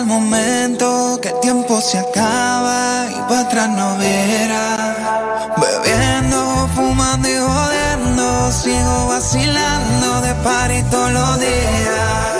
El momento que el tiempo se acaba y para atrás no viera. Bebiendo, fumando y jodiendo, sigo vacilando de par todos los días.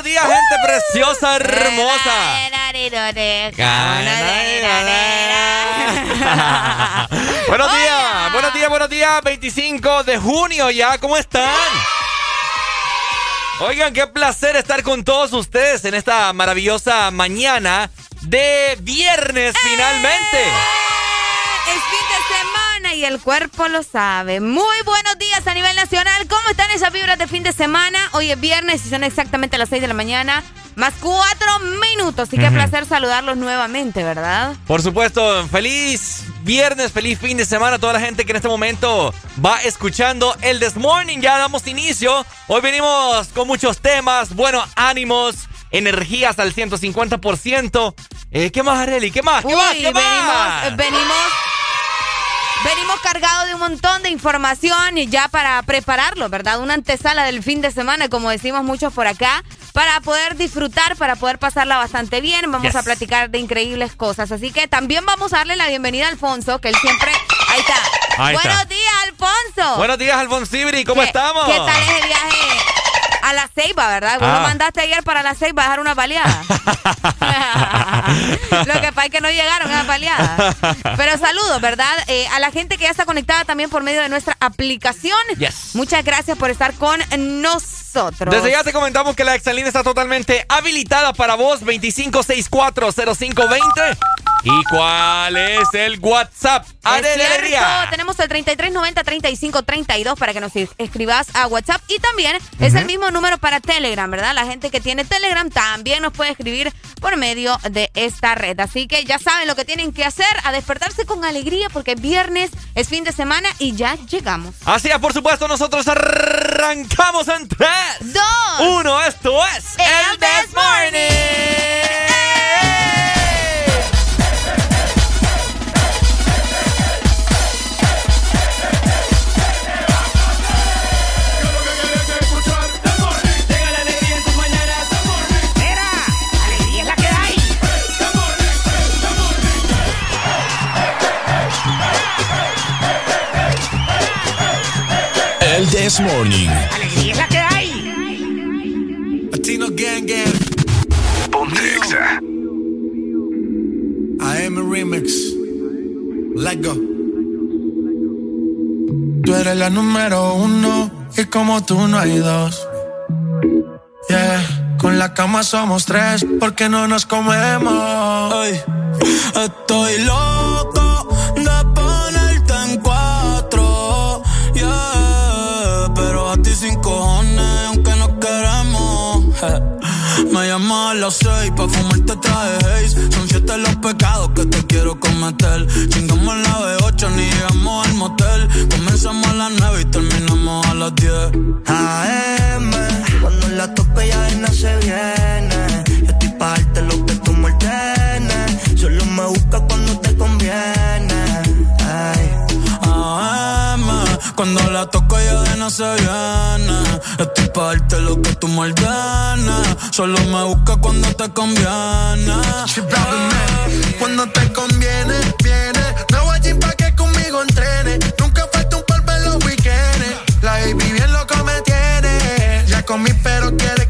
Buenos días, gente preciosa, hermosa. buenos días, buenos días, buenos días. 25 de junio ya, ¿cómo están? Oigan, qué placer estar con todos ustedes en esta maravillosa mañana de viernes finalmente. Es fin de semana y el cuerpo lo sabe. Muy buenos días a nivel nacional. ¿Cómo están esas vibras de fin de semana? Hoy es viernes y son exactamente las 6 de la mañana. Más cuatro minutos. Y qué placer saludarlos nuevamente, ¿verdad? Por supuesto, feliz viernes, feliz fin de semana a toda la gente que en este momento va escuchando el This Morning. Ya damos inicio. Hoy venimos con muchos temas, buenos ánimos, energías al 150%. Eh, ¿Qué más, Areli? ¿Qué más? ¿Qué más? ¿Qué más? venimos Venimos cargados de un montón de información y ya para prepararlo, ¿verdad? Una antesala del fin de semana, como decimos muchos por acá, para poder disfrutar, para poder pasarla bastante bien. Vamos a platicar de increíbles cosas. Así que también vamos a darle la bienvenida a Alfonso, que él siempre. Ahí está. Buenos días, Alfonso. Buenos días, Alfonso Ibri. ¿Cómo estamos? ¿Qué tal es el viaje? A la Ceiba, ¿verdad? Vos lo ah. mandaste ayer para la Ceiba a dejar una paliada. lo que pasa es que no llegaron a la paliada. Pero saludos, ¿verdad? Eh, a la gente que ya está conectada también por medio de nuestra aplicación. Muchas gracias por estar con nosotros. Desde ya te comentamos que la Excelina está totalmente habilitada para vos, 25640520. ¿Y cuál es el WhatsApp? tenemos el 3390-3532 para que nos escribas a WhatsApp y también es el mismo número para Telegram, ¿verdad? La gente que tiene Telegram también nos puede escribir por medio de esta red. Así que ya saben lo que tienen que hacer, a despertarse con alegría porque viernes es fin de semana y ya llegamos. Así es, por supuesto, nosotros arrancamos en 3, 2, 1. Esto es El, Best Morning. This Morning. Latino Gang Gang. Ponte Exa. I am a remix. Let go. Tú eres la número uno y como tú no hay dos. Yeah, con la cama somos tres porque no nos comemos. Estoy loco de Llamas a las seis pa' fumarte traje haze. Son siete los pecados que te quiero cometer. Chingamos la B8, ni llegamos al motel. Comenzamos a las nueve y terminamos a las diez. AM, cuando la tope ya de se viene. Yo estoy pa' darte lo que tú me Solo me busca cuando te conviene. Cuando la toco ya de no se viene. Estoy pa' darte lo que tú me Solo me busca cuando te conviene. Cuando te conviene, viene. No voy a pa' que conmigo entrene. Nunca falta un par en los weekends. La baby bien loco me tiene. Ya comí pero quiere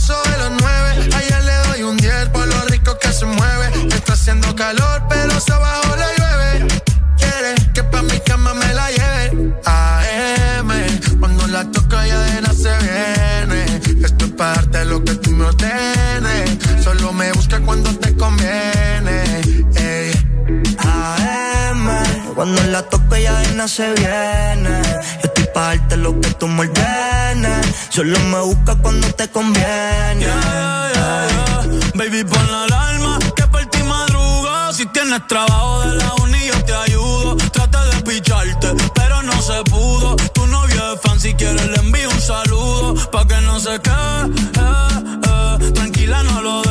de se viene. Estoy parte de lo que tú me. Solo me busca cuando te conviene. Baby, pon la alarma que por ti madruga. Si tienes trabajo de la uni, yo te ayudo pero no se pudo. Tu novio es fan, si quieres le envío un saludo. Pa' que no se quede, eh, eh. tranquila no lo dejes.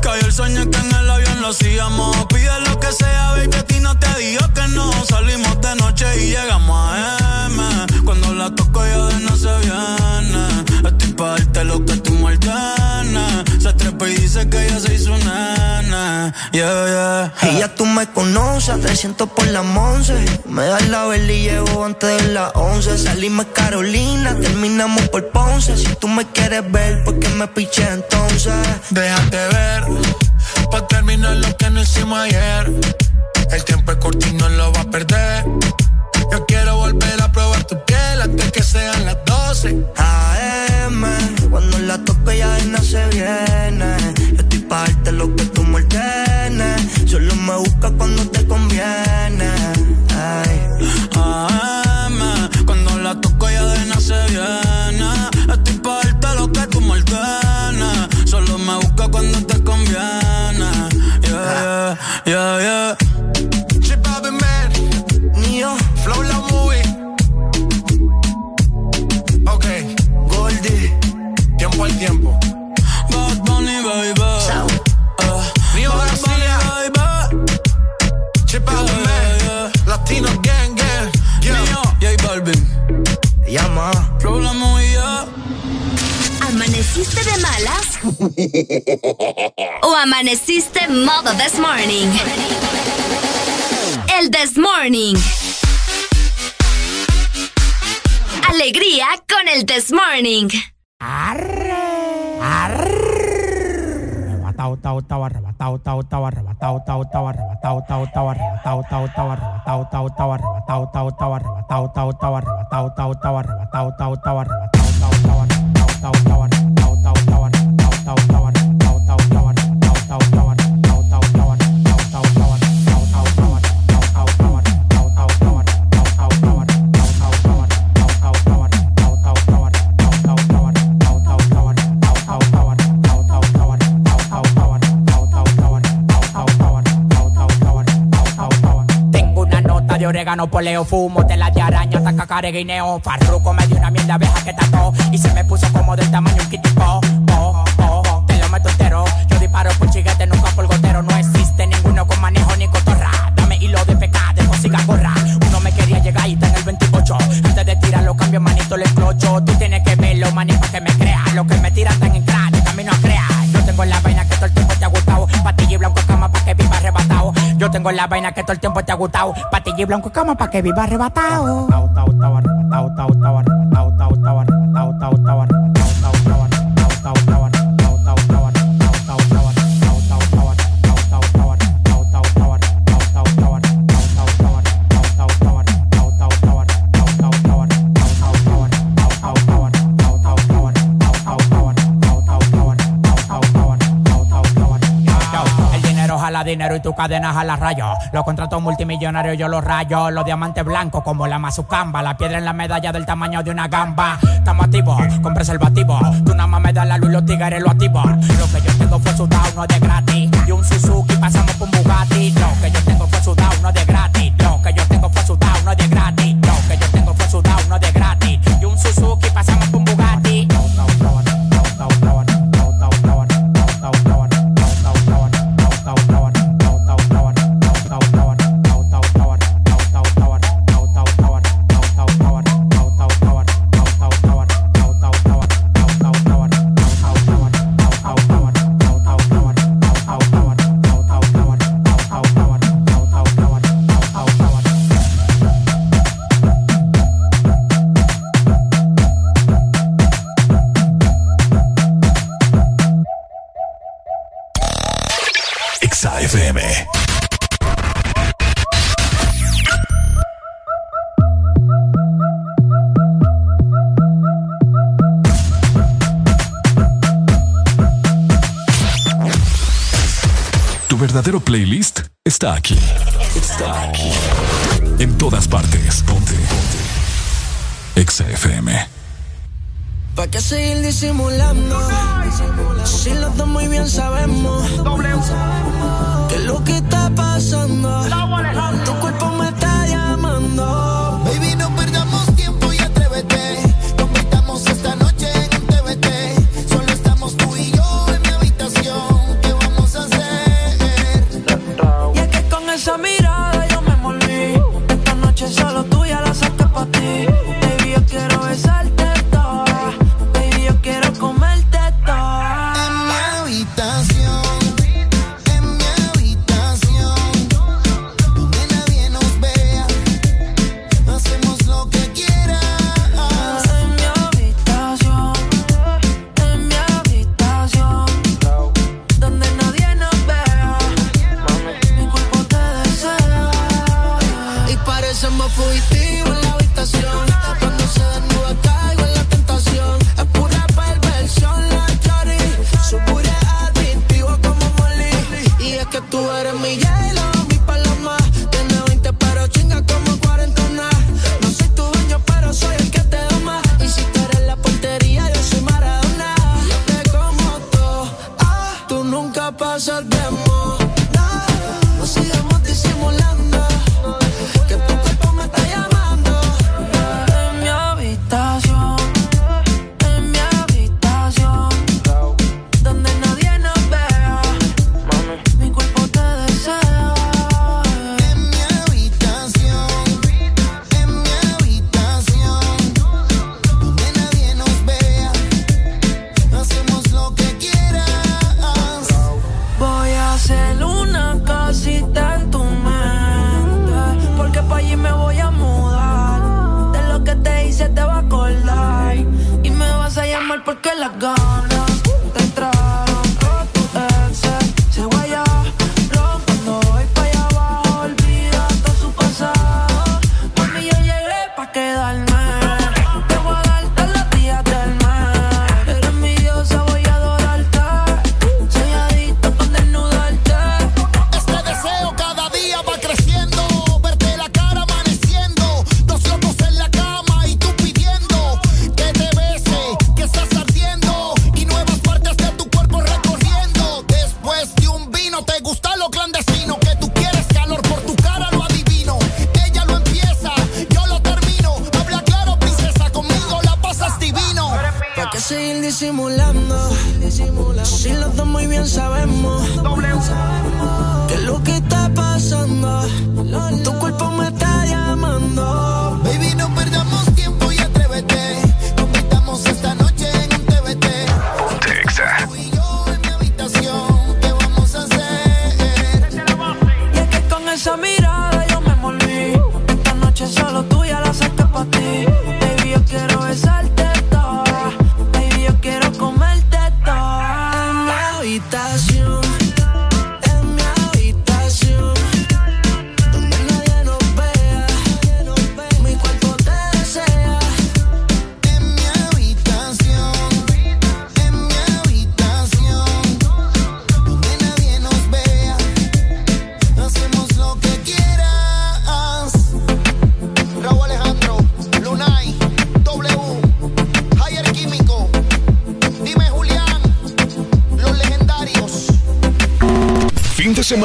Cayó el sueño que en el avión lo hacíamos. Pide lo que sea, baby, a ti no te digo que no. Salimos de noche y llegamos a M. Cuando la toco ya de no se viene. Estoy pa' darte lo que tú me Se trepa y dice que ya se hizo nana. Yeah, yeah. Y ya tú me conoces, te siento por la once. Me das la vela y llevo antes de las once. Salimos Carolina, terminamos por Ponce. Si tú me quieres ver, ¿por qué me piché entonces? Déjate ver, pa' terminar lo que no hicimos ayer. El tiempo es corto y no lo va a perder. Yo quiero volver a probar tu piel antes que sean las 12 AM, cuando la toco ya no se viene. Yo estoy parte lo que tú me Solo me busca cuando te conviene. Ay. AM, cuando la toco ya de no se viene. Estoy parte lo que tú me Solo me busca cuando te conviene. Yeah, yeah, yeah, yeah. Flow la movie. Ok. Goldie. Tiempo al tiempo. Bad Bunny, baby. Uh, Río García. Chip out man. Latino gang, gang. Yeah. J Balvin. Llama. Flow la movie, ¿Amaneciste de malas? ¿O amaneciste modo this morning? El This Morning. Alegría con el This Morning. Arre, arre. Arrebatao, tao, tao, arrebatao, tao, tao, arrebatao, tao, tao, arrebatao, tao, tao, arrebatao, tao, tao, arrebatao, tao, tao, arrebatao, tao, tao, arrebatao, tao, tao, arrebatao, tao, tao, arrebatao, tao, tao, arrebatao, tao, tao, arrebatao, tao, tao, arrebatao, tao, de orégano, poleo, fumo, tela de araña, taca, guineo. Farruco me dio una mierda abeja que tató y se me puso como del tamaño un kitipo. Oh, oh, te lo meto entero. Yo disparo por chiguete, nunca por gotero. No existe ninguno con manejo ni cotorra. Dame hilo de pecado, de consiga gorra. Uno me quería llegar y está en el 28. Antes de tirarlo, cambio manito, le explocho. Tú tienes que verlo, maní, para que me crea. Lo que me tiran están en crack, camino a crear. Yo tengo la vaina que todo el tiempo te ha gustado. Patilla y blanco cama para que viva arrebatado. Yo tengo la vaina que todo el tiempo te ha gustado. Patilla y blanco cama para que viva arrebatado. Dinero y tu cadenas a la raya. Los contratos multimillonarios yo los rayo. Los diamantes blancos como la mazucamba. La piedra en la medalla del tamaño de una gamba. Estamos activos con preservativo. Tú nada más me das la luz los tigres lo activan. Lo que yo tengo fue sudado, no de gratis. Y un Suzuki pasamos por un Bugatti. Lo que yo tengo fue sudado, no de gratis. está aquí. Está aquí. En todas partes. Ponte. Ponte. Exa FM. ¿Para qué seguir disimulando? Si los dos muy bien sabemos. ¿Qué es lo que está pasando? Tu cuerpo me está llamando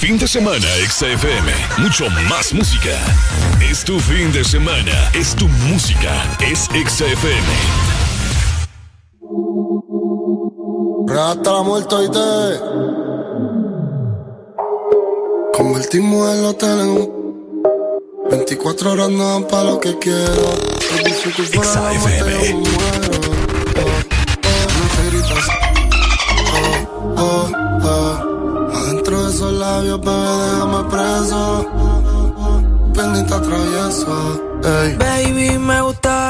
Fin de semana, XFM. Mucho más música. Es tu fin de semana. Es tu música. Es XFM. Hasta la muerte y te convertimos el hotel en un 24 horas no para lo que quiero. Si labios, bebé, déjame preso. Pendiente travieso. Ey. Baby, me gustaría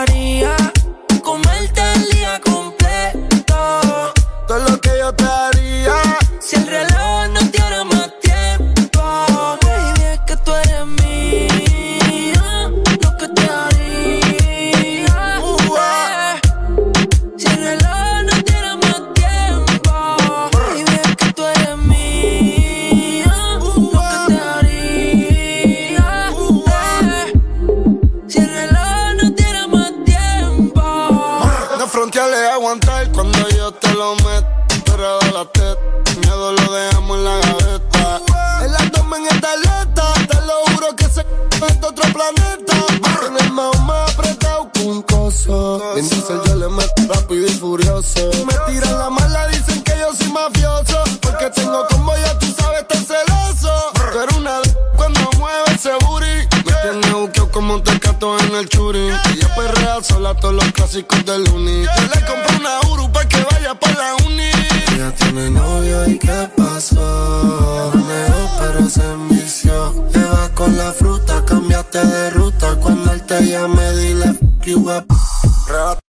furioso. Me tiran la mala, dicen que yo soy mafioso. Porque tengo como ya tú sabes, tan celoso. Pero una d- cuando mueve ese booty. Me tiene buqueo como te cato en el churi. Ella perrea sola todos los clásicos del uni. Yo le compré una Uru pa' que vaya pa' la uni. Ella tiene novio y qué pasó. Negó pero se envició. Le va con la fruta, cambiaste de ruta. Cuando él te llame, dile fuck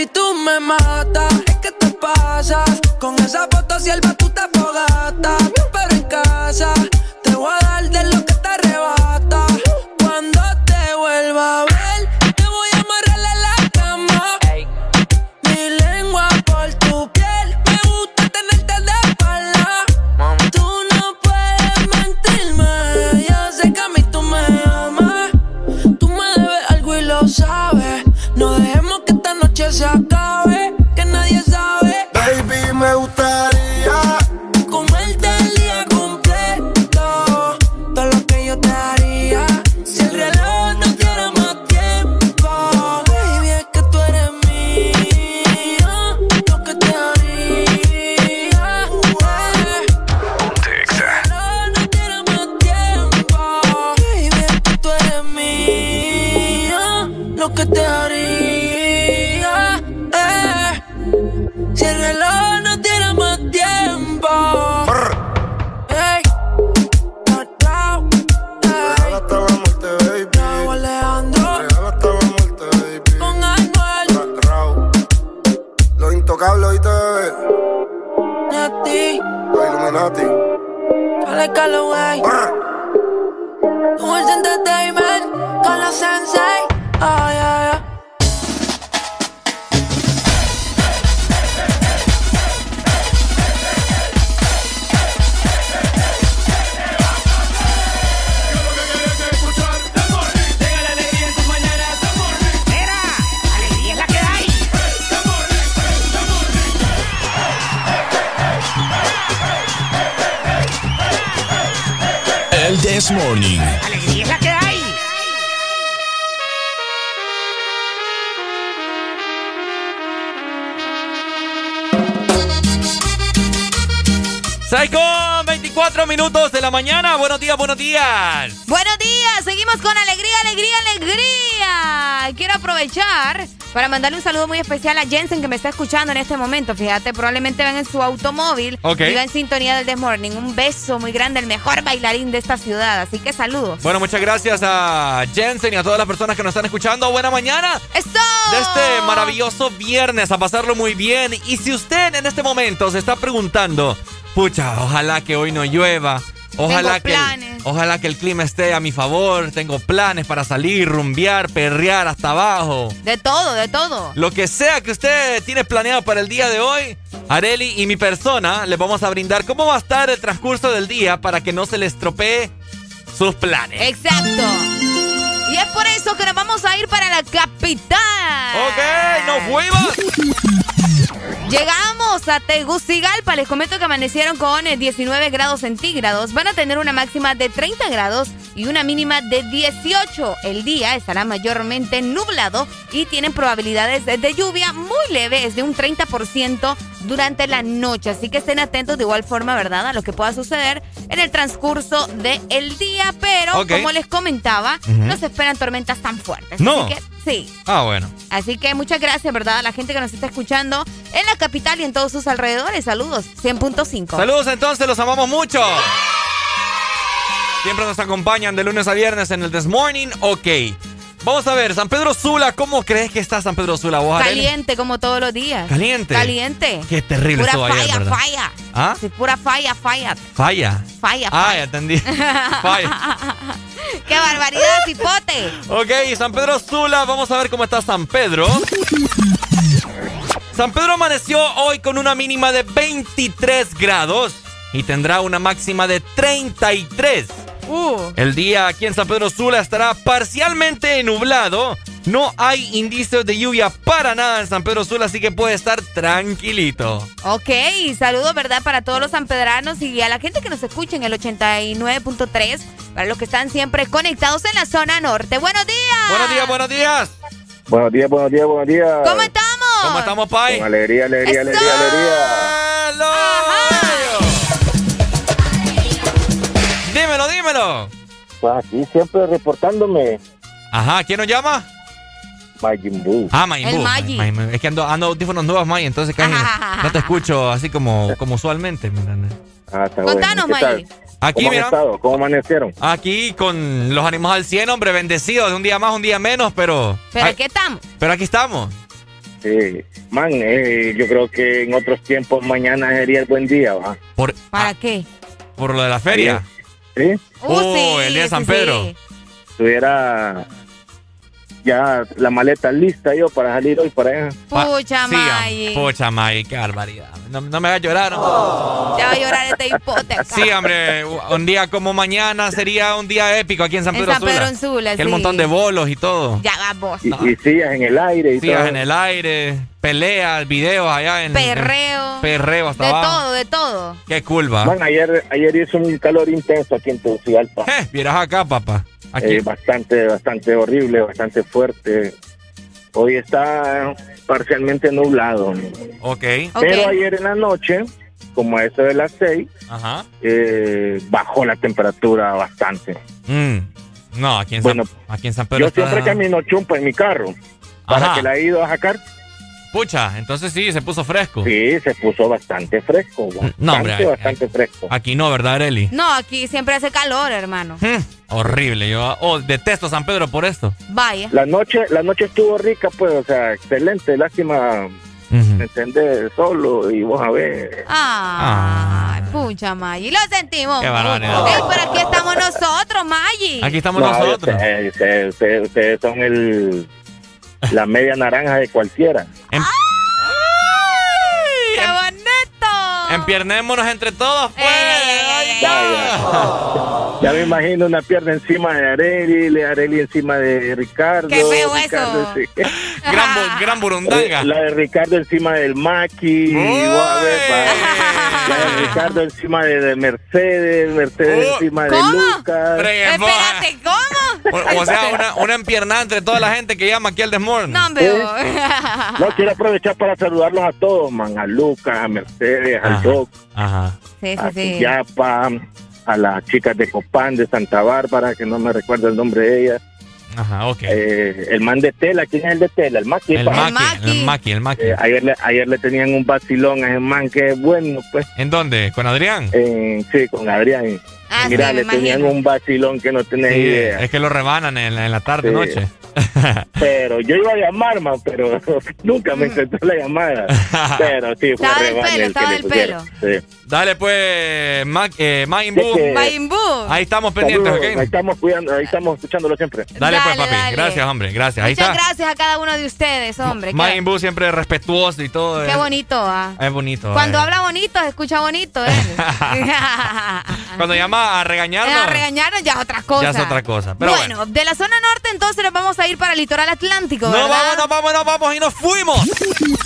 Baby, tú me matas. Es que te pasas. Con esa foto sierva tú te fogatas. Pero en casa se acabe, que nadie sabe. Baby, me gustaría Los intocables, oíste, bebé. Nati, Los Illuminati. Alex Calloway. Dulce Entertainment con la Sensei. Oh, yeah, yeah. This Morning. Alegría es la que hay. Seis con 24 minutos de la mañana. Buenos días, buenos días. Buenos días, seguimos con alegría, alegría, alegría. Quiero aprovechar para mandarle un saludo muy especial a Jensen que me está escuchando en este momento. Fíjate, probablemente van en su automóvil Ok. y va en sintonía del This Morning. Un beso muy grande, el mejor bailarín de esta ciudad. Así que saludos. Bueno, muchas gracias a Jensen y a todas las personas que nos están escuchando. Buena mañana. ¡Esto! De este maravilloso viernes, a pasarlo muy bien. Y si usted en este momento se está preguntando, pucha, ojalá que hoy no llueva. Ojalá Tengo que, el, ojalá que el clima esté a mi favor. Tengo planes para salir, rumbear, perrear hasta abajo. De todo, de todo. Lo que sea que usted tiene planeado para el día de hoy, Areli y mi persona les vamos a brindar cómo va a estar el transcurso del día para que no se les estropee sus planes. Exacto. Y es por eso que nos vamos a ir para la capital. Ok, nos fuimos. Llegamos a Tegucigalpa. Les comento que amanecieron con eh, 19 grados centígrados. Van a tener una máxima de 30 grados y una mínima de 18. El día estará mayormente nublado y tienen probabilidades de, de lluvia muy leves de un 30% durante la noche. Así que estén atentos de igual forma, ¿verdad? A lo que pueda suceder en el transcurso del día. Pero, como les comentaba, Ujú. no se esperan tormentas tan fuertes. No. Así que, sí. Ah, bueno. Así que muchas gracias, ¿verdad? A la gente que nos está escuchando en la capital y en todos sus alrededores. Saludos, 100.5. Saludos entonces, los amamos mucho. Siempre nos acompañan de lunes a viernes en el This Morning. Ok. Vamos a ver, San Pedro Sula, ¿cómo crees que está San Pedro Sula? ¿Vos, Arely? Caliente como todos los días. ¿Caliente? Caliente. Qué terrible Pura ayer, falla, ¿verdad? falla. ¿Ah? Sí, pura falla, falla. Falla. Falla, Ah, falla. ya entendí. Falla. ¡Qué barbaridad, cipote! Ok, San Pedro Sula, vamos a ver cómo está San Pedro. San Pedro amaneció hoy con una mínima de 23 grados y tendrá una máxima de 33. Uh. El día aquí en San Pedro Sula estará parcialmente nublado. No hay indicios de lluvia para nada en San Pedro Sula, así que puede estar tranquilito. Ok, saludos, ¿verdad? Para todos los sanpedranos y a la gente que nos escucha en el 89.3, para los que están siempre conectados en la zona norte. ¡Buenos días! Buenos días, buenos días. Buenos días, buenos días, buenos días. ¿Cómo estamos? ¿Cómo estamos, Pai? Con alegría, alegría, ¡Eso! alegría, alegría. Dímelo, dímelo. Pues aquí siempre reportándome. Ajá, ¿quién nos llama? Majin Buu. Ah, Majin El Buu. Magi. Majin Buu. Es que ando, ando audífonos nuevos, May, entonces casi no te escucho así como, como usualmente. mira. Ah, está Contanos, bueno. Aquí, ¿Cómo han mira. estado? ¿Cómo amanecieron? Aquí con los ánimos al 100, hombre, bendecidos. De un día más, un día menos, pero... ¿Pero Ay, qué estamos? pero aquí estamos. Sí. Man, eh, yo creo que en otros tiempos mañana sería el buen día, ¿va? Por, ¿Para qué? por lo de la feria. ¿Sí? Uh, Oh, sí, el día de San sí, Pedro. sí. Tuviera ya la maleta lista yo para salir hoy para allá. Pucha, Sí, Maggi. Pucha, May, qué barbaridad. No, no me hagas llorar. ¿no? Ya va a llorar este hipote acá. Sí, hombre, un día como mañana sería un día épico aquí en San En Pedro San Pedro en Sula, Que el sí. montón de bolos y todo. Ya va vos. Y, y sillas en el aire y Sillas todo. en el aire, peleas, videos allá en... Perreo. en- perreo hasta De abajo. todo, de todo. Qué cool, va. Man, ayer, ayer hizo un calor intenso aquí en Tegucigalpa. Eh, vieras acá, papá. Eh, bastante, bastante horrible, bastante fuerte. Hoy está parcialmente nublado. Ok. Pero ayer en la noche, como a eso de las seis, Ajá. eh, bajó la temperatura bastante. Mm. No, aquí en, Bueno, San, aquí en San Pedro Yo está- siempre camino chumpa en mi carro. Para Ajá. que la he ido a sacar, Pucha, entonces sí, se puso fresco. sí, se puso bastante fresco. Bastante, No, hombre, bastante fresco. Aquí no, ¿verdad, Areli? No, aquí siempre hace calor, hermano. Hmm, horrible. Yo oh, detesto San Pedro por esto. Vaya. La noche, la noche estuvo rica, pues, o sea, excelente. Lástima me encender solo y vos a ver. Ay, pucha, Maggi. Lo sentimos. Qué barbaridad. Pero aquí estamos nosotros, Maggi. Aquí estamos No, nosotros. Ustedes- ustedes son el la media naranja de cualquiera. Em- ¡Qué bonito! Empiernémonos entre todos, pues. Ay, Vaya. Ya me imagino una pierna encima de Areli, de Areli encima de Ricardo. Qué feo Ricardo eso. Gran, gran burundanga. La de Ricardo encima del Maki. A ver, va. Ricardo encima de, Mercedes, Mercedes Uh, encima de. Lucas. Espérate, ¿cómo? O, o sea, una, una empiernada entre toda la gente que llama aquí al Desmorning. No, hombre. No, quiero aprovechar para saludarlos a todos, man. A Lucas, a Mercedes, al Doc, Ajá. Sí, a sí, sí. Yapa, a las chicas de Copán, de Santa Bárbara, que no me recuerdo el nombre de ellas. Ajá, ok. Eh, el man de tela, ¿quién es el de tela? El Maki. El. Maki, el Maki, el Maki. Eh, ayer, le, ayer le tenían un vacilón a ese man que es bueno, pues. ¿En dónde? ¿Con Adrián? Eh, sí, con Adrián. Ah, Mira, sí, le tenían un vacilón que no tenés Sí, idea. es que lo rebanan en, la- en la tarde, Sí. noche. Pero yo iba a llamar, man, pero nunca me encontró la llamada. Pero sí, fue Estaba pelo, el que estaba pusieron. Sí. Dale pues, Mac, eh, Maimbu. Ahí estamos pendientes, Saludos, Ahí ¿ok? estamos cuidando, ahí estamos escuchándolo siempre. Dale, pues, papi. dale. Gracias, hombre. Gracias. Ahí Muchas está. gracias a cada uno de ustedes, hombre. Maimbu siempre respetuoso y todo. qué eh. bonito, ¿ah? Es bonito. Cuando eh. habla bonito, se escucha bonito, ¿eh? Cuando llama a regañarnos. A regañarnos ya es otra cosa. Ya es otra cosa. Pero bueno. bueno, de la zona norte entonces nos vamos a ir para el litoral atlántico, No vamos, no vamos, no vamos y nos fuimos.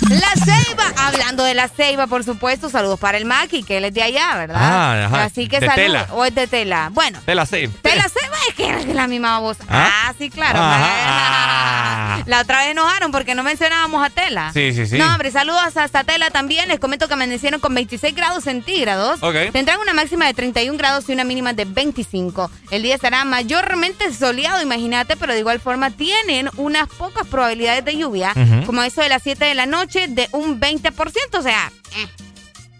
La Ceiba, hablando de la Ceiba, por supuesto, saludos para el Maki, que él es de allá, ¿verdad? Ah, ajá. Así que De saludos. tela. O es de tela. Bueno, Te la save. de la Ceiba es que es la misma voz. ¿Ah? Ah, sí, claro. Ajá. La otra vez enojaron porque no mencionábamos a Tela. Sí, sí, sí. No, hombre, saludos hasta Tela también. Les comento que amanecieron con 26 grados centígrados. Ok. Tendrán una máxima de 31 grados y una mínima de 25. El día estará mayormente soleado, imagínate, pero de igual forma tienen unas pocas probabilidades de lluvia, Ujú. como eso de las 7 de la noche, de un 20%. O sea, eh,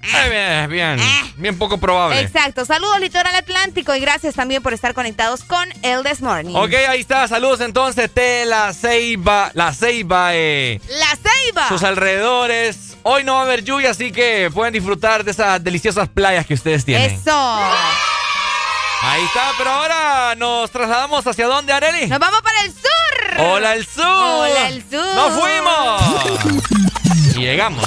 Eh, bien, bien, bien poco probable. exacto. Saludos, Litoral Atlántico, y gracias también por estar conectados con el This Morning. Ok, ahí está. Saludos entonces. Te la ceiba, la ceiba, eh. La Ceiba. Sus alrededores. Hoy no va a haber lluvia, así que pueden disfrutar de esas deliciosas playas que ustedes tienen. Eso. Ahí está, pero ahora nos trasladamos hacia dónde, Areli? Nos vamos para el sur. Hola el sur. Hola el sur. Nos fuimos. Y llegamos.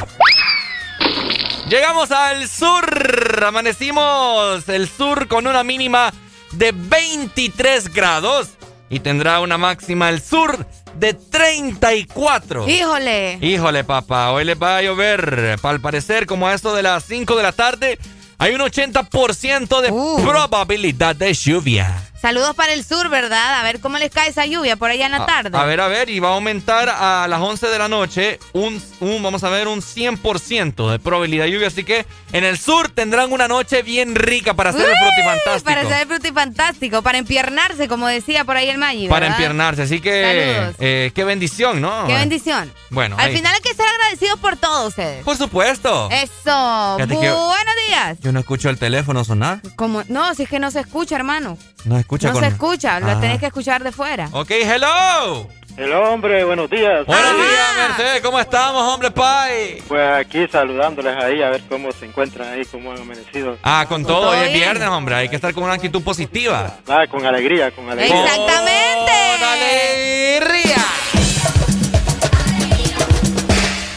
Llegamos al sur. Amanecimos el sur con una mínima de 23 grados. Y tendrá una máxima el sur de 34. Híjole. Híjole, papá, hoy les va a llover. Al parecer, como a eso de las 5 de la tarde, hay un 80% de Uh. probabilidad de lluvia. Saludos para el sur, ¿verdad? A ver cómo les cae esa lluvia por allá en la A- tarde. A, ver, a ver, y va a aumentar a las 11 de la noche un, un, vamos a ver, un 100% de probabilidad de lluvia. Así que en el sur tendrán una noche bien rica para hacer el Uy, frutifantástico. Para hacer el frutifantástico, para empiernarse, como decía por ahí el Maggi, Para empiernarse. Así que, eh, qué bendición, ¿no? Qué bendición. Bueno, Al ahí. final hay que ser agradecidos por todo ustedes. Por supuesto. Eso. Fíjate Buenos días. Yo no escucho el teléfono sonar. Como, no, si es que no se escucha, hermano. No escucha No con... se escucha, lo Ah. tenés que escuchar de fuera. Ok, hello. El hombre, buenos días. Buenos días, Mercedes. ¿Cómo estamos, hombre, pai? Pues aquí saludándoles ahí a ver cómo se encuentran ahí, cómo han amanecido. Ah, con todo. todo Hoy es viernes, hombre. Hay que estar con una actitud positiva. Ah, con alegría, con alegría. Exactamente. ¡Con alegría!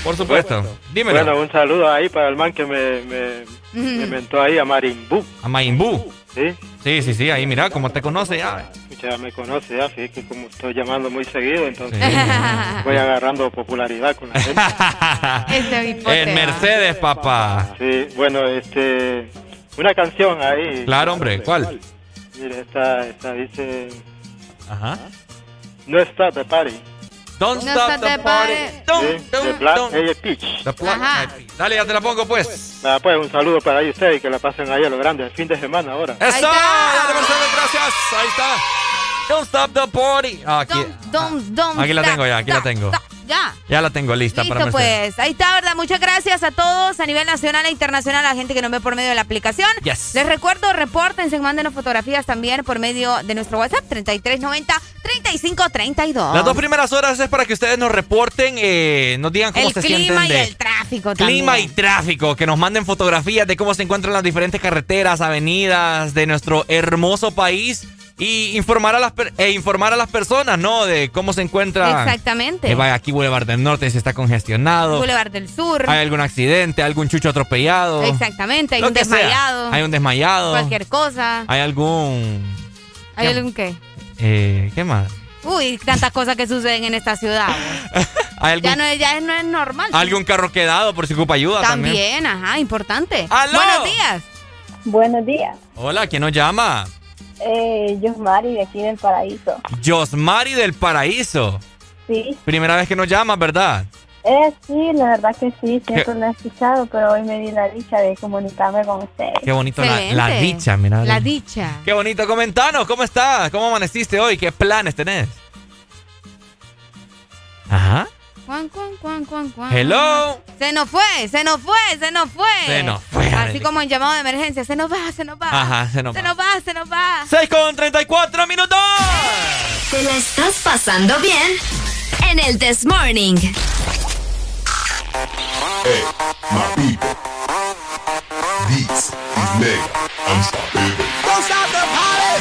Por supuesto. Dímelo. Bueno, un saludo ahí para el man que me, me, me inventó ahí a Marimbú. A Mayimbu. ¿Sí? Sí, sí, sí. Ahí, mira, cómo te conoce ya. Ya me conoce, ya, fíjate que como estoy llamando muy seguido, entonces Sí. voy agarrando popularidad con la gente. Este En va. Mercedes, papá. Sí, bueno, este, una canción ahí. Claro, hombre. ¿Cuál? Mire, esta, esta dice, Ajá. no está de party. Don't No stop stop the the party. Don't, don't, don't. Dale, ya te la pongo, pues. Nada, pues un saludo para ahí ustedes y que la pasen ahí a lo grande el fin de semana ahora. ¡Eso! Dale, gracias. Ahí está. Don't stop the party. Ah, Aquí, Don't, don't, don't Aquí la stop, tengo ya, aquí la stop, tengo. Ya. ya la tengo lista para Listo, Mercedes. pues. Ahí está, ¿verdad? Muchas gracias a todos a nivel nacional e internacional, a la gente que nos ve por medio de la aplicación. Yes. Les recuerdo, repórtense, mándenos fotografías también por medio de nuestro WhatsApp, 3390-3532. Las dos primeras horas es para que ustedes nos reporten, eh, nos digan cómo El se clima sienten y de el tráfico clima y también. tráfico, que nos manden fotografías de cómo se encuentran las diferentes carreteras, avenidas de nuestro hermoso país y informar a las per- e informar a las personas, ¿no? De cómo se encuentra. Exactamente. Eh, vaya, aquí Boulevard del Norte si está congestionado. Boulevard del Sur. Hay algún accidente, algún chucho atropellado. Exactamente, hay Lo un sea. desmayado. Hay un desmayado. Cualquier cosa. Hay algún. ¿Hay ¿Qué? algún qué? Eh, ¿Qué más? Uy, tantas cosas que suceden en esta ciudad. Ya, no es, ya no es normal. ¿Algún carro quedado por si ocupa ayuda también? También, ajá, importante. Buenos días. Buenos días. Hola, ¿quién nos llama? Eh, Josmari de aquí del Paraíso. Josmari del Paraíso. Sí. Primera vez que nos llamas, ¿verdad? Eh, sí, la verdad que sí, siempre lo he escuchado, pero hoy me di la dicha de comunicarme con ustedes. Qué bonito la, dicha, mira. La dicha. Qué bonito, comentanos, ¿cómo estás? ¿Cómo amaneciste hoy? ¿Qué planes tenés? Ajá. Juan, Juan, Juan, Juan, Juan. Hello. Se nos fue, se nos fue, se nos fue. Se nos fue. Así como en llamado de emergencia, se nos va, se nos va. Ajá, se nos va. Se nos va, se nos va. 6 con 34 minutos. ¿Te la estás pasando bien? En el This Morning. Hey, my people. This is mega unstoppable. Don't stop the party.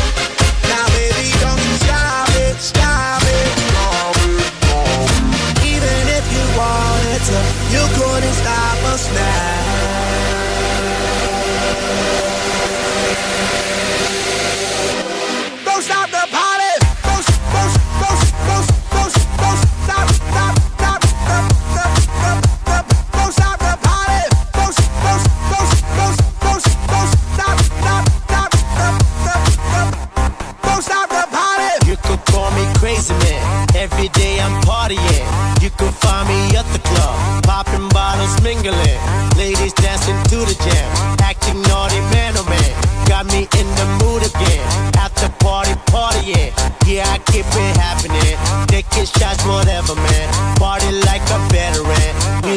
Stop it. Even if you wanted to, you couldn't stop us now. Every day I'm partying. You can find me at the club, popping bottles, mingling. Ladies dancing to the jam, acting naughty, man oh man. Got me in the mood again. After party, partying. Yeah, I keep it happening. Taking shots, whatever, man. Party like a veteran.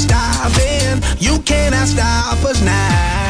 Stopping, you cannot stop us now.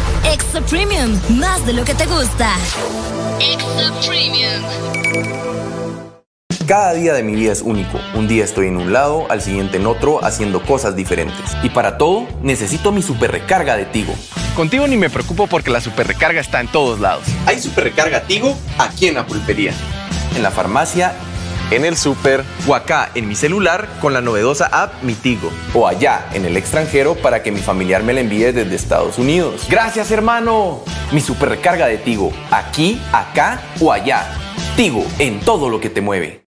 Extra Premium, más de lo que te gusta. Extra Premium. Cada día de mi vida es único. Un día estoy en un lado, al siguiente en otro, haciendo cosas diferentes. Y para todo, necesito mi super recarga de Tigo. Contigo ni me preocupo porque la super recarga está en todos lados. Hay super recarga Tigo aquí en la pulpería, en la farmacia, en el super o acá en mi celular con la novedosa app Mi Tigo. O allá en el extranjero para que mi familiar me la envíe desde Estados Unidos. Gracias hermano. Mi super recarga de Tigo, aquí, acá o allá. Tigo en todo lo que te mueve.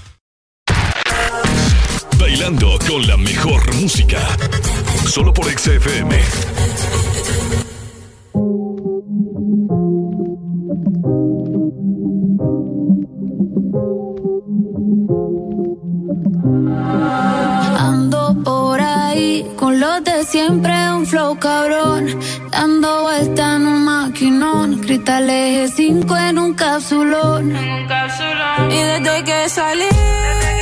Bailando con la mejor música. Solo por XFM. Ando por ahí con los de siempre, un flow cabrón. Dando vuelta en un maquinón. Cristal eje 5 en un capsulón. Y desde que salí.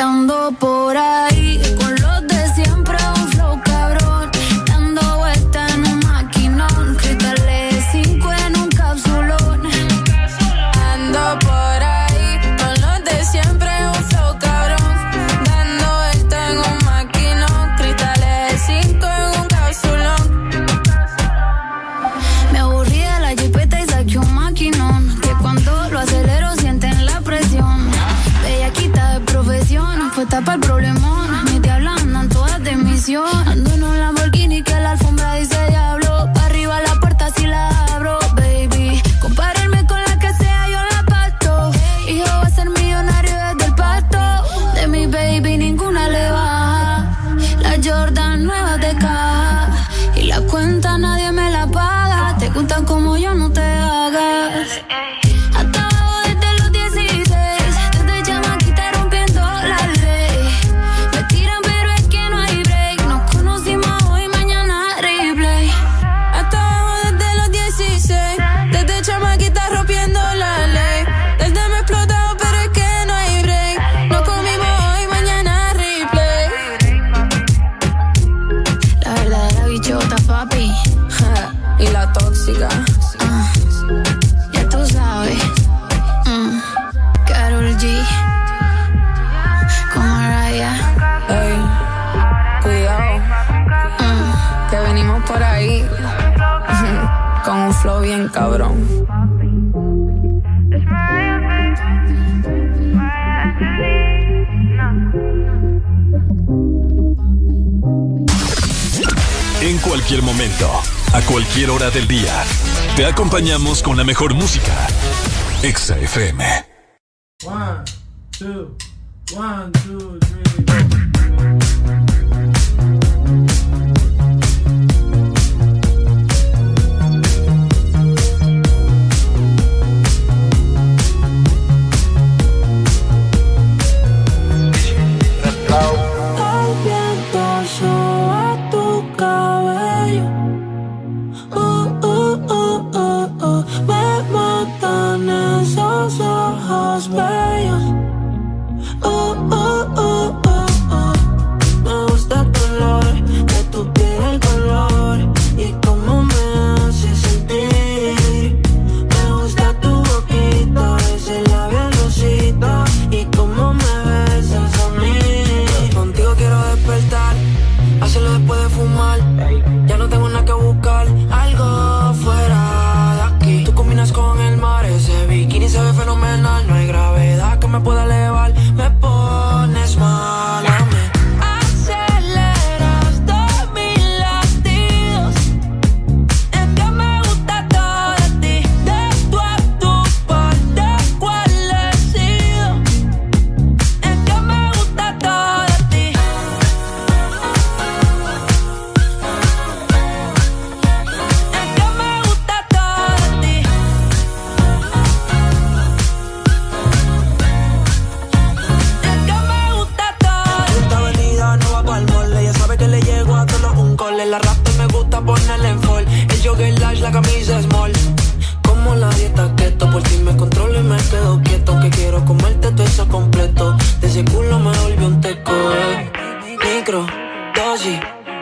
Ando por ahí cualquier hora del día. Te acompañamos con la mejor música. Exa FM. One, two, one, two, three.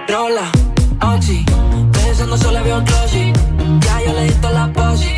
controla. Ochi, pensando solo veo un closet. Ya yo le di toda la posi.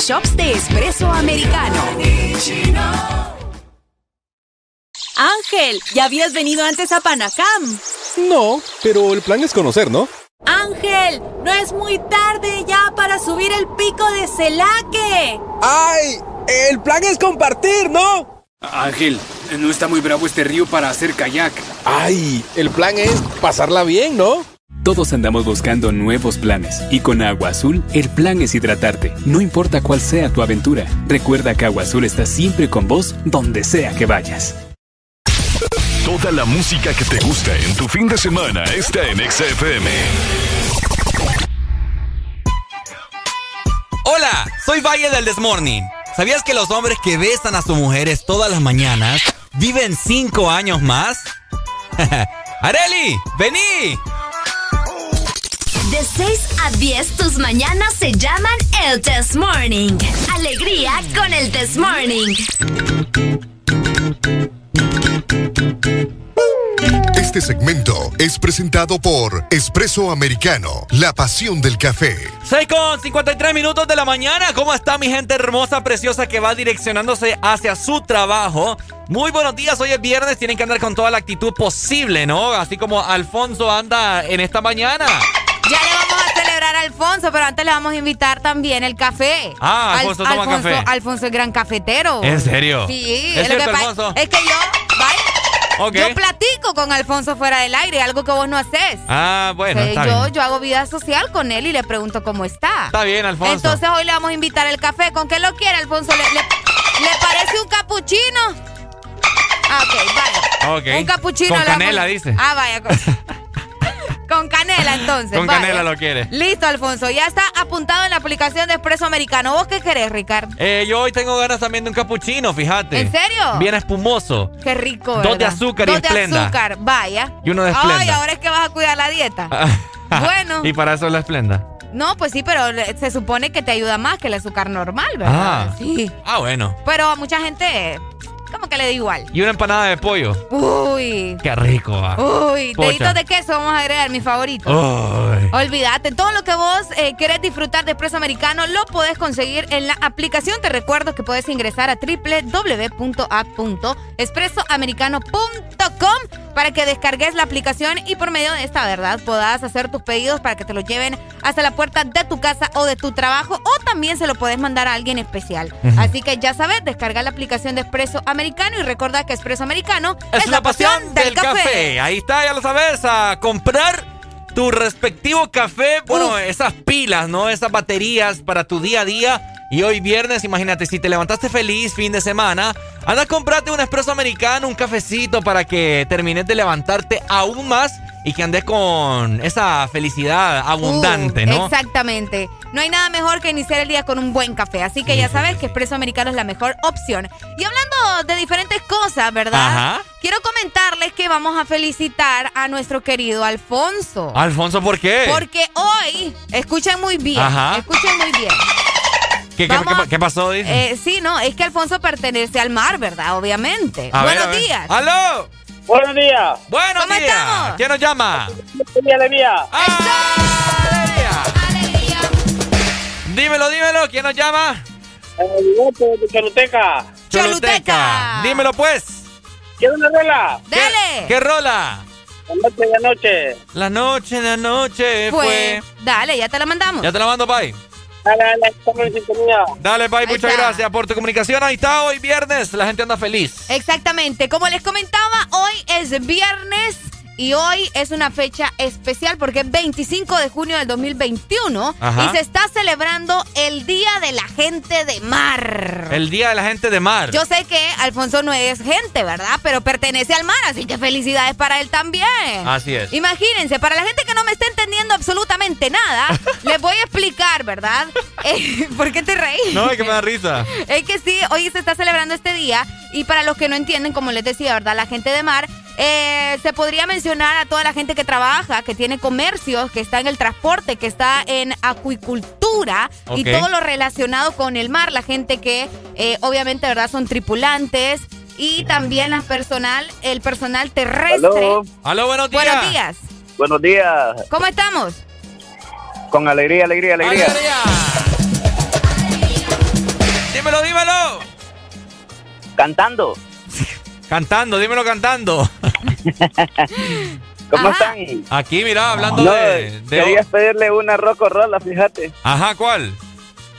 Shops de espresso americano. Ángel, ¿ya habías venido antes a Panacam? No, pero el plan es conocer, ¿no? Ángel, no es muy tarde ya para subir el pico de Celaque. ¡Ay! El plan es compartir, ¿no? Ángel, no está muy bravo este río para hacer kayak. ¡Ay! El plan es pasarla bien, ¿no? Todos andamos buscando nuevos planes y con Agua Azul el plan es hidratarte, no importa cuál sea tu aventura. Recuerda que Agua Azul está siempre con vos donde sea que vayas. Toda la música que te gusta en tu fin de semana está en XFM. Hola, soy Valle del Desmorning. ¿Sabías que los hombres que besan a sus mujeres todas las mañanas viven cinco años más? ¡Areli! ¡Vení! De 6 a 10 tus mañanas se llaman el Test Morning. Alegría con el Test Morning. Este segmento es presentado por Espresso Americano, la pasión del café. 6 con 53 minutos de la mañana. ¿Cómo está mi gente hermosa, preciosa que va direccionándose hacia su trabajo? Muy buenos días, hoy es viernes, tienen que andar con toda la actitud posible, ¿no? Así como Alfonso anda en esta mañana. Ya le vamos a Alfonso, pero antes le vamos a invitar también el café. Ah, Alfonso toma Alfonso, café. Alfonso es gran cafetero. ¿En serio? Sí, ¿Es lo que cierto, Alfonso? es que yo, bye. Yo platico con Alfonso fuera del aire, algo que vos no haces. Ah, bueno, está yo, bien. yo hago vida social con él y le pregunto cómo está. Está bien, Alfonso. Entonces hoy le vamos a invitar el café. ¿Con qué lo quiere, Alfonso? ¿Le, le, le parece un capuchino? Ah, ok, vaya. Ok. Un capuchino. Con canela, dice. Ah, vaya. Con, canela, entonces. Con canela lo quiere. Listo, Alfonso. Ya está apuntado en la aplicación de Expreso Americano. ¿Vos qué querés, Ricardo? Eh, yo hoy tengo ganas también de un capuchino, fíjate. ¿En serio? Bien espumoso. Qué rico, Dos de ¿verdad? azúcar y Dos de azúcar, vaya. Y uno de Ay, Splenda. ahora es que vas a cuidar la dieta. Bueno. y para eso es la esplenda. No, pues sí, pero se supone que te ayuda más que el azúcar normal, ¿verdad? Ah. Sí. Ah, bueno. Pero a mucha gente, como que le da igual. Y una empanada de pollo. Uy. Qué rico, va. Uy, Pocha. deditos de queso vamos a agregar, mi favorito. Ay. Olvídate, todo lo que vos eh, querés disfrutar de Expreso Americano lo podés conseguir en la aplicación. Te recuerdo que podés ingresar a www.app.expresoamericano.com para que descargues la aplicación y por medio de esta, ¿verdad? Podás hacer tus pedidos para que te lo lleven hasta la puerta de tu casa o de tu trabajo o también se lo podés mandar a alguien especial. Así que ya sabes, descarga la aplicación de Expreso Americano y recuerda que Expreso Americano Es, la pasión del café. Ahí está, ya lo sabes, a comprar tu respectivo café. Bueno, esas pilas, ¿no? Esas baterías para tu día a día. Y hoy viernes, imagínate, si te levantaste feliz fin de semana, anda a comprarte un espresso americano, un cafecito para que termines de levantarte aún más y que andes con esa felicidad abundante, Uh, ¿no? Exactamente. No hay nada mejor que iniciar el día con un buen café. Así que ya sabes que Expreso Americano es la mejor opción. Y hablando de diferentes cosas, ¿verdad? Ajá. Quiero comentarles que vamos a felicitar a nuestro querido Alfonso. Alfonso, ¿por qué? Porque hoy, escuchen muy bien, Ajá. escuchen muy bien. ¿Qué, qué- vamos- qué- qué pasó? Dice? Eh, sí, no, es que Alfonso pertenece al mar, ¿verdad? Obviamente. A Buenos ver. días. ¡Aló! Buenos días. Buenos ¿Cómo días. estamos? ¿Quién nos llama? Alegría, alegría. Dímelo, dímelo. ¿Quién nos llama? de Choluteca. Choluteca. Dímelo, pues. ¿Quieres una rola? Dale. ¿Qué rola? La noche de anoche. La noche de anoche fue. Pues, dale, ya te la mandamos. Ya te la mando, Pai. Dale, dale, estamos en sintonía. Dale, Ahí muchas está. gracias por tu comunicación. Ahí está, hoy viernes. La gente anda feliz. Exactamente. Como les comentaba, hoy es viernes y hoy es una fecha especial porque es 25 de junio del 2021 Ajá. y se está celebrando el Día de la Gente de Mar. El día de la gente de mar. Yo sé que Alfonso no es gente, ¿verdad? Pero pertenece al mar, así que felicidades para él también. Así es. Imagínense, para la gente que no me está entendiendo absolutamente nada, les voy a explicar, ¿verdad? Eh, ¿Por qué te reís? No, es que me da risa. Es que sí, hoy se está celebrando este día y para los que no entienden, como les decía, ¿verdad? La gente de mar, eh, se podría mencionar a toda la gente que trabaja, que tiene comercios, que está en el transporte, que está en acuicultura y todo lo relacionado con el mar, la gente que eh, obviamente, ¿verdad? Son tripulantes y también la personal, el personal terrestre. Aló. Aló, buenos días. Buenos días. Buenos días. ¿Cómo estamos? Con alegría, alegría, alegría. Dímelo, dímelo. Cantando. Cantando, dímelo cantando. ¿Cómo Ajá. están? Aquí, mira, hablando No, de, de- quería pedirle una roco rola, fíjate. Ajá, ¿cuál?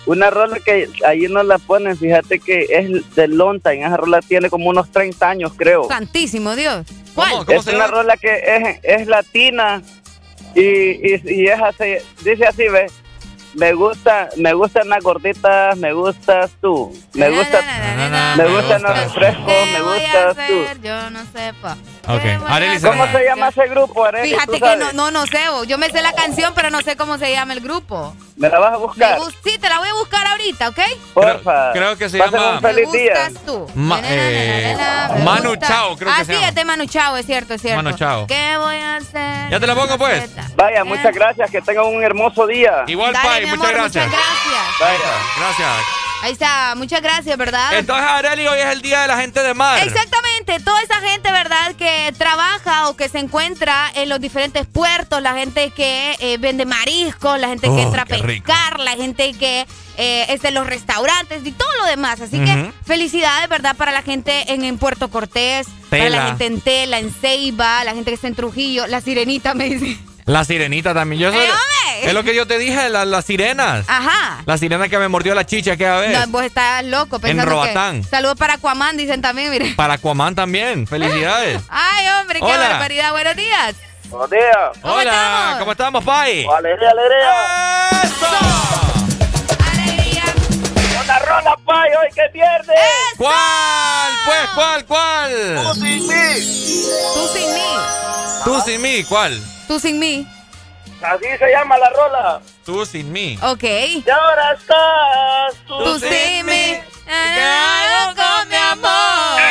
Una rola que ahí nos la ponen, fíjate que es de Long Time. Esa rola tiene como unos 30 años, creo. Santísimo Dios. ¿Cuál? es una rola que es, es latina y, y, y es así, dice así, ve. Me gusta, me gustan las gorditas, me gustas tú. Me gusta, me gustan los refrescos, me ¿Qué voy a gustas tú. Yo no sé, pa. Ok. Arely, ¿Cómo se- se llama ese grupo, Arely? Fíjate ¿Tú que no, no, no sé, yo me sé la canción, pero no sé cómo se llama el grupo. ¿Me la vas a buscar? sí, te la voy a buscar ahorita, ¿ok? Porfa. creo que se llama- un feliz Me día. gustas tú. Ma- eh, me Manu gusta. Chao, creo que ah, se sí, llama. es de Manu Chao, es cierto, es cierto. Manu Chao. ¿Qué voy a hacer? Ya te la pongo, pues. Vaya, muchas gracias, que tengan un hermoso día. Igual, Dale, Pai, mi muchas amor, gracias. muchas gracias. Vaya. Gracias. Ahí está, muchas gracias, ¿verdad? Entonces, Areli, hoy es el día de la gente de mar. Exactamente, toda esa gente, ¿verdad? Que trabaja o que se encuentra en los diferentes puertos, la gente que eh, vende mariscos, la gente que Oh, entra a pescar, la gente que eh, es de los restaurantes y todo lo demás. Así que felicidades, ¿verdad? Para la gente en, en Puerto Cortés, para la gente en Tela, en Ceiba, la gente que está en Trujillo, la sirenita me dice. La sirenita también. Yo soy- ¡Eh, hombre! es lo que yo te dije, la- las sirenas. Ajá. La sirena que me mordió la chicha aquella vez. No, vos estás loco pensando Roatán. que... Saludos para Aquaman, dicen también, mire. Para Aquaman también. Felicidades. Ay, hombre, qué Hola. barbaridad. Buenos días. Buenos días. Hola, ¿cómo estamos, Pai? Alegría, alegría. Una rola, pay, hoy que pierde. ¿Cuál? Pues, ¿cuál, cuál? Tú sin mí. Tú sin mí. Tú sin mí, ¿cuál? Tú sin mí. Así se llama la rola. Tú sin mí. Ok. Y ahora estás tú, Tú sin mí. ¿Qué hago con mi amor?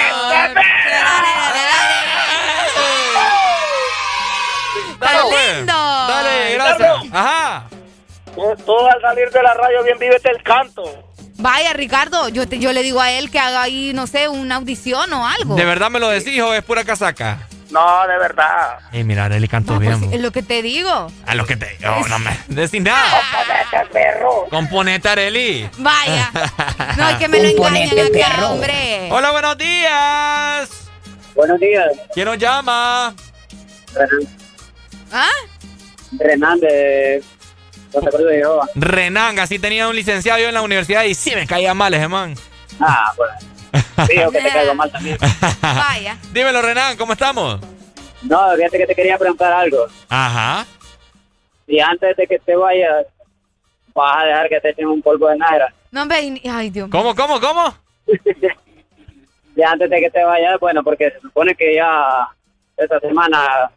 Dale, pues. lindo! Dale, gracias. Ajá. Tú, tú al salir de la radio bien vives el canto. Vaya, Ricardo, yo, te- yo le digo a él que haga ahí, no sé, una audición o algo. ¿De verdad me lo decís o es pura casaca? No, de verdad. Ey, mira, Arely canto Ah, pues bien. sí, es lo que te digo. A lo que te. Oh, no me decís nada. perro. Componete, Arely. Vaya. No, es que me lo engañan acá, hombre. Hola, buenos días. Buenos días. ¿Quién nos llama? ¿Ah? Renan de Cruz de Jehová. Renan, así tenía un licenciado yo en la universidad y sí me caía mal ese man. Ah, bueno. Sí, o que te caigo mal también. Vaya. Dímelo, Renan, ¿cómo estamos? No, fíjate que te quería preguntar algo. Ajá. Si antes de que te vayas, vas a dejar que te echen un polvo de naira. No, hombre, y- ay, Dios mío. ¿Cómo, cómo, cómo? Si antes de que te vayas, bueno, porque se supone que ya esta semana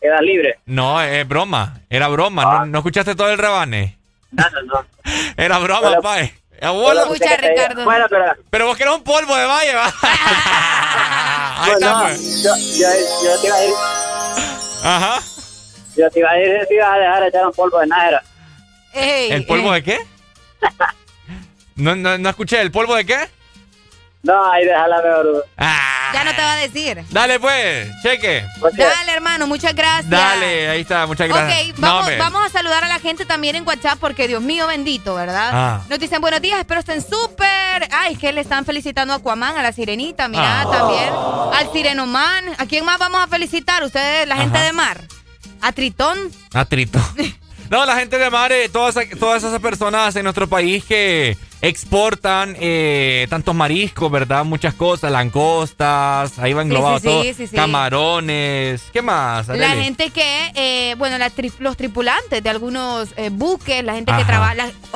quedas libre. No, es broma. Era broma. ¿No, no escuchaste todo el rebane? No, no, no. Era broma, Pero-. Abuelo. Ricardo. Bueno, pero... Pero vos querés un polvo de valle, va. Ahí Bueno, está, pues. yo, yo, yo te iba a ir, Ajá. yo te iba a ir, te iba a dejar echar un polvo de naira. Ey, ¿El polvo de qué? No, no, no escuché. ¿El polvo de qué? No, ahí déjala mejor. Ya no te va a decir. Dale, pues. Cheque. Dale, hermano, muchas gracias. Dale, ahí está. Muchas gracias. Ok, vamos, vamos a saludar a la gente también en WhatsApp porque Dios mío bendito, ¿verdad? Ah. Nos dicen buenos días, espero estén súper. Ay, es que le están felicitando a Aquaman, a la sirenita, mira, Ah. también. Al sirenoman. ¿A quién más vamos a felicitar? Ustedes, la gente Ajá. de mar. A Tritón. Ah, trito. No, la gente de mar, eh, todas, todas esas personas en nuestro país que exportan eh, tantos mariscos, ¿verdad? Muchas cosas, langostas, ahí va englobado sí, sí, todo. sí, sí. Camarones, ¿qué más? La gente que, eh, bueno, la tri- los tripulantes de algunos eh, buques, la gente que trabaja.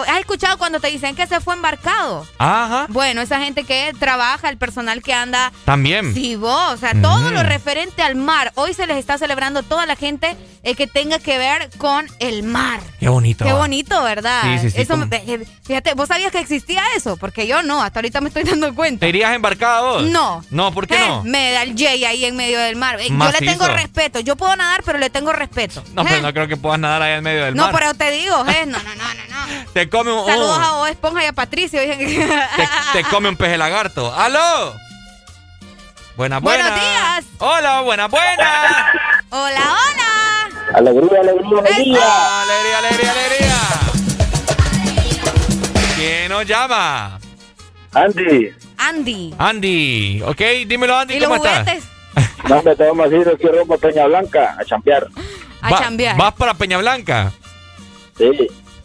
¿Has escuchado cuando te dicen que se fue embarcado? Ajá, Bueno, esa gente que trabaja, el personal que anda también. Sí, vos, o sea, todo lo referente al mar. Hoy se les está celebrando toda la gente que tenga que ver con el mar. Qué bonito. Qué bonito, ¿verdad? Sí, sí, sí, Eso, como- fíjate, ¿vos sabías que existía eso? Porque yo no, hasta ahorita me estoy dando cuenta. ¿Te irías embarcado vos? No. No, ¿por qué Eh, no? Me da el J ahí en medio del mar. Eh, yo le tengo respeto. Yo puedo nadar, pero le tengo respeto. No, Eh, pero no creo que puedas nadar ahí en medio del no, mar. pero te digo, eh, no, no, no, no, no. Te come un, Saludos un- a Bob Esponja y a Patricio. te, te come un peje lagarto. ¡Aló! Buenas, buenas. Buenos días. Hola, buenas, buenas. Hola, hola. Alegría, alegría, alegría. Alegría, alegría, alegría. ¿Quién nos llama? Andy, Andy. Andy. Ok, dímelo, Andy, ¿Y los ¿cómo estás? juguetes? no me tengo más ir, quiero rumbo a Peña Blanca a champear. A Va- chambear. ¿Vas para Peña Blanca? Sí.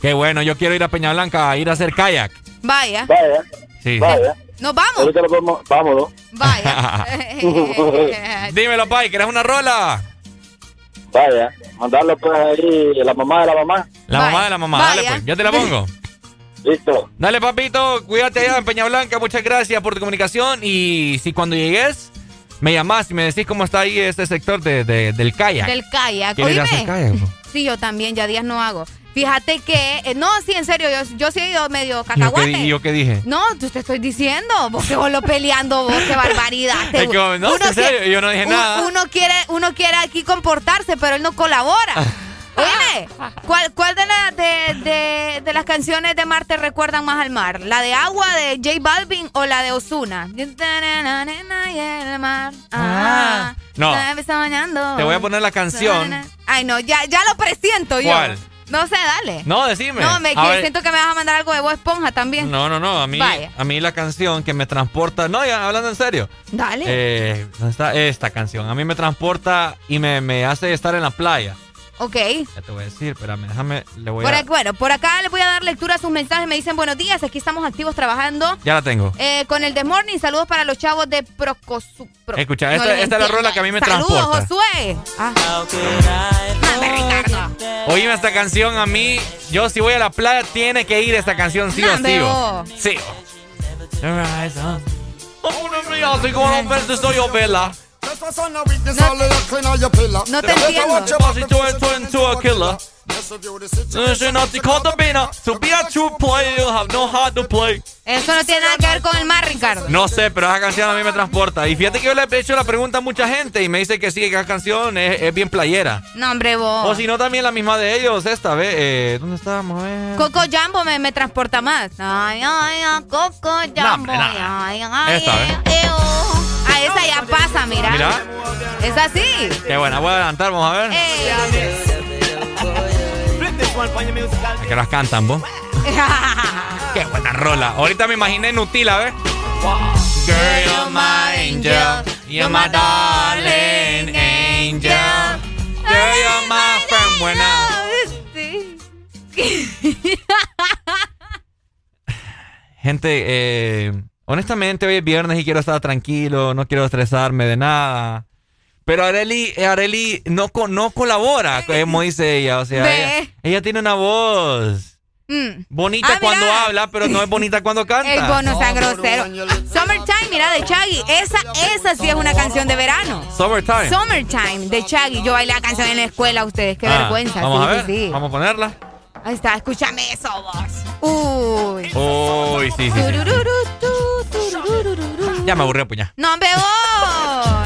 Qué bueno, yo quiero ir a Peña Blanca a ir a hacer kayak. Vaya. Vaya, Sí. vaya. Nos vamos. Ahorita lo podemos, vámonos. Vaya. Dímelo, Pai, ¿querés una rola? Vaya, mandarlo pues ahí a la mamá de la mamá. La mamá de la mamá, dale pues, ya te la pongo. Listo. Dale, papito, cuídate allá en Peña Blanca, muchas gracias por tu comunicación y si cuando llegues me llamás y me decís cómo está ahí este sector de, de- del kayak. Del kayak. ¿Quieres ir a hacer Oíme. kayak? bro? Sí, yo también, ya días no hago. Fíjate que, eh, no, sí, en serio, yo, yo sí he ido medio ¿Y yo cacahuate. y yo qué dije? No, tú te estoy diciendo, vos que vos lo peleando, vos, qué barbaridad. Te- Es como, no, uno en serio, yo no dije un- nada. Uno quiere, uno quiere aquí comportarse, pero él no colabora. Oye, ¿cuál, cuál de, la- de, de, de las canciones de mar te recuerdan más al mar? ¿La de Agua de J Balvin o la de Osuna? Ah, No. me está bañando. Te voy a poner la canción. Ay, no, ya, ya lo presiento yo. ¿Cuál? No sé, dale. No, decime. No, me que siento que me vas a mandar algo de voz esponja también. No, no, no, a mí, Vaya. a mí la canción que me transporta, no, ya hablando en serio, Dale. eh, ¿dónde está esta canción, a mí me transporta y me, me hace estar en la playa. Ok. Ya te voy a decir, espérame, déjame, le voy Por a... aquí- bueno, por acá les voy a dar lectura a sus mensajes. Me dicen buenos días, aquí estamos activos trabajando. Ya la tengo. Eh, con el The Morning, saludos para los chavos de Procosu. Pro- Escucha, no esta, es la rola que a mí me Saludos, transporta. Josué. Ah. Mame, Ricardo. Oíme esta canción a mí. Yo si voy a la playa tiene que ir esta canción sí o sí. o-. Sí. Como verdes soy yo, vela. No te entiendo. Eso no tiene nada que ver con el mar, Ricardo. No sé, pero esa canción a mí me transporta. Y fíjate que yo le he hecho la pregunta a mucha gente y me dice que sí, que esa canción es, es bien playera. No, hombre, vos. O si no, también la misma de ellos, esta, ¿ve? Eh, ¿Dónde estábamos? Coco Jambo me, me transporta más. Ay, ay, ay, Coco Jambo. ay, ay, Esta, ¿ve? eh, oh. Ah, esa ya pasa, mira. Mira. Es así. Qué buena, voy a adelantar, vamos a ver. Es que las cantan, vos. Qué buena rola. Ahorita me imaginé Nutila, ¿ves? Girl, you're my angel. You're my darling angel. Girl, you're my friend. Buena. Gente, eh, honestamente hoy es viernes y quiero estar tranquilo, no quiero estresarme de nada. Pero Areli, Areli no, co- no colabora, como dice ella. O sea, ella, ella tiene una voz Mm. bonita Ah, cuando mira. habla, pero no es bonita cuando canta. El bono sea grosero. Summertime, mira, de Chaggy. Esa, esa sí es una canción de verano. Summertime. Summertime, de Chaggy. Yo bailé la canción en la escuela, ustedes. Qué Ah, vergüenza. Vamos sí, a ver, sí, sí. vamos a ponerla. Ahí está, escúchame eso, vos. Uy. Uy, sí, sí. Ya me aburrió, pues ya. No, hombre, vos.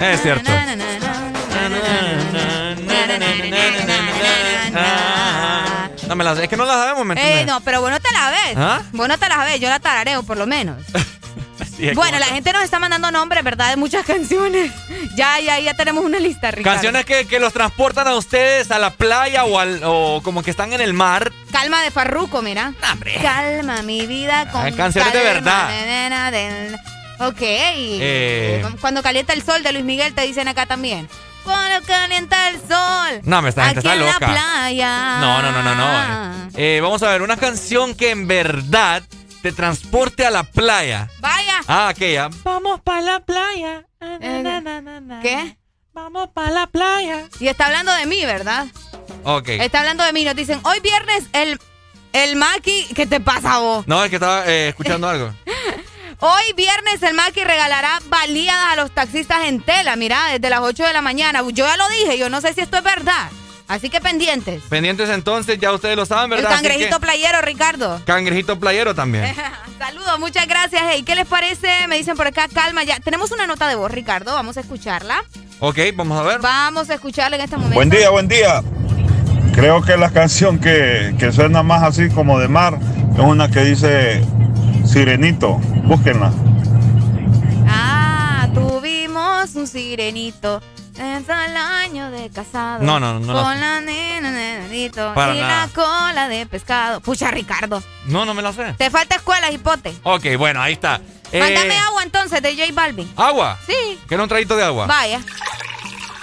Es cierto. No me la sé, es que no la sabemos, ¿me Eh, entiendes? no, pero vos no te la ves. ¿Ah? Vos no te la ves, yo la tarareo por lo menos. Sí, Bueno, la gente nos está mandando nombres, ¿verdad? De muchas canciones. Ya, ya, ya tenemos una lista, Ricardo. Canciones que, que los transportan a ustedes a la playa o, al, o como que están en el mar. Calma de Farruco, mira. Calma mi vida con Ah, canciones de calma, verdad. nena, del- Ok. Eh. Cuando calienta el sol de Luis Miguel te dicen acá también. Cuando calienta el sol. No, me esta gente aquí está en loca. la playa. No, no, no, no, no. Eh, vamos a ver, una canción que en verdad te transporte a la playa. Vaya. Ah, aquella. Vamos para la playa. ¿Qué? Vamos para la playa. Y está hablando de mí, ¿verdad? Ok. Está hablando de mí. Nos dicen, hoy viernes el, el Maki. ¿Qué te pasa a vos? No, es que estaba eh, escuchando algo. Hoy viernes el Maki regalará baleadas a los taxistas en tela, mira, desde las 8 de la mañana. Yo ya lo dije, yo no sé si esto es verdad. Así que pendientes. Pendientes entonces, ya ustedes lo saben, El ¿verdad? Así cangrejito que- playero, Ricardo. Cangrejito playero también. Saludos, muchas gracias. Hey, ¿qué les parece? Me dicen por acá, calma ya. Tenemos una nota de voz, Ricardo. Vamos a escucharla. Ok, vamos a ver. Vamos a escucharla en este momento. Buen día, buen día. Creo que la canción que, que suena más así como de mar es una que dice Sirenito. Búsquenla. Ah, tuvimos un sirenito. Es el año de casado. No, no, no la Con sé. la nena, nenito. Para y nada. la cola de pescado. Pucha, Ricardo. No, no me la sé. Te falta escuela, hipote. Ok, bueno, ahí está. Eh, Mándame agua entonces de J Balvin. ¿Agua? Sí. ¿Quiero un traguito de agua? Vaya.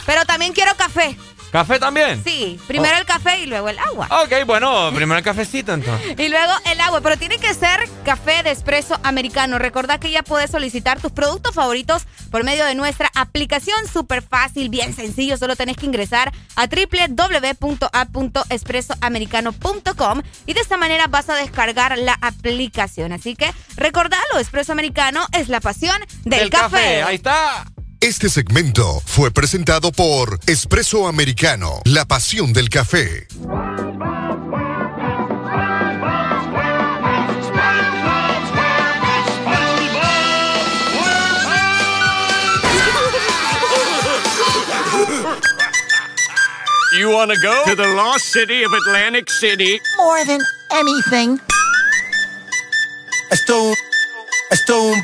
Pero también quiero café. ¿Café también? Sí. Primero Oh. el café y luego el agua. Ok, bueno, primero el cafecito entonces. Y luego el agua, pero tiene que ser café de espresso americano. Recordá que ya puedes solicitar tus productos favoritos por medio de nuestra aplicación súper fácil, bien sencillo. Solo tenés que ingresar a www.a.espressoamericano.com y de esta manera vas a descargar la aplicación. Así que recordalo, espresso americano es la pasión del, café. Ahí está. Este segmento fue presentado por Espresso Americano, la pasión del café. You want to go to the lost city of Atlantic City? More than anything. Esto un, esto un,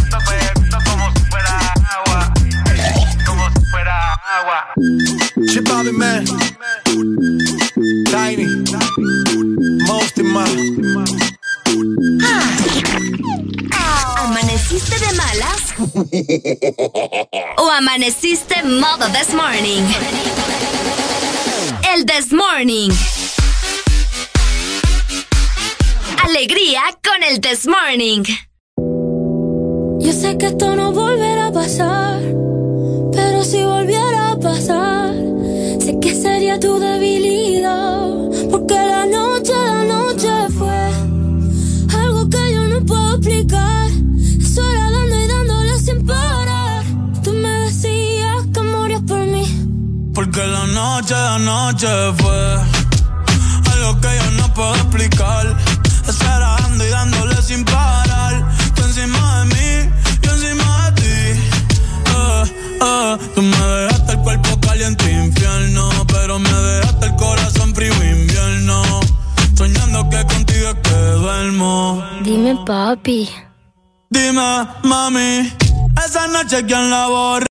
Chip Bobby Man, Tiny, Most in My. ¿Amaneciste de malas? ¿O amaneciste modo this morning? El this morning. Alegría con el this morning. Yo sé que esto no volverá a pasar, si volviera a pasar, sé que sería tu debilidad, porque la noche, la noche fue algo que yo no puedo explicar. Sola dando y dándole sin parar. Tú me decías que morías por mí. Porque la noche, la noche fue algo que yo no puedo explicar. Estar dando y dándole sin parar. Tú encima de mí, yo encima. Eh, tú me dejaste el cuerpo caliente infierno, pero me dejaste el corazón frío invierno. Soñando que contigo es que duermo. Dime, papi. Dime, mami, esa noche quién la borra.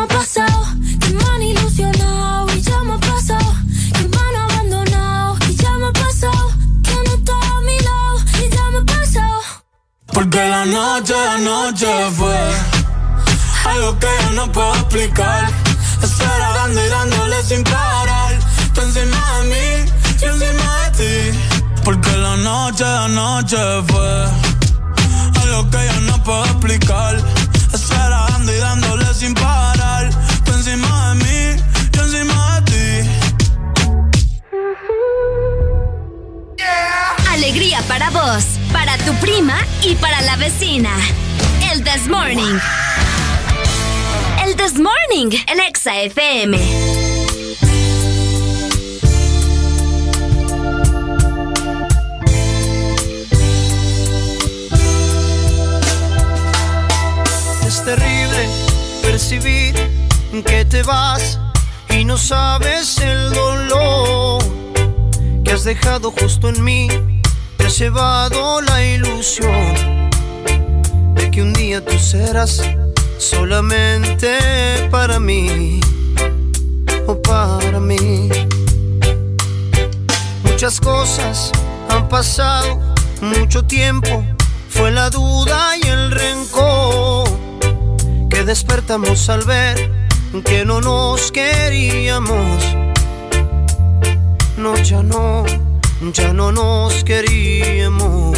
me ha pasado, que me han ilusionado y ya me ha pasado, que me han abandonado y ya me ha pasado, que no está a mi lado y ya me ha pasado. Porque la noche, la noche fue algo que yo no puedo explicar. Estar hablando y dándole sin parar, tú encima de mí, yo encima de ti. Porque la noche, la noche fue algo que yo no puedo explicar. Estar hablando y dándole sin parar Para vos, para tu prima y para la vecina. El This Morning. El This Morning en Exa FM. Es terrible percibir que te vas y no sabes el dolor que has dejado justo en mí. Llevado la ilusión de que un día tú serás solamente para mí o para mí. Muchas cosas han pasado, mucho tiempo, fue la duda y el rencor que despertamos al ver que no nos queríamos. No, ya no, ya no nos queríamos.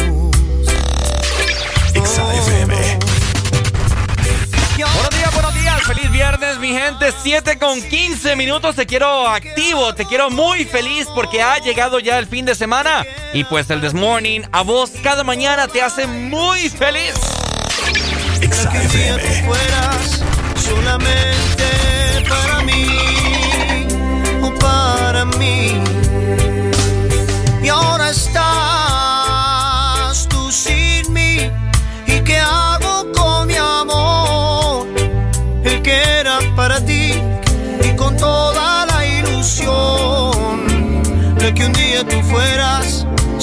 Buenos días, buenos días. Feliz viernes, mi gente. 7 con 15 minutos. Te quiero activo, te quiero muy feliz porque ha llegado ya el fin de semana. Y pues el This Morning a vos cada mañana te hace muy feliz. solamente para mí o para mí.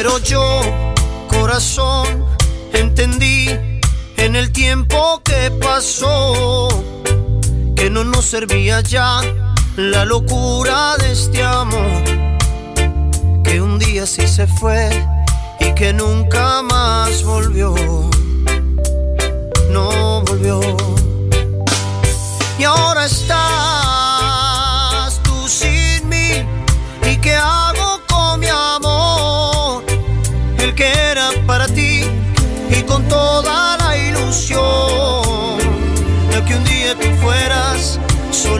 Pero yo, corazón, entendí en el tiempo que pasó que no nos servía ya la locura de este amor. Que un día sí se fue y que nunca más volvió. No volvió. Y ahora estás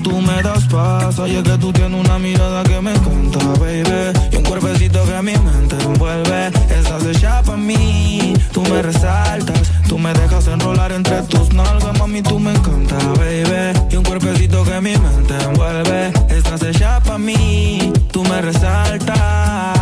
tú me das paz. Oye, que tú tienes una mirada que me encanta, baby. Y un cuerpecito que mi mente envuelve. Estás hecha pa' mí, tú me resaltas. Tú me dejas enrolar entre tus nalgas, mami, tú me encanta, baby. Y un cuerpecito que mi mente envuelve. Estás hecha pa' mí, tú me resaltas.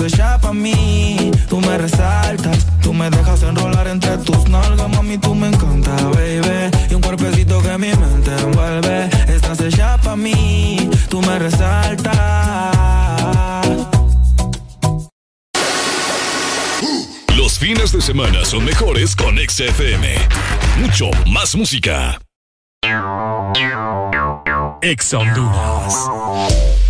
Estás hecha pa' mí, tú me resaltas. Tú me dejas enrolar entre tus nalgas, mami, tú me encanta, baby. Y un cuerpecito que mi mente envuelve. Estás hecha pa' mí, tú me resaltas. Los fines de semana son mejores con XFM. Mucho más música. Ex Honduras.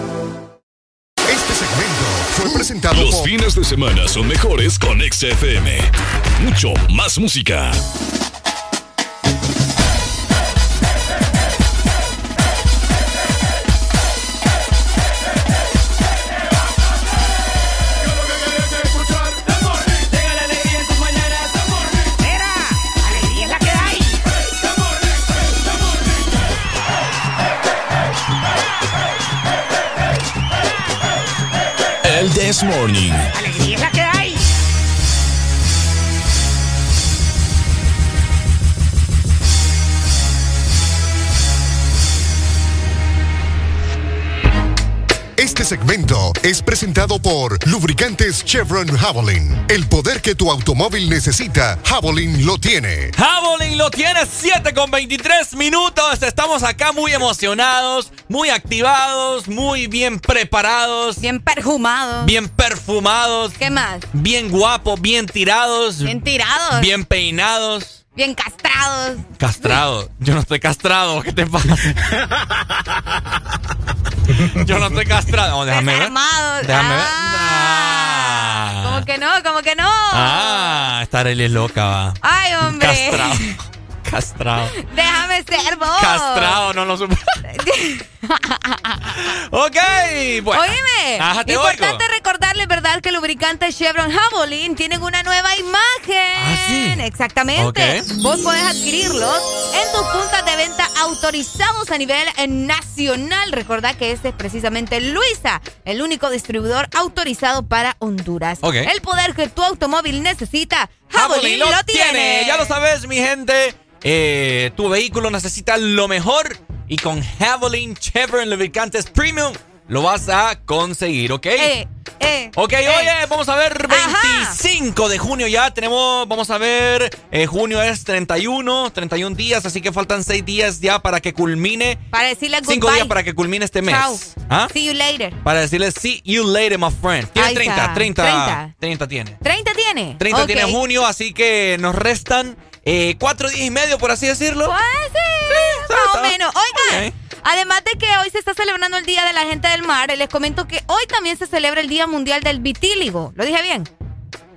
Segmento fue presentado Los por fines de semana son mejores con XFM. Mucho más música. This Morning. Segmento es presentado por Lubricantes Chevron Javelin. El poder que tu automóvil necesita, Javelin lo tiene. Javelin lo tiene 7 con 23 minutos. Estamos acá muy emocionados, muy activados, muy bien preparados. Bien perfumados. Bien perfumados. ¿Qué más? Bien guapos, bien tirados. Bien tirados. Bien peinados. Bien castrados. Castrado. Yo no estoy castrado. ¿Qué te pasa? Yo no estoy castrado. Oh, déjame ver. Déjame ver. Ah, ¿Cómo que no? ¿Cómo que no? Ah, esta Arely es loca, va. Ay, hombre. Castrado. Castrado. Déjame ser vos. Castrado, no lo supe. ok, bueno. Oíme, Ajá, te importante oigo. recordarles, ¿verdad? Que lubricantes Chevron Javelin tienen una nueva imagen. Ah, sí. Exactamente. Vos podés adquirirlos en tus puntos de venta autorizados a nivel nacional. Recordá que este es precisamente Luisa, el único distribuidor autorizado para Honduras. Ok. El poder que tu automóvil necesita, Javelin lo, tiene. Ya lo sabes, mi gente. Eh, tu vehículo necesita lo mejor. Y con Javelin Chevron Lubricantes Premium lo vas a conseguir, ¿ok? Eh, eh, Ok, eh. oye, vamos a ver 25 de junio ya. Tenemos, vamos a ver, eh, junio es 31, 31 días, así que faltan 6 días ya para que culmine. Para decirle 5 goodbye. días para que culmine este mes. Chao. ¿Ah? See you later. Para decirle see you later, my friend. Tiene Ahí 30, está. 30, 30. 30 tiene. 30 tiene. 30 Ok. tiene junio, así que nos restan eh, cuatro días y medio, por así decirlo. Pues sí, más o menos. Oigan, además de que hoy se está celebrando el Día de la Gente del Mar, les comento que hoy también se celebra el Día Mundial del Vitíligo. ¿Lo dije bien?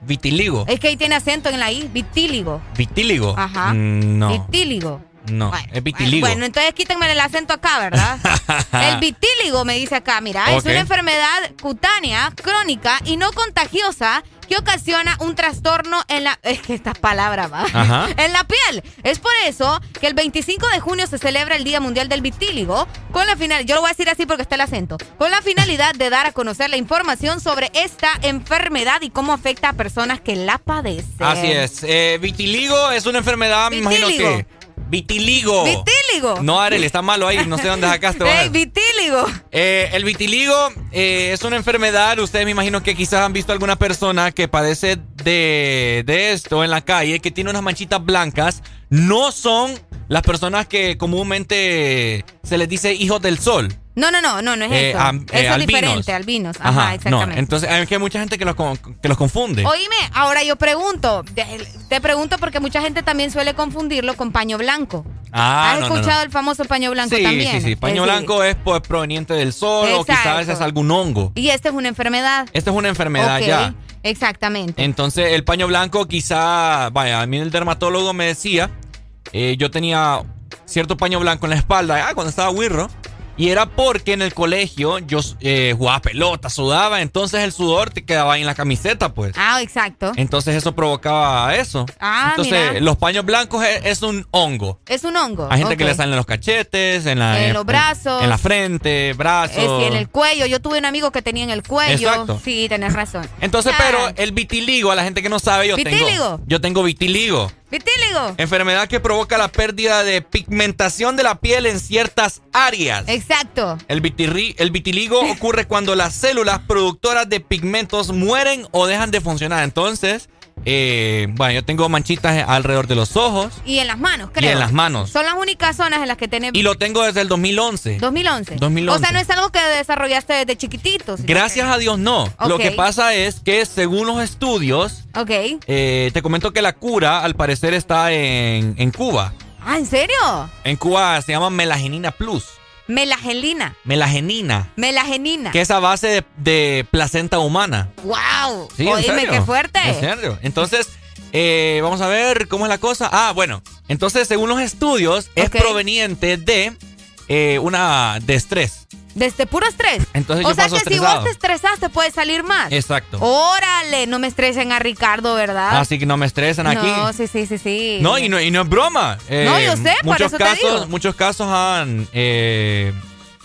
Vitiligo. Es que ahí tiene acento en la I. Vitíligo. Vitíligo. Ajá. Mm, no. Vitíligo. No, es vitiligo. Bueno, entonces quítenme el acento acá, ¿verdad? El vitíligo me dice acá, mira, es una enfermedad cutánea, crónica y no contagiosa que ocasiona un trastorno en la... Es que estas palabras, va. Ajá. En la piel. Es por eso que el 25 de junio se celebra el Día Mundial del Vitíligo con la final... Yo lo voy a decir así porque está el acento. Con la finalidad de dar a conocer la información sobre esta enfermedad y cómo afecta a personas que la padecen. Así es. Eh, vitiligo es una enfermedad, me imagino Vitíligo. que. Vitiligo. Vitíligo. No, Arely, está malo ahí. No sé dónde sacaste. ¡Ey, vaya. vitíligo! Eh, el vitiligo eh, es una enfermedad. Ustedes me imagino que quizás han visto alguna persona que padece de, de esto en la calle, que tiene unas manchitas blancas. No son las personas que comúnmente se les dice hijos del sol. No, no, no, no, no es Eh, eso. am- eh, eso es albinos. diferente, albinos. Ajá, exactamente. No, entonces hay que hay mucha gente que los, que los confunde. Oíme, ahora yo pregunto, te pregunto porque mucha gente también suele confundirlo con paño blanco. Ah, ¿Has no, escuchado no. el famoso paño blanco sí, también? sí, sí. Paño Eh, blanco es pues, proveniente del sol o quizás es algún hongo. Y esta es una enfermedad. Esta es una enfermedad ya. Exactamente. Entonces, el paño blanco quizá, vaya, a mí el dermatólogo me decía, eh, yo tenía cierto paño blanco en la espalda, ah, cuando estaba wirro, y era porque en el colegio yo eh, jugaba pelota, sudaba, entonces el sudor te quedaba ahí en la camiseta, pues. Ah, exacto. Entonces eso provocaba eso. Ah, entonces, mira. los paños blancos es, es un hongo. Es un hongo. Hay gente que le salen en los cachetes, en, la, En los brazos. en la frente, brazos. Es que en el cuello. Yo tuve un amigo que tenía en el cuello. Exacto. Sí, tenés razón. Entonces, pero el vitiligo, a la gente que no sabe, yo ¿Vitíligo? tengo. Yo tengo vitiligo. Vitíligo. Enfermedad que provoca la pérdida de pigmentación de la piel en ciertas áreas. Exacto. El, vitirri- el vitiligo ocurre cuando las células productoras de pigmentos mueren o dejan de funcionar. Entonces, eh, bueno, yo tengo manchitas alrededor de los ojos Y en las manos, creo. y en las manos. Son las únicas zonas en las que tenés. Y lo tengo desde el 2011. 2011. 2011. O sea, no es algo que desarrollaste desde chiquitito. sino Gracias a Dios no. Lo que pasa es que según los estudios, Ok. eh, te comento que la cura al parecer está en, en Cuba. Ah, ¿en serio? En Cuba se llama melagenina plus. Melagelina. Melagenina. Melagenina. Que es a base de, de placenta humana. ¡Wow! Sí, Oíme, qué fuerte. En serio. Entonces, eh, vamos a ver cómo es la cosa. Ah, bueno. Entonces, según los estudios, es proveniente de eh, una de estrés. Desde puro estrés. Entonces o yo sea paso que si vos te estresas, te puede salir más. Exacto. Órale, no me estresen a Ricardo, ¿verdad? Así que no me estresan aquí. No, sí, sí, sí, sí. No, y no, y no es broma. Eh, No, yo sé, por muchos eso te digo. Muchos casos han, eh,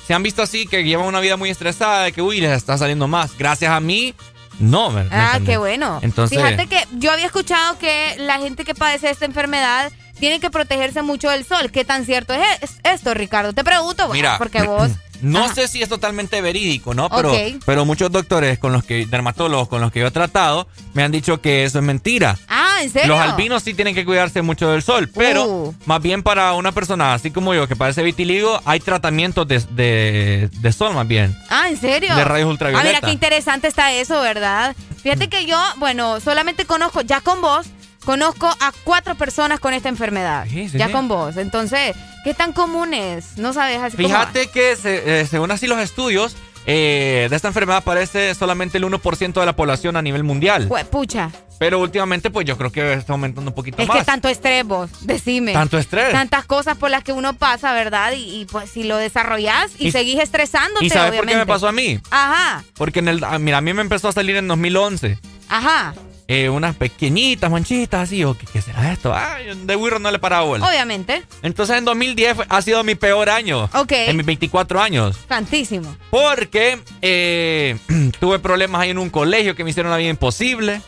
se han visto así, que llevan una vida muy estresada, de que, uy, les está saliendo más. Gracias a mí, no. ¿me- Ah, qué bueno. Entonces, Fíjate que yo había escuchado que la gente que padece esta enfermedad tiene que protegerse mucho del sol. ¿Qué tan cierto es, es esto, Ricardo? Te pregunto, bueno, Mira, porque vos... no sé si es totalmente verídico, ¿no? Pero, pero muchos doctores con los que, dermatólogos con los que yo he tratado, me han dicho que eso es mentira. Ah, ¿en serio? Los albinos sí tienen que cuidarse mucho del sol, pero Uh. más bien para una persona así como yo que padece vitiligo, hay tratamientos de, de, de sol más bien. Ah, ¿en serio? De rayos Ah, ultravioleta. mira qué interesante está eso, ¿verdad? Fíjate que yo, bueno, solamente conozco, ya con vos, conozco a cuatro personas con esta enfermedad. sí, ya sí. con vos. Entonces, ¿qué tan común es? No sabes así Fíjate que se- eh, según así los estudios, eh, de esta enfermedad aparece solamente el 1% de la población a nivel mundial. Jue- pucha. Pero últimamente pues yo creo que está aumentando un poquito Es más. que tanto estrés vos, decime. Tanto estrés. Tantas cosas por las que uno pasa, ¿verdad? Y, y, pues si lo desarrollás y, Y- seguís estresándote, ¿Y sabes por qué me pasó a mí? Ajá, Porque en el, mira, a mí me empezó a salir en 2011 ajá. Eh, unas pequeñitas manchitas así, o ¿qué, qué será esto? Ay, de Wirro no le paraba bola. Obviamente. Entonces en 2010 fue- ha sido mi peor año. Ok. En mis 24 años. Tantísimo. Porque eh, tuve problemas ahí en un colegio que me hicieron la vida imposible.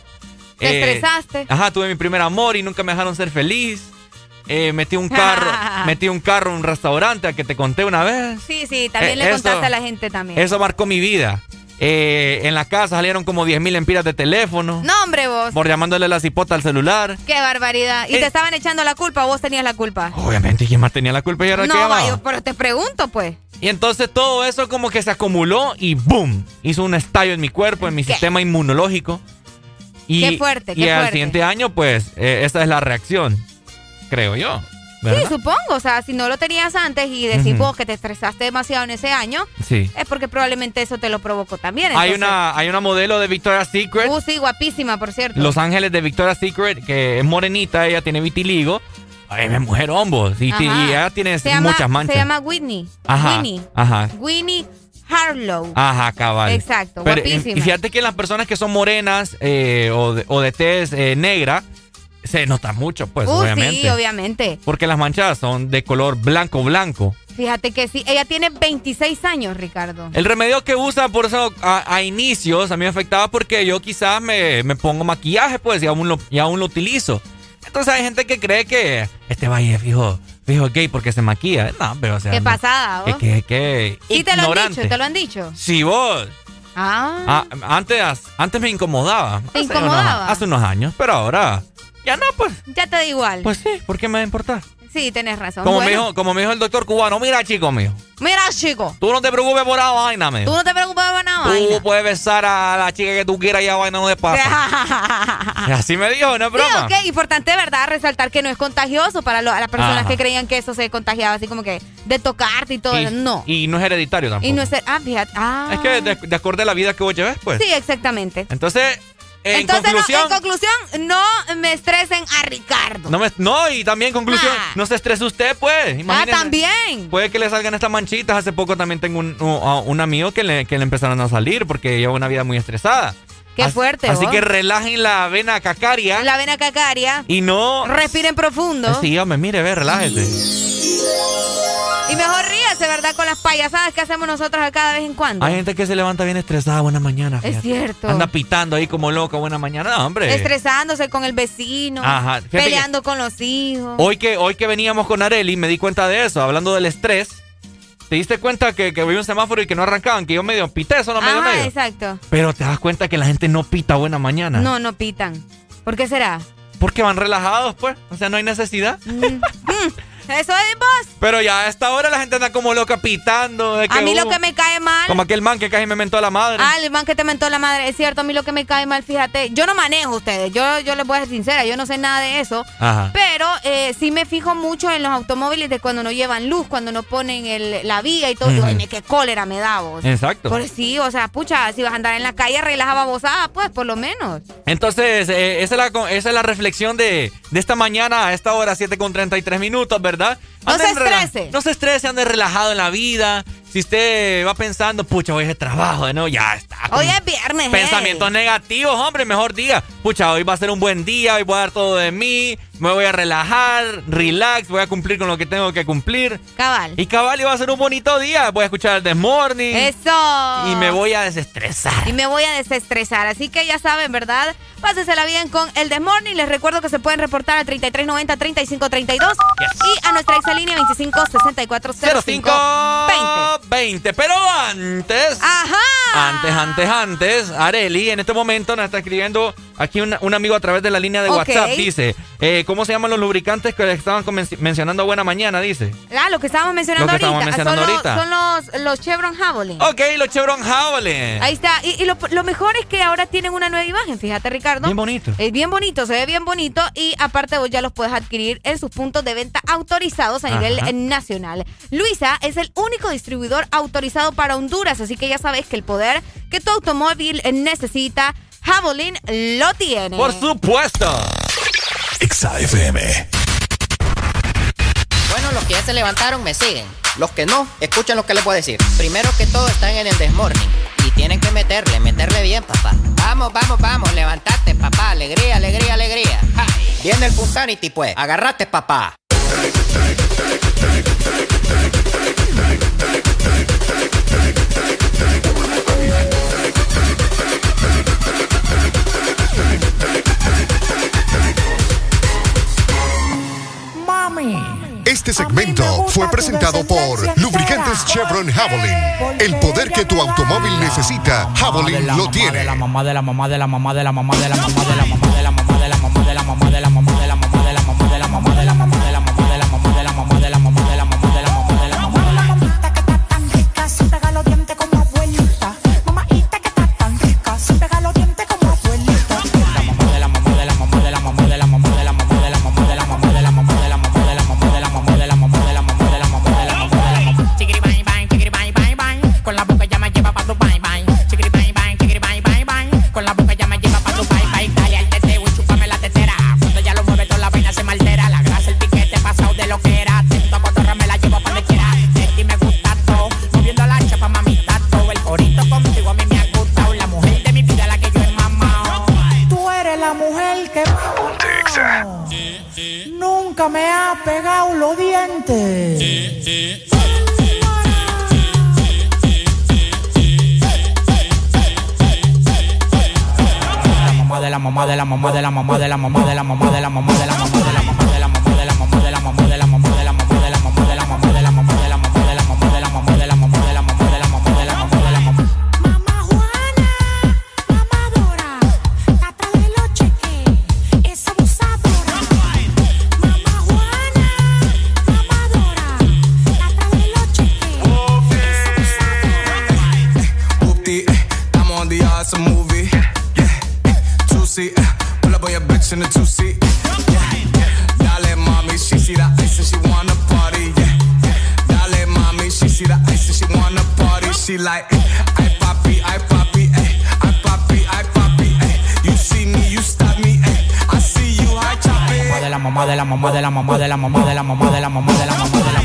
Te Eh, estresaste. Ajá, tuve mi primer amor y nunca me dejaron ser feliz. Eh, metí un carro, metí un carro en un restaurante al que te conté una vez. Sí, sí, también Eh, le eso- contaste a la gente también. Eso marcó mi vida. Eh, en la casa salieron como 10 mil empiras de teléfono. No, hombre, vos. Por llamándole la cipota al celular. Qué barbaridad. ¿Y Eh. te estaban echando la culpa o vos tenías la culpa? Obviamente, ¿quién más tenía la culpa? Yo era No, pero te pregunto, pues. Y entonces todo eso como que se acumuló y ¡boom! Hizo un estallo en mi cuerpo, en mi ¿Qué? sistema inmunológico. Y, Qué fuerte, Y qué al fuerte. siguiente año, pues, eh, esa es la reacción, creo yo. ¿Verdad? Sí, supongo. O sea, si no lo tenías antes y decís vos que te estresaste demasiado en ese año, Sí. es porque probablemente eso te lo provocó también. Hay una, hay una modelo de Victoria's Secret, Uh, sí, guapísima, por cierto. Los Ángeles de Victoria's Secret, que es morenita, ella tiene vitiligo. Ay, es mujer hombos. Y, ella tiene Se llama- muchas manchas. Se llama Whitney. Ajá. Winnie. Ajá. Winnie Harlow. Ajá, cabal. Exacto, Pero, guapísima. Y fíjate que las personas que son morenas eh, o, de, o de tez eh, negra, se nota mucho, pues, uh, obviamente. sí, obviamente. Porque las manchas son de color blanco, blanco. Fíjate que sí. Ella tiene 26 años, Ricardo. El remedio que usa, por eso a, a inicios, a mí me afectaba porque yo quizás me, me pongo maquillaje, pues, y aún, lo, y aún lo utilizo. Entonces hay gente que cree que este valle es fijo, fijo gay porque se maquilla. No, pero o sea. Qué no. pasada, Que, vos. que, que Sí, te lo han dicho, te lo han dicho. Si vos. Ah. Ah, antes, antes me incomodaba. ¿Te Hace incomodaba? unos- hace unos años, pero ahora. Ya no, pues. Ya te da igual. Pues sí, ¿por qué me va a importar? Sí, tenés razón. Como, Bueno, me dijo, como me dijo el doctor cubano, mira, chico mío. Mira, chico. Tú no te preocupes por la vaina, me Tú no te preocupes de nada. Tú puedes besar a la chica que tú quieras y ya vaina no te pasa. Así me dijo, no es Sí, broma. ok, importante, ¿verdad? Resaltar que no es contagioso para lo- a las personas Ajá. que creían que eso se contagiaba así como que de tocarte y todo. Y, eso. No. Y no es hereditario tampoco. Y no es. Ah, fíjate. Ah. Es que de, de acuerdo a la vida que vos lleves, pues. Sí, exactamente. Entonces, en Entonces, no, en conclusión, no me estresen a Ricardo. No, me- no, y también conclusión, Ah. no se estrese usted, pues. ah, también. Puede que le salgan estas manchitas. Hace poco también tengo un, un- un amigo que le, que le empezaron a salir porque lleva una vida muy estresada. Qué fuerte, Así vos. que relajen la vena cacaria La vena cacaria. y no... Respiren profundo. Sí, hombre, mire, ve, relájese. Y mejor ríase, ¿verdad? Con las payasadas que hacemos nosotros a cada vez en cuando. Hay gente que se levanta bien estresada, buena mañana. Es fíjate. cierto. Anda pitando ahí como loca, buena mañana. No, hombre. Estresándose con el vecino. Ajá, fíjate Peleando con los hijos. Hoy que, hoy que veníamos con Areli, me di cuenta de eso, hablando del estrés. ¿Te diste cuenta que, que había un semáforo y que no arrancaban? Que yo medio pité, solo medio Ajá, medio. exacto. Pero te das cuenta que la gente no pita buena mañana. No, no pitan. ¿Por qué será? Porque van relajados, pues. O sea, no hay necesidad. Eso es vos. Pero ya a esta hora la gente anda como loca pitando. de A mí lo uh, que me cae mal. Como aquel man que casi me mentó a la madre. Ah, el man que te mentó la madre. Es cierto, a mí lo que me cae mal, fíjate. Yo no manejo ustedes. Yo, yo les voy a ser sincera. Yo no sé nada de eso. Ajá. Pero eh, sí me fijo mucho en los automóviles de cuando no llevan luz, cuando no ponen el- la vía y todo. "Ay, me qué cólera me da vos. Exacto. Pues sí, o sea, pucha, si vas a andar en la calle, relaja babosada, pues, por lo menos. Entonces, eh, esa, es la, co- esa es la reflexión de, de esta mañana a esta hora, 7 con 33 minutos, ¿verdad? verdade. No se estrese. No se estrese, ande relajado en la vida. Si usted va pensando, pucha, hoy es trabajo, de nuevo, ya está. Hoy es viernes, hey. Pensamientos negativos, hombre, mejor diga, pucha, hoy va a ser un buen día, hoy voy a dar todo de mí, me voy a relajar, relax, voy a cumplir con lo que tengo que cumplir. Cabal. Y cabal, y va a ser un bonito día. Voy a escuchar el The Morning. Eso. Y me voy a desestresar. Y me voy a desestresar. Así que ya saben, ¿verdad? Pásesela bien con el The Morning. Les recuerdo que se pueden reportar al 3390-3532 y a nuestra exalínea 25640520. 20. Pero antes. Ajá. Antes, antes, antes. Areli en este momento nos está escribiendo aquí un, un amigo a través de la línea de. WhatsApp. Dice: eh, ¿Cómo se llaman los lubricantes que estaban mencionando buena mañana? Dice. Ah, lo que estábamos mencionando Lo que ahorita. mencionando son, ahorita. Los, son los, los Chevron Javelin. Ok, los Chevron Javelin. Ahí está. Y, y lo, lo mejor es que ahora tienen una nueva imagen, fíjate, Ricardo. Bien bonito. Es bien bonito, se ve bien bonito y aparte vos ya los puedes adquirir en sus puntos de venta autorizados a Ajá. nivel nacional. Luisa es el único distribuidor autorizado para Honduras, así que ya sabes que el poder que tu automóvil necesita, Javelin lo tiene. Por supuesto. Exa FM. Bueno, los que ya se levantaron me siguen. Los que no, escuchen lo que les voy a decir. Primero que todo están en el desmorning. Y tienen que meterle, meterle bien, papá. Vamos, vamos, vamos, levantate, papá. Alegría, alegría, alegría. Ja. Viene el Punsanity, pues. Agarrate, papá. Este segmento fue presentado por Lubricantes Chevron Javelin. El poder que tu automóvil necesita, Javelin lo tiene. la mamá de la mamá de la mamá de la mamá de la mamá de la mamá de la mamá de la mamá ha pegado los dientes. de la mamá de la mamá de la mamá de la mamá de la mamá de la mamá de la mamá de la mamá like I poppy, De la mamá, de la mamá, de la mamá, de la mamá, de la mamá, de la mamá, de la mamá, de la mamá.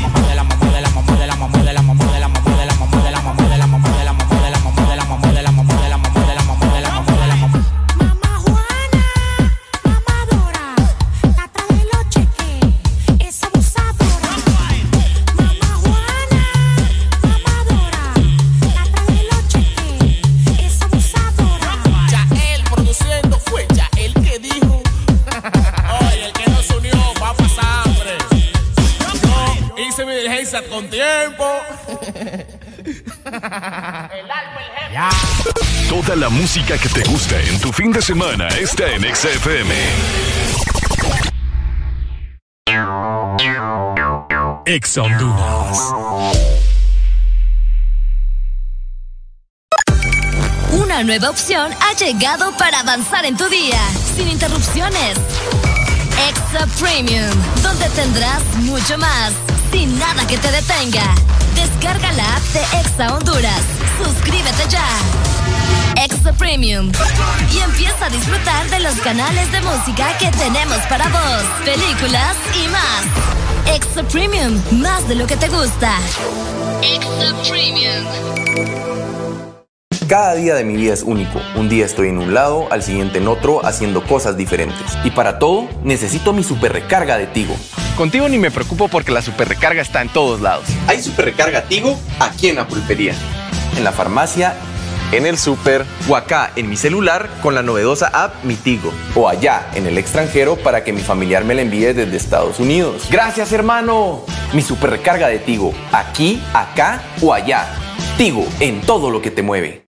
Diligencia con tiempo. Toda la música que te gusta en tu fin de semana está en Exa FM. Exa Honduras. Una nueva opción ha llegado para avanzar en tu día, sin interrupciones. Extra Premium, donde tendrás mucho más, sin nada que te detenga. Descarga la app de Exa Honduras. Suscríbete ya. Extra Premium. Y empieza a disfrutar de los canales de música que tenemos para vos, películas y más. Extra Premium, más de lo que te gusta. Extra Premium. Cada día de mi vida es único. Un día estoy en un lado, al siguiente en otro, haciendo cosas diferentes. Y para todo, necesito mi super recarga de Tigo. Contigo ni me preocupo porque la super recarga está en todos lados. Hay super recarga Tigo aquí en la pulpería, en la farmacia, en el super o acá en mi celular con la novedosa app Mi Tigo o allá en el extranjero para que mi familiar me la envíe desde Estados Unidos. Gracias, hermano. Mi super recarga de Tigo, aquí, acá o allá. Tigo en todo lo que te mueve.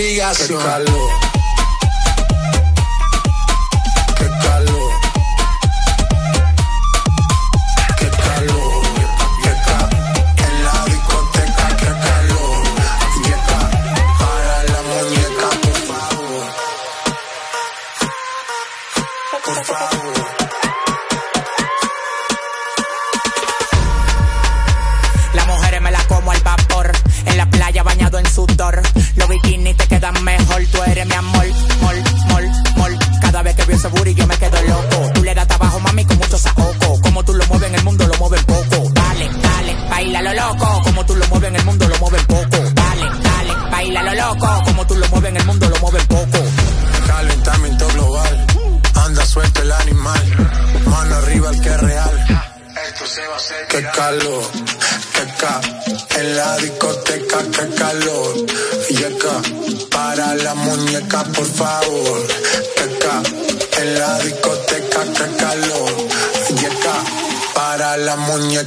Obligación. Calor.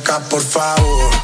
Muñeca, por favor.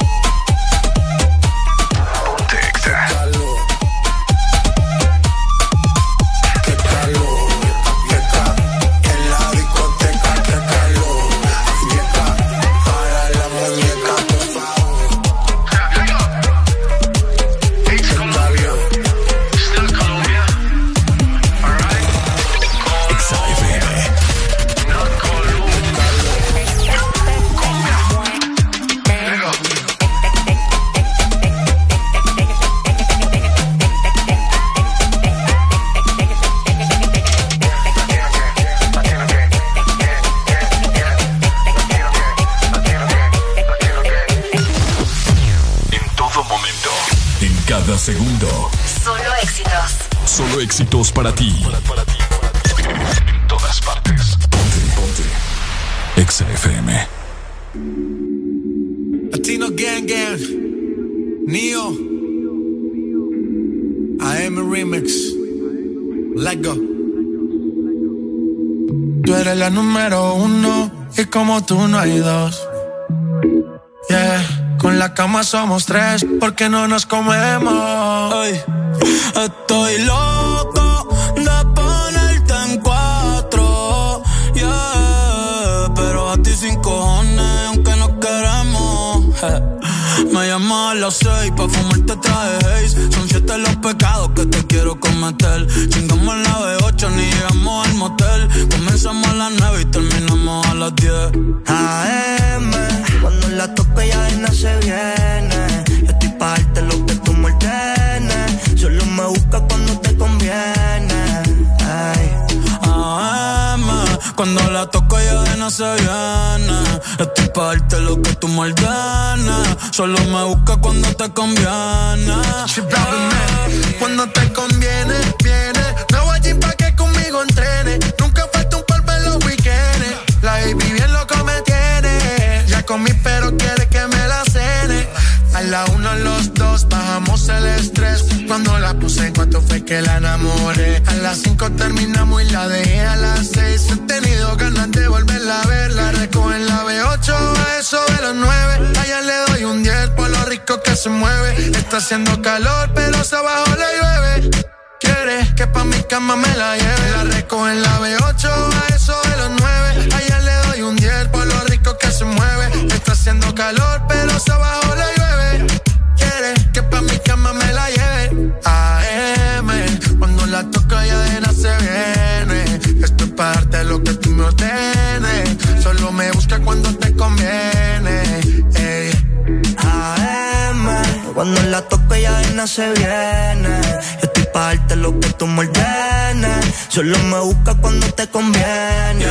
Cada segundo. Solo éxitos. Solo éxitos para ti. En todas partes. Ponte, ponte. Exa FM. Latino Gang Gang, Neo, AM Remix, Let Go. Tú eres la número uno y como tú no hay dos. Yeah, con la cama somos tres porque no nos comemos. Ay, estoy loco de ponerte en cuatro, yeah, pero a ti sin cojones, aunque no queremos. Me llamas a las seis pa' fumarte traje haze Son siete los pecados que te quiero cometer Chingamos la B8, ni llegamos al motel Comenzamos a las 9 y terminamos a las 10. AM, cuando la toque ya de no se viene. Yo estoy pa' lo que tú me ordenes. Solo me busca cuando te conviene. Ay. AM, cuando la toco ya de no se viene. Estoy pa' darte lo que tú me ordenes. Solo me busca cuando te conviene. Ay. Cuando te conviene, viene. No voy a pa' que conmigo entrene comí, pero quiere que me la cene. A la una, los dos, bajamos el estrés. Cuando la puse, en cuanto fue que la enamoré. A las cinco terminamos y la dejé a las seis. He tenido ganas de volverla a ver. La recojo en la B8, a eso de los nueve. Allá le doy un 10 por lo rico que se mueve. Está haciendo calor, pero se abajo le llueve. Quiere que pa' mi cama me la lleve. La recojo en la B8, a eso de los nueve. Rico que se mueve. Está haciendo calor, pero abajo le llueve. Quiere que pa' mi cama me la lleve. AM, cuando la toca ya de nada se viene. Esto es parte de lo que tú me ordenes. Solo me busca cuando te conviene. Ey. AM, cuando la toca ya de nada se viene. Estoy pa' darte lo que tú me ordenes. Solo me busca cuando te conviene.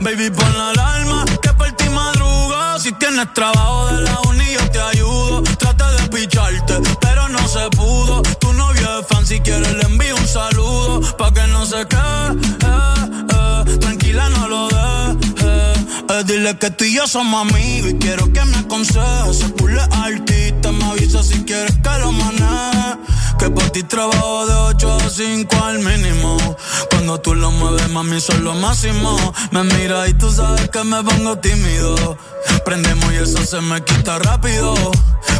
Baby, pon la tienes trabajo de la uni, yo te ayudo. Trata de picharte, pero no se pudo. Tu novio es fan, si quieres le envío un saludo. Pa' que no se quede, eh, eh. tranquila, no lo dejes. Eh, dile que tú y yo somos amigos y quiero que me aconsejes. Se pule artista, me avisa si quieres que lo maneje. Que por ti trabajo de 8 a 5 al mínimo. Cuando tú lo mueves, mami, son lo máximo. Me mira y tú sabes que me pongo tímido. Prendemos y eso se me quita rápido.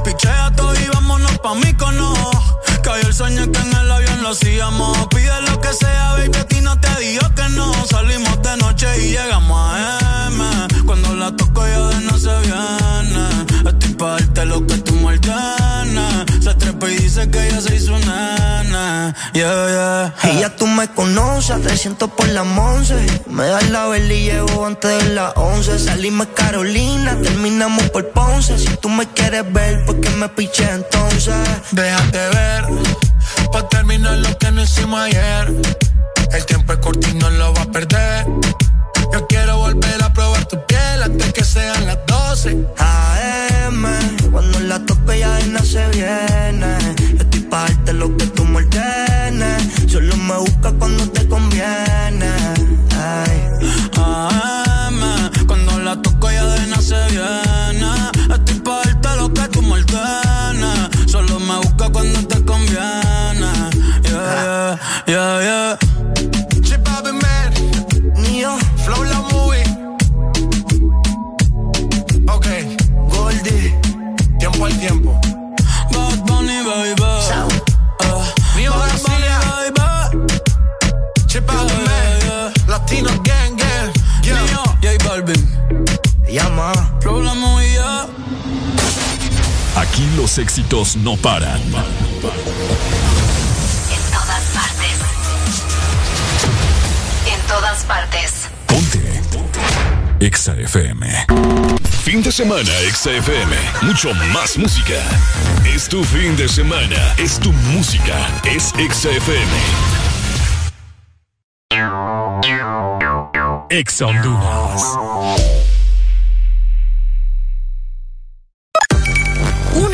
Pichea todo y vámonos pa' mí cono. Cayó el sueño que en el avión lo hacíamos. Pide lo que sea, baby, a ti no te digo que no. Salimos de noche y llegamos a M. Cuando la toco ya de no se viene. Estoy pa' darte lo que tú me. Se trepa y dice que ella se hizo nana. Yeah, yeah. Y ya tú me conoces, 300 por la once. Me das la vela y llevo antes de las 11. Salimos Carolina, terminamos por Ponce. Si tú me quieres ver, ¿por qué me piché entonces? Déjate ver, pa' terminar lo que no hicimos ayer. El tiempo es corto y no lo va a perder. Yo quiero volver a probar tu piel antes que sean las 12. AM, cuando la tope ya de nada se viene. Yo estoy pa' darte lo que tú me ordenes. Solo me busca cuando te conviene. Ay. AM, cuando la toco ya de nada se viene. Estoy pa' darte lo que tú me ordenes. Solo me busca cuando te conviene. Yeah, yeah, yeah, yeah. Chip Man, Neo, Flow la movie. Ok, Goldie, tiempo al tiempo. Bad Bunny, baby. Uh, Bad García, Bunny, baby. Chip Man, Latino Gang Gang. Los éxitos no paran. En todas partes. En todas partes. Ponte. Exa FM. Fin de semana, Exa FM. Mucho más música. Es tu fin de semana. Es tu música. Es Exa FM. Exa Honduras.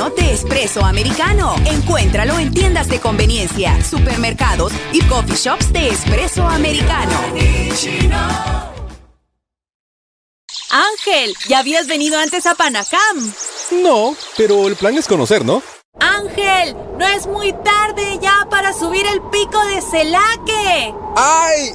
Granitino de espresso americano. Encuéntralo en tiendas de conveniencia, supermercados y coffee shops de espresso americano. Ángel, ¿ya habías venido antes a Panacam? No, pero el plan es conocer, ¿no? Ángel, no es muy tarde ya para subir el pico de Celaque. ¡Ay!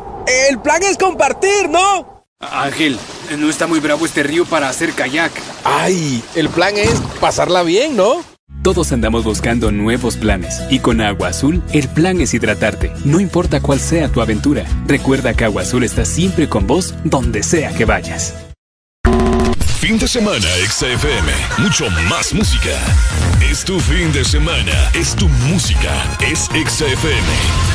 El plan es compartir, ¿no? Ángel, no está muy bravo este río para hacer kayak. ¡Ay! El plan es pasarla bien, ¿no? Todos andamos buscando nuevos planes y con Agua Azul el plan es hidratarte, no importa cuál sea tu aventura. Recuerda que Agua Azul está siempre con vos donde sea que vayas. Fin de semana, XFM. Mucho más música. Es tu fin de semana. Es tu música. Es XFM.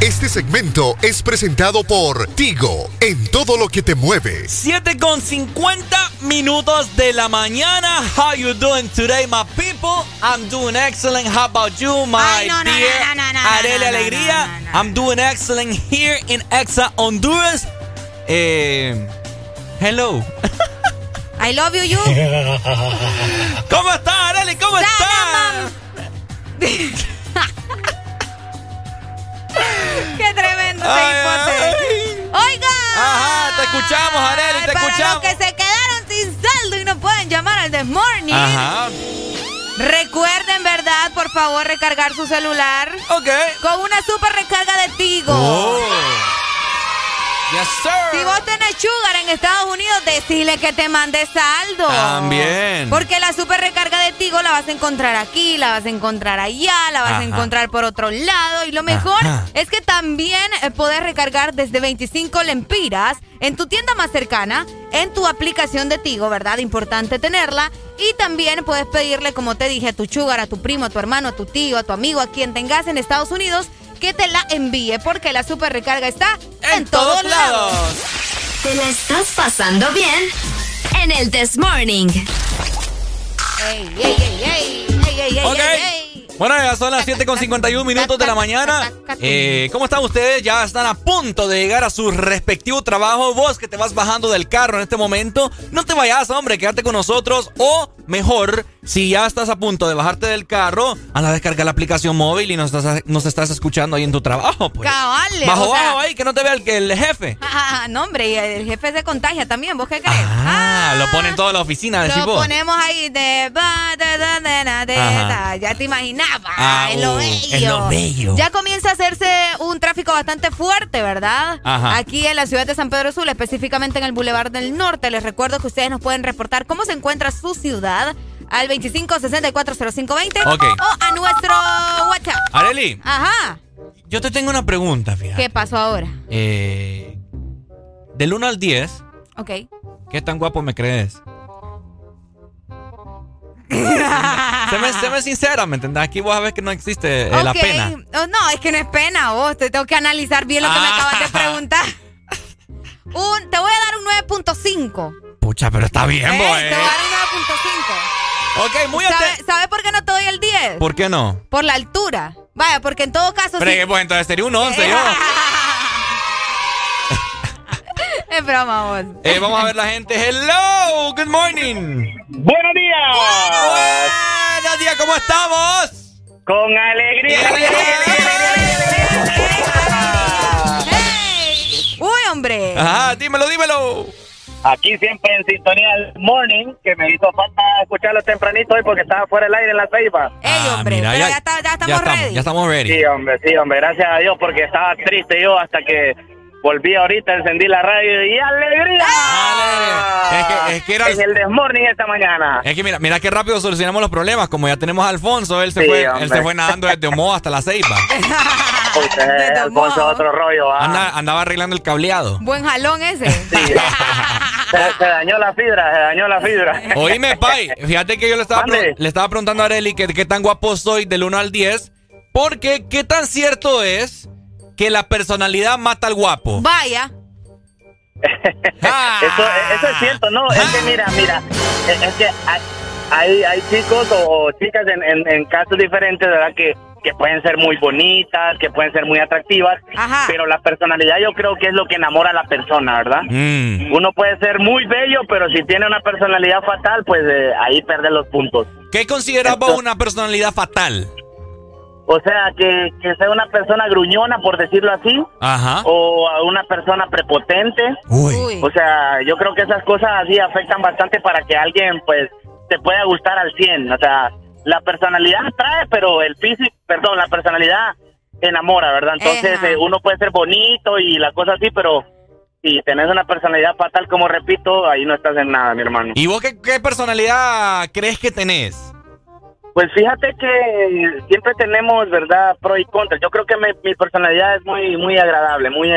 Este segmento es presentado por Tigo, en todo lo que te mueve. 7 con 50 minutos de la mañana. How you doing today, my people? I'm doing excellent. How about you, my Ay, no, no, dear no, Alegría? I'm doing excellent here in Exa Honduras. Eh, hello. I love you, you. ¿Cómo estás, Arely? ¿Cómo estás? Qué tremendo ese hipote. Oiga. Ajá, te escuchamos, Arely, te Para escuchamos. los que se quedaron sin saldo y no pueden llamar al This Morning. Ajá. Recuerden, ¿verdad? Por favor, recargar su celular. Ok. Con una super recarga de Tigo. Oh. Yes, sir. Si vos tenés Sugar en Estados Unidos, decile que te mande saldo. También. Porque la super recarga de Tigo la vas a encontrar aquí, la vas a encontrar allá, la vas Ajá. a encontrar por otro lado. Y lo mejor Ajá. es que también eh, podés recargar desde 25 lempiras en tu tienda más cercana, en tu aplicación de Tigo, ¿verdad? Importante tenerla. Y también puedes pedirle, como te dije, a tu Sugar, a tu primo, a tu hermano, a tu tío, a tu amigo, a quien tengas en Estados Unidos, que te la envíe, porque la super recarga está en, todos lados. ¿Te la estás pasando bien? En el This Morning. ¡Ey, ey, ey, ey! ¡Ey, ey, ey, Ok. ey, ey! Bueno, ya son las 7 con 51 minutos de la mañana. Eh, ¿Cómo están ustedes? Ya están a punto de llegar a su respectivo trabajo. Vos que te vas bajando del carro en este momento, no te vayas, hombre, quédate con nosotros. O mejor, si ya estás a punto de bajarte del carro, anda a descargar la aplicación móvil y nos estás, nos estás escuchando ahí en tu trabajo. Pues. Cabale, Bajo, o sea- bajo ahí, que no te vea el, el jefe. Ah, no, hombre, y el jefe se contagia también, ¿vos qué crees? Ah, lo ponen toda la oficina, decís Lo vos. ponemos ahí de... Ya te Ah, es lo uh, bello. es lo bello. Ya comienza a hacerse un tráfico bastante fuerte, ¿verdad? Ajá. Aquí en la ciudad de San Pedro Sula, específicamente en el Boulevard del Norte. Les recuerdo que ustedes nos pueden reportar cómo se encuentra su ciudad al 25640520 Ok. o a nuestro WhatsApp. Areli, Ajá. yo te tengo una pregunta, fíjate. ¿Qué pasó ahora? Eh, del 1 al 10, Ok. ¿qué tan guapo me crees? séme, séme sincera, ¿me entendés? Aquí vos sabés que no existe eh, la pena. Oh, no, es que no es pena, vos. Te tengo que analizar bien lo que me Ah. acabas de preguntar. Un, te voy a dar un 9.5. Pucha, pero está bien, Eh, vos, Te eh. voy a dar un 9.5. Ok, muy ¿Sabe, atento. ¿Sabe por qué no te doy el 10? ¿Por qué no? Por la altura. Vaya, porque en todo caso Pero sí. que, pues entonces sería un 11, yo. Es broma, vos. Eh, vamos a ver la gente. Hello, good morning. Buenos días. Buenos días, ¿cómo estamos? Con alegría. Uy, hombre. Ajá, dímelo, dímelo. Aquí siempre en sintonía del morning, que me hizo falta escucharlo tempranito hoy porque estaba fuera del aire en la ceiba. Ey, hombre, mira, pero ya- ya, está- ya estamos ya estamos, ready. ya estamos ready. Sí, hombre, sí, hombre, gracias a Dios porque estaba triste yo hasta que volví ahorita, encendí la radio y ¡alegría! Es que, es que era... En el desmorning esta mañana. Es que mira, mira qué rápido solucionamos los problemas. Como ya tenemos a Alfonso, él se Sí, fue, hombre. él se fue nadando desde Omoa hasta la Ceiba. Usted, Alfonso, otro rollo. ah. Anda- andaba arreglando el cableado. Buen jalón ese. Se, se dañó la fibra, se dañó la fibra. Oíme, Pai, fíjate que yo le estaba, le estaba preguntando a Areli que qué tan guapo soy del 1 al 10. Porque qué tan cierto es que la personalidad mata al guapo. Vaya. Eso, eso es cierto, no, es que mira, mira, es que hay, hay, chicos o chicas en, en, en casos diferentes, ¿verdad? Que, que pueden ser muy bonitas, que pueden ser muy atractivas, pero la personalidad yo creo que es lo que enamora a la persona, ¿verdad? Mm. Uno puede ser muy bello, pero si tiene una personalidad fatal, pues eh, ahí pierde los puntos. ¿Qué consideras vos una personalidad fatal? O sea, que, que sea una persona gruñona, por decirlo así, Ajá. o a una persona prepotente. O sea, yo creo que esas cosas así afectan bastante para que alguien, pues, te pueda gustar al 100. O sea, la personalidad atrae, pero el físico, perdón, la personalidad enamora, ¿verdad? Entonces, eh, uno puede ser bonito y la cosa así, pero si tenés una personalidad fatal, como repito, ahí no estás en nada, mi hermano. ¿Y vos qué, qué personalidad crees que tenés? Pues fíjate que siempre tenemos, ¿verdad? Pro y contra. Yo creo que mi, mi personalidad es muy muy agradable, muy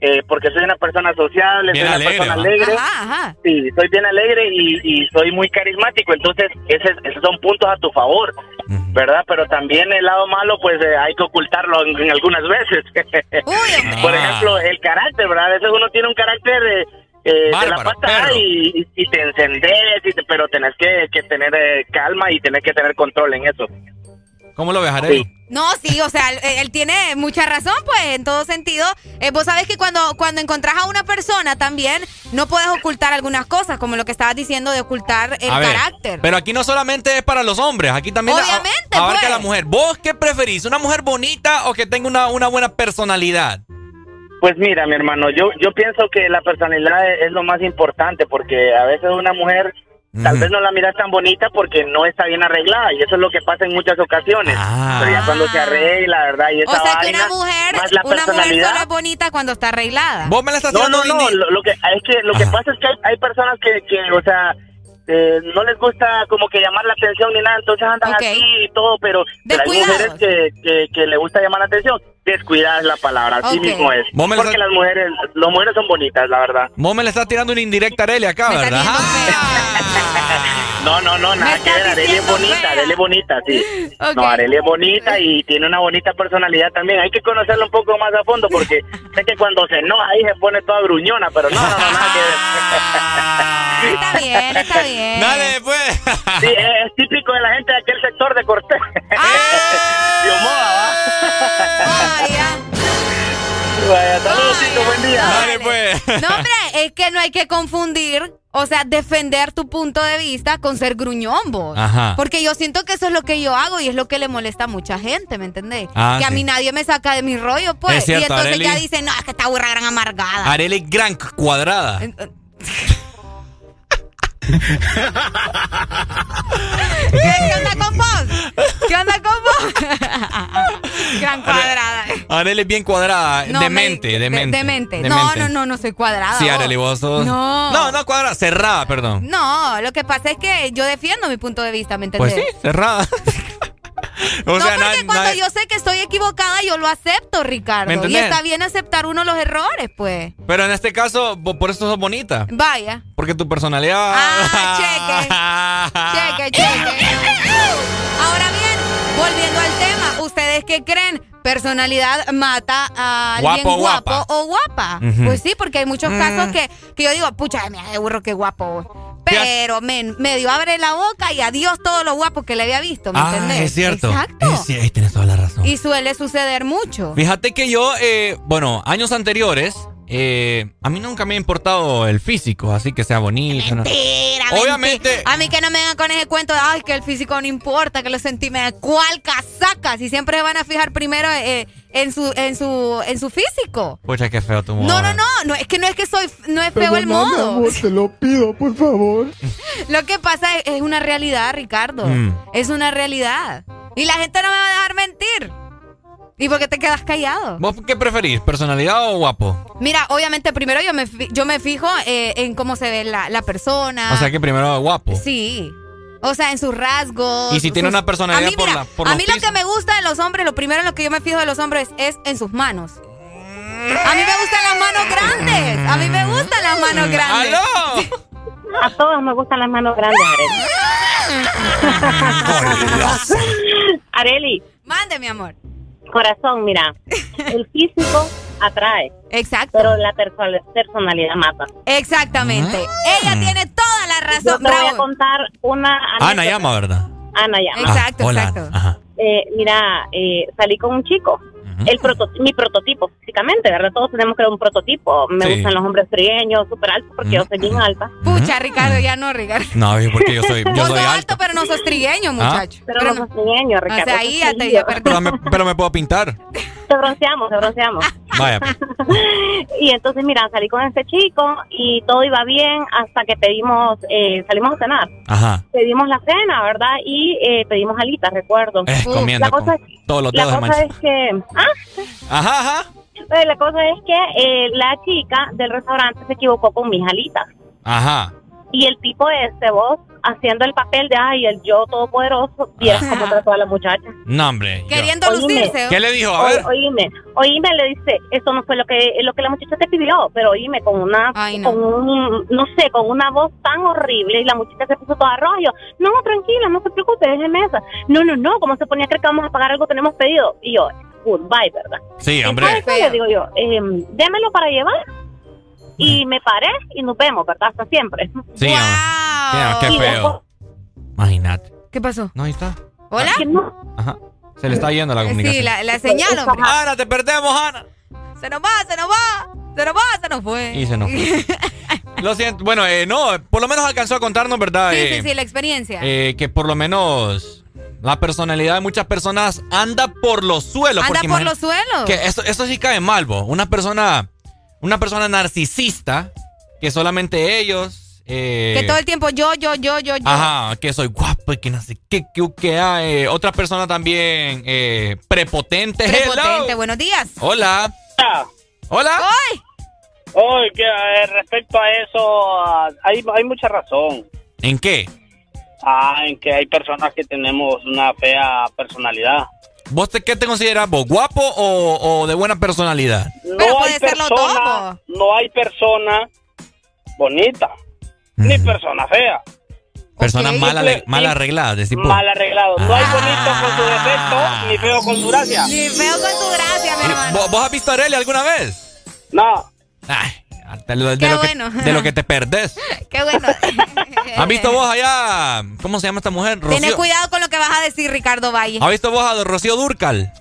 eh, porque soy una persona sociable, Bien soy una alegre, persona alegre. Ajá, ajá. Sí, soy bien alegre y, y soy muy carismático, entonces ese- esos son puntos a tu favor, ¿verdad? Pero también el lado malo, pues eh, hay que ocultarlo en, en algunas veces. Por ejemplo, el carácter, ¿verdad? A veces uno tiene un carácter eh, eh, de la pata perro. y, te encendés, y te- pero tenés que, que tener eh, calma y tenés que tener control en eso. ¿Cómo lo Arely? No, sí, o sea, él, él tiene mucha razón, pues, en todo sentido. Eh, vos sabés que cuando, cuando encontrás a una persona también, no puedes ocultar algunas cosas, como lo que estabas diciendo de ocultar el A ver, carácter. Pero aquí no solamente es para los hombres, aquí también Obviamente, a- abarca pues. a la mujer. ¿Vos qué preferís? ¿Una mujer bonita o que tenga una, una buena personalidad? Pues mira, mi hermano, yo, yo pienso que la personalidad es, es lo más importante porque a veces una mujer tal vez no la miras tan bonita porque no está bien arreglada y eso es lo que pasa en muchas ocasiones. Pero ya cuando se arregla, ¿verdad? Y o esa sea que una mujer, más la una mujer personalidad. solo es bonita cuando está arreglada. Vos me la estás No, no, no, lo, lo que es que lo que pasa es que hay, hay personas que, que o sea, eh, no les gusta como que llamar la atención ni nada, entonces andan así y todo, pero, pero hay mujeres que, que, que le gusta llamar la atención. Descuidada es la palabra, así mismo es. Porque las mujeres, las mujeres son bonitas, la verdad. Vos me le estás tirando una indirecta a Arely acá, ¿verdad? No, no, no, nada que ver. Arely es bonita, Arely es bonita, sí. No, Arely es bonita y tiene una bonita personalidad también. Hay que conocerla un poco más a fondo porque sé que cuando se enoja ahí se pone toda gruñona, pero no, no, no, nada que ver. Está bien, está bien. Dale, pues. Sí, es, típico de la gente de aquel sector de Cortés. De Omoa, ¿va? Vaya, saludos, buen día. Dale, pues. No, hombre, es que no hay que confundir, o sea, defender tu punto de vista con ser gruñón, vos. Ajá. Porque yo siento que eso es lo que yo hago y es lo que le molesta a mucha gente, ¿me entendés? Ah, que a mí nadie me saca de mi rollo, pues. Es cierto, y entonces Arely. ya dicen, no, es que esta burra gran amargada. Arely gran cuadrada. ¿Qué onda con vos? ¿Qué onda con vos? gran cuadrada. Arely es bien cuadrada. No, demente, me- demente. de- demente. demente. No, no, no, no soy cuadrada. Sí. Arely, vos sos. No. No, no cuadrada, cerrada, perdón. No, lo que pasa es que yo defiendo mi punto de vista, ¿me entendés? Pues sí, cerrada. o no, porque na- cuando na- yo sé que estoy equivocada, yo lo acepto, Ricardo. ¿Me Y está bien aceptar uno los errores, pues. Pero en este caso, por eso sos bonita. Vaya. Porque tu personalidad. Ah, cheque. cheque, cheque. Ahora bien, volviendo al tema, ¿ustedes qué creen? ¿Personalidad mata a alguien Guapo o guapo, guapa. o guapa? Ujú. Pues sí, porque hay muchos Mm. casos que, que yo digo, pucha, de burro, qué guapo. Pero me, medio abre la boca y adiós todo lo guapo que le había visto, ¿me Ah, entendés? es cierto. Exacto. Es tienes toda la razón. Y suele suceder mucho. Fíjate que yo, eh, bueno, años anteriores, eh, a mí nunca me ha importado el físico, así que sea bonito. ¿no? Mentira, Obviamente. mentira. A mí que no me vengan con ese cuento de, ay, que el físico no importa, que los sentimientos. ¿Cuál casaca? Si siempre se van a fijar primero eh, en, su, en, su, en su físico. Pucha, qué feo tu No, modo. no, no, no, es que no es que soy, no es feo el modo. te lo pido, por favor. Lo que pasa es, es una realidad, Ricardo. Mm. Es una realidad. Y la gente no me va a dejar mentir. ¿Y por qué te quedas callado? ¿Vos qué preferís, personalidad o guapo? Mira, obviamente primero yo me, fi- yo me fijo eh, en cómo se ve la, la persona. O sea que primero guapo. Sí. O sea, en sus rasgos. Y si tiene sus- una personalidad a mí, por mira, la- por A mí lo que me gusta de los hombres, lo primero en lo que yo me fijo de los hombres es en sus manos. A mí me gustan las manos grandes. A mí me gustan las manos grandes. ¡Aló! A todos me gustan las manos grandes, Areli. Areli, Mande, mi amor. corazón, mira, el físico atrae. Exacto. Pero la perso- personalidad mata. Exactamente. Ah. Ella tiene toda la razón, Yo te voy a contar una Ana anécdota. llama, ¿verdad? Ana llama. Exacto, Ah, hola, exacto. Ana. Ajá. Eh, mira, eh, salí con un chico. El proto- mi prototipo, físicamente, ¿verdad? Todos tenemos que ver un prototipo. Me Sí. gustan los hombres trigueños, súper altos, porque yo soy bien alta. Pucha, Ricardo, ya no, Ricardo. No, porque yo soy, yo soy alto. alto, pero no sos trigueño, muchacho. Pero, no sos trigueño, Ricardo. O sea, ahí ya te ya perdí. Pero me, pero me puedo pintar. Te bronceamos, te bronceamos. Vaya. pues. y entonces, mira, salí con este chico y todo iba bien hasta que pedimos, eh, salimos a cenar. Ajá. Pedimos la cena, ¿verdad? Y eh, pedimos alitas, recuerdo. Eh, comiendo la cosa, con todos los la dedos cosa es que... Ah, Ajá, ajá. la cosa es que eh, la chica del restaurante se equivocó con mis alitas. Ajá. Y el tipo este, vos, haciendo el papel de, ay, el yo todopoderoso, vieras Ah. cómo trató a la muchacha. No, hombre. yo- Queriendo lucirse. ¿Qué le dijo? A O- ver. oíme, oíme, le dice, eso no fue lo que lo que la muchacha te pidió, pero oíme, con una, no. con un, no sé, con una voz tan horrible y la muchacha se puso toda roja. Y yo, no, tranquila, no se preocupe, déjeme esa. No, no, no, como se ponía a creer que vamos a pagar algo, tenemos pedido. Y yo, goodbye, ¿verdad? Sí, Entonces, hombre. ¿qué le digo yo, eh, démelo para llevar. Y me paré y nos vemos, ¿verdad? Hasta siempre. Sí, hombre. Qué, qué Y feo. Imagínate. ¿Qué pasó? No, ahí está. ¿Hola? Ajá. Se le está yendo la comunicación. Sí, la, la señal, hombre. Ana, te perdemos, Ana. Se nos va, se nos va. Se nos va, se nos fue. Y se nos fue. Lo siento. Bueno, eh, no, por lo menos alcanzó a contarnos, ¿verdad? Sí, Eh, sí, sí, la experiencia. eh, que por lo menos la personalidad de muchas personas anda por los suelos. Anda por los suelos. Que esto, esto sí cae mal, bo. Una persona, una persona narcisista que solamente ellos. eh, Que todo el tiempo yo, yo, yo, yo, yo. Ajá, que soy guapo y que no sé qué, que, que hay. Otra persona también eh, prepotente. Prepotente, Hello. buenos días. Hola. Hola. ¡Ay! Hoy, que eh, respecto a eso, ah, hay, hay mucha razón. ¿En qué? Ah, en que hay personas que tenemos una fea personalidad. ¿Vos te, qué te consideras vos? ¿Guapo o, o de buena personalidad? No hay persona, no hay persona bonita, ni persona fea. Personas mal, ale- Simple- mal arregladas, de tipo. Mal arreglado. No hay bonito con su defecto, ni feo con su gracia. Ni feo con tu gracia, mi hermano. ¿Vos, vos has visto a Arely alguna vez? No. Ay, de lo, de Qué lo que, bueno. de lo que te perdés. Qué bueno. ¿Has visto vos allá? ¿Cómo se llama esta mujer? Tené Rocío. cuidado con lo que vas a decir, Ricardo Valle. ¿Has visto vos a Rocío Durcal?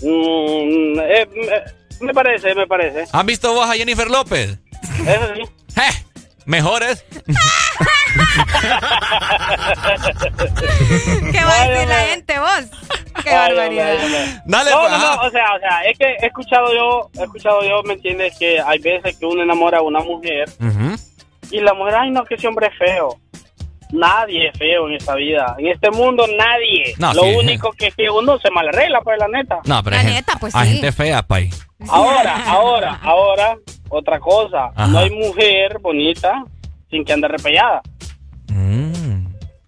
Mm, eh, eh, me parece, me parece. ¿Has visto vos a Jennifer López? Eso sí. Eh, mejores. ¿Qué va a decir la gente, vos? Qué Ay, barbaridad. hombre. Dale, no, pues, no, no, o sea, o sea, es que he escuchado yo, he escuchado yo, ¿me entiendes? Que hay veces que uno enamora a una mujer y la mujer, ay, no, que ese hombre es feo. Nadie es feo en esta vida. En este mundo, nadie. No, Lo sí. único que es que uno se mal arregla, pues, la neta. No, pero hay, gente- pues hay gente fea, pay. Ahora, ahora, ahora, otra cosa. Ajá. No hay mujer bonita sin que ande repellada.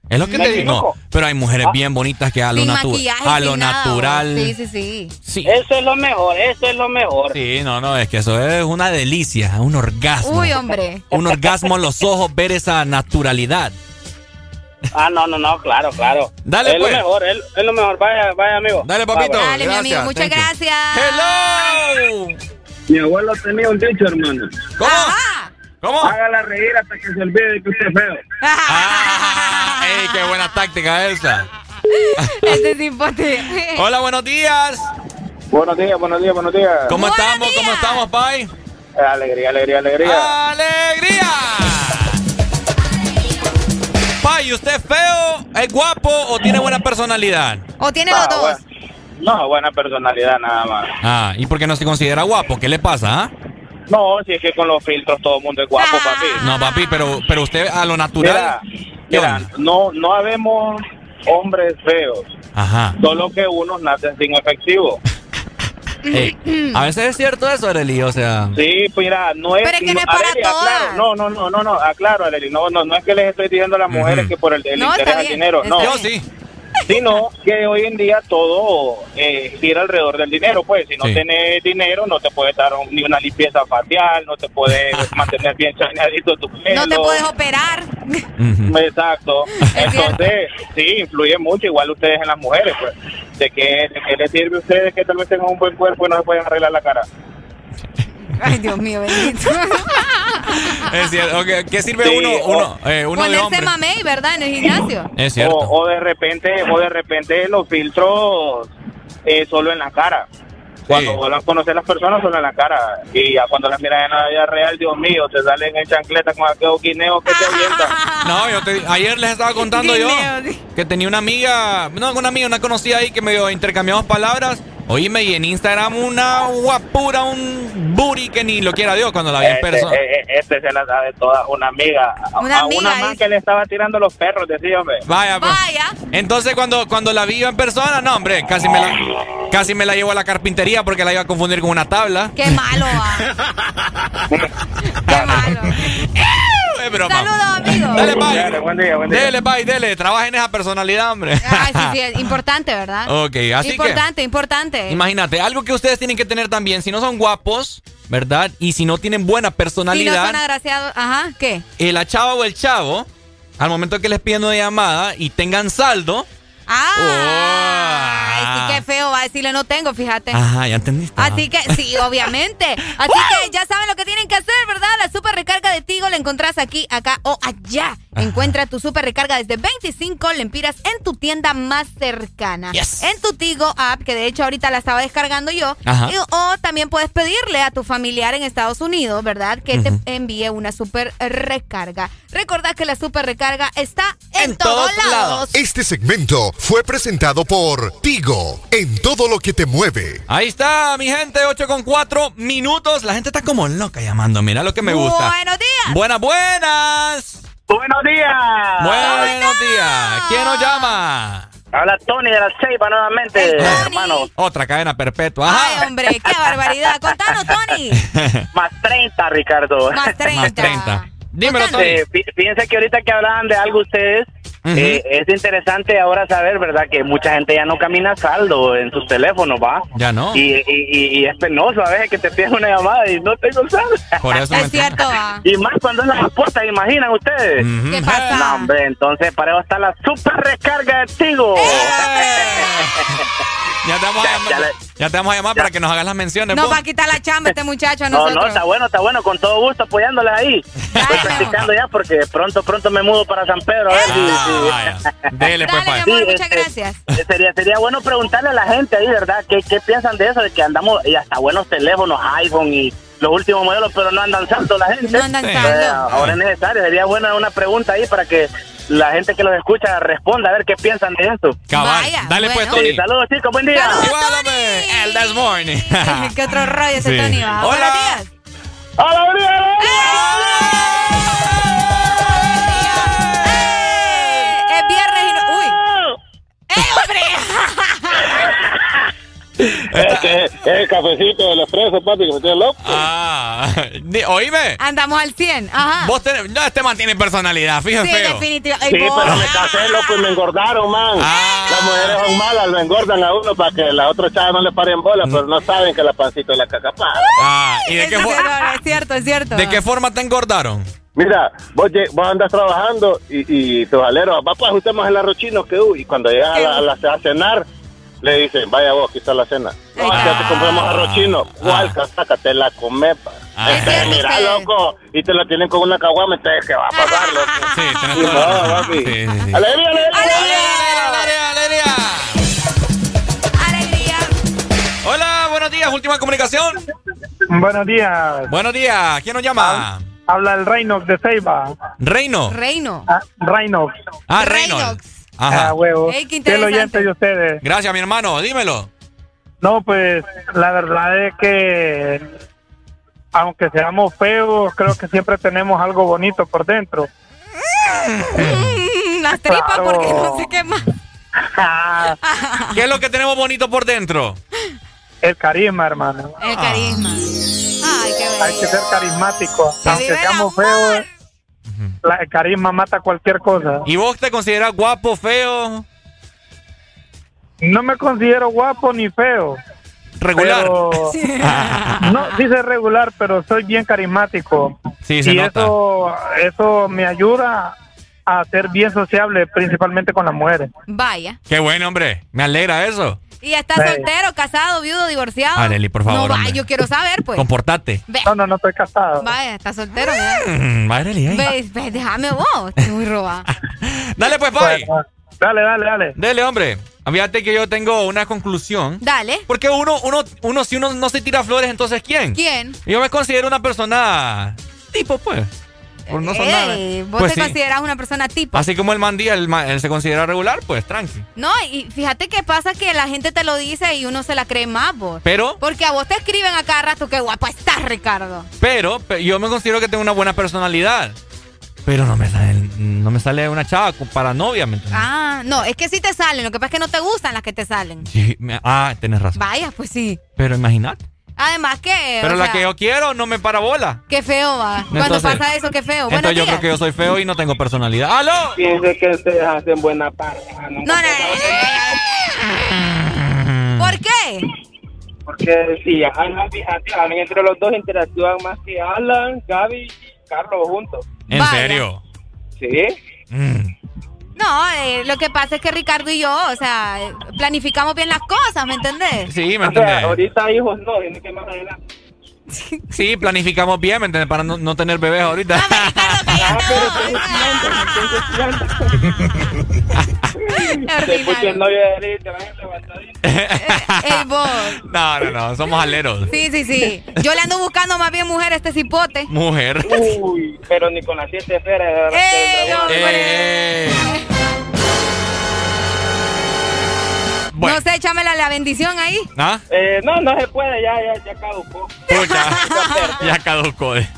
Es lo que ¿Me te digo. No, pero hay mujeres bien bonitas que a lo, natu- a lo natural. Sí, sí, sí. Eso es lo mejor, eso es lo mejor. Sí, no, no, es que eso es una delicia, un orgasmo. Uy, hombre. Un orgasmo en los ojos ver esa naturalidad. Ah, no, no, no, claro, claro. Dale, es pues. lo mejor, es, es lo mejor. Vaya, vaya, amigo. Dale, papito. Dale, mi amigo, muchas gracias. Hello. Mi abuelo tenía un dicho, hermano. ¿Cómo? ¿Cómo? Hágala reír hasta que se olvide de que usted es feo. Ah, ¡Ey, qué buena táctica esa! Este es hipote. Hola, buenos días. Buenos días, buenos días, buenos días. ¿Cómo estamos? ¿Cómo estamos, Pai? Alegría, alegría, alegría. ¡Alegría! Pai, ¿usted es feo, es guapo o tiene buena personalidad? O tiene Ah, los dos. bueno. No, buena personalidad nada más. Ah, ¿y por qué no se considera guapo? ¿Qué le pasa? ah? No, si es que con los filtros todo el mundo es guapo, papi. No, papi, pero, pero usted a lo natural. Mira, ¿Qué mira, no, no habemos hombres feos, Ajá. solo que unos nacen sin efectivo. Ey, a veces es cierto eso, Arely, o sea. Sí, pues mira, no es. Pero es que no es para Arely, todas. aclaro, no, no, no, no, no, aclaro, Arely, no, no, no es que les estoy diciendo a las mujeres que por el, el No, interés al dinero, no. Yo sí. Sino que hoy en día todo eh, gira alrededor del dinero, pues. Si no Sí. tienes dinero, no te puedes dar un- ni una limpieza facial, no te puedes mantener bien saneadito tu pelo. No te puedes operar. Exacto. Entonces, sí, influye mucho, igual ustedes en las mujeres, pues. ¿De qué, de qué les sirve a ustedes que tal vez tengan un buen cuerpo y no se pueden arreglar la cara? Ay, Dios mío, bendito. es cierto. Okay. ¿Qué sirve Sí, uno, o- uno, eh, uno de Ponerse hombre? mamey, ¿verdad? En el gimnasio. Es cierto. O, o de repente, o de repente los filtros eh, solo en la cara. Cuando Sí. vuelvan a conocer las personas solo en la cara. Y ya cuando las miras en la vida real, Dios mío, te salen en chancleta con aquellos guineos que te avientan. No, yo te, ayer les estaba contando yo que tenía una amiga, no una amiga, una conocida ahí que medio intercambiamos palabras. Oíme, y en Instagram una guapura, un booty que ni lo quiera Dios cuando la vi en Este, persona. eh, eh, este se la sabe toda, una amiga. A- Una a amiga, una más es- que le estaba tirando los perros, decía, hombre. Vaya, pues. Vaya. Entonces cuando, cuando la vi yo en persona, no, hombre, casi me la, casi me la llevo a la carpintería porque la iba a confundir con una tabla. Qué malo, va. Qué malo. Es broma. Saludos, amigos. Dale, bye. Dale, buen día, buen día. Dele, bye, dele. Trabaja en esa personalidad, hombre. Ay, sí, sí, es importante, ¿verdad? Ok, así importante, importante. que. Imagínate, algo que ustedes tienen que tener también, si no son guapos, ¿verdad? Y si no tienen buena Si no personalidad, son agraciados, ajá, ¿qué? el la chava o el chavo, al momento que les piden una llamada y tengan saldo. Ah, ay, sí, qué feo va a decirle no tengo, fíjate. Ajá, ya entendiste. Así que, sí, obviamente. Así que ya saben lo que tienen que hacer, ¿verdad? La super recarga de Tigo la encontrás aquí, acá o allá. Encuentra tu super recarga desde 25 lempiras en tu tienda más cercana. Yes. En tu Tigo app, que de hecho ahorita la estaba descargando yo. Ajá. Y- o también puedes pedirle a tu familiar en Estados Unidos, ¿verdad? Que te envíe una super recarga. Recordad que la super recarga está en, todos lados. Este segmento fue presentado por Tigo, en todo lo que te mueve. Ahí está, mi gente, 8 con 4 minutos. La gente está como loca llamando, mira lo que me gusta. Buenos días. Buenas, buenas. Buenos días. Buenos días. ¿Quién nos llama? Habla Tony de la Ceiba nuevamente, hermano. Otra cadena perpetua. Ajá. Ay, hombre, qué barbaridad. Contanos, Tony. Más 30, Ricardo. Más 30. Más 30. Dímelo, Tony. Eh, fí- fíjense que ahorita que hablaban de algo ustedes, eh, es interesante ahora saber, ¿verdad? Que mucha gente ya no camina a saldo en sus teléfonos, ¿va? Ya no. Y, y, y- y es penoso a veces que te piden una llamada y no tengo saldo. Por eso Es cierto, va. Y más cuando es la respuesta, imaginan ustedes. Ujú. ¿Qué pasa? No, hombre, entonces para eso está la super recarga de Tigo. Ya te vamos a Ya- ya le- ya te vamos a llamar para que nos hagas las menciones. Nos vos. va a quitar la chamba este muchacho a No, nosotros. no, está bueno, está bueno, con todo gusto apoyándoles ahí. Estoy practicando ya porque pronto, pronto me mudo para San Pedro. A ver si- Ah, vaya. Dele, pues, Dale, amor, Sí, muchas este, gracias. Sería, sería bueno preguntarle a la gente ahí, ¿verdad? ¿Qué, qué piensan de eso? De que andamos, y hasta buenos teléfonos, iPhone y los últimos modelos, pero no andan salto la gente. No andan. Eh, ahora es necesario, sería buena una pregunta ahí para que la gente que los escucha responda a ver qué piensan de esto. Cabal. Vaya, Dale, pues, bueno. Tony. Sí, saludos chicos, buen día. Saludos. Igual, hombre. El This Morning. ¿Qué otro rollo ese Sí. Tony va? Hola. Buenos días. ¡Hola, buen día! ¡Eh! Es viernes y no... ¡Uy! ¡Eh, hombre! Es que es el cafecito de los presos, papi, que me tiene loco. Ah, oíme. Andamos al 100. Ajá. Vos tenés, no, este man tiene personalidad, sí, fíjense. feo. definitivamente. Sí, pero me casé, loco, y me engordaron, man. Ah. Las mujeres son malas, lo engordan a uno para que la otra chava no le paren bola, pero no saben que la pancita es la caca. pa. Ah, ¿y de qué, Es fo- cierto, es cierto, es cierto. de qué forma te engordaron? Mira, vos, vos andas trabajando y, y tu jalero, va, pues ajustemos el arroz chino que uh, y cuando llegas a, la- a a cenar, le dicen, vaya vos, aquí está la cena. No, Ahí ya te compramos arroz chino. ¿Cuál casaca? Te la comes, pa. Ah. Es cierto, Mira, loco, y te la tienen con una caguama, entonces, ¿qué va a pasar, loco? Sí, la no, papi. Sí, sí, sí. ¡Alegría, alegría! ¡Alegría, alegría! Alegría. Hola, buenos días, última comunicación. Buenos días. Buenos días, ¿quién nos llama? Habla el Reinox de Ceiba. Reino. Reino. Ah, Reinox. Ah, Reinox. Ajá. Ah, huevo. Ey, qué Fiel oyente de ustedes. Gracias, mi hermano, dímelo. No, pues la verdad es que aunque seamos feos, creo que siempre tenemos algo bonito por dentro. Mm, las tripas Claro. porque no sé qué más. ¿Qué es lo que tenemos bonito por dentro? El carisma, hermano. El carisma. Ay, qué Hay que ser carismático. Que Aunque seamos amor. feos, la- el carisma mata cualquier cosa. ¿Y vos te consideras guapo, feo, No me considero guapo ni feo. regular? Pero, no, dice regular, pero soy bien carismático. Sí, se y nota. eso, eso me ayuda a ser bien sociable, principalmente con las mujeres. Vaya. Qué bueno, hombre. Me alegra eso. ¿Y está soltero, casado, viudo, divorciado? Areli, por favor. No, va, yo quiero saber, pues. Comportate. Ve. No, no, no estoy casado. Vaya, está soltero. Mm, Areli, ahí. Ve, ve, déjame vos, estoy muy robada. Dale, pues, Pai. Dale, dale, dale. Dale, hombre. Fíjate que yo tengo una conclusión. Dale. Porque uno, uno, uno, si uno no se tira flores, entonces ¿quién? ¿Quién? Yo me considero una persona tipo, pues. Por no son nada. Ey, vos Pues te sí. consideras una persona tipo. Así como el mandía, él, se considera regular, pues tranqui. No, y fíjate que pasa que la gente te lo dice y uno se la cree más, vos. Pero, Porque a vos te escriben a cada rato que guapa estás, Ricardo. pero, pe- yo me considero que tengo una buena personalidad. Pero no me sale, no me sale una chava para novia, ¿me entiendes? Ah, no, es que sí te salen, lo que pasa es que no te gustan las que te salen. Sí, me- ah, tienes razón. Vaya, pues sí. Pero imagínate. Además que. Pero la sea, que yo quiero no me para bola. Qué feo va. Cuando Entonces- pasa eso, qué feo. Buenos Entonces yo días. creo que yo soy feo y no tengo personalidad. ¡Aló! Piense que ustedes hacen buena pareja. ¿no? No, no, no. ¿Por qué? Porque si Alan, fíjate, Alan entre los dos interactúan más que Alan, Gaby y Carlos juntos. ¿En Vaya. serio? Sí. Mm. No, eh, lo que pasa es que Ricardo y yo, o sea, eh, planificamos bien las cosas, ¿me entendés? Sí, ¿me O sea, entendés? ahorita hijos no, tiene que más adelante. Sí, planificamos bien, ¿me entiendes? Para no, no tener bebés ahorita. Ah, no, no, no, somos aleros. Sí, sí, sí. Yo le ando buscando más bien mujer a este cipote. Mujer. Uy, pero ni con las siete esferas. ¡Ey, del Bueno. No sé, échamela la bendición ahí. ¿Ah? Eh, no, no se puede, ya, ya, ya caducó. Pucha, ya caducó. eh.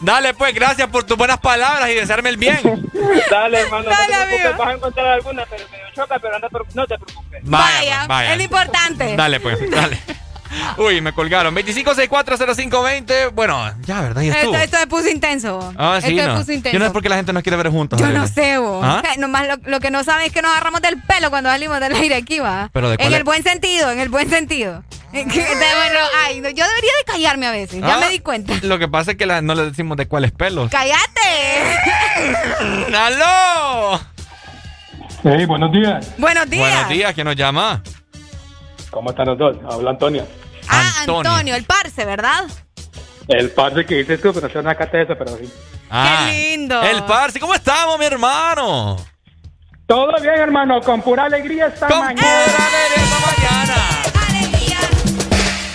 Dale, pues, gracias por tus buenas palabras y desearme el bien. Dale, hermano, Dale, no te preocupes, amigo. vas a encontrar alguna, pero medio choca, pero anda, no te preocupes. Vaya, pues, vaya. es lo importante. Dale, pues, dale. Uy, me colgaron. 25640520. Bueno, ya, ¿verdad? Ya. Esto, esto se puso intenso. Ah, sí, esto no. se puso intenso. Yo no es porque la gente nos quiere ver juntos. Yo no sé, vos. ¿Ah? O sea, nomás lo, lo que no saben es que nos agarramos del pelo cuando salimos del aire aquí, va. Pero ¿de cuál en es? el buen sentido, en el buen sentido. Que- de- bueno, ay, no, yo debería de callarme a veces, ya Ah, me di cuenta. Lo que pasa es que la- no le decimos de cuáles pelos. ¡Cállate! ¡Aló! Hey, buenos días. Buenos días. Buenos días, ¿quién nos llama? ¿Cómo están los dos? Habla Antonio. Ah, Antonio. el parce, ¿verdad? El padre que dices tú, pero no una cata de eso, pero sí. Ah, lindo. El Parsi, ¿cómo estamos, mi hermano? Todo bien, hermano, con pura alegría esta Con mañana. pura alegría esta mañana.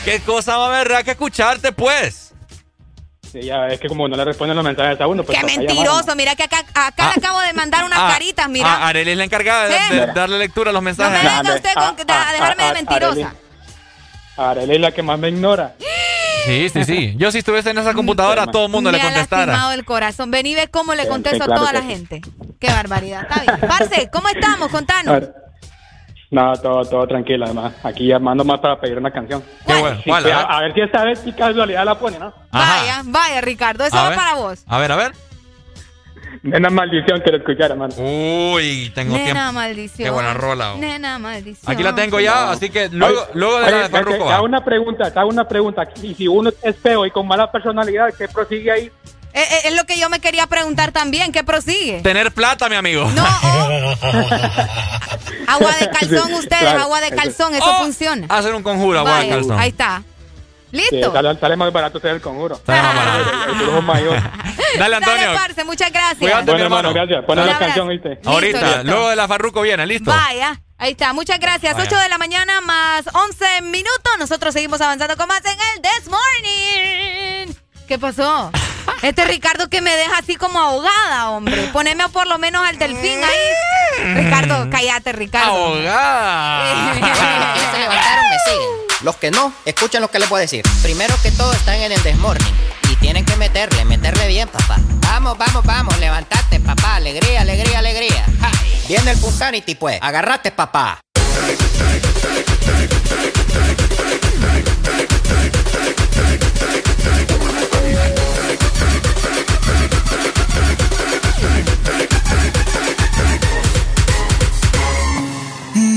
¿Qué cosa va a haber que escucharte, pues? Ya es que como no le responden los mensajes a uno, pues Qué mentiroso. Mira que acá, acá le acabo de mandar unas Ah, caritas, mira. Ah, Arely es la encargada de, darle lectura a los no mensajes. me venga usted con, a, dejarme de mentirosa. Arely es la que más me ignora. Sí, sí, sí. Yo si estuviese en esa computadora, a todo el mundo me le ha contestara. lastimado el corazón. Ven y ve cómo le contesto sí, a claro toda la sí. gente. Qué barbaridad. Está bien. Parce, ¿cómo estamos? A Contanos. No, todo, todo tranquilo, además. Aquí llamando más para pedir una canción. Qué bueno. Sí, A a, ver. si esta vez, si casualidad la pone, ¿no? Ajá. Vaya, vaya, Ricardo. Eso A va ver. para vos. A ver, a ver. Nena maldición quiero escuchar, hermano. Uy, tengo Nena tiempo. maldición. Qué buena rola. oh. Nena maldición. Aquí la tengo ya, así que luego, Oye, luego de oye, la de Te hago una pregunta, te hago una pregunta. Y si uno es feo y con mala personalidad, ¿qué prosigue ahí? Eh, eh, es lo que yo me quería preguntar también. ¿Qué prosigue? Tener plata, mi amigo. No, Agua de calzón, Sí, ustedes, claro. agua de calzón, eso Oh, funciona. Hacer un conjuro, agua de calzón. Ahí está. Sí, ¿Listo? sale, sale más barato hacer el conjuro. Sale más barato. El grupo mayor. Dale, Antonio. Dale, parce, muchas gracias. Cuídate, Bueno, mi hermano. hermano, gracias. Pon la canción, ¿viste? Ahorita, listo. luego de la Farruko viene, ¿listo? Vaya, ahí está. Muchas gracias. Vaya. 8 de la mañana más 11 minutos. Nosotros seguimos avanzando con más en el This Morning. ¿Qué pasó? Este Ricardo que me deja así como ahogada, hombre. Poneme por lo menos al delfín ahí. Ricardo, cállate, Ricardo. Ahogada. Ya se levantaron, me siguen. Los que no, escuchen lo que les voy a decir. Primero que todo están en el desmorning. Y tienen que meterle, meterle bien, papá. Vamos, vamos, vamos, levantate, papá. Alegría, alegría, alegría. Ja. Viene el Punsanity, pues. Agarrate, papá.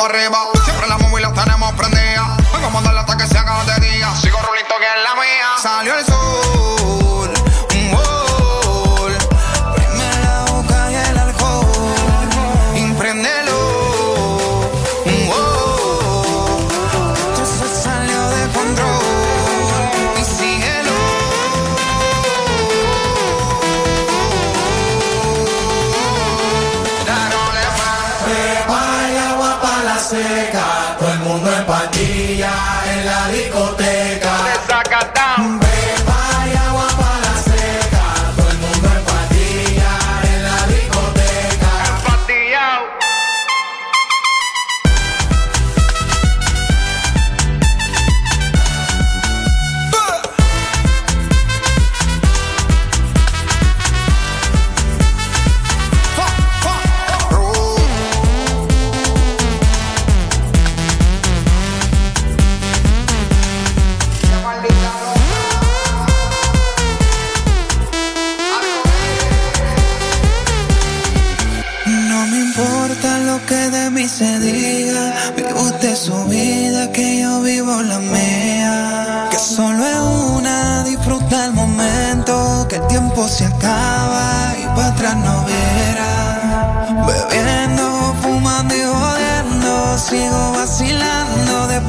para arriba.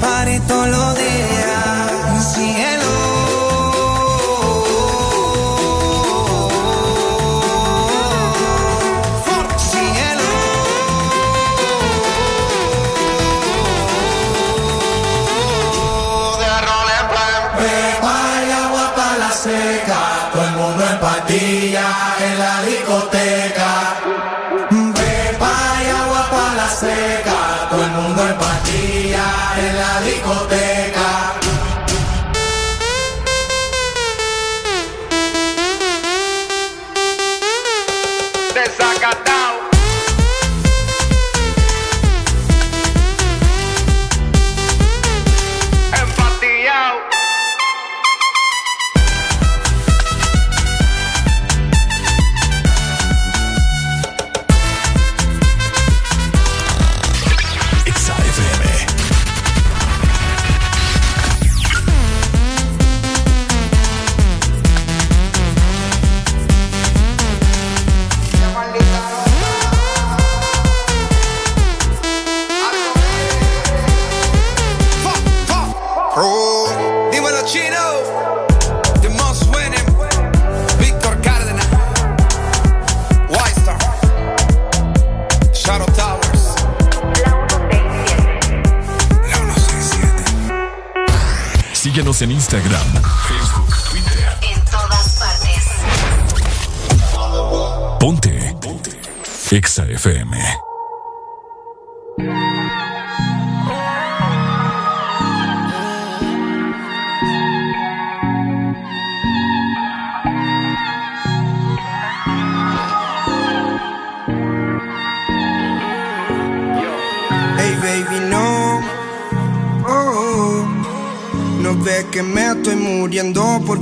party todos los días. Cielo. Hay agua para la seca, todo el mundo en pandilla en la discoteca. up there. Instagram, Facebook, Twitter. En todas partes. Ponte. Ponte. Exa FM.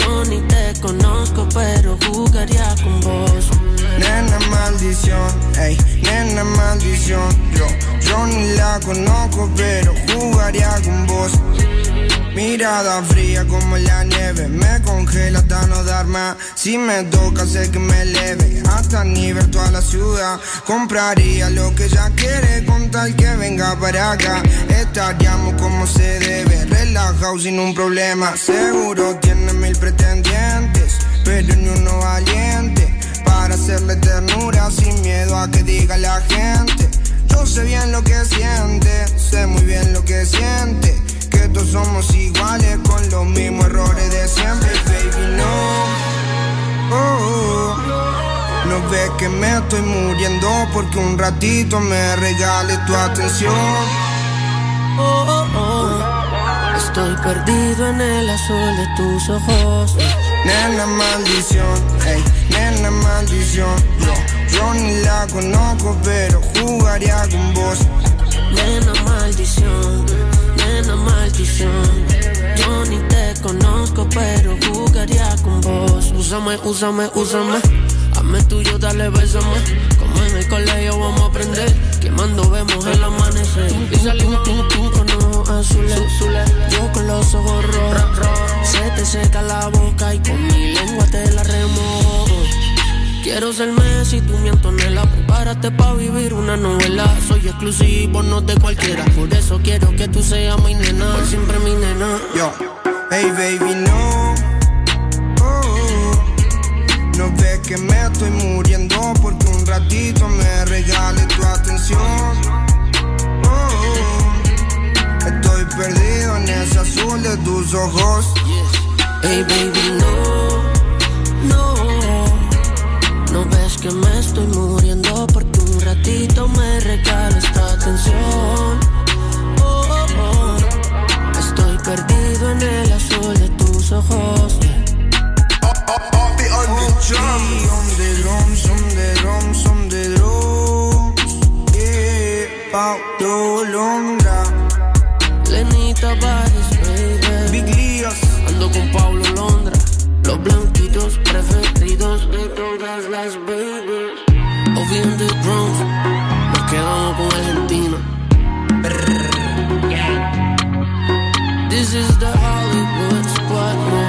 Yo ni te conozco, pero jugaría con vos. Nena maldición, ey, nena maldición. Yo, yo ni la conozco, pero jugaría con vos. Mirada fría como la nieve, me congela hasta no dar más. Si me toca, sé que me eleve hasta nivel toda la ciudad. Compraría lo que ella quiere con tal que venga para acá. Estaríamos como se debe, relajado sin un problema. Seguro tiene mil pretendientes, pero ni uno valiente para hacerle ternura sin miedo a que diga la gente. Yo sé bien lo que siente, sé muy bien lo que siente. Que todos somos iguales con los mismos errores de siempre, baby, no. Oh, oh. No ves que me estoy muriendo porque un ratito me regales tu atención. Oh, oh, oh. Estoy perdido en el azul de tus ojos. Nena maldición, ey, nena maldición. Yo, yo ni la conozco, pero jugaría con vos. Nena maldición, nena maldición. Yo ni te conozco, pero jugaría con vos. Úsame, úsame, úsame. Hazme tuyo, dale, bésame. Como en el colegio vamos a aprender. Quemando vemos el amanecer. Y salimos tú, tú con ojos azules. Yo con los ojos rojos. Se te seca la boca y con mi lengua te la remojo. Quiero ser Messi, tú mi Antonella Prepárate pa' vivir una novela. Soy exclusivo, no de cualquiera. Por eso quiero que tú seas mi nena. Por siempre mi nena. Yo, hey baby, no. Oh. No ves que me estoy muriendo Porque un ratito me regales tu atención. Oh. Estoy perdido en ese azul de tus ojos. Hey baby, no, no No ves que me estoy muriendo Porque un ratito me regales tu atención. Oh, oh, oh. Estoy perdido en el azul de tus ojos. Lenita Bares, baby. Big Lías. Ando con Pablo Londra Los blanquitos preferidos de todas las babies Obi on the drums Nos quedamos con Argentina This is the Hollywood Squad, no.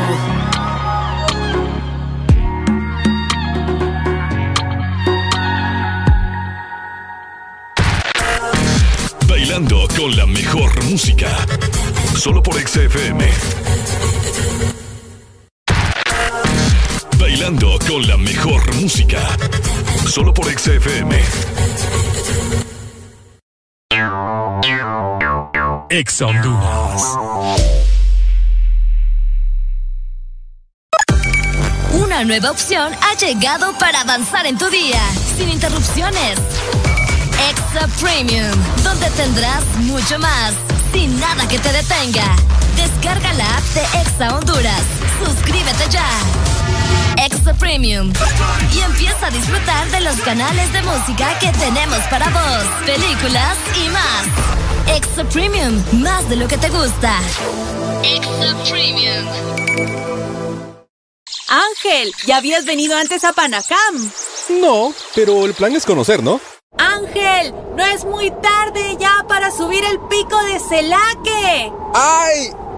Bailando con la mejor música. Solo por XFM. Bailando con la mejor música. Solo por XFM. Ex Honduras. Una nueva opción ha llegado para avanzar en tu día, sin interrupciones. Extra Premium, donde tendrás mucho más, sin nada que te detenga. Descarga la app de Exa Honduras. Suscríbete ya. Extra Premium. Y empieza a disfrutar de los canales de música que tenemos para vos, películas y más. Extra Premium, más de lo que te gusta. Extra Premium. Ángel, ¿ya habías venido antes a Panacam? No, pero el plan es conocer, ¿no? Ángel, no es muy tarde ya para subir el pico de Celaque. ¡Ay!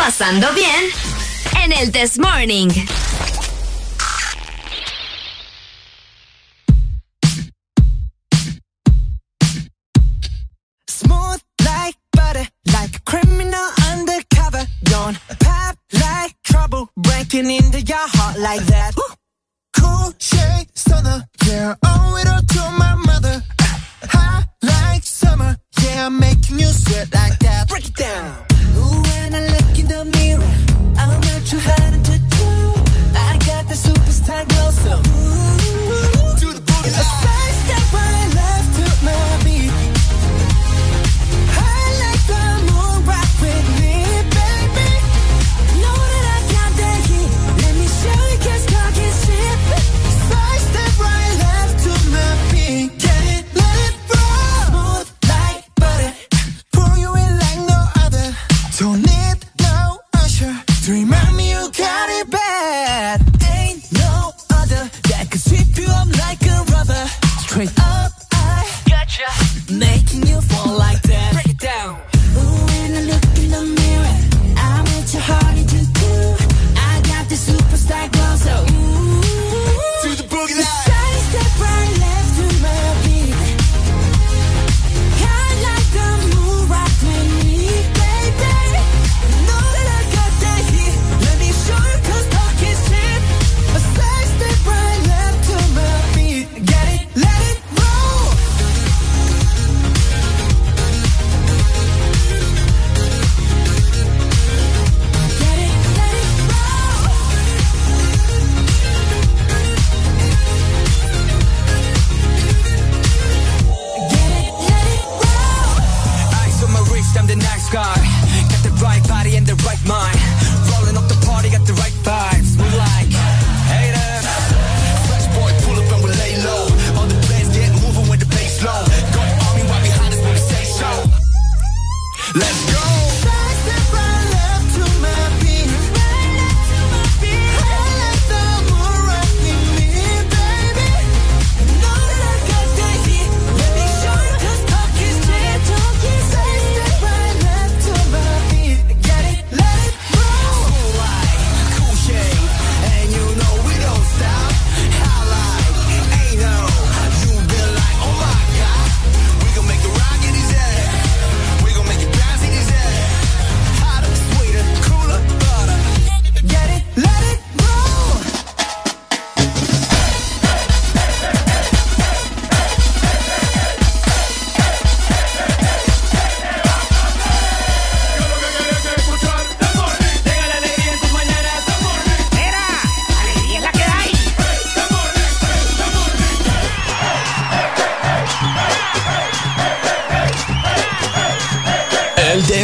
pasando bien en el This Morning. Smooth like butter, like a criminal undercover. Don't pop like trouble, breaking into your heart like that. Cool shade stunner, yeah, owe it all to my mother. High like summer, yeah, I'm making you sweat like that. Break it down.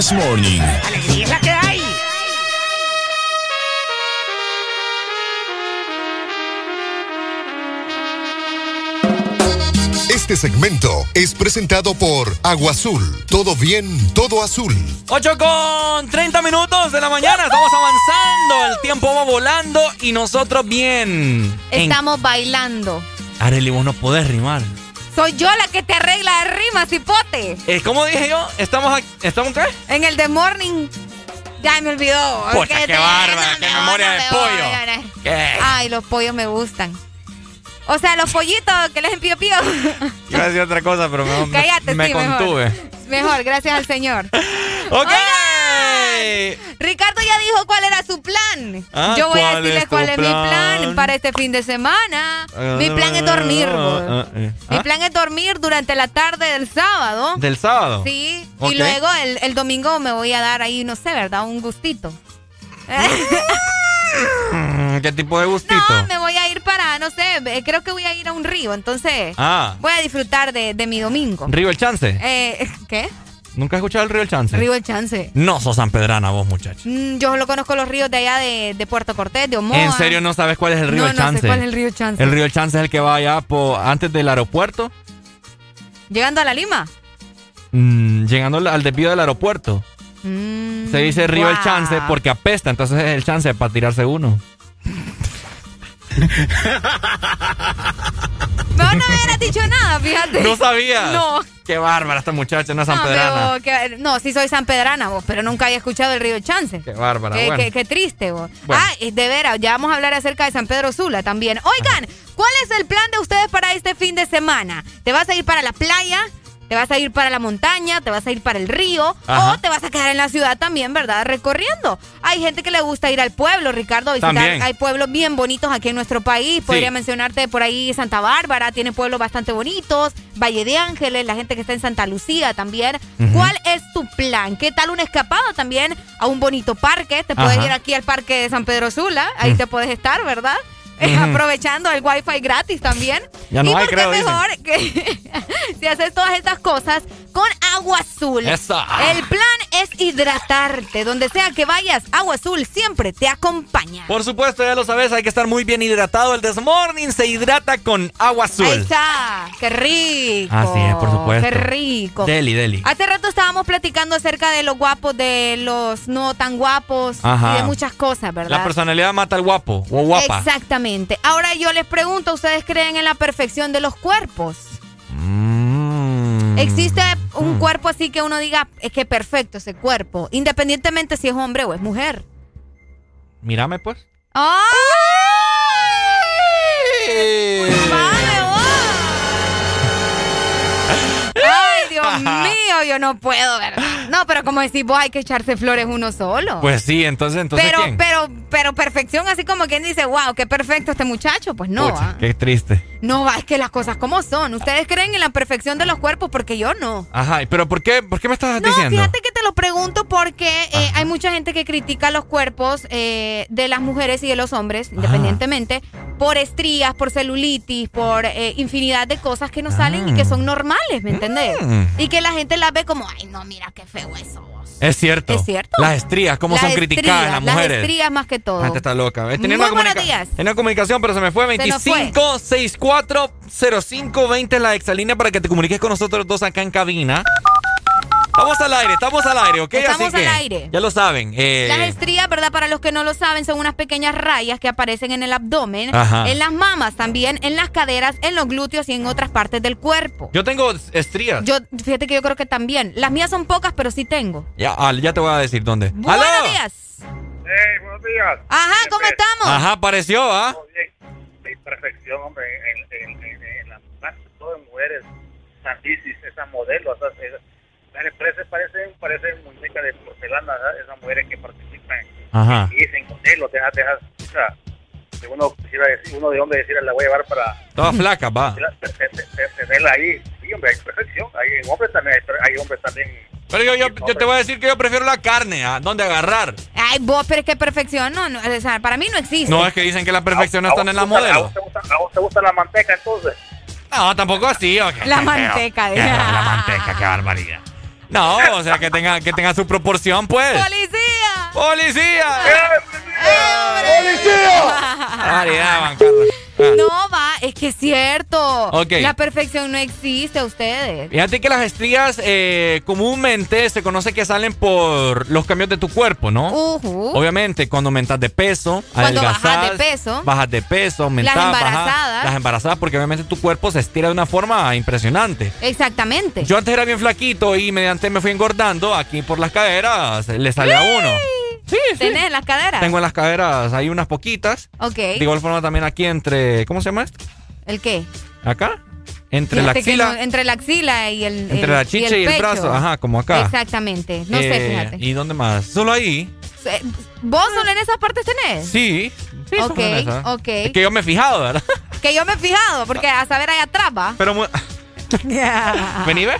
This Morning. Alegría es la que hay. Este segmento es presentado por Agua Azul. Todo bien, todo azul. 8 con 30 minutos de la mañana. Estamos avanzando. El tiempo va volando y nosotros bien. En- Estamos bailando. Arely, vos no podés rimar. Soy yo la que te arregla de rimas, hipote. Eh, ¿Cómo dije yo? ¿Estamos, aquí- ¿estamos qué? En el The Morning. Ya me olvidó. Pucha, ¿Qué qué te- bárbara, no qué me memoria no de pollo. ¿Qué? Ay, los pollos me gustan. O sea, los pollitos que les pío pío. Iba a decir otra cosa, pero me, Cállate, me sí, contuve. mejor. Mejor, gracias al señor. ¡Ok! Ricardo ya dijo cuál era su plan. Ah, Yo voy a ¿cuál decirles cuál es mi plan? para este fin de semana. mi plan es dormir. Ah, eh. Mi ¿Ah? plan es dormir durante la tarde del sábado. ¿Del sábado? Sí. Y luego el, el domingo me voy a dar ahí, no sé, ¿verdad? Un gustito. ¿Qué tipo de gustito? No, me voy a ir para, no sé, eh, creo que voy a ir a un río, entonces Ah. voy a disfrutar de, de mi domingo. ¿Río El Chance? Eh, ¿Qué? ¿Nunca has escuchado el Río El Chance? Río El Chance. No sos sanpedrana vos, muchacho. Mm, yo solo conozco los ríos de allá de, de Puerto Cortés, de Omoa. ¿En serio no sabes cuál es el Río No, El no sé Chance? cuál es el Río El Chance. El Río El Chance es el que va allá po- antes del aeropuerto, Llegando a la Lima. mm, llegando al desvío del aeropuerto. Mm, Se dice Río El. Chance porque apesta, entonces es el chance para tirarse uno. No, no me hubieras dicho nada, fíjate. ¿No sabías? No. Qué bárbara esta muchacha, no es No, sanpedrana. pero que- no, sí soy sanpedrana vos, pero nunca había escuchado el Río Chance. Qué bárbara, Qué, bueno. qué- qué triste vos. Bueno. Ah, de veras, ya vamos a hablar acerca de San Pedro Sula también. Oigan, ¿cuál es el plan de ustedes para este fin de semana? ¿Te vas a ir para la playa? ¿Te vas a ir para la montaña? ¿Te vas a ir para el río? Ajá. ¿O te vas a quedar en la ciudad también, verdad? Recorriendo. Hay gente que le gusta ir al pueblo, Ricardo, visitar. También. Hay pueblos bien bonitos aquí en nuestro país. Podría mencionarte por ahí Santa Bárbara, tiene pueblos bastante bonitos. Valle de Ángeles, la gente que está en Santa Lucía también. ¿Cuál es tu plan? ¿Qué tal una escapada también a un bonito parque? Te puedes Ajá. ir aquí al parque de San Pedro Sula, ahí Mm. te puedes estar, ¿verdad? Eh. Aprovechando el wifi gratis también. Ya no y hay, por qué creo, dicen. mejor que si haces todas estas cosas con agua azul. El plan es hidratarte. Donde sea que vayas, agua azul siempre te acompaña. Por supuesto, ya lo sabes, hay que estar muy bien hidratado. El Desmorning se hidrata con agua azul. Ahí está. Qué rico. Así es, por supuesto. Qué rico. Deli, deli. Hace rato estábamos platicando acerca de los guapos, de los no tan guapos Ajá. y de muchas cosas, ¿verdad? La personalidad mata al guapo o guapa. Exactamente. Ahora yo les pregunto, ¿ustedes creen en la perfección de los cuerpos? Mm. ¿Existe un cuerpo así que uno diga, es que perfecto ese cuerpo, independientemente si es hombre o es mujer? Mírame, pues. ¡Ay! Dios mío! Yo no puedo, ¿verdad? No, pero como decís vos, hay que echarse flores uno solo. Pues sí, entonces, entonces pero, ¿quién? pero, pero perfección, así como quien dice, wow, qué perfecto este muchacho. Pues no, Pucha, ¿ah? qué triste. no, va, es que las cosas como son. Ustedes creen en la perfección de los cuerpos porque yo no. Ajá, pero ¿por qué, por qué me estás No, diciendo? fíjate que te lo pregunto porque eh, hay mucha gente que critica los cuerpos eh, de las mujeres y de los hombres, independientemente, por estrías, por celulitis, por eh, infinidad de cosas que nos salen y que son normales, ¿me entendés? Mm. Y que la gente las ve como, ay, no, mira qué feo eso. Es cierto. Es cierto. Las estrías, cómo Las son criticadas las mujeres. Las estrías más que todo. La gente está loca. Tenía Muy buenos días. tenía comunicación, pero se me fue. Se nos fue. 25640520 la exalínea para que te comuniques con nosotros dos acá en cabina. Estamos al aire, estamos al aire, ¿ok? Estamos Así que al aire. Ya lo saben. eh, Las estrías, ¿verdad? Para los que no lo saben, son unas pequeñas rayas que aparecen en el abdomen, Ajá. en las mamas también, en las caderas, en los glúteos y en otras partes del cuerpo. yo tengo estrías. Yo, fíjate que yo creo que también. Las mías son pocas, pero sí tengo. Ya, ya te voy a decir dónde. Buenos ¡Aló! días. Hey, buenos días. Ajá, ¿cómo estamos? Ajá, apareció, ¿ah? De perfección, hombre, en, en, en, en las mujeres, esas modelos, esas, esas, parecen, parecen, parecen muñecas de porcelana, ¿verdad? esas mujeres que participan Ajá. y dicen modelos, deja, deja, o sea, que uno quisiera decir, uno de hombre decir, la voy a llevar para Todas flacas, va. te- te- te- te- tenerla ahí. Sí, hombre, hay perfección, hay hombres también, hay, hombres también. Pero yo, yo, yo te voy a decir que yo prefiero la carne, ¿a dónde agarrar? Ay, vos, pero es que perfección, no, no, o sea, para mí no existe. No, es que dicen que la perfección no ¿A está en la gusta- ¿A modelo. vos te gusta, a vos te gusta la manteca entonces? No, tampoco así. La manteca, feo, La manteca, qué barbaridad. No, o sea, que tenga, que tenga su proporción, pues. ¡Policía! ¡Policía! ¡Policía! Barbaridad, Juan Carlos. Ah. No va, es que es cierto. Ok. La perfección no existe a ustedes. Fíjate que las estrías eh, comúnmente se conoce que salen por los cambios de tu cuerpo, ¿no? Ujú. Obviamente, cuando aumentas de peso, Cuando bajas de peso. bajas de peso, aumentas, Las bajas- embarazadas. las embarazadas, porque obviamente tu cuerpo se estira de una forma impresionante. Exactamente. Yo antes era bien flaquito y mediante me fui engordando, aquí por las caderas le sale a uno. Sí, sí. ¿Tenés en las caderas? Tengo en las caderas ahí unas poquitas. Ok. De igual forma también aquí entre, ¿cómo se llama esto? ¿El qué? Acá. Entre la Fíjate axila, no- entre la axila y el entre el- la chicha y el, brazo. Ajá, como acá. Exactamente. No sé, Eh, fíjate. ¿Y dónde más? Solo ahí. ¿Vos solo en esas partes tenés? Sí. Sí, Ok, en ok. Es que yo me he fijado, ¿verdad? Que yo me he fijado, porque a saber allá atrás va. Pero Vení, ve.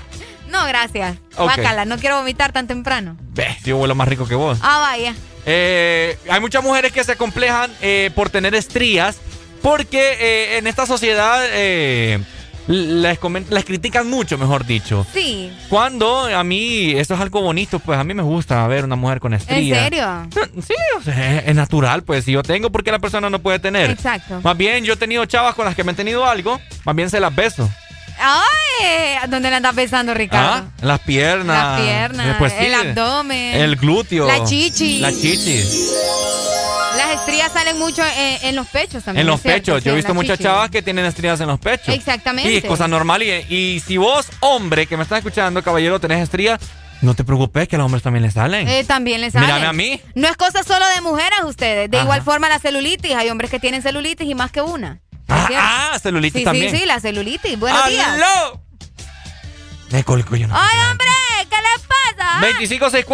No, gracias. Ok. Guácala, no quiero vomitar tan temprano. Ve, yo vuelo más rico que vos. Ah, vaya. Eh, hay muchas mujeres que se acomplejan eh, por tener estrías porque eh, en esta sociedad eh, les, critican mucho, mejor dicho. Sí. Cuando a mí, eso es algo bonito, pues a mí me gusta ver una mujer con ¿En estrías. serio? Sí, o sea, es, es natural, pues si yo tengo, ¿por qué la persona no puede tener? Exacto. Más bien, yo he tenido chavas con las que me han tenido algo, más bien se las beso. Ay, ¿dónde le andas besando, Ricardo? Ah, Las piernas. Las piernas, Eh, sí, el abdomen. El glúteo. La chichi. La chichi. Las estrías salen mucho en, en los pechos también. En los cierto, pechos. Yo he visto muchas chichi. chavas que tienen estrías en los pechos. Exactamente. Y es cosa normal. Y, y si vos, hombre, que me estás escuchando, caballero, tenés estrías, no te preocupes que a los hombres también les salen. Eh, también les salen. Mírame a mí. No es cosa solo de mujeres ustedes. De Ajá. igual forma la celulitis. Hay hombres que tienen celulitis y más que una. ¿Es cierto? Ah, celulitis sí, también. Sí, sí, la celulitis. Buenos días. ¡Aló! Me colco yo no. ¡Ay, hombre! ¿Qué le pasa?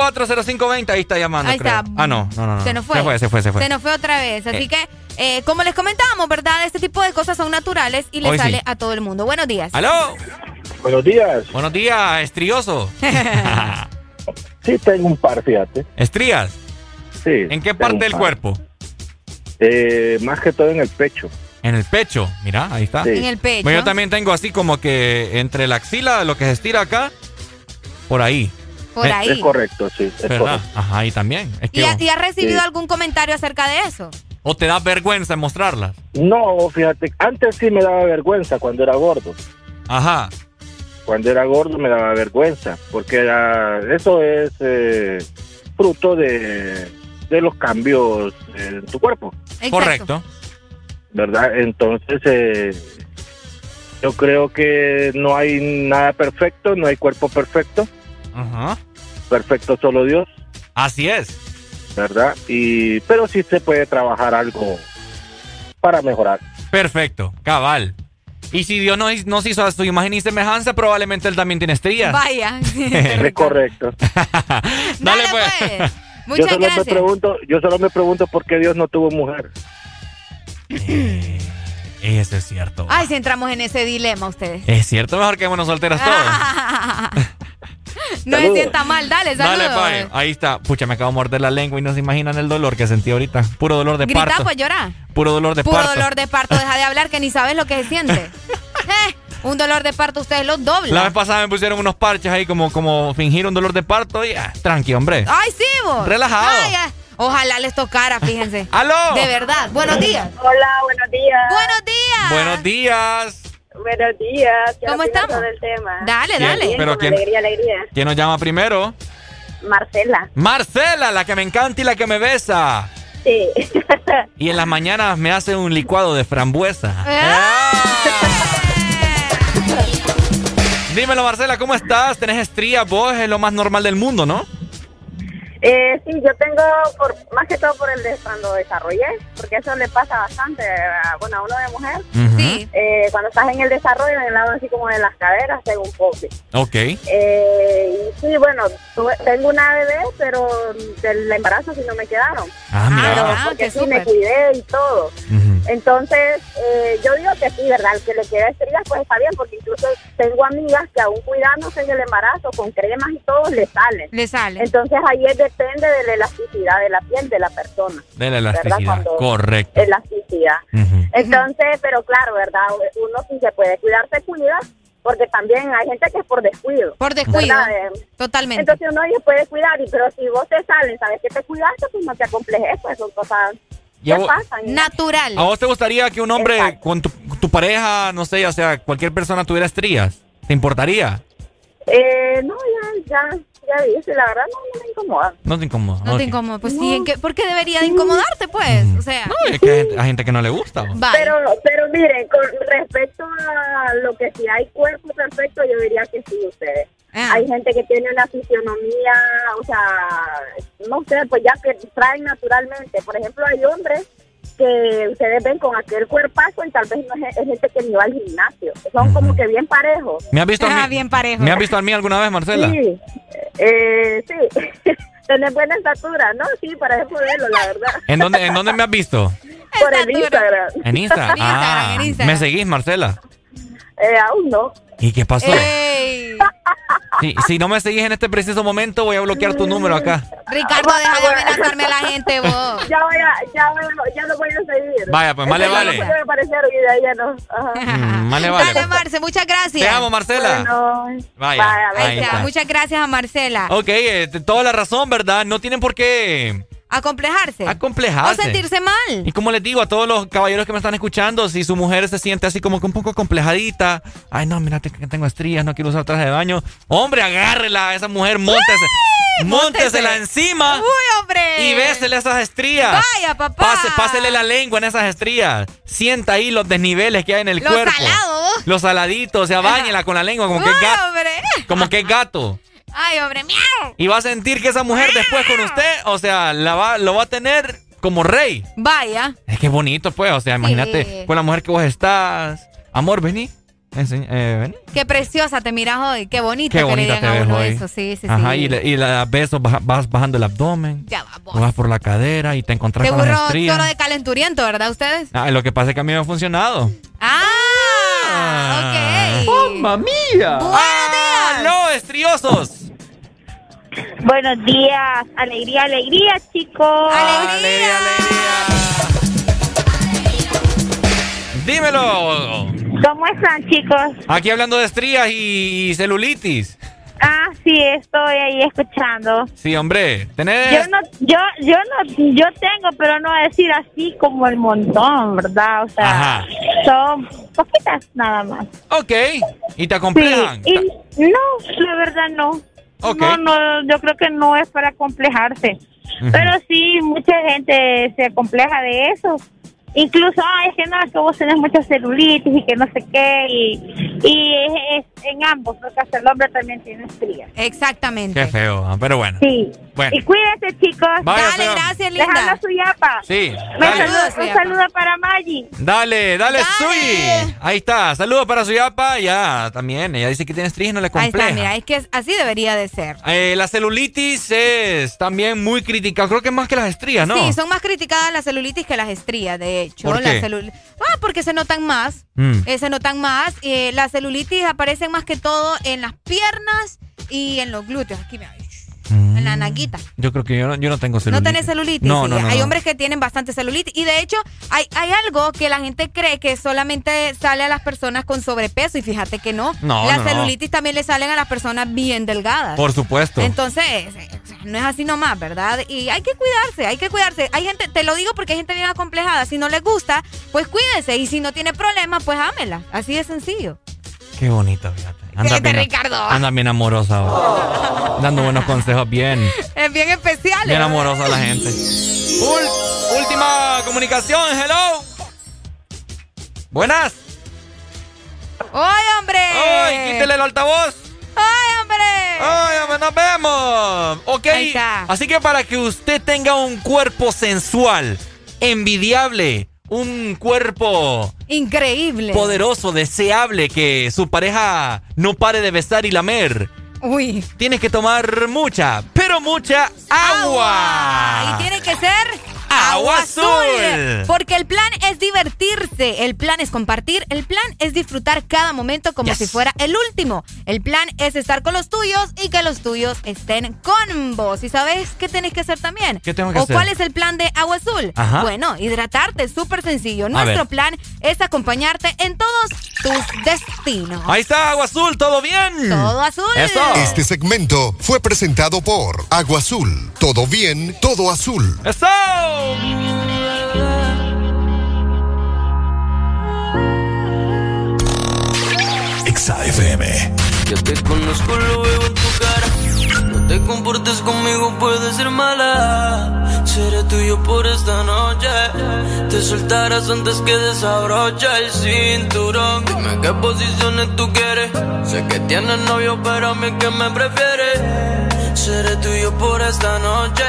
25640520, ahí está llamando. Ahí creo. está. Ah, no, no, no, no. Se nos fue. Se fue, se fue, se fue. Se nos fue otra vez. Así Eh. que, eh, como les comentábamos, ¿verdad? Este tipo de cosas son naturales y le Hoy sí. sale a todo el mundo. Buenos días. ¡Aló! Buenos días. Buenos días, estrioso. Sí, tengo un par, fíjate. ¿Estrías? Sí. ¿En qué parte del cuerpo? Eh, más que todo en el pecho. En el pecho, mira, ahí está. Sí. En el pecho. Yo también tengo así como que entre la axila, lo que se estira acá, por ahí. Por Eh, ahí. Es correcto, sí. Es ¿Verdad? correcto. Ajá, ahí también. Es que ¿Y, y has recibido Sí. algún comentario acerca de eso? ¿O te da vergüenza en mostrarlas? No, fíjate, antes sí me daba vergüenza cuando era gordo. Ajá. Cuando era gordo me daba vergüenza, porque era- eso es eh, fruto de, de los cambios en tu cuerpo, Exacto. Correcto. ¿Verdad? Entonces, eh, yo creo que no hay nada perfecto, no hay cuerpo perfecto, Ajá. perfecto solo Dios, Así es. ¿verdad? Y, pero sí se puede trabajar algo para mejorar. Perfecto, cabal. Y si Dios nos, nos hizo a su imagen y semejanza, probablemente Él también tiene estrías. Vaya. Es correcto. Dale, pues. yo Muchas solo me pregunto, yo solo me pregunto por qué Dios no tuvo mujer. Eso es cierto. Ay, si entramos en ese dilema ustedes. Es cierto, mejor que bueno solteras todos. No se sienta mal, dale, Dale, bye. Ahí está. Pucha, me acabo de morder la lengua y no se imaginan el dolor que sentí ahorita. Puro dolor de Grita, parto. pues llora. Puro dolor de Puro parto. dolor de parto, deja de hablar que ni sabes lo que se siente. Eh, un dolor de parto ustedes lo La vez doblan. pasada me pusieron unos parches ahí como, como fingir un dolor de parto y ah, tranqui, hombre. Ay, sí, vos. Relajado. Ay, ay. Ojalá les tocara, fíjense. ¡Aló! De verdad. Buenos días. Hola, buenos días. Buenos días. Buenos días. Buenos días. ¿Qué ¿Cómo estamos? sobre el tema? Dale, ¿Quién? dale. Pero Con quién- Alegría, alegría. ¿Quién nos llama primero? Marcela. Marcela, la que me encanta y la que me besa. Sí. Y en las mañanas me hace un licuado de frambuesa. Dímelo, Marcela, ¿cómo estás? ¿Tenés estrías? Vos es lo más normal del mundo, ¿no? Eh, sí, yo tengo, por, más que todo por el de cuando desarrollé, porque eso le pasa bastante, a- bueno, a uno de mujer. Sí. Eh, cuando estás en el desarrollo, en el lado así como de las caderas, tengo un poco. Ok. Eh, y sí, bueno, tuve- tengo una bebé, pero del embarazo sí no me quedaron. Ah, mira. Pero Ah, porque sí me cuidé y todo. Entonces, eh, yo digo que sí, ¿verdad? El que le queda estrías, pues está bien, porque incluso tengo amigas que aún cuidándose en el embarazo, con cremas y todo, le salen. Le sale. Entonces ahí es- depende de la elasticidad de la piel de la persona. De la elasticidad. Correcto. Elasticidad. Entonces, pero claro, ¿verdad? Uno si se puede cuidar, se cuida, porque también hay gente que es por descuido. Por descuido. ¿verdad? Eh, Totalmente. Entonces uno se puede cuidar, y pero si vos te salen, sabes que te cuidaste, pues no te acomplejes, pues son cosas pasan. Natural. ¿A vos te gustaría que un hombre con tu, tu pareja, no sé, o sea, cualquier persona tuviera estrías? ¿Te importaría? Eh, no, ya, ya, ya dice, la verdad no, no me incomoda. No te incomoda. No te incomoda. Pues sí, ¿en qué- ¿por qué debería de incomodarte, pues? O sea. No, es que hay gente, hay gente que no le gusta. Vale. Pero, pero miren, con respecto a lo que si hay cuerpo perfecto, yo diría que sí, ustedes. Ah. Hay gente que tiene una fisionomía, o sea, no sé, pues ya que traen naturalmente. Por ejemplo, hay hombres que ustedes ven con aquel cuerpazo y tal vez no es, es gente que ni va al gimnasio. Son como que bien parejos. ¿Me has visto a Ah, mí? bien parejo. ¿Me has visto a mí alguna vez, Marcela? Sí, eh, sí. Tener buena estatura, ¿no? Sí, para ese modelo, la verdad. ¿En dónde, ¿En dónde me has visto? Por el Instagram. En Insta. En Instagram, Ah, en Instagram. ¿Me seguís, Marcela? Eh, aún no. ¿Y qué pasó? Ey. Si, si no me seguís en este preciso momento, voy a bloquear tu número acá. Ricardo, deja de amenazarme a la gente, vos. Ya voy a, ya, voy a- ya lo voy a seguir. Vaya, pues, vale, Ese vale. no me parecieron y de ahí ya no. Ajá. Mm, vale, vale. Dale, Marce, muchas gracias. Te amo, Marcela. Bueno, Vaya, vaya, ahí Ya, está. muchas gracias a Marcela. Ok, eh, toda la razón, ¿verdad? No tienen por qué Acomplejarse. acomplejarse. O sentirse mal. Y como les digo a todos los caballeros que me están escuchando, si su mujer se siente así como que un poco acomplejadita, ay no, mira que tengo estrías, no quiero usar traje de baño, hombre, agárrela a esa mujer, móntese, móntesela encima Uy, hombre. y bésele esas estrías. Vaya, papá. Pase, pásele la lengua en esas estrías. Sienta ahí los desniveles que hay en el Lo cuerpo. salado. Los saladitos, o sea, bañela con la lengua como que es gato. hombre. Como que es gato. Ay, hombre, miau. Y va a sentir que esa mujer después con usted, o sea, la va, lo va a tener como rey. Vaya. Es que es bonito, pues. O sea, imagínate con la mujer que vos estás. Amor, vení. Enseñ- eh, vení. Qué preciosa te miras hoy. Qué bonita Qué que le bonita digan te a ves uno hoy. eso. Sí, sí, Ajá, sí. y, le- y la besos, vas bajando el abdomen. Ya va, vos. Vas por la cadera y te encontrás Qué con las burro estrías. toro de calenturiento, ¿verdad ustedes? Ah, lo que pasa es que a mí me ha funcionado. Ah, ok. ¡Mamma mía! Buenos días. ¡No, estriosos! Buenos días, alegría, alegría, chicos. ¡Alegría, ¡Dímelo! ¿Cómo están, chicos? Aquí hablando de estrías y celulitis. Ah, sí, estoy ahí escuchando. Sí, hombre. ¿Tenés? Yo no, yo, yo no, yo tengo, pero no decir así como el montón, ¿verdad? O sea, Ajá. son poquitas nada más. Ok. ¿Y te acomplejan? Sí, y no, la verdad no. No, no, yo creo que no es para complejarse. Pero sí, mucha gente se compleja de eso. Incluso, ay, es que no, es que vos tenés mucha celulitis y que no sé qué. Y, y es, es en ambos, porque hasta el hombre también tiene estrías. Exactamente. Qué feo, ah, pero bueno. Sí. Bueno. Y cuídense, chicos. Vaya, Dale, feo. gracias, Dejando linda. su yapa. Sí. Me Dale. un saludo para Maggie. Dale, dale, Sui. Ahí está. Saludos para su yapa. Ya, también. Ella dice que tiene estrías y no le Ahí compleja. está, mira, es que así debería de ser. Eh, la celulitis es también muy criticada. Creo que más que las estrías, ¿no? Sí, son más criticadas las celulitis que las estrías, de hecho. ¿Por qué? celul- Ah, porque se notan más. Mm. eh, se notan más. eh, las celulitis aparece más que todo en las piernas y en los glúteos. Aquí me en la naguita. Yo creo que yo no, yo no tengo celulitis. ¿No tenés celulitis? No, no, no. Hay hombres que tienen bastante celulitis. Y de hecho, hay, hay algo que la gente cree que solamente sale a las personas con sobrepeso. Y fíjate que no. No, la no, no. celulitis también le salen a las personas bien delgadas. Por supuesto. Entonces, eh, no es así nomás, ¿verdad? Y hay que cuidarse, hay que cuidarse. Hay gente, te lo digo porque hay gente bien acomplejada. Si no le gusta, pues cuídese. Y si no tiene problema, pues ámela. Así de sencillo. Qué bonita, fíjate. Anda bien, Ricardo. Anda bien amorosa. Dando buenos consejos, bien. Es bien especial. Bien ¿eh? amorosa la gente. Ul- última comunicación, hello. Buenas. ¡Ay, hombre! ¡Ay, quítele el altavoz! ¡Ay, hombre! ¡Ay, hombre, nos vemos! Ok, Ahí está. así que para que usted tenga un cuerpo sensual, envidiable, un cuerpo Increíble. poderoso, deseable, que su pareja no pare de besar y lamer, Uy. tienes que tomar mucha, pero mucha agua. Y tiene que ser Agua azul. Porque el plan es divertirse, el plan es compartir, el plan es disfrutar cada momento como Yes. si fuera el último. El plan es estar con los tuyos y que los tuyos estén con vos. ¿Y sabes qué tenés que hacer también? ¿Qué tengo que ¿O hacer? cuál es el plan de Agua Azul? Ajá. Bueno, hidratarte, súper sencillo. Nuestro plan es acompañarte en todos tus destinos. Ahí está, agua azul, ¿todo bien? Todo azul. Eso. Este segmento fue presentado por Agua Azul. Todo bien, todo azul. ¡Eso! Exa FM. Yo te conozco, lo veo en tu cara. No te comportes conmigo, puede ser mala. Seré tuyo por esta noche. Te soltarás antes que desabrocha el cinturón. Dime qué posiciones tú quieres. Sé que tienes novio, pero a mí que me prefieres. Seré tuyo por esta noche.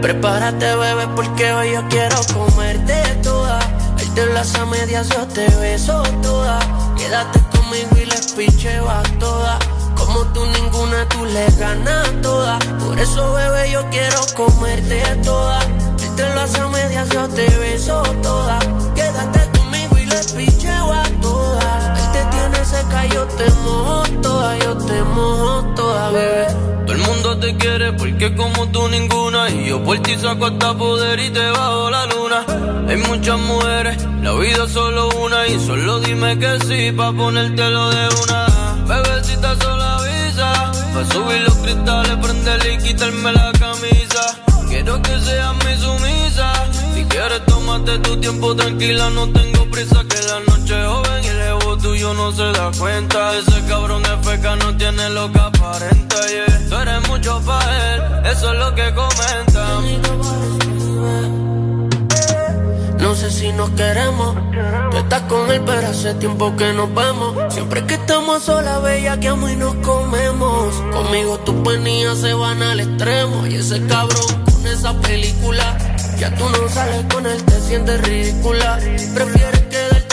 Prepárate, bebé, porque hoy yo quiero comerte toda. Darte las a medias, yo te beso toda. Quédate conmigo y les picheo a todas. Como tú ninguna, tú le ganas toda. Por eso, bebé, yo quiero comerte toda. Darte las a medias, yo te beso toda. Quédate conmigo y les picheo a todas. Seca, yo te mojo toda, yo te mojo toda, bebé. Todo el mundo te quiere porque como tú ninguna Y yo por ti saco hasta poder y te bajo la luna. Hay muchas mujeres, la vida es solo una Y solo dime que sí pa' ponértelo de una. Bebecita sola avisa Pa' subir los cristales, prenderle y quitarme la camisa. Quiero que seas mi sumisa Si quieres tómate tu tiempo tranquila No tengo prisa que la noche joven Y tuyo no se da cuenta Ese cabrón es feca, no tiene lo que aparenta. Tú eres mucho pa' él, eso es lo que comentan no sé si nos queremos. Tú estás con él, pero hace tiempo que nos vemos. Siempre que estamos solas, bella, que amo y nos comemos. Conmigo tus penías se van al extremo. Y ese cabrón con esa película. Ya tú no sales con él, te sientes ridícula. Prefieres quedarte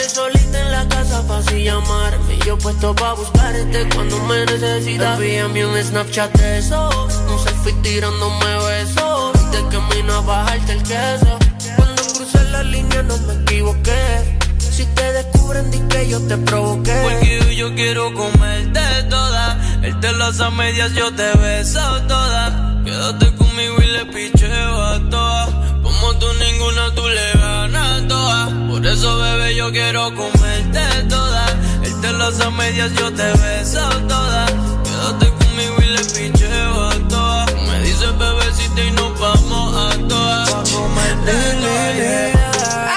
casa así llamarme. Yo puesto pa' buscarte cuando me necesitas. Envíame un Snapchat de eso. Un selfie tirándome besos. Te camino a bajarte el queso. Cuando crucé la línea no me equivoqué. Si te descubren, di que yo te provoqué. Porque yo quiero comerte toda. Él te las a medias, yo te beso toda. Quédate conmigo y le picheo a todas. Como tú ninguna, tú eso, bebé, yo quiero comerte toda. Él te las a medias, yo te beso toda. Quédate conmigo y le picheo a todas. Me dices bebecita y nos vamos a todas. Pa' comerte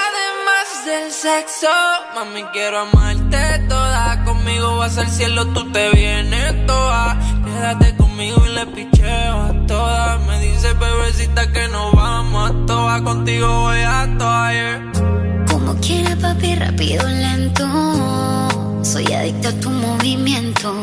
Además del sexo, mami, quiero amarte toda. Conmigo vas al cielo, tú te vienes toda. Quédate conmigo y le picheo a todas. Me dice bebecita que nos vamos a todas. Contigo voy a todas, yeah. Como quiere papi, rápido, lento. Soy adicta a tu movimiento.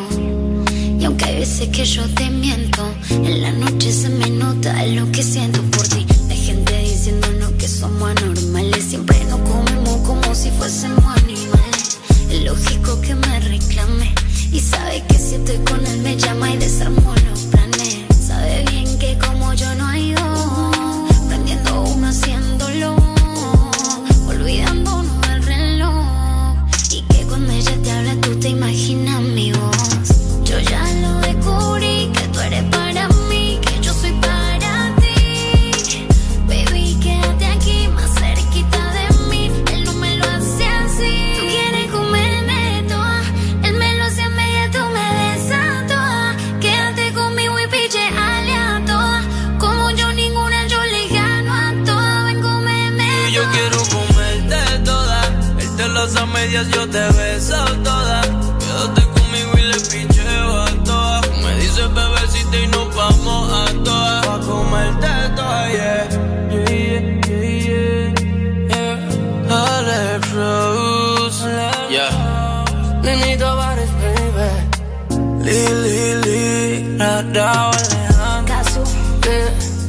Y aunque hay veces que yo te miento, en la noche se me nota lo que siento por ti. Hay gente diciéndonos que somos anormales. Siempre nos comemos como si fuésemos animales. Es lógico que me reclame. Y sabe que si estoy con él me llama y desarmo los planes. Sabe bien que como yo no hay dos. Lili, Lili, Radao Alejandro.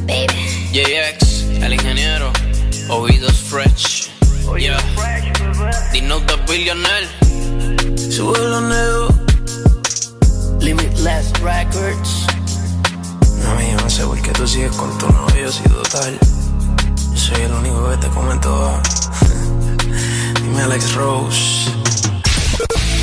Baby. JX, el ingeniero. Oídos fresh. Yeah. Dino the billionaire. Sube los negros. Limitless Records. Mami, yo no sé por qué tú sigues con tu novio si total. Yo soy el único que te comentó. Dime Alex Rose.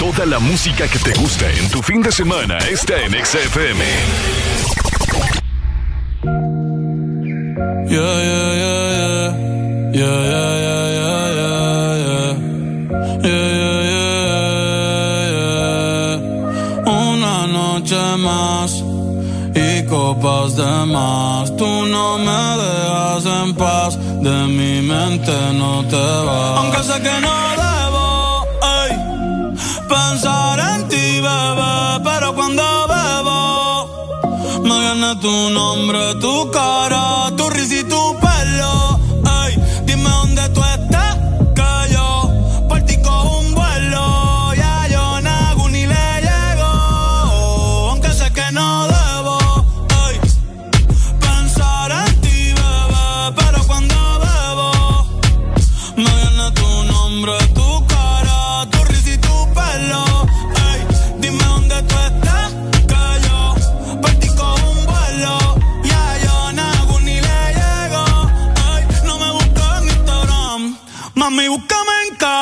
Toda la música que te gusta en tu fin de semana está en XFM. Yeah, yeah, yeah, yeah. Yeah, yeah. Una noche más y copas de más. Tú no me dejas en paz, de mi mente no te vas. Aunque sé que no pensar en ti, bebé, pero cuando bebo me viene tu nombre, tu cara, tu risa y tu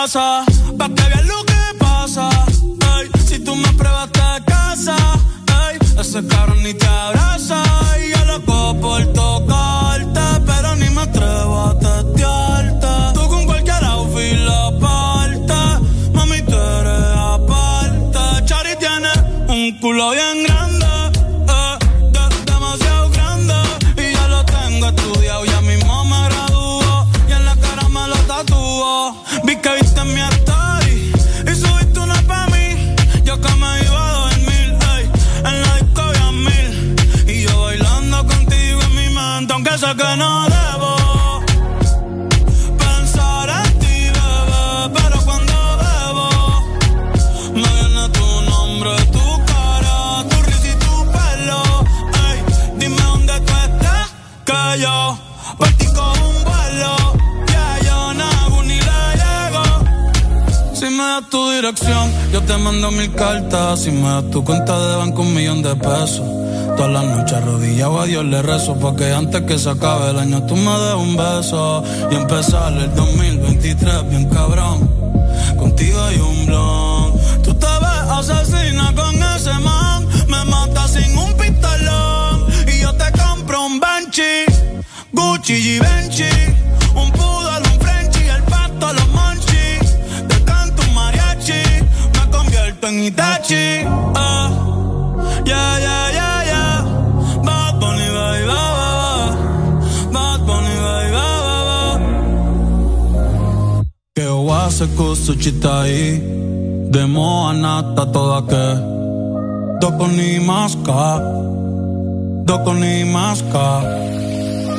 casa, pa' que lo que pasa. Ey, si tú me pruebas te casa, ey, ese cabrón ni te abraza. Y yo loco por tocarte, pero ni me atrevo a testearte. Tú con cualquier outfit la parte, mami, tú eres aparte. Chari tiene un culo bien yo. Partí con un vuelo, ya yo no ni la llego. Si me das tu dirección, yo te mando mil cartas. Si me das tu cuenta de banco, un millón de pesos. Todas las noches arrodillado a Dios le rezo Porque antes que se acabe el año tú me des un beso Y empezar el 2023 bien cabrón Contigo hay un blon Tú te ves asesina con ese man Me mata sin un pistolón Y yo te compro un Banshee Gucci, Givenchy, un poodle, un Frenchy, el pato, los monchis. Te canto un mariachi, me convierto en Itachi. Ah, oh, yeah, yeah, yeah, yeah. Bad Bunny, bye, bye, bye. Bad Bunny, bye, bye, bye. Que o hace cosa chita ahí, de moanata toda que. Doko ni maska, doko ni maska.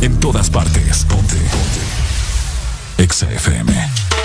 En todas partes. Ponte. Ponte. Exa FM.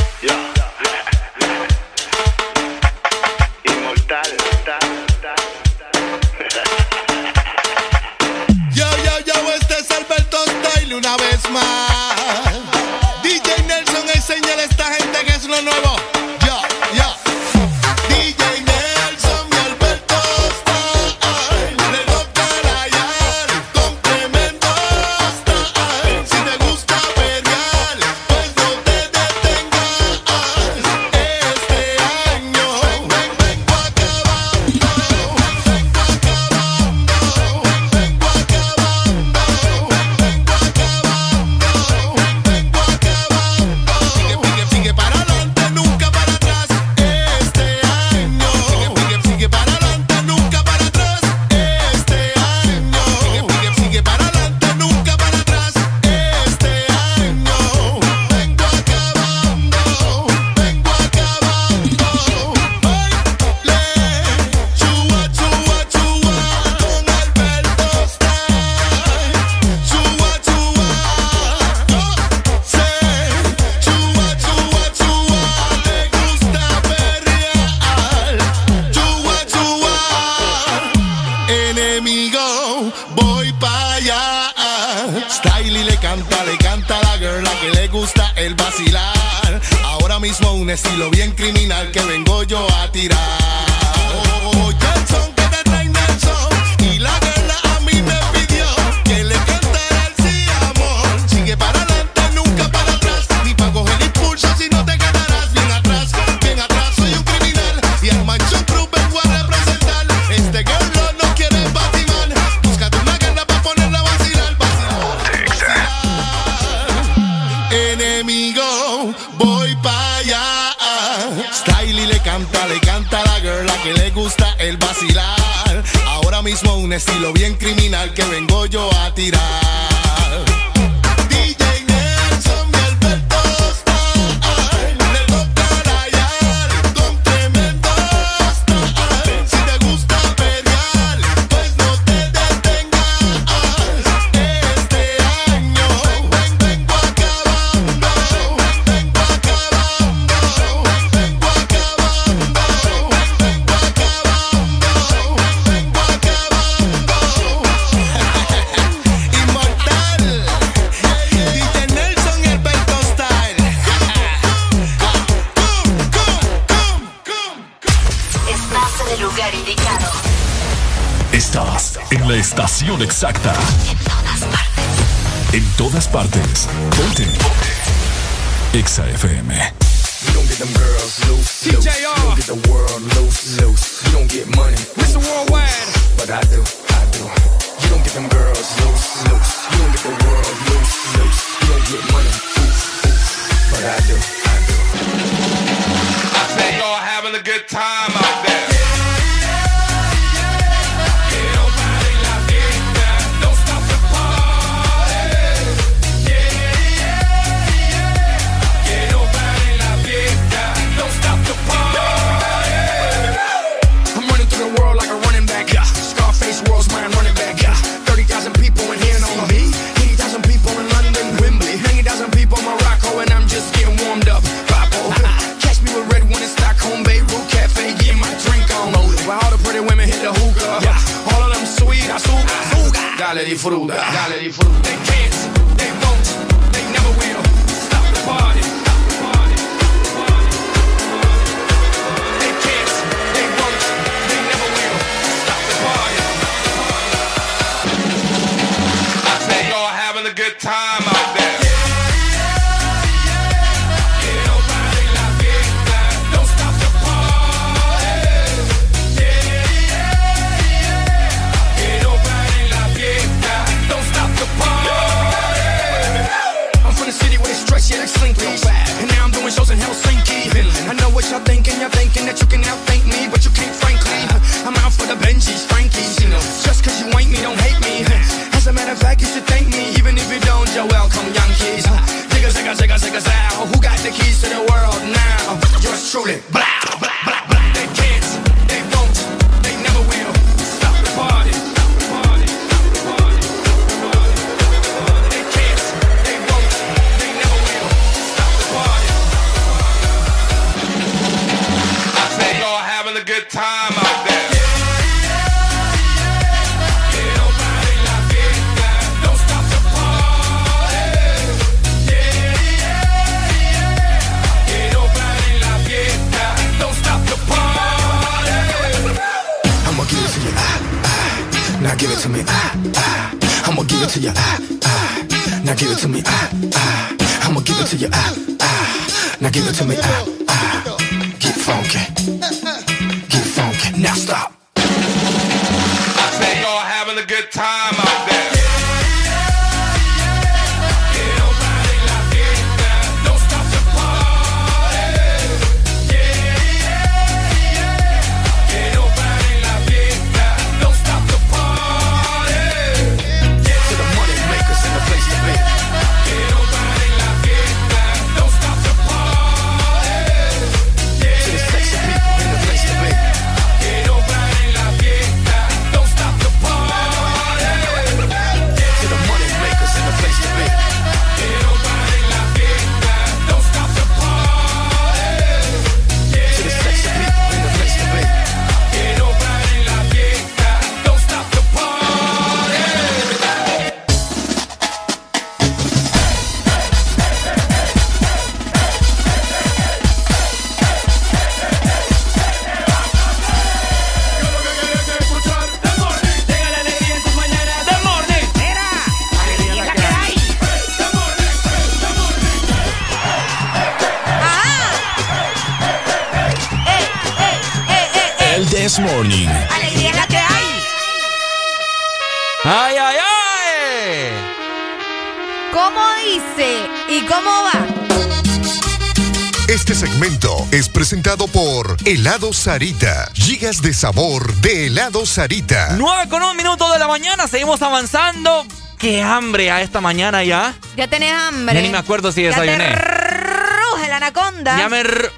Helado Sarita. Gigas de sabor de Helado Sarita. 9 con un minuto de la mañana, seguimos avanzando. ¡Qué hambre a esta mañana ya! Ya tenés hambre. Ya ni me acuerdo si Ya te desayuné. ruge la anaconda. Ya me... r-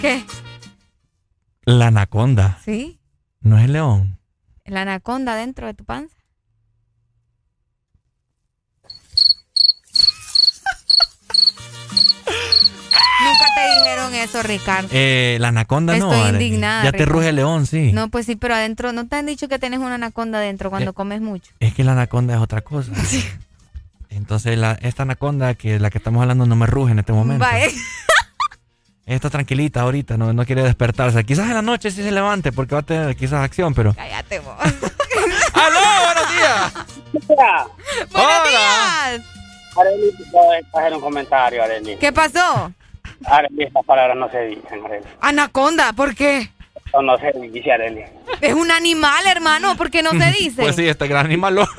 ¿Qué? La anaconda. ¿Sí? No es el león. La anaconda dentro de tu panza. Nunca te dijeron eso, Ricardo. Eh, la anaconda no. Estoy Arely. indignada, Ya te Ricardo. ruge el león, sí. No, pues sí, pero adentro, ¿no te han dicho que tienes una anaconda adentro cuando Eh, comes mucho? Es que la anaconda es otra cosa. Entonces, la, esta anaconda, que la que estamos hablando, no me ruge en este momento. Va, ¿eh? Ella está tranquilita ahorita, no, no quiere despertarse. Quizás en la noche sí se levante porque va a tener quizás acción, pero... Cállate vos. ¡Aló! ¡Buenos días! ¡Buenos Hola. días! Arely, te puedo hacer un comentario, Arely. ¿Qué pasó? Arely, estas palabras no se dicen, Arely. Anaconda, ¿por qué? No, no se dice, Arely. Es un animal, hermano, ¿por qué no se dice? Pues sí, este gran animal lo...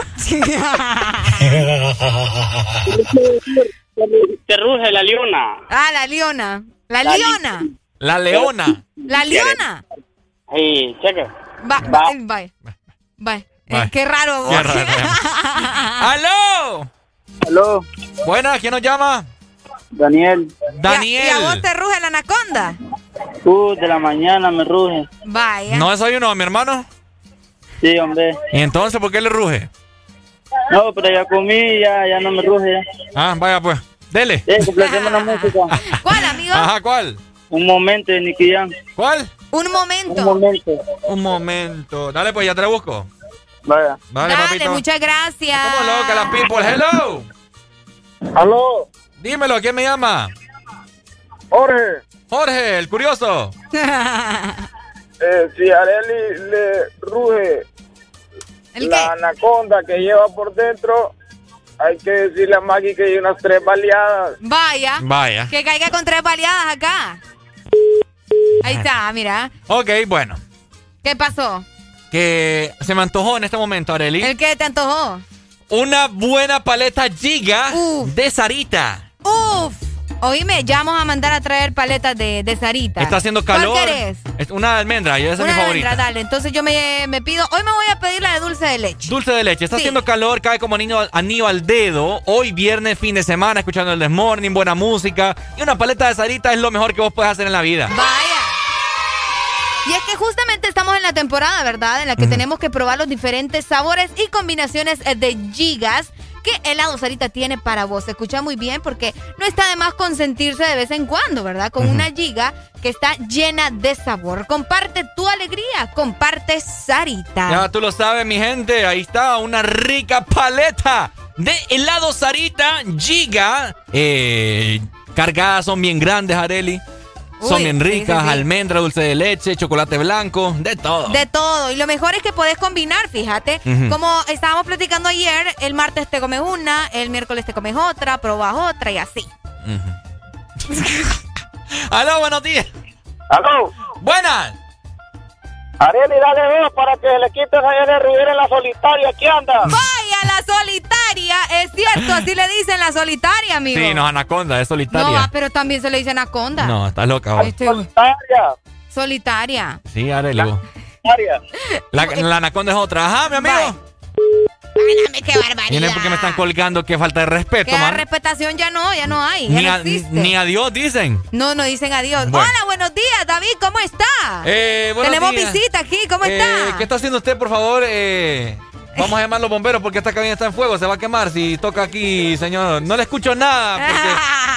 Te ruge la leona. ah, la leona. La La leona. La leona. La leona. Sí, cheque. Va, va, va. Va. Eh, Va. qué raro. Qué vos. raro. ¡Aló! Aló. Buenas, ¿quién nos llama? Daniel. Daniel. ¿Y a vos te ruge la anaconda? Uh, de la mañana me ruge. Vaya. ¿No desayunó a mi hermano? Sí, hombre. ¿Y entonces por qué le ruge? No, pero ya comí, ya, ya no me ruge. Ah, vaya pues. Dele. Sí, complacemos la música. ¿Cuál, amigo? Ajá, ¿cuál? Un momento de Nicky Jam. ¿Cuál? Un momento. Un momento. Un momento. Dale pues, ya te la busco. Vaya. Vale, Dale, papito. muchas gracias. Como loca la people. Hello. Aló. Dímelo, ¿quién me llama? Jorge. Jorge, el curioso. Eh, si Areli le ruge ¿El la anaconda que lleva por dentro, hay que decirle a Maggie que hay unas tres baleadas. Vaya. Vaya. Que caiga con tres baleadas acá. Ahí está, mira. Ok, bueno. ¿Qué pasó? Que se me antojó en este momento, Areli. ¿El qué te antojó? Una buena paleta giga de Sarita. Uf. Oíme, ya vamos a mandar a traer paletas de, de Sarita. Está haciendo ¿Cuál calor. querés? Es una almendra, y esa es mi Una favorita. almendra, dale. Entonces yo me, me pido, hoy me voy a pedir la de dulce de leche. Dulce de leche. Está Sí. haciendo calor, cae como niño, anillo al dedo. Hoy viernes, fin de semana, escuchando el Desmorning, buena música. Y una paleta de Sarita es lo mejor que vos puedes hacer en la vida. Vaya. Y es que justamente estamos en la temporada, ¿verdad? En la que tenemos que probar los diferentes sabores y combinaciones de gigas que helado Sarita tiene para vos. Se escucha muy bien porque no está de más consentirse de vez en cuando, ¿verdad? Con una giga que está llena de sabor. Comparte tu alegría, comparte Sarita. Ya tú lo sabes, mi gente. Ahí está una rica paleta de helado Sarita Giga. Eh, cargadas son bien grandes, Areli. Son bien ricas, sí, sí. almendra, dulce de leche, chocolate blanco, de todo. De todo. Y lo mejor es que podés combinar, fíjate. Como estábamos platicando ayer, el martes te comes una, el miércoles te comes otra, probas otra y así. Aló, buenos días. Aló. Buenas. Areli, dale dos para que le quites a Areli Rivera en la solitaria. ¿Qué anda? Vaya, la solitaria. Es cierto, así le dicen la solitaria, amigo. Sí, no, anaconda, es No, solitaria. va, pero también se le dice anaconda. No, estás loca. vos. Este- Solitaria. solitaria. Sí, Areli. La, la anaconda es otra. Ajá, mi amigo. Válgame, qué barbaridad. Miren porque me están colgando. Qué falta de respeto, Que la respetación ya no, ya no hay. Ya Ni, no a- ni adiós dicen. No, no dicen adiós. Bueno. Hola, buenos días, David, ¿cómo está? Eh, buenos Tenemos días. visita aquí, ¿cómo Eh, está? ¿Qué está haciendo usted, por favor? Eh, vamos a llamar a los bomberos porque esta cabina está en fuego. Se va a quemar si toca aquí, señor. No le escucho nada. Porque,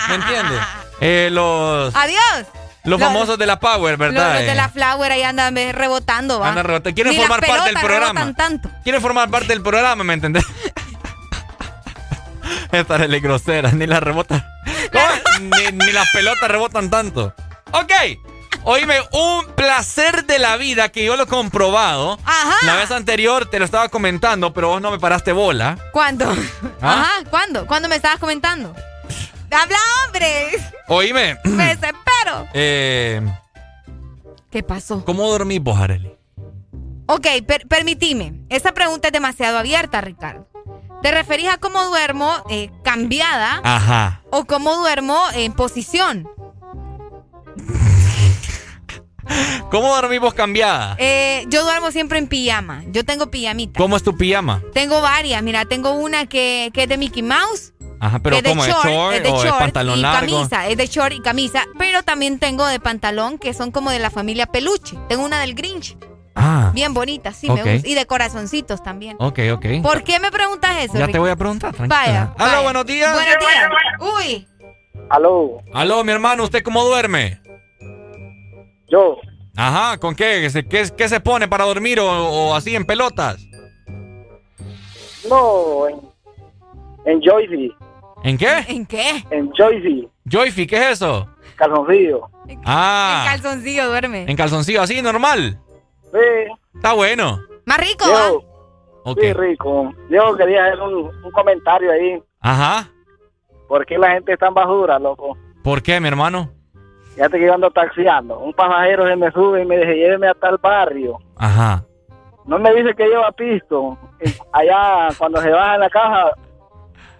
¿Me entiende? Eh, los, Adiós. Los Los- famosos de la Power, ¿verdad? los de Eh, la Flower ahí andan eh, rebotando, va. Andan rebotando. Quieren Ni formar las parte del programa. rebotan tanto. Quieren formar parte del programa, ¿me entendés? Esta es grosera, ni la rebota. ¿Cómo? Ni, ni las pelotas rebotan tanto. Ok. Oíme, un placer de la vida que yo lo he comprobado. Ajá. La vez anterior te lo estaba comentando, pero vos no me paraste bola. ¿Cuándo? ¿Ah? Ajá, ¿cuándo? ¿Cuándo me estabas comentando? ¡Habla, hombre! Oíme. ¡Me desespero! eh, ¿Qué pasó? ¿Cómo dormís vos, Areli? Ok, per- permitime. Esa pregunta es demasiado abierta, Ricardo. ¿Te referís a cómo duermo eh, cambiada Ajá. o cómo duermo en posición? ¿Cómo dormís vos cambiada? Eh, yo duermo siempre en pijama. Yo tengo pijamita. ¿Cómo es tu pijama? Tengo varias. Mira, tengo una que, que es de Mickey Mouse. Ajá, pero es de ¿cómo es? ¿Short es de o es short pantalón y largo? camisa. Es de short y camisa. Pero también tengo de pantalón que son como de la familia peluche. Tengo una del Grinch. Ah. Bien bonita, sí, me gusta. Y de corazoncitos también. Ok, ok. ¿Por qué me preguntas eso? Ya te voy a preguntar, tranquila. Vaya. Aló, buenos días. Buenos días. Uy. Aló. Aló, mi hermano, ¿usted cómo duerme? Yo. Ajá, ¿con qué? ¿Qué se, qué, qué se pone para dormir o, o así en pelotas? No, en, en Joyce. ¿En qué? ¿En qué? En Joyce. Joyfi, ¿qué es eso? Calzoncillo. Ah, En calzoncillo duerme. en calzoncillo, así, normal. Sí. Está bueno. Más rico. Yo, Ok. sí, rico. Yo quería hacer un, un comentario ahí. Ajá. ¿Por qué la gente es tan basura, loco? ¿Por qué, mi hermano? Que yo ando taxiando. Un pasajero se me sube y me dice, lléveme hasta el barrio. Ajá. No me dice que lleva pisto. Allá, cuando se baja en la caja,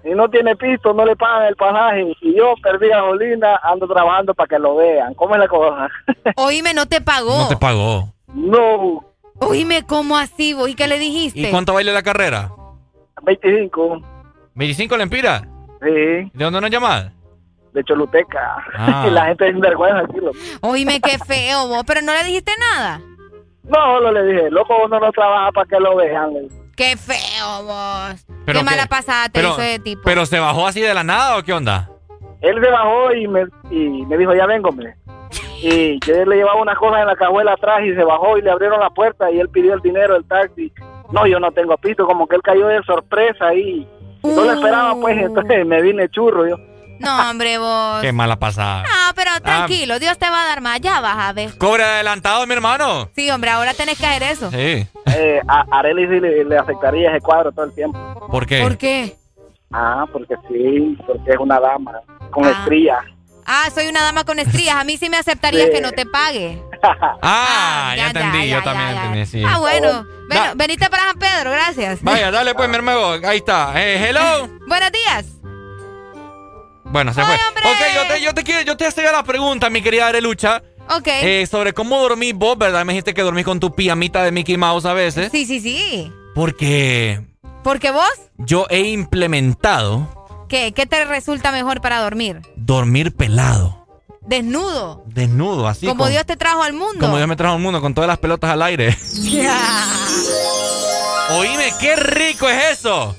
y no tiene pisto, no le pagan el pasaje. Y yo perdí gasolina, ando trabajando para que lo vean. ¿Cómo es la cosa? Oíme, no te pagó. No te pagó. no, Oíme, ¿cómo así? vos? ¿Y qué le dijiste? ¿Y cuánto baile la carrera? 25. ¿25 lempiras? Sí, ¿De dónde nos llamas? de Choluteca. Ah. Y la gente es sinvergüenza aquí, loco. Oíme, qué feo vos. Pero no le dijiste nada. No, lo le dije, loco, uno no trabaja para que lo vean. Qué feo vos. Pero qué mala qué- pasada te pero, hizo de tipo. ¿Pero se bajó así de la nada o qué onda? Él se bajó y me, y me dijo, ya vengo, hombre. Y yo le llevaba unas cosas en la cajuela atrás y se bajó y le abrieron la puerta y él pidió el dinero del taxi. No, yo no tengo pisto, como que él cayó de sorpresa y no lo esperaba, pues, entonces me vine churro yo. No, hombre, vos. Qué mala pasada. No, pero tranquilo, Dios te va a dar más. Ya vas a ver. Cobre adelantado, mi hermano. Sí, hombre, ahora tenés que hacer eso. Sí. Eh, a Arely sí le, le aceptaría ese cuadro todo el tiempo. ¿Por qué? ¿Por qué? Ah, porque sí, porque es una dama con estrías. Ah, soy una dama con estrías. A mí sí me aceptarías Sí. que no te pague. Ah, ya, ya, entendí, ya, yo también ya, ya. entendí, sí. Ah, bueno. Ven- venite para San Pedro, gracias. Vaya, dale pues, mi hermano. Ahí está. Eh, hello. Buenos días. Bueno, se fue. Ok, yo te, yo te quiero, yo te hacía la pregunta, mi querida Arelucha. Ok. eh, sobre cómo dormís vos, ¿verdad? Me dijiste que dormís con tu pijamita de Mickey Mouse a veces. Sí, sí, sí. Porque Porque vos, yo he implementado ¿qué? ¿Qué te resulta mejor para dormir? dormir pelado, Desnudo. desnudo, así. como con- Dios te trajo al mundo. Como Dios me trajo al mundo con todas las pelotas al aire. Oíme, qué rico es eso.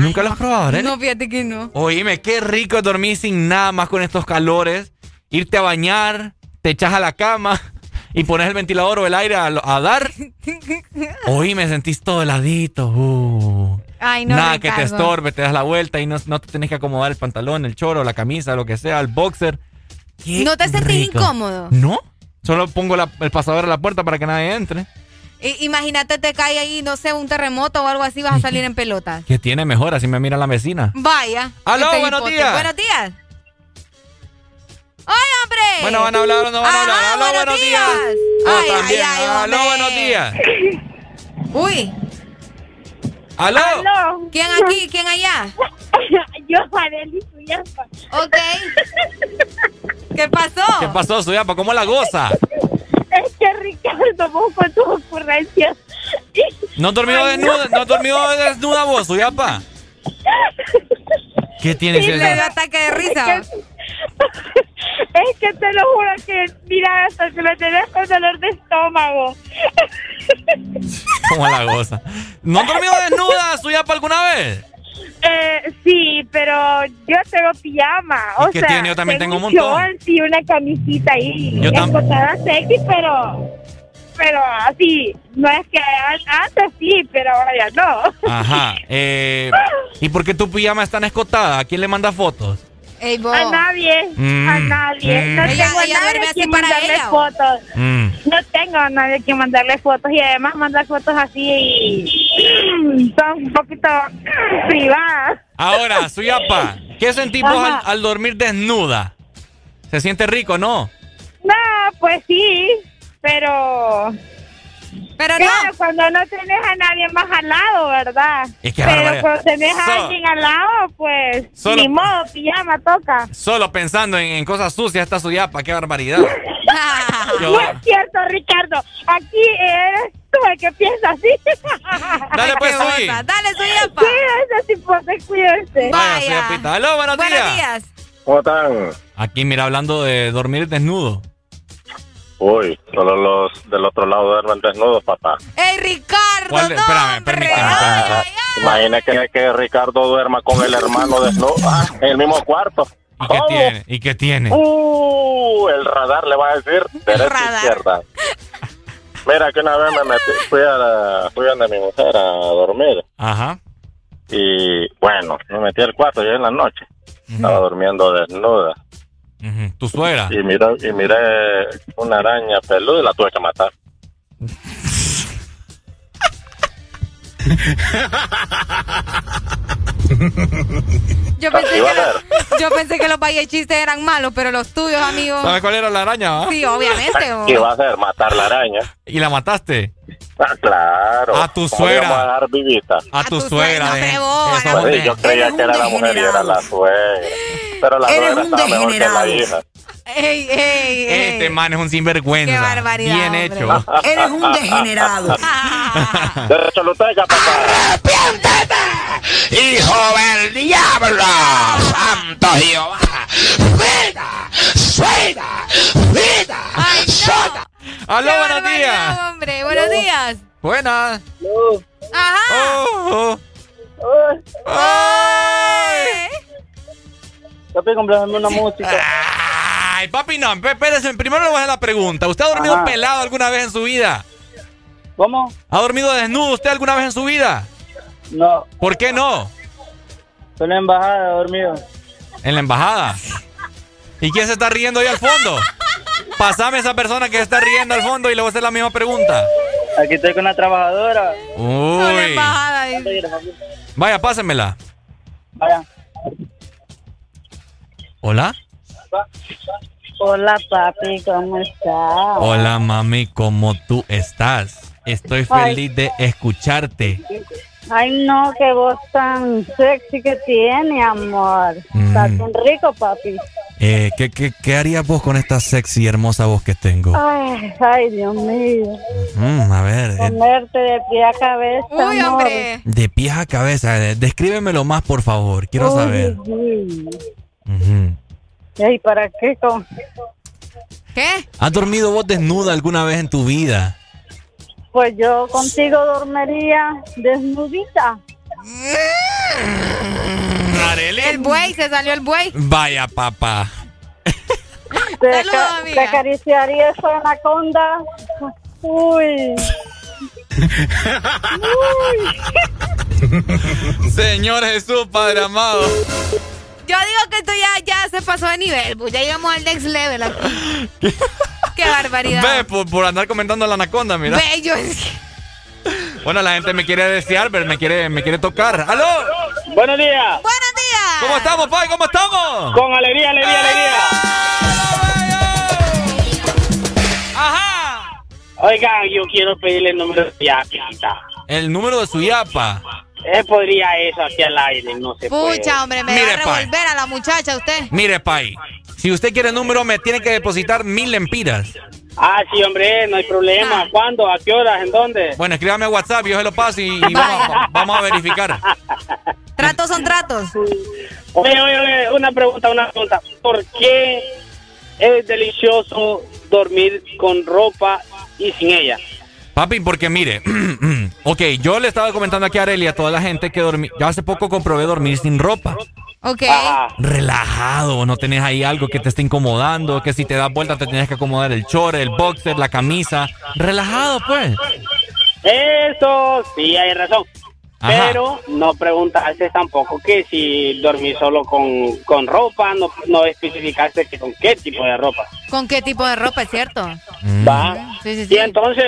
Nunca lo has probado, ¿eh? No, fíjate que no. Oíme, qué rico es dormir sin nada más con estos calores. Irte a bañar, te echas a la cama y pones el ventilador o el aire a, a dar. Oíme, sentís todo heladito. uh. Ay, no, Nada que te estorbe, te das la vuelta y no, no te tenés que acomodar el pantalón, el choro, la camisa, lo que sea, el boxer. Qué ¿No te sentís rico. incómodo? No. Solo pongo la- el pasador a la puerta para que nadie entre. Imagínate te cae ahí, no sé, un terremoto o algo así, vas a salir en pelotas. ¿Qué tiene mejor? Así me mira la vecina. Vaya. Aló, este buenos hipote. días. Buenos días. ¡Ay, hombre! Bueno, van a hablar o no van a hablar. Ajá, Aló, buenos días. Ay, Ah, ay, también. ay, Aló, hombre. buenos días. Uy. Aló. ¿Quién aquí? ¿Quién allá? Yo, tu hierba. Ok. ¿Qué pasó? ¿Qué pasó, Suyapa? ¿Cómo la goza? Es que Ricardo, vos con tus ocurrencias. ¿No has dormido Ay, desnuda? ¿No has dormido desnuda vos, Suyapa? ¿Qué tienes? Sí, dio ataque de risa. Es que te lo juro que, mira, hasta que lo tenés con dolor de estómago. ¿Cómo la goza? ¿No has dormido desnuda, Suyapa, alguna vez? Eh, sí, pero yo tengo pijama. ¿Y O qué sea, tiene? Yo también tengo un montón. y una camisita ahí. Yo tam- escotada sexy, pero. Pero así. No es que an- antes sí, pero ahora ya no. Ajá. Eh, ¿Y por qué tu pijama es tan escotada? ¿A quién le manda fotos? Ey. A nadie. Mm, A nadie. No mm. Ella- tengo a ella nadie duerme a quien mandarle fotos. Mm. No tengo a nadie a quien mandarle fotos. Y además mandar fotos así y son un poquito privadas. Ahora, Suyapa, ¿qué sentís vos al, al dormir desnuda? ¿Se siente rico, no? No, pues sí, pero... Pero claro, cuando no tenés a nadie más al lado, ¿verdad? Es que pero barbaridad. cuando tenés a alguien al lado, pues Solo- ni modo, pijama toca. Solo pensando en, en cosas sucias está Suyapa, qué barbaridad. Yo- No es cierto, Ricardo. Aquí eres tú el que piensa así. Dale, pues, Suyi. Dale, Suyapa. Cuídese, tipo, se cuídese. Vaya, Suyapita. Aló, buenos, Buenos días. días. ¿Cómo están? Aquí, mira, hablando de dormir desnudo. Uy, solo los del otro lado duermen desnudos, papá. ¡Ey, Ricardo! ¿Cuál de- no, espérame, permíteme. Imagina que, que Ricardo duerma con el hermano desnudo ah, en el mismo cuarto. ¿Y qué tiene? ¿Y qué tiene? Uh, el radar le va a decir derecha izquierda. Mira que una vez me metí, fui a la, fui a donde mi mujer a dormir Ajá. y bueno, me metí al cuarto ya en la noche. Estaba durmiendo desnuda ¿Tu suegra? y miré, y miré una araña peluda y la tuve que matar. Yo pensé, que a los, yo pensé que los valles chistes eran malos, pero los tuyos, amigos. ¿Sabes cuál era la araña? va? Sí, obviamente. ¿Qué iba a hacer? Matar la araña. ¿Y la mataste? Ah, claro. A tu ¿Cómo le suegra. a dar vivita? A tu suegra. eh. Eso, sí, yo creía que era la mujer y era la suegra. Pero la Eres un degenerado. Ey, ey, ey. Este man es un sinvergüenza. Qué barbaridad, Bien hombre. hecho. Eres un degenerado. De papá. ¡Hijo del diablo! ¡Santo Jehová! ¡Vida! ¡Suena! ¡Vida! ¡Sota! Aló, buenos días. hombre. Buenos días. Buenas. Ajá. Oh, Ay. Papi, comprame una música. Ay, papi, no, espé- espérese, primero le voy a hacer la pregunta. ¿Usted ha dormido Ajá. pelado alguna vez en su vida? ¿Cómo? ¿Ha dormido desnudo usted alguna vez en su vida? No, ¿Por qué no? estoy en la embajada dormido. En la embajada. ¿Y quién se está riendo ahí al fondo? Pasame a esa persona que se está riendo al fondo y le voy a hacer la misma pregunta. Aquí estoy con la trabajadora. Uy. Vaya, pásenmela. Vaya. ¿Hola? Hola papi, ¿cómo estás? Hola, mami, ¿cómo tú estás? Estoy Ay. feliz de escucharte. Ay no, qué voz tan sexy que tiene, amor. Estás Mm. bien rico, papi. Eh, ¿qué, qué, qué harías vos con esta sexy y hermosa voz que tengo? Ay, ay, Dios mío. Mm, a ver, eh, Comerte de pie a cabeza, Uy, amor. hombre. de pies a cabeza, eh, descríbemelo más, por favor. Quiero Uy, saber. uy. Ay, ¿para qué? con- ¿Qué? ¿Has dormido vos desnuda alguna vez en tu vida? Pues yo contigo dormiría desnudita. El buey, se salió el buey. Vaya, papá. Te, Saludos, ca- amiga. te acariciaría esa anaconda. Uy. Señor Jesús, Padre amado. Yo digo que esto ya, ya se pasó de nivel, pues ya llegamos al next level aquí. Qué barbaridad. Ve, por, por andar comentando la anaconda, mira. Ve, yo- Bueno, la gente me quiere desear, pero me quiere, me quiere tocar. ¡Aló! Buenos días. Buenos días. ¿Cómo estamos, Pai? ¿Cómo estamos? Con alegría, alegría, alegría. Ajá. Oigan, yo quiero pedirle el número de Yapita. El número de su yapa. Eh, podría eso aquí al aire, no se puede. Pucha, hombre, me Mire, va a revolver a la muchacha usted. Mire, Pai. Si usted quiere el número, me tiene que depositar mil lempiras. Ah, sí, hombre, no hay problema. ¿Cuándo? ¿A qué horas? ¿En dónde? Bueno, escríbame a WhatsApp, yo se lo paso y, y vamos, vamos a verificar. Tratos son tratos. Oye, oye, oye, una pregunta, una pregunta. ¿Por qué es delicioso dormir con ropa y sin ella? Papi, porque mire, ok, yo le estaba comentando aquí a Arely y a toda la gente que dormí, yo hace poco comprobé dormir sin ropa. Ok. Relajado, no tenés ahí algo que te esté incomodando, que si te das vuelta te tienes que acomodar el short, el boxer, la camisa. Relajado, pues. Eso sí, hay razón. Ajá. Pero no preguntaste tampoco que si dormís solo con, con ropa, no, no especificaste que con qué tipo de ropa. ¿Con qué tipo de ropa, es cierto? ¿Va? Sí, sí, sí. Y entonces,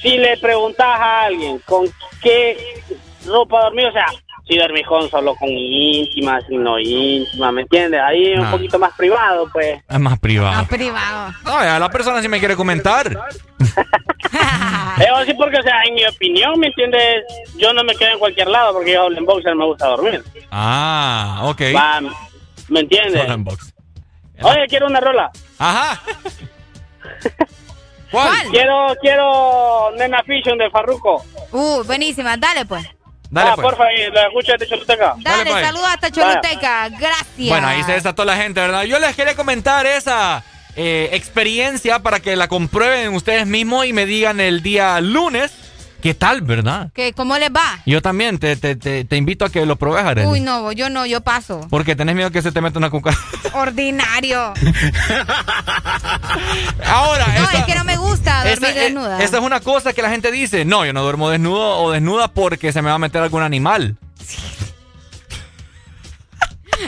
si le preguntas a alguien con qué ropa dormir, o sea, si dormís con solo con íntima, si no íntima, ¿me entiendes? Ahí es un Ah. poquito más privado, pues. Es más privado. Privado. No, ya la persona sí me quiere comentar. Eh, o sí, porque, o sea, en mi opinión, ¿me entiendes? Yo no me quedo en cualquier lado porque yo en boxer me gusta dormir. Ah, ok. Va, ¿Me entiendes? Solo en box. Oye, quiero una rola. Ajá. ¿Cuál? Quiero, quiero Nena Fiction de Farruko. Uh, buenísima. Dale, pues. Dale, ah, pues. porfa, y la escucha de Choluteca. Dale, pues. saludos hasta Choluteca. Gracias. Bueno, ahí se desató la gente, ¿verdad? Yo les quería comentar esa eh, experiencia para que la comprueben ustedes mismos y me digan el día lunes qué tal, ¿verdad? ¿Qué, ¿Cómo les va? Yo también te, te, te, te invito a que lo pruebes, Arely. Uy, no, yo no, yo paso. Porque tenés miedo que se te meta una cucaracha. Ordinario. Ahora, No, es que no me gusta dormir desnuda. esa es una cosa que la gente dice. No, yo no duermo desnudo o desnuda porque se me va a meter algún animal.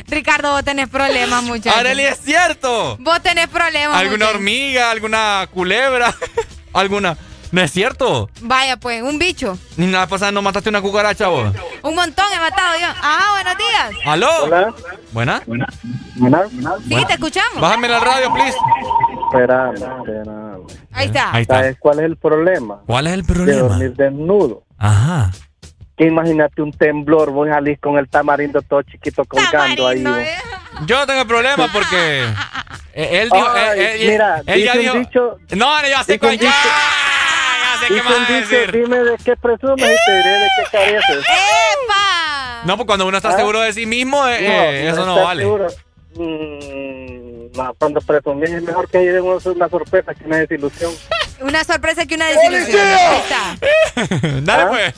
Ricardo, vos tenés problemas, muchachos. Arely, es cierto. Vos tenés problemas. Alguna muchacho. hormiga, alguna culebra, alguna... ¿No es cierto? Vaya, pues, un bicho. Ni nada pasada, no mataste una cucaracha vos. Un montón he matado yo. Ajá, buenos días. ¿Aló? Hola. ¿Buena? Sí, te escuchamos. Bájame la radio, please. Espérame, espérame. Ahí está. Ahí está. ¿Sabes cuál es el problema? ¿Cuál es el De problema? dormir desnudo. Ajá. Que imagínate un temblor, vos salís con el tamarindo todo chiquito colgando ahí. vos. Yo no tengo problema porque... eh, Él dijo... Ay, eh, eh, mira, él ya dijo... dicho- no, ya sé cuál... ya sé qué Dice más decir. dime de qué presumes y te diré de qué careces. ¡Epa! No, pues cuando uno está ¿Ah? seguro de sí mismo, eh, eh, eso no ¿estás vale. seguro? Mm, no, cuando presumís es mejor que haya una, una sorpresa que una desilusión. Una sorpresa que una desilusión. Ahí está. Dale, ¿Ah? pues.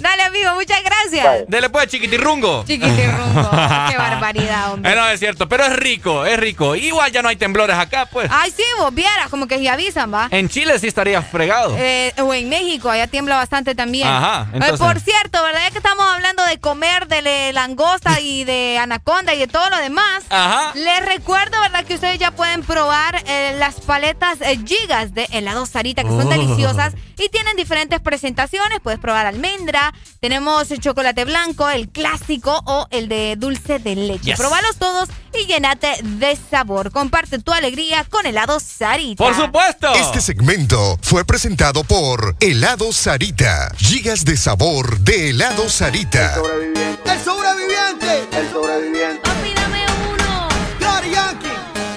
Dale, amigo, muchas gracias. Dale. Dele pues, chiquitirrungo. Chiquitirrungo. Qué barbaridad, hombre. Eh, no, es cierto, pero es rico, es rico. Igual ya no hay temblores acá, pues. Ay, sí, vos vieras, como que si avisan, va. En Chile sí estarías fregado. Eh, o en México, allá tiembla bastante también. Ajá. Eh, por cierto, ¿verdad? Ya que estamos hablando de comer, de langosta y de anaconda y de todo lo demás. Ajá. Les recuerdo, ¿verdad? Que ustedes ya pueden probar eh, las paletas gigas de helado Sarita, que son oh. deliciosas y tienen diferentes presentaciones. Puedes probar almendra tenemos el chocolate blanco, el clásico o el de dulce de leche. Yes. Probalos todos y llénate de sabor. Comparte tu alegría con helado Sarita. Por supuesto. Este segmento fue presentado por Helado Sarita. Gigas de sabor de helado Sarita. El sobreviviente. El sobreviviente. El sobreviviente. Papi, dame uno. Daddy Yankee.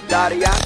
Daddy Yankee.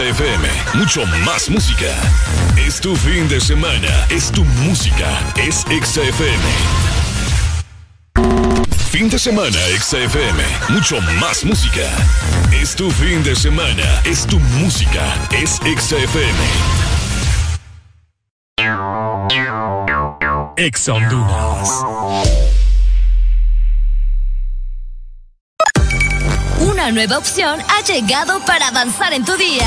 XFM. Mucho más música. Es tu fin de semana. Es tu música. Es XFM. Fin de semana, XFM. Mucho más música. Es tu fin de semana. Es tu música. Es XFM. Ex Honduras. Una nueva opción ha llegado para avanzar en tu día,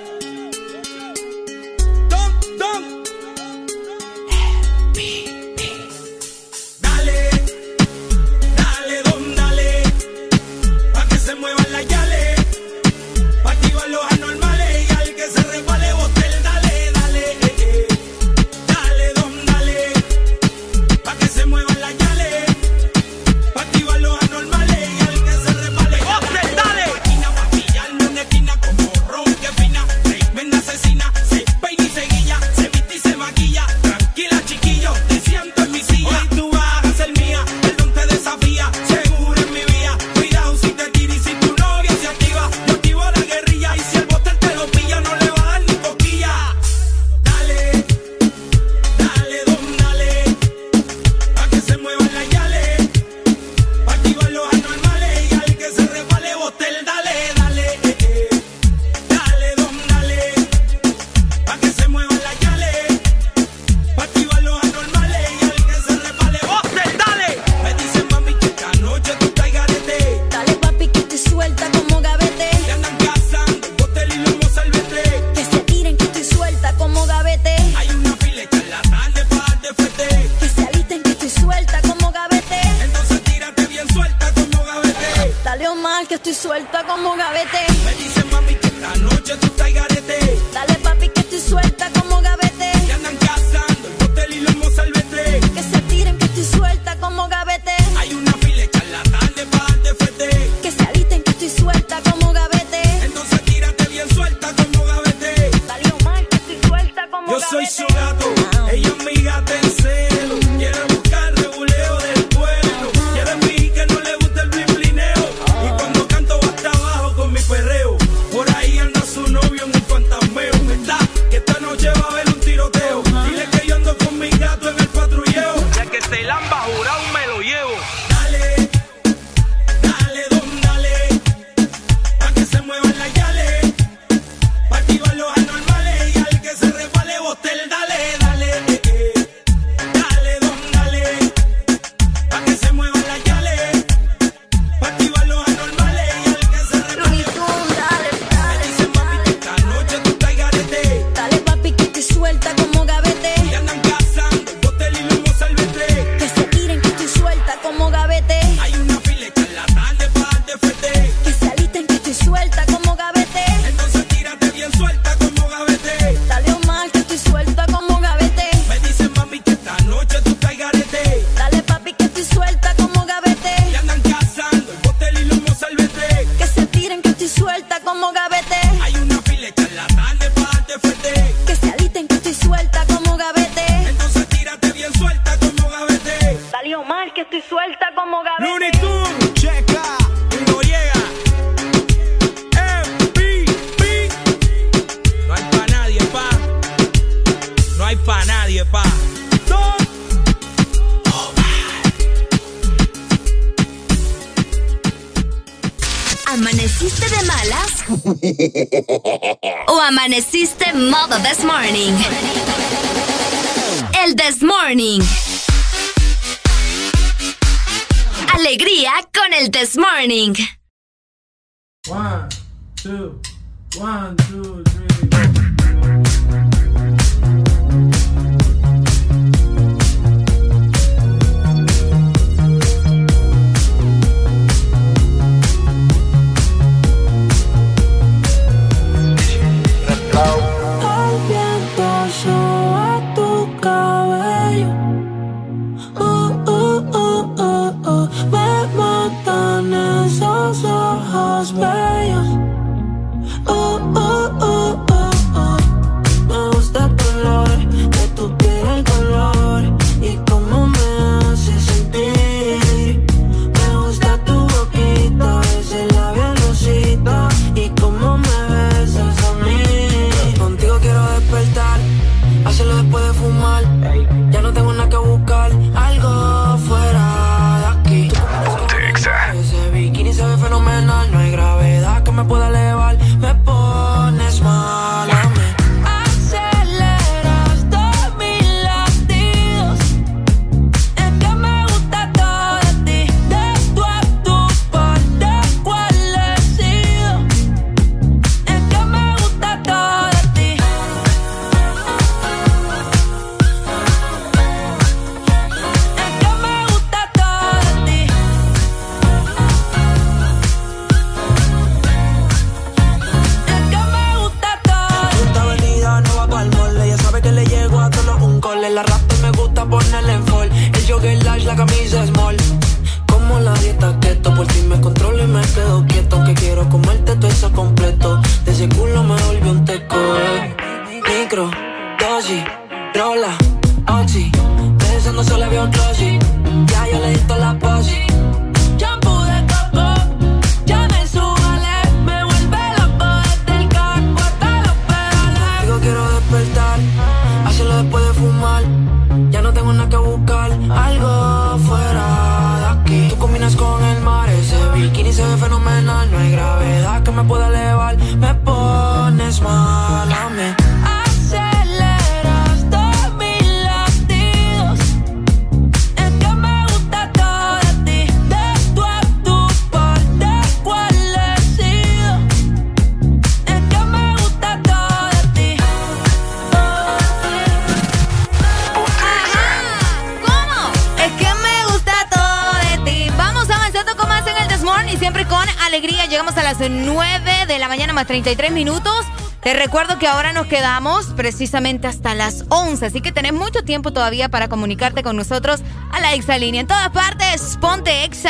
33 minutos. Te recuerdo que ahora nos quedamos precisamente hasta las 11, así que tenés mucho tiempo todavía para comunicarte con nosotros a la Exalínea. En todas partes, ponte Exa.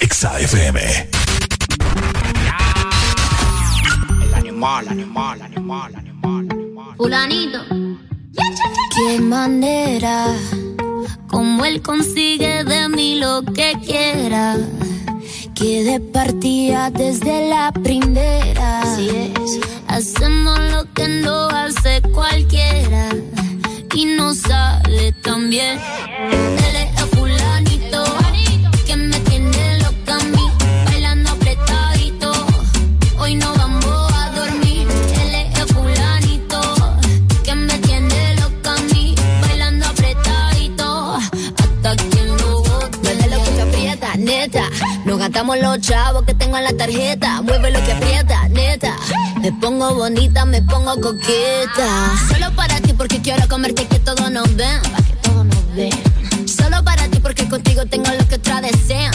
Exa FM. El animal, animal, animal, animal, animal. Fulanito. Qué manera, como él consigue de mí lo que quiera. Que de partida desde la primera. Lo que tengo en la tarjeta. Mueve lo que aprieta, neta. Me pongo bonita, me pongo coqueta. Solo para ti porque quiero comerte que todos nos ven. Que todos nos ven. Solo para ti porque contigo tengo lo que otras desean.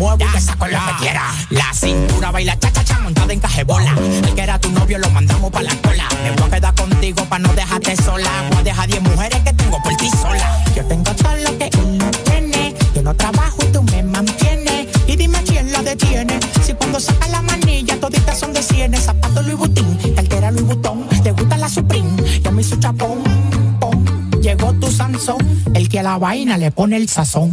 Muevo y te saco lo que quiera. La cintura baila cha cha cha montada en cajebola. El que era tu novio lo mandamos pa' la cola. Me voy a quedar contigo pa' no dejarte sola. Voy a dejar 10 mujeres que tengo por ti sola. Yo tengo todo lo que él no tiene. Yo no trabajo y tú me mantienes. Y dime quién la detiene. Si cuando saca la manilla toditas son de cienes. Zapato Louis Vuitton, cartera Louis Vuitton. Te gusta la Supreme, yo me hizo chapón. pom. Llegó tu Sansón, el que a la vaina le pone el sazón.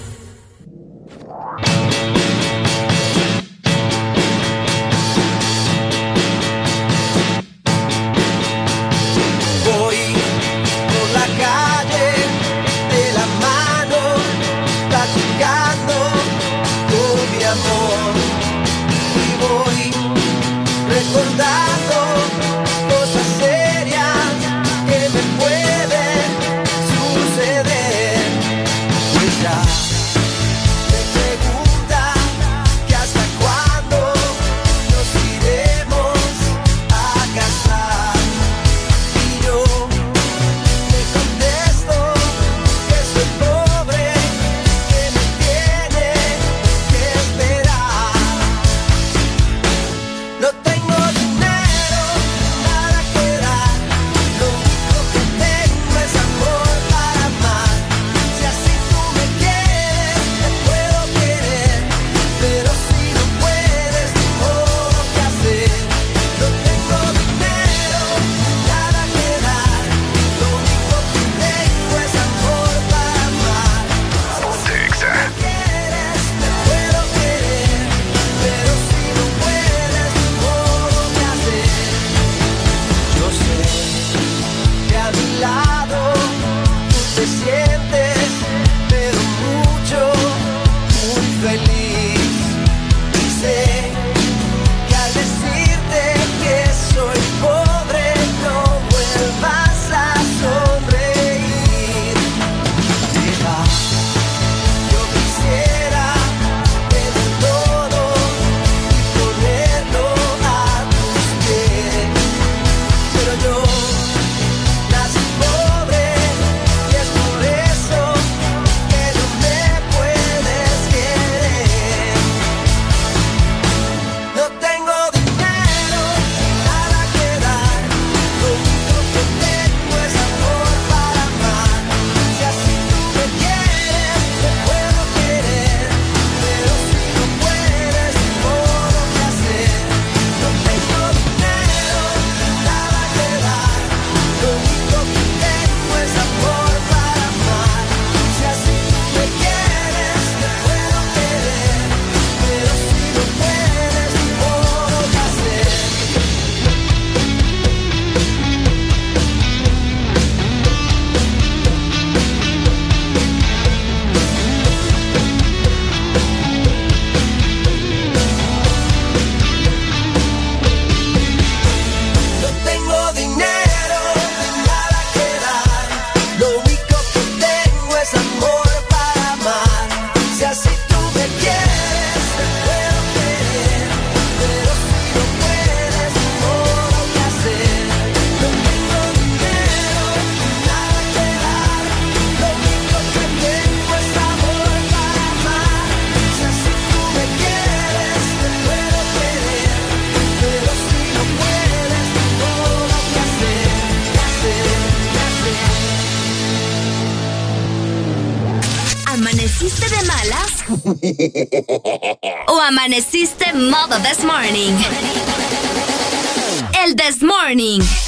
morning.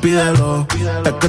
pídelo. pídelo. Es que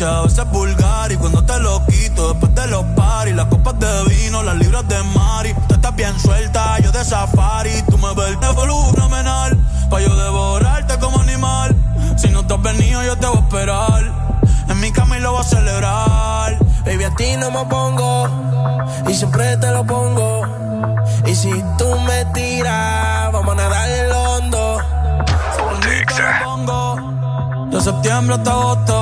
A veces vulgar. Y cuando te lo quito, después de los paris, las copas de vino, las libras de Mari. Tú estás bien suelta, yo de safari. Tú me ves de fenomenal, pa' yo devorarte como animal. Si no te has venido, yo te voy a esperar. En mi cama lo voy a celebrar. Baby, a ti no me pongo, y siempre te lo pongo. Y si tú me tiras, vamos a nadar el hondo. Pongo, de septiembre hasta agosto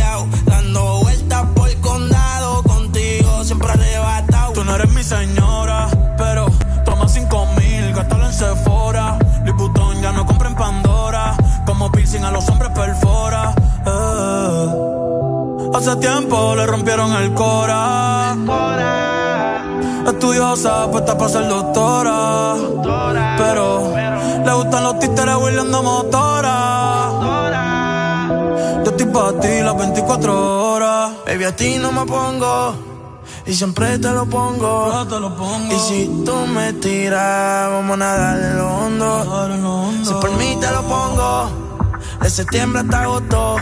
señora, pero toma cinco mil, gástalo en Sephora. Louis ya no compra en Pandora, como piercing a los hombres perfora. Eh. Hace tiempo le rompieron el cora. Estudiosa, puesta para ser doctora. pero, le gustan los títeres huirleando motora. motora. Yo estoy para ti las 24 horas. Baby, a ti no me pongo y siempre te lo pongo. Y si tú me tiras, vamos a nadar en lo hondo. Si por mí te lo pongo. De septiembre hasta agosto.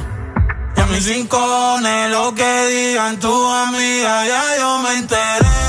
Y a mis rincones, lo que digan tu amiga, ya yo me enteré.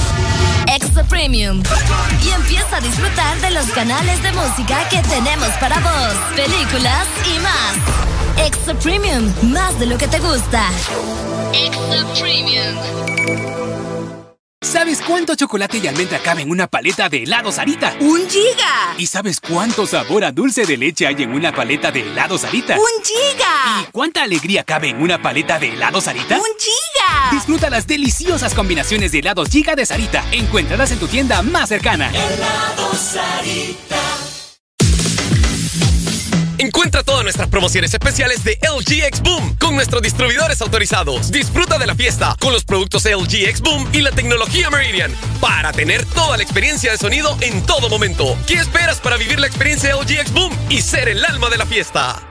Extra Premium. Y empieza a disfrutar de los canales de música que tenemos para vos, películas y más. Extra Premium, más de lo que te gusta. Extra Premium. ¿Sabes cuánto chocolate y almendra cabe en una paleta de helado Sarita? ¡Un giga! ¿Y sabes cuánto sabor a dulce de leche hay en una paleta de helado Sarita? ¡Un giga! ¿Y cuánta alegría cabe en una paleta de helado Sarita? ¡Un giga! Disfruta las deliciosas combinaciones de helados Giga de Sarita. Encuéntralas en tu tienda más cercana. Helado Sarita. Encuentra todas nuestras promociones especiales de LG X Boom con nuestros distribuidores autorizados. Disfruta de la fiesta con los productos LG X Boom y la tecnología Meridian para tener toda la experiencia de sonido en todo momento. ¿Qué esperas para vivir la experiencia LG X Boom y ser el alma de la fiesta?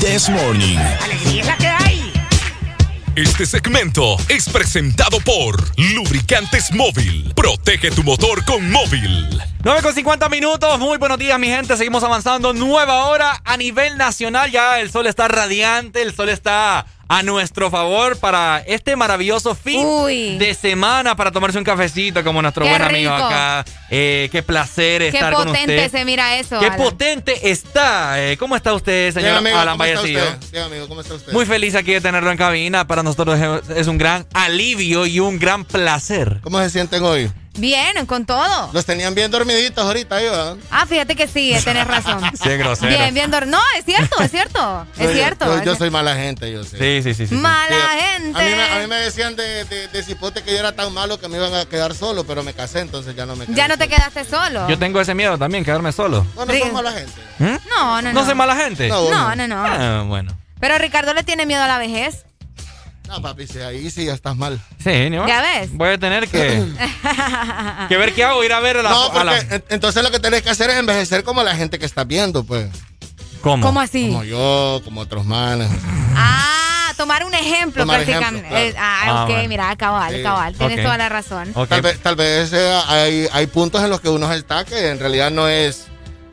This Morning. ¡Alegría es la que hay! Este segmento es presentado por Lubricantes Móvil. Protege tu motor con móvil. 9 con 50 minutos, muy buenos días mi gente, seguimos avanzando, nueva hora a nivel nacional, ya el sol está radiante, el sol está a nuestro favor para este maravilloso fin de semana para tomarse un cafecito como nuestro Qué buen amigo rico. acá. Eh, qué placer Qué estar con potente usted. se mira eso. Qué Alan. potente está. Eh, ¿Cómo está usted, señor Bien, amigo, Alan ¿cómo está Vallecillo? usted? Bien, amigo, ¿cómo está usted? Muy feliz aquí de tenerlo en cabina. Para nosotros es- es un gran alivio y un gran placer. ¿Cómo se sienten hoy? Bien, con todo. Los tenían bien dormiditos ahorita, ¿verdad? Ah, fíjate que sí, tenés razón. Sí, grosero. Bien, bien dor- No, es cierto, es cierto. Es Yo- cierto. Yo, soy mala gente, yo sé. Sí, sí, sí. Mala Sí, gente. A mí, me, a mí me decían de, de, de cipote que yo era tan malo que me iban a quedar solo, pero me casé, entonces ya no me quedé. Ya no te quedaste solo. Yo tengo ese miedo también, quedarme solo. No, no son mala gente. ¿Mm? No, no, no. ¿No soy mala gente? No, No, no, no. Ah, bueno. Pero Ricardo le tiene miedo a la vejez. No, papi, sí, ahí sí ya estás mal. Sí, ¿no? ¿Ya ves? Voy a tener que, que ver qué hago, ir a ver a la... No, a la- porque en- entonces lo que tenés que hacer es envejecer como la gente que estás viendo, pues. ¿Cómo? ¿Cómo así? Como yo, como otros manes. Ah, tomar un ejemplo Tomar prácticamente. ejemplo, Eh, claro. ah, Ah, ok, bueno. mira, cabal, Sí. cabal. Tienes toda la razón. Tal vez, tal vez eh, hay, hay puntos en los que uno está que en realidad no es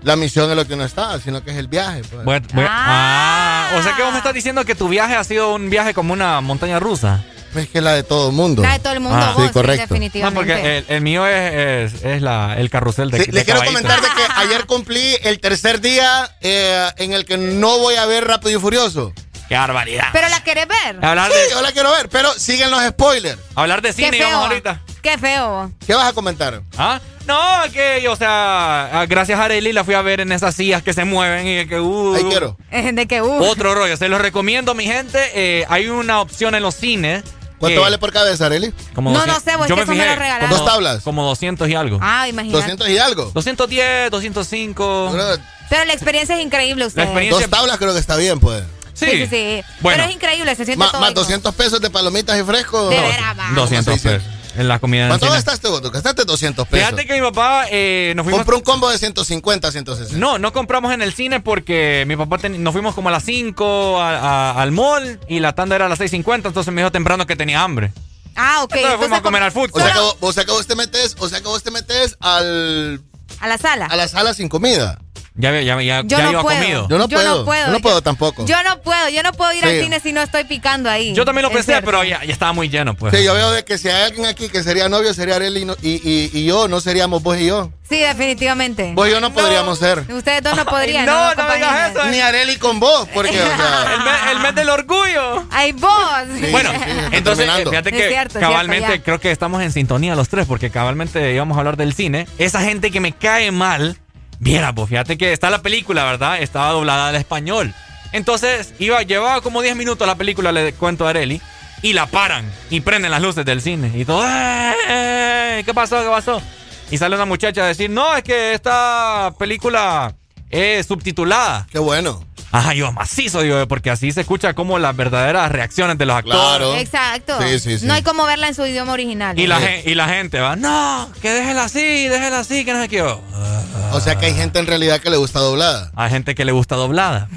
la misión es lo que no está, sino que es el viaje. pues. Bueno, bueno, ah. o sea que vos me estás diciendo que tu viaje ha sido un viaje como una montaña rusa. Es que es la de todo el mundo. La de todo el mundo, Ah, vos, sí, correcto. No, definitivamente. porque el, el mío es, es, es la, el carrusel de Sí, de les quiero comentar de que ayer cumplí el tercer día eh, en el que no voy a ver Rápido y Furioso. ¡Qué barbaridad! ¿Pero la querés ver? Hablar Sí, de, yo la quiero ver, pero siguen los spoilers. hablar de Qué cine feo. vamos ahorita. Qué feo. ¿Qué vas a comentar? ¿Ah? No, que, o sea, ah, gracias a Arely la fui a ver en esas sillas que se mueven y que, uh, Ahí quiero. Eh, De que, uh. Otro rollo, se los recomiendo, mi gente. Eh, hay una opción en los cines. ¿Cuánto vale por cabeza, Arely? Como No, 200 no sé, vos, yo que me eso me fijé, lo regalaron. como- ¿Dos tablas? Como 200 y algo. Ah, imagínate. 200 y algo. 210, 205. Bro, Pero la experiencia es increíble, ustedes. experiencia- Dos tablas creo que está bien, pues. Sí. Sí, sí, sí. Bueno. Pero es increíble, se siente Ma- todo. más rico. 200 pesos de palomitas y fresco. De No. veras, va. 200 Sí, sí. pesos. En la comida en el ¿Cuánto gastaste vos? Tú gastaste 200 pesos. Fíjate que mi papá eh, nos fuimos. Compré un combo de 150, 160. No, no compramos en el cine porque mi papá ten- nos fuimos como a las 5 a- a- al mall y la tanda era a las 6.50, entonces me dijo temprano que tenía hambre. Ah, ok. Entonces fuimos a comer al food O sea, que o sea que vos te metes, o sea que vos te metes al, A la sala. a la sala sin comida. Ya, ya, ya, Yo ya no iba puedo. comido. Yo no Yo puedo. no puedo. Yo no puedo tampoco. Yo no puedo, yo no puedo ir Sí. al cine si no estoy picando ahí. Yo también lo pensé, cierto. pero ya, ya estaba muy lleno, pues. Sí, yo veo de que si hay alguien aquí que sería novio, sería Arely y, no- y, y- y yo, no seríamos vos y yo. Sí, definitivamente. Vos y yo no, podríamos ser. Ustedes dos no podrían. no, no, no compañeros. digas eso. Ni Arely con vos, porque, o sea, El, mes, el mes del orgullo. Ay, vos. Sí, bueno, entonces, terminando. fíjate que cierto, cabalmente cierto, creo que estamos en sintonía los tres, porque cabalmente íbamos a hablar del cine. Esa gente que me cae mal, viera, pues fíjate que está la película, ¿verdad? Estaba doblada al español. Entonces, iba, llevaba como 10 minutos la película, le cuento a Areli, y la paran y prenden las luces del cine. Y todo, "Eh, eh, ¿qué pasó? ¿Qué pasó? Y sale una muchacha a decir, no, es que esta película es subtitulada. qué bueno. Ajá, yo macizo, digo, porque así se escucha como las verdaderas reacciones de los actores. Claro. Exacto. Sí, sí, sí. No hay como verla en su idioma original. Y la, Sí. gen- y la gente va, no, que déjela así, déjela así, que no sé qué. Yo, O sea que hay gente en realidad que le gusta doblada. Hay gente que le gusta doblada.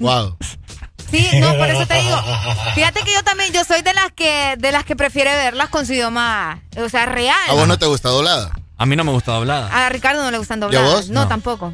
Wow. Sí, no, por eso te digo. Fíjate que yo también, yo soy de las que, de las que prefiere verlas con su idioma, o sea, real. ¿A vos no te gusta doblada? A mí no me gusta doblada. A Ricardo no le gustan ¿Y a dobladas. vos? No, No. tampoco.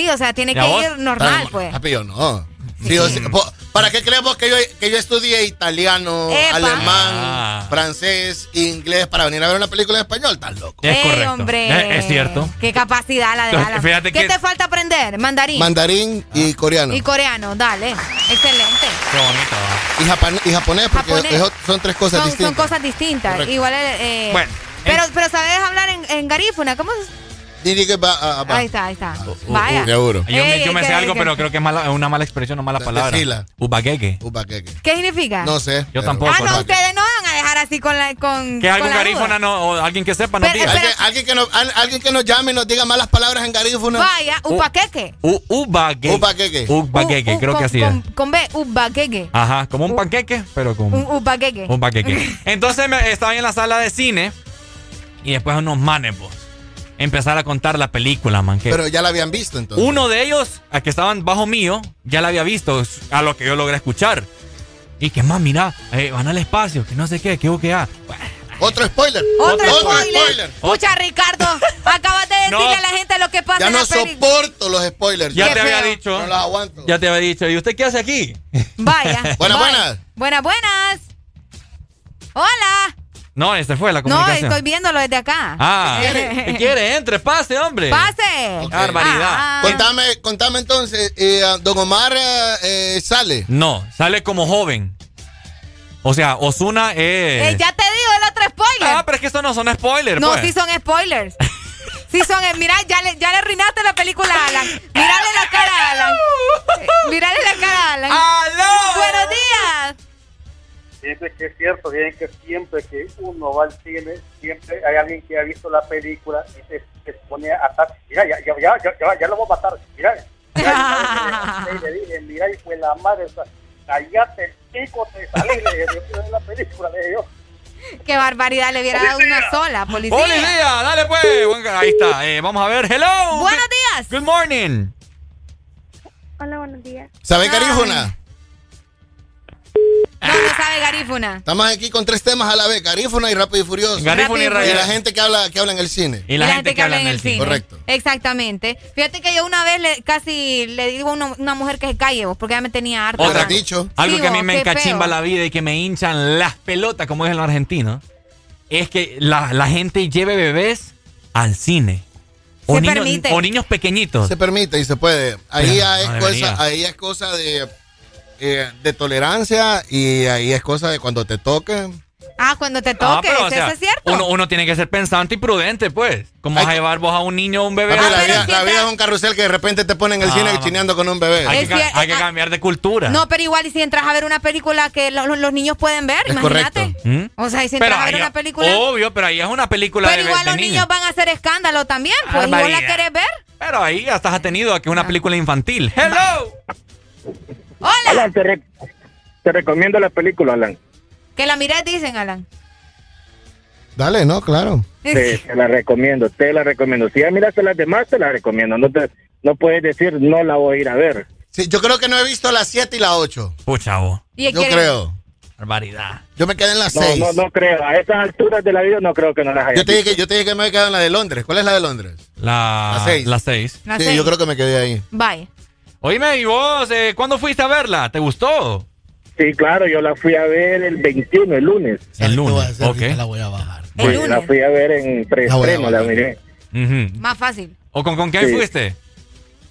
Sí, o sea, tiene ¿Y que vos? ir normal, pues. Papi, yo no. Sí, o sea, po- ¿Para qué creemos que yo, que yo estudié italiano, Epa. alemán, Ah. francés, inglés para venir a ver una película en español? Estás loco. Es Ey, correcto. hombre. Es, es cierto. Qué capacidad la de Alan. Fíjate ¿Qué que- te falta aprender? Mandarín. Mandarín y coreano. y coreano, dale. Excelente. Qué bonito. va. Y, japan- y japonés, porque Japonés. son tres cosas Son, son distintas. cosas distintas. Correcto. Igual, eh, Bueno, pero, pero sabes hablar en, en garífuna, ¿cómo? es? Diri que va. Ahí está, ahí está. Uh, Vaya. uh, seguro. Yo, me- Ey, yo me sé algo, que- pero creo que es mala, una mala expresión o mala De- palabra. decila. Ubaqueque. Ubaqueque. ¿Qué significa? No sé. Yo tampoco. Ah, no, Ubaqueque. ustedes no van a dejar así con la con. Que algún con garífona no, o alguien que sepa nos Pero, diga. espera. Alguien, alguien que nos, al- alguien que nos llame y nos diga malas palabras en garífuna. Vaya, Ubaqueque. Ubaqueque. Ubaqueque, U- u- creo que así es. con, con B, upaqueque. Ajá, como un panqueque, pero con Un upaqueque. un panqueque. Entonces estaba en la sala de cine y después unos manes, pues, empezar a contar la película, man. que Pero ya la habían visto entonces. uno de ellos, a que estaban bajo mío, ya la había visto, a lo que yo logré escuchar. Y que más, mira, eh, van al espacio, que no sé qué, que hubo que ah. Otro spoiler. Otro, spoiler. Escucha, Ricardo, acabas de decirle No. a la gente lo que pasa Ya en no la soporto los spoilers. Ya Qué te había dicho. No los aguanto. Ya te había dicho. ¿Y usted qué hace aquí? Vaya. Buenas, vaya. buenas. Buenas, buenas. Hola. No, este fue la No, comunicación. estoy viéndolo desde acá. Ah, ¿qué quiere? Entre, pase, hombre. Pase. Qué barbaridad. Ah, ah. Contame, contame entonces, eh, Don Omar eh, sale. No, sale como joven. O sea, Osuna es. Eh, ya te digo el otro spoiler. Ah, pero es que estos no son spoilers. no, pues. sí son spoilers. Sí son, eh, mira, ya le, ya le arruinaste la película a Alan. Mírale la cara a Alan. Mírale la cara a Alan. ¡Aló! Buenos días. Fíjense que es cierto, bien que siempre que uno va al cine, siempre hay alguien que ha visto la película y se, se pone a atar. Mira, ya, ya, ya, ya, ya, ya lo voy a matar. Mira, mira, y le dije, mira, y fue la madre, o sea, cállate el pico, te salí, le dije, yo quiero ver la película, le dije yo. Qué barbaridad, le hubiera dado una sola, policía. ¡Policía! ¡Dale, pues! Buen- Ahí está. Eh, vamos a ver. ¡Hello! Buenos días. Good morning. Hola, buenos días. ¿Sabe Ay. ¿Dónde sabe Garífuna? Estamos aquí con tres temas a la vez, Garífuna y Rápido y Furioso. Garífuna y y Rápido. la gente que habla, que habla en el cine. Y la, gente, que habla en el cine. Correcto. Exactamente. Fíjate que yo una vez le- casi le digo a una, una mujer que se calle, vos, porque ella me tenía harta. Otra, ¿verdad? algo Sí, que a mí me encachimba feo. la vida y que me hinchan las pelotas, como es en los argentinos, es que la, la gente lleve bebés al cine. O, Se niños, permite. o niños pequeñitos. Se permite y se puede. Ahí Pero ya no es cosa, ahí es cosa de, eh, de tolerancia y ahí es cosa de cuando te toque. Ah, cuando te Ah, toque, pero, o ¿eso es cierto? Uno, uno tiene que ser pensante y prudente, pues. ¿Cómo vas a llevar vos a un niño o un bebé? Papi, a- la, vida, la vida es un carrusel que de repente te ponen en el Ah, cine chineando con un bebé. Hay, que, que cambiar de cultura. No, pero igual y si entras a ver una película que lo- lo- los niños pueden ver, Es imagínate. ¿Mm? O sea, y si Pero entras a ver ahí- una película... Obvio, pero ahí es una película pero de, igual de los niños. niños van a hacer escándalo también, pues. ¿Y vos la querés ver? Pero ahí ya estás atenido a que es una película infantil. ¡Hello! Hola. te, re- te recomiendo la película, Alan. Que la mires, dicen, Alan. Dale, no, claro. Sí, te la recomiendo, te la recomiendo. Si ya miraste las demás, te la recomiendo. No, te, no puedes decir, no la voy a ir a ver. Sí, yo creo que no he visto las 7 y la 8. Pucha, vos. ¿Y Yo creo. Barbaridad. Yo me quedé en las No, 6. no, no creo. A estas alturas de la vida no creo que no las haya Yo te, dije yo te dije que me había quedado en la de Londres. ¿Cuál es la de Londres? La, La seis. La 6. La sí, seis. yo creo que me quedé ahí. Vaya. Oíme, ¿y vos eh, cuándo fuiste a verla? ¿Te gustó? Sí, claro, yo la fui a ver el 21, el lunes. El lunes. Ok. La voy a bajar. El Sí, la lunes. fui a ver en preestreno, la bajar. miré. Más fácil. ¿O con, con quién Sí. fuiste?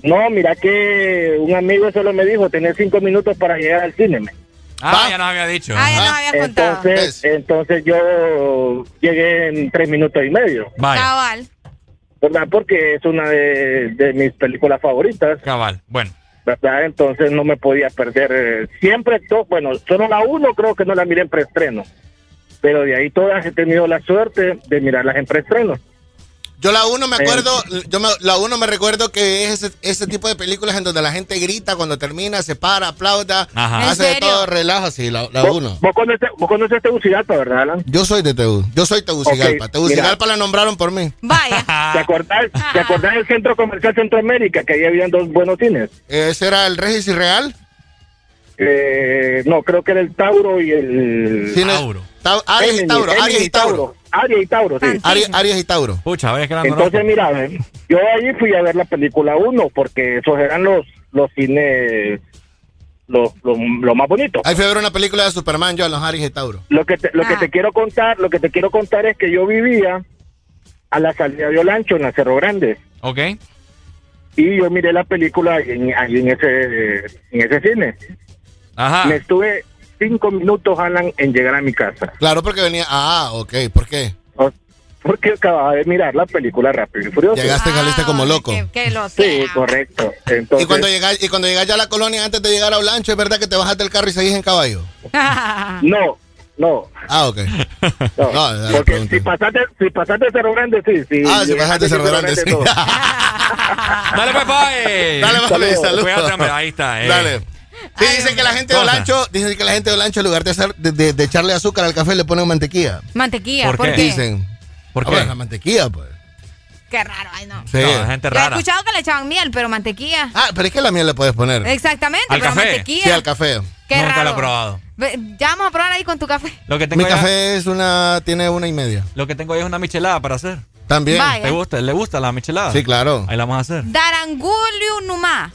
No, mira que un amigo solo me dijo, tenés cinco minutos para llegar al cine. me. Ah, ya nos había dicho. Ah, ya nos habías contado. Entonces, entonces yo llegué en tres minutos y medio, Vaya, Cabal. ¿Verdad? Porque es una de, de mis películas favoritas, cabal. Bueno. ¿verdad? Entonces no me podía perder. eh, Siempre, to- bueno, solo la uno creo que no la miré en preestreno, pero de ahí todas he tenido la suerte de mirarlas en preestreno. Yo la 1 me Eh. acuerdo, yo me- la 1 me recuerdo que es ese, ese tipo de películas en donde la gente grita cuando termina, se para, aplauda, Ajá. ¿En hace de todo relajo, sí, la, la ¿Vos, 1. vos conoces, vos conoces Tegucigalpa, ¿verdad, Alan? Yo soy de Tegu, yo soy Tegucigalpa. Ok, Tegucigalpa la nombraron por mí. Vaya. ¿Te acordás, ¿Te acordás del Centro Comercial Centroamérica, que ahí habían dos buenos cines? ¿Ese era el Regis y Real? Eh, no, creo que era el Tauro y el... Cine- Tauro. Tau- Arias y Tauro, Arias y Tauro. Arias y Tauro, sí. Arias, Arias y Tauro. Pucha, vaya quedando Entonces, mira, ve, yo ahí fui a ver la película 1, porque esos eran los, los cines, los, los, los más bonitos. Ahí fui a ver una película de Superman yo a los Arias y Tauro. Lo que te, lo que Ah. te quiero contar, lo que te quiero contar es que yo vivía a la salida de Olancho, en la Cerro Grande, Ok. y yo miré la película ahí en, ahí en ese, en ese cine. Ajá. Me estuve cinco minutos, Alan, en llegar a mi casa. Claro, porque venía. Ah, ok, ¿por qué? O- Porque acababa de mirar la película Rápido y Furioso. Llegaste y saliste como loco. Que, que lo Sí, correcto. Entonces, Y cuando llegas y cuando llegas ya a la colonia antes de llegar a Olancho, ¿es verdad que te bajaste del carro y seguís en caballo? No, no. Ah, ok. No, No, dale, porque si pasaste, si pasaste Cerro Grande, sí, sí. Ah, si pasaste Cerro Grande, sí. Dale, papá. eh. Dale, papi, Saludos. saludos. Ahí está. eh. Dale. Sí, dicen que la gente de. Olancho, dicen que la gente de Olancho en lugar de, hacer, de, de- de echarle azúcar al café le ponen mantequilla. Mantequilla, ¿Por ¿por, qué? Dicen. ¿Por Ah, qué? bueno, la mantequilla, pues. Qué raro, ay no. Sí. No, gente Yo he rara. escuchado que le echaban miel, pero mantequilla. Ah, pero es que la miel le puedes poner. Exactamente, ¿Al pero café? mantequilla. Sí, al café. Qué Nunca raro. lo he probado. Ya vamos a probar ahí con tu café. Lo que tengo Mi ya- café es una, tiene una y media. Lo que tengo ahí es una michelada para hacer. También. Vaya. ¿Te gusta? ¿Le gusta la michelada? Sí, claro. Ahí la vamos a hacer. Daranguliu Numa.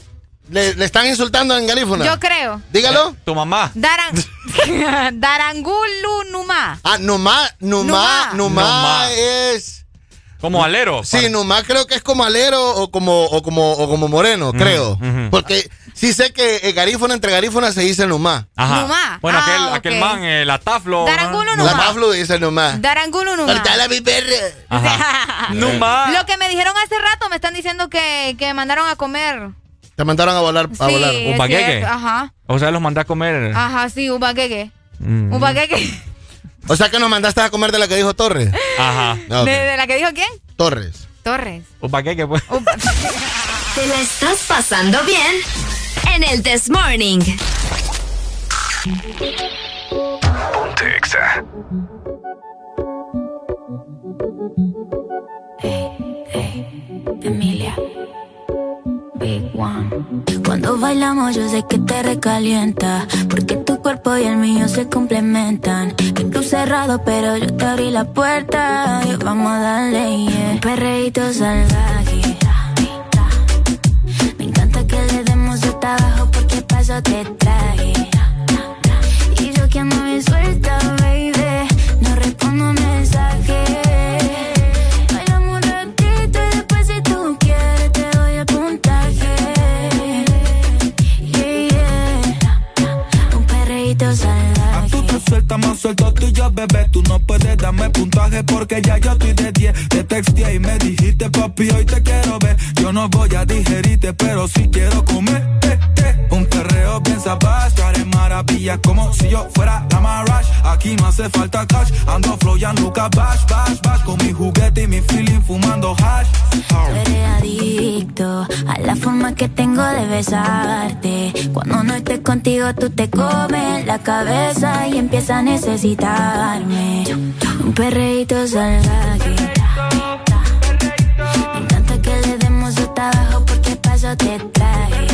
Le, le están insultando en Garífuna. Yo creo. Dígalo. Eh, Tu mamá. Daran... Darangulu Numa. Ah, Numa, Numa, Numa. Es. Como alero. Sí, Numa creo que es como alero o como, o como, o como moreno, creo. Porque sí sé que eh, Garífuna entre Garífuna se dice Numa. Ajá. Numa. Bueno, Ah, aquel, ok. aquel man, eh, la taflo. Darangulo ¿no? La Numa. Pablo dice Numa. Darangulu Numa. Cortala mi perra. Numa. Lo que me dijeron hace rato, me están diciendo que, que me mandaron a comer. Te mandaron a volar. A sí, volar. bagueque? cierto. Ajá. O sea, los mandé a comer. Ajá, sí, un bagueque. Mm. Un bagueque. O sea que nos mandaste a comer de la que dijo Torres. Ajá. Ah. ¿De, de la que dijo quién? Torres. Torres. Un pues. Un ¿Te la estás pasando bien? En el This Morning. Ponte Exa. Emilia. Cuando bailamos yo sé que te recalienta. Porque tu cuerpo y el mío se complementan. Que tú cerrado, pero yo te abrí la puerta. Y vamos a darle, yeah. Un perreíto salvaje. Me encanta que le demos de abajo porque paso te traje. Y yo que ando bien suelta, sueltas más suelto tú y yo, bebé. Tú no puedes darme puntaje porque ya yo estoy de 10. Te texteé y me dijiste, papi, hoy te quiero ver. Yo no voy a digerirte, pero sí quiero comer. eh, eh. Un perreo bien te haré maravillas como si yo fuera la Marash. Aquí no hace falta cash, ando flow y Luca bash, bash. Con mi juguete y mi feeling fumando hash. Eres adicto a la forma que tengo de besarte. Cuando no estés contigo, tú te comes la cabeza y empiezas a necesitarme. Un perreíto salvaje. Me encanta que le demos de abajo porque paso te traje.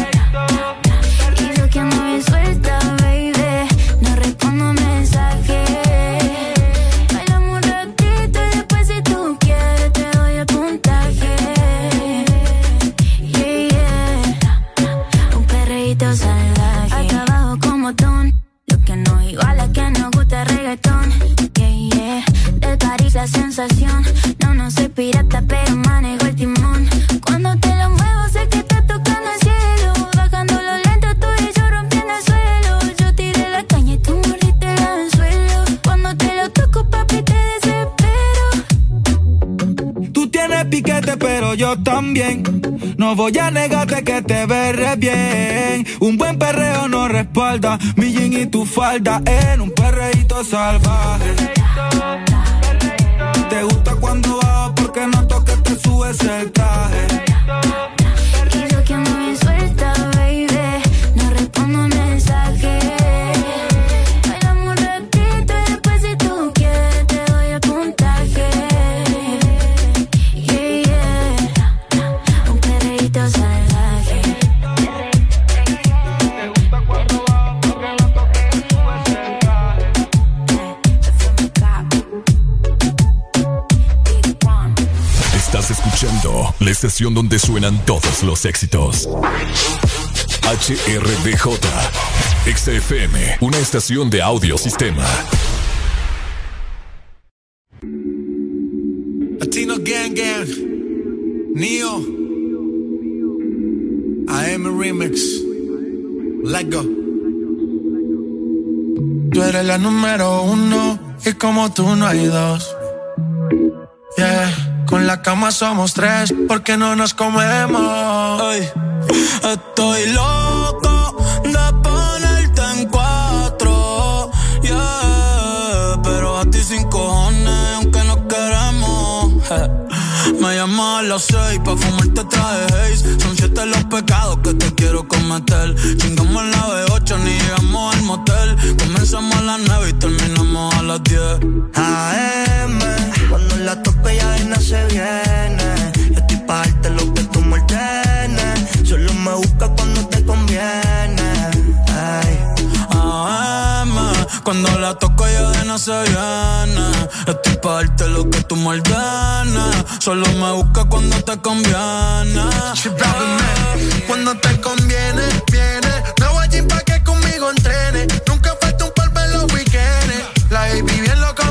No, no soy pirata, pero manejo el timón. Cuando te lo muevo, sé que está tocando el cielo. Bajando lo lento, tú y yo rompiendo el suelo. Yo tiré la caña y tú mordiste el anzuelo. Cuando te lo toco, papi, te desespero. Tú tienes piquete, pero yo también. No voy a negarte que te ves bien. Un buen perreo no respalda mi jean y tu falda en un perreíto salvaje. Te el traje. Donde suenan todos los éxitos. HRDJ, XFM, una estación de audio sistema. Latino Gang Gang, Neo, AM Remix, Let Go. Tú eres la número uno y como tú no hay dos. La cama somos tres porque no nos comemos. Ey, estoy loco las seis pa' fumarte traje haze. Son siete los pecados que te quiero cometer. Chingamos la B8, ni llegamos al motel. Comenzamos a las nueve y terminamos a las diez. AM, cuando la toco ya nada se viene. Yo estoy pa' darte lo que tú me. Solo me busca cuando te conviene. Cuando la toco ya de no se viene. Estoy pa' darte lo que tú me. Solo me busca cuando te conviene. Cuando te conviene, viene. Me voy allí pa' que conmigo entrene. Nunca falta un polvo en los weekends. La baby bien loco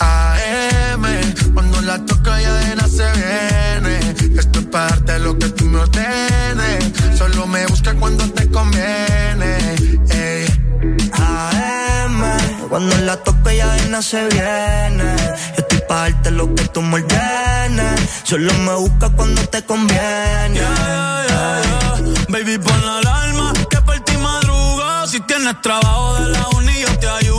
AM, cuando la toco ya de nada se viene. Esto es para darte lo que tú me ordenes. Solo me busca cuando te conviene. Ey. AM, cuando la toco ya de nada se viene. Estoy pa' darte lo que tú me ordenes. Solo me busca cuando te conviene. Baby, pon la alarma que por ti madruga. Si tienes trabajo de la uni, yo te ayudo.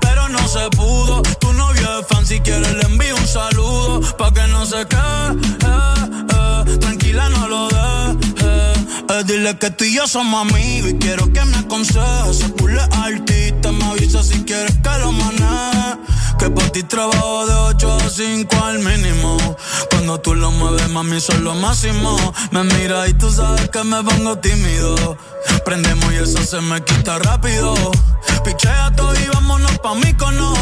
Pero no se pudo. Tu novio es fan, si quieres le envío un saludo. Pa' que no se quede, eh. tranquila, no lo dejes. Eh, dile que tú y yo somos amigos y quiero que me aconsejes. Se pule artista, me avisa si quieres que lo maneje. Que por ti trabajo de 8 a 5 al mínimo. Cuando tú lo mueves, mami, son lo máximo. Me mira y tú sabes que me pongo tímido. Prendemos y eso se me quita rápido. Pichea todo y vámonos pa' mí cono.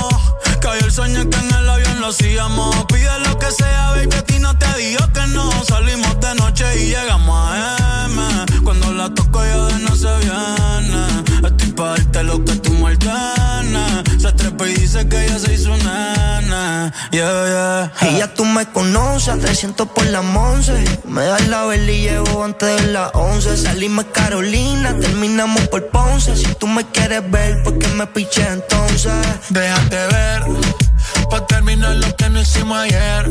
Cayó el sueño que en el avión lo hacíamos. Pide lo que sea, baby, a ti no te digo que no. Salimos de noche y llegamos a M. Cuando la toco ya de no se viene. Estoy pa' darte lo que tú me ordenes. Y dice que ya se hizo nana. Yeah, yeah. Y ya tú me conoces, a 300 por la once. Me das la vela y llevo antes de las 11. Salimos Carolina, terminamos por Ponce. Si tú me quieres ver, ¿por qué me piché entonces? Déjate ver, pa' terminar lo que no hicimos ayer.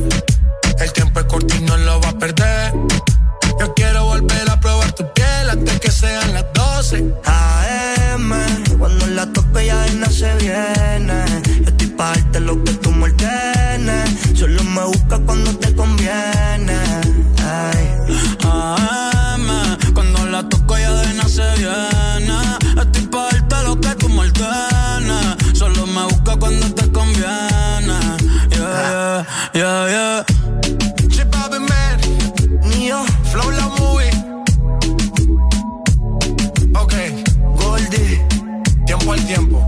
El tiempo es corto y no lo va a perder. Yo quiero volver a probar tu piel antes que sean las 12. AM, cuando la toco ya no se viene. Yo estoy pa' lo que tú me ordenes. Solo me busca cuando te conviene. Ay. AM, cuando la toco ya de no se viene. Estoy pa' darte lo que tú me ordenes. Solo me busca cuando te conviene. Yeah, yeah, yeah, yeah. Chip Bobby Man, Nio, Flow tiempo al tiempo.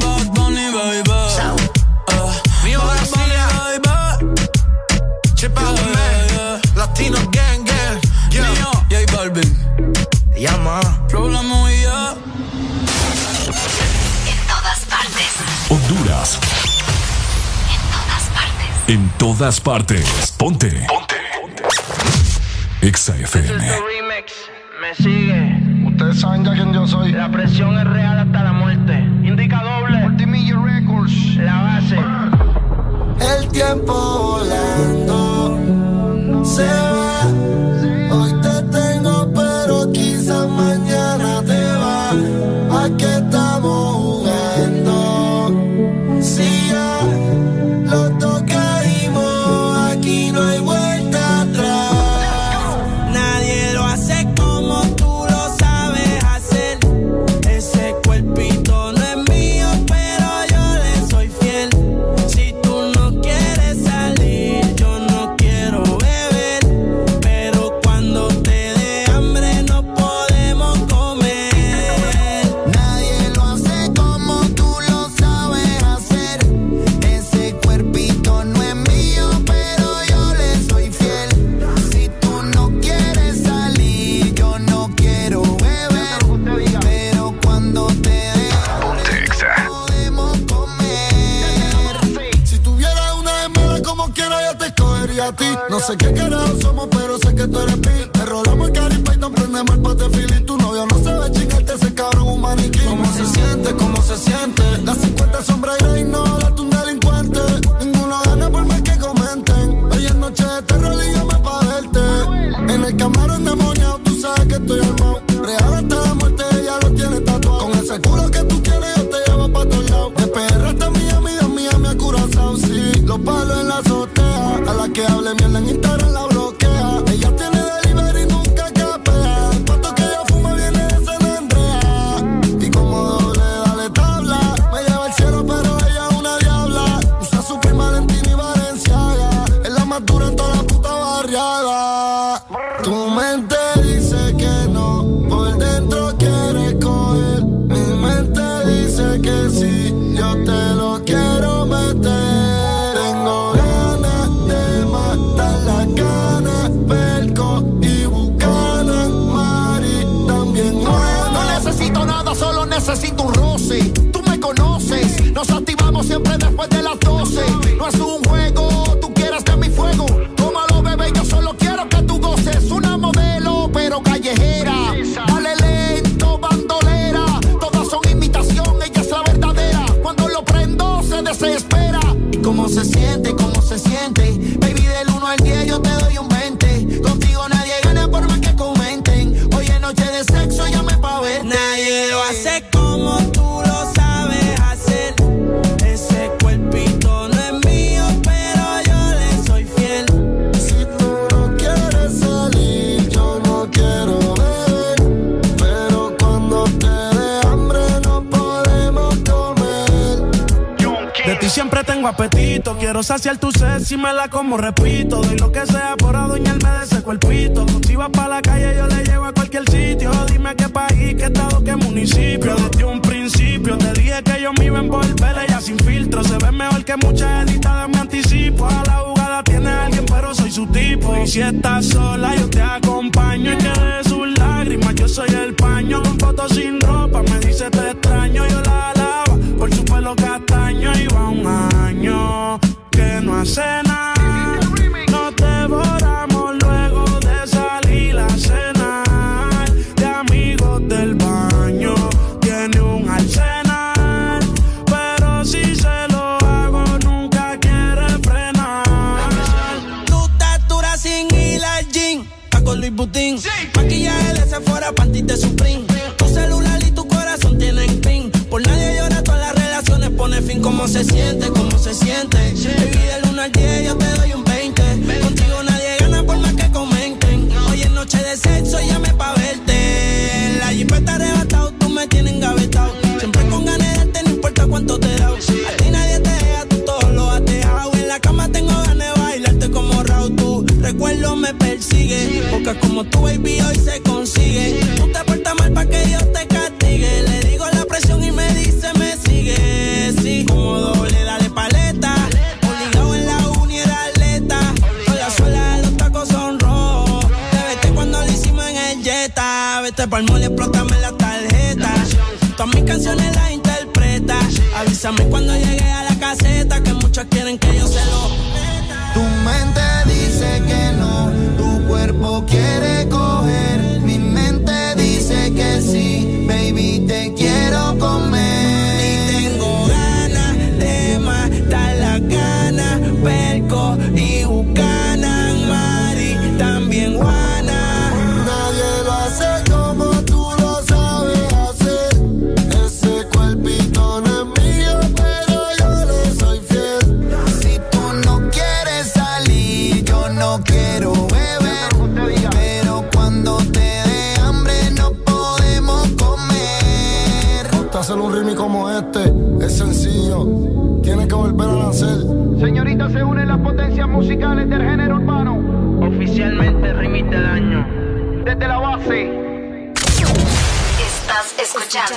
Bad Bunny, baby. Uh, Nio Bad Bunny, baby. Chip Bobby Man, Latino Gang Gang. Yeah. Neo, J Balvin. te llama. Flow la movía. En todas partes. Honduras. En todas partes. En todas partes. Ponte. Ponte. Exa FM. Me sigue. Ustedes saben ya quién yo soy. La presión es real hasta la muerte. Indica doble. Multimillia Records. La base. El tiempo volando se No sé qué carajo somos, pero sé que tú eres pi. Te rolamos el Cari Python, prendemos el pate fili. Tu novio no sabe chingarte ese cabrón un maniquí. ¿Cómo se siente? ¿Cómo se siente? Las 50 sombras y no la un delincuente. Ninguno gana por más que comenten. Hoy es noche de terror y yo me pa' verte. En el camarón demoniado, tú sabes que estoy armado. Real A la que hable mierda en Instagram se siente. Tengo apetito. Quiero saciar tu sed si me la como, repito. Doy lo que sea por adueñarme de ese cuerpito. Si vas para la calle, yo le llevo a cualquier sitio. Dime qué país, qué estado, qué municipio. Desde un principio te dije que yo me iba a envolver. Ella sin filtro se ve mejor que muchas editadas. Me anticipo a la jugada. Tiene alguien, pero soy su tipo. Y si estás sola, yo te acompaño. Y que de sus lágrimas, yo soy el paño. Con fotos sin ropa, me dice te extraño. Yo la por su pelo castaño. Y va un año que no hace nada. Nos devoramos luego de salir a cenar. De amigos del baño, tiene un arsenal. Pero si se lo hago, nunca quiere frenar. Tu estatura sin gym, está con Luis Butín. Maquillaje de Sephora, panty de Supreme. Fin. ¿Cómo se siente? ¿Cómo se siente? Baby, del 1 al 10 yo te doy un 20. Contigo nadie gana por más que comenten. Hoy es noche de sexo, llame pa' verte. La jipeta arrebatado, tú me tienes engavetado. Siempre con ganas de darte, no importa cuánto te da. A ti nadie te deja, tú todo lo has dejado. En la cama tengo ganas de bailarte como Raúl. Tu recuerdo me persigue. Porque como tu baby hoy se pa'l mole, explótame la tarjeta. Todas mis canciones las interpreta. Avísame cuando llegue a la caseta. Que muchos quieren que yo se lo Tu mente musicales del género urbano. Oficialmente remite daño. Desde la base. Estás escuchando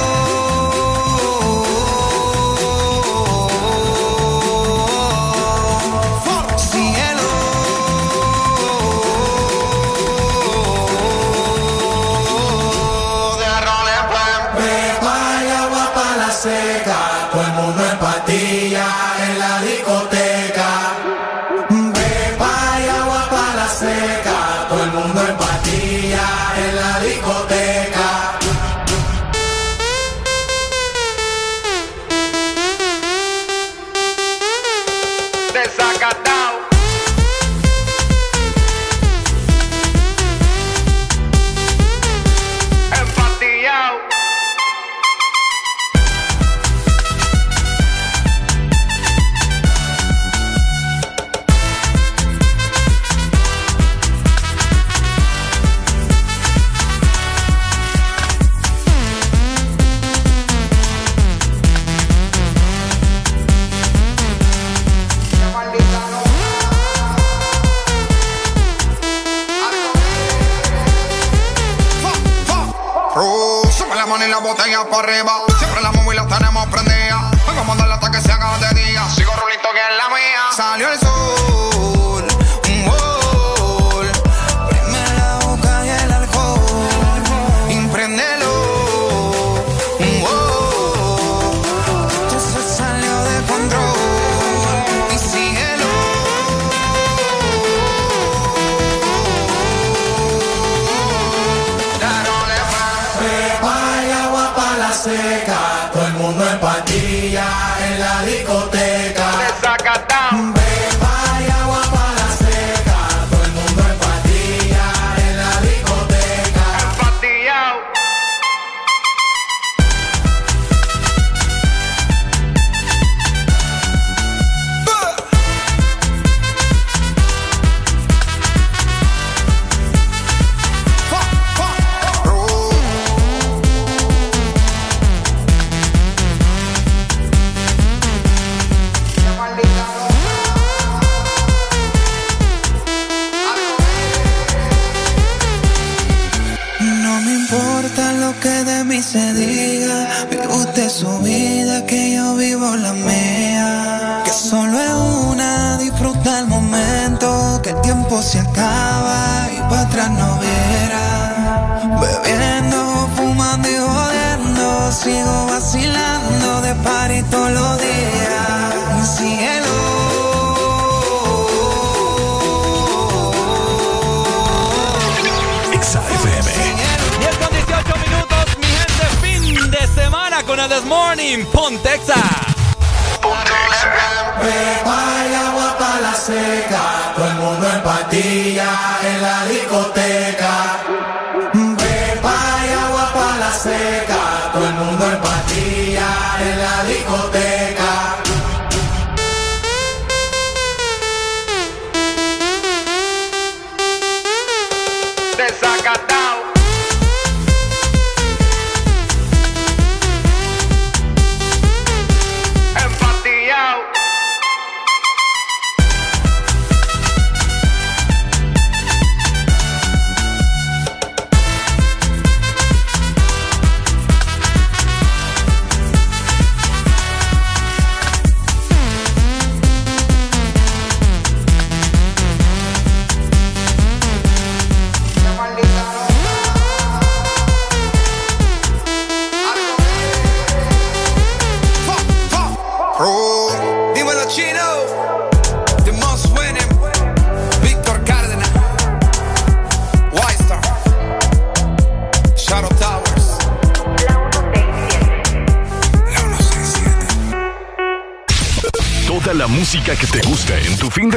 Todo el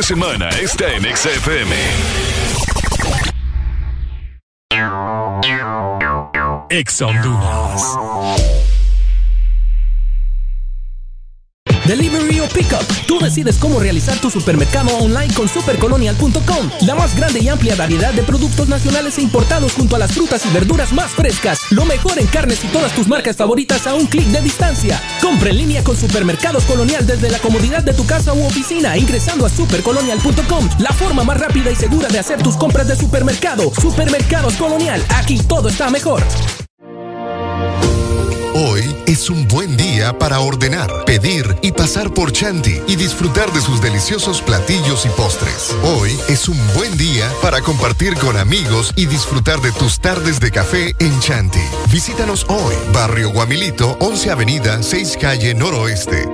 semana está en XFM. Supermercado online con supercolonial.com. La más grande y amplia variedad de productos nacionales e importados junto a las frutas y verduras más frescas. Lo mejor en carnes y todas tus marcas favoritas a un clic de distancia. Compra en línea con Supermercados Colonial desde la comodidad de tu casa u oficina ingresando a supercolonial.com. La forma más rápida y segura de hacer tus compras de supermercado. Supermercados Colonial. Aquí todo está mejor. Es un buen día para ordenar, pedir y pasar por Chanti y disfrutar de sus deliciosos platillos y postres. Hoy es un buen día para compartir con amigos y disfrutar de tus tardes de café en Chanti. Visítanos hoy, Barrio Guamilito, 11 Avenida, 6 Calle Noroeste.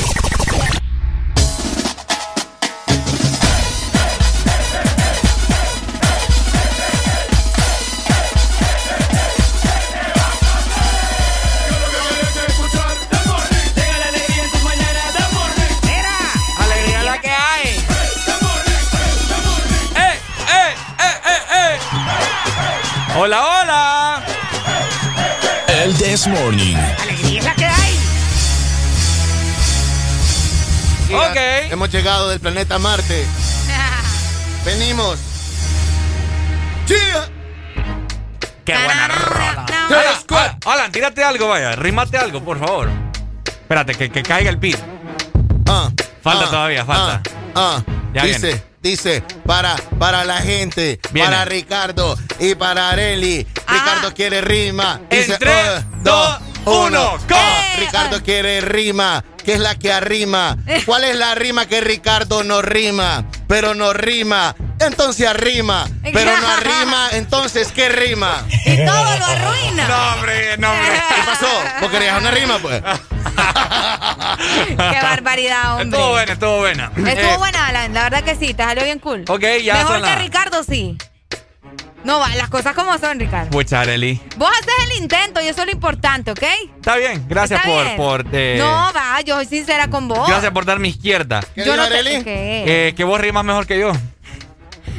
Morning. Alegría es la que hay. Ok. Hemos llegado del planeta Marte. Venimos. ¡Chía! Qué buena rola. Alan, Alan, tírate algo, vaya. Rímate algo, por favor. Espérate, que, que caiga el beat. Falta ah, todavía, falta. Ah, Ya dice, viene. Dice, para, para la gente, para Ricardo y para Areli. Ricardo quiere rima. Dice, En tres, "Un, dos, uno, go. Ricardo quiere rima. ¿Qué es la que arrima? ¿Cuál es la rima que Ricardo no rima? Pero no rima. Entonces arrima. Pero no arrima. Entonces, ¿qué rima? Y todo lo arruina. No, hombre, no, hombre. ¿Qué pasó? ¿Vos querías una rima, pues? Qué barbaridad, hombre. Estuvo buena, estuvo buena. Estuvo Eh, buena, Alan. La verdad que sí, te salió bien cool. Ok, ya Mejor que Ricardo, sí. No, va, las cosas como son, Ricardo. Pucha, Areli. Vos haces el intento y eso es lo importante, ¿ok? Está bien, gracias Está por, bien. por eh, No, va, yo soy sincera con vos. gracias por dar mi izquierda. Yo no qué. Eh, que vos rimas mejor que yo.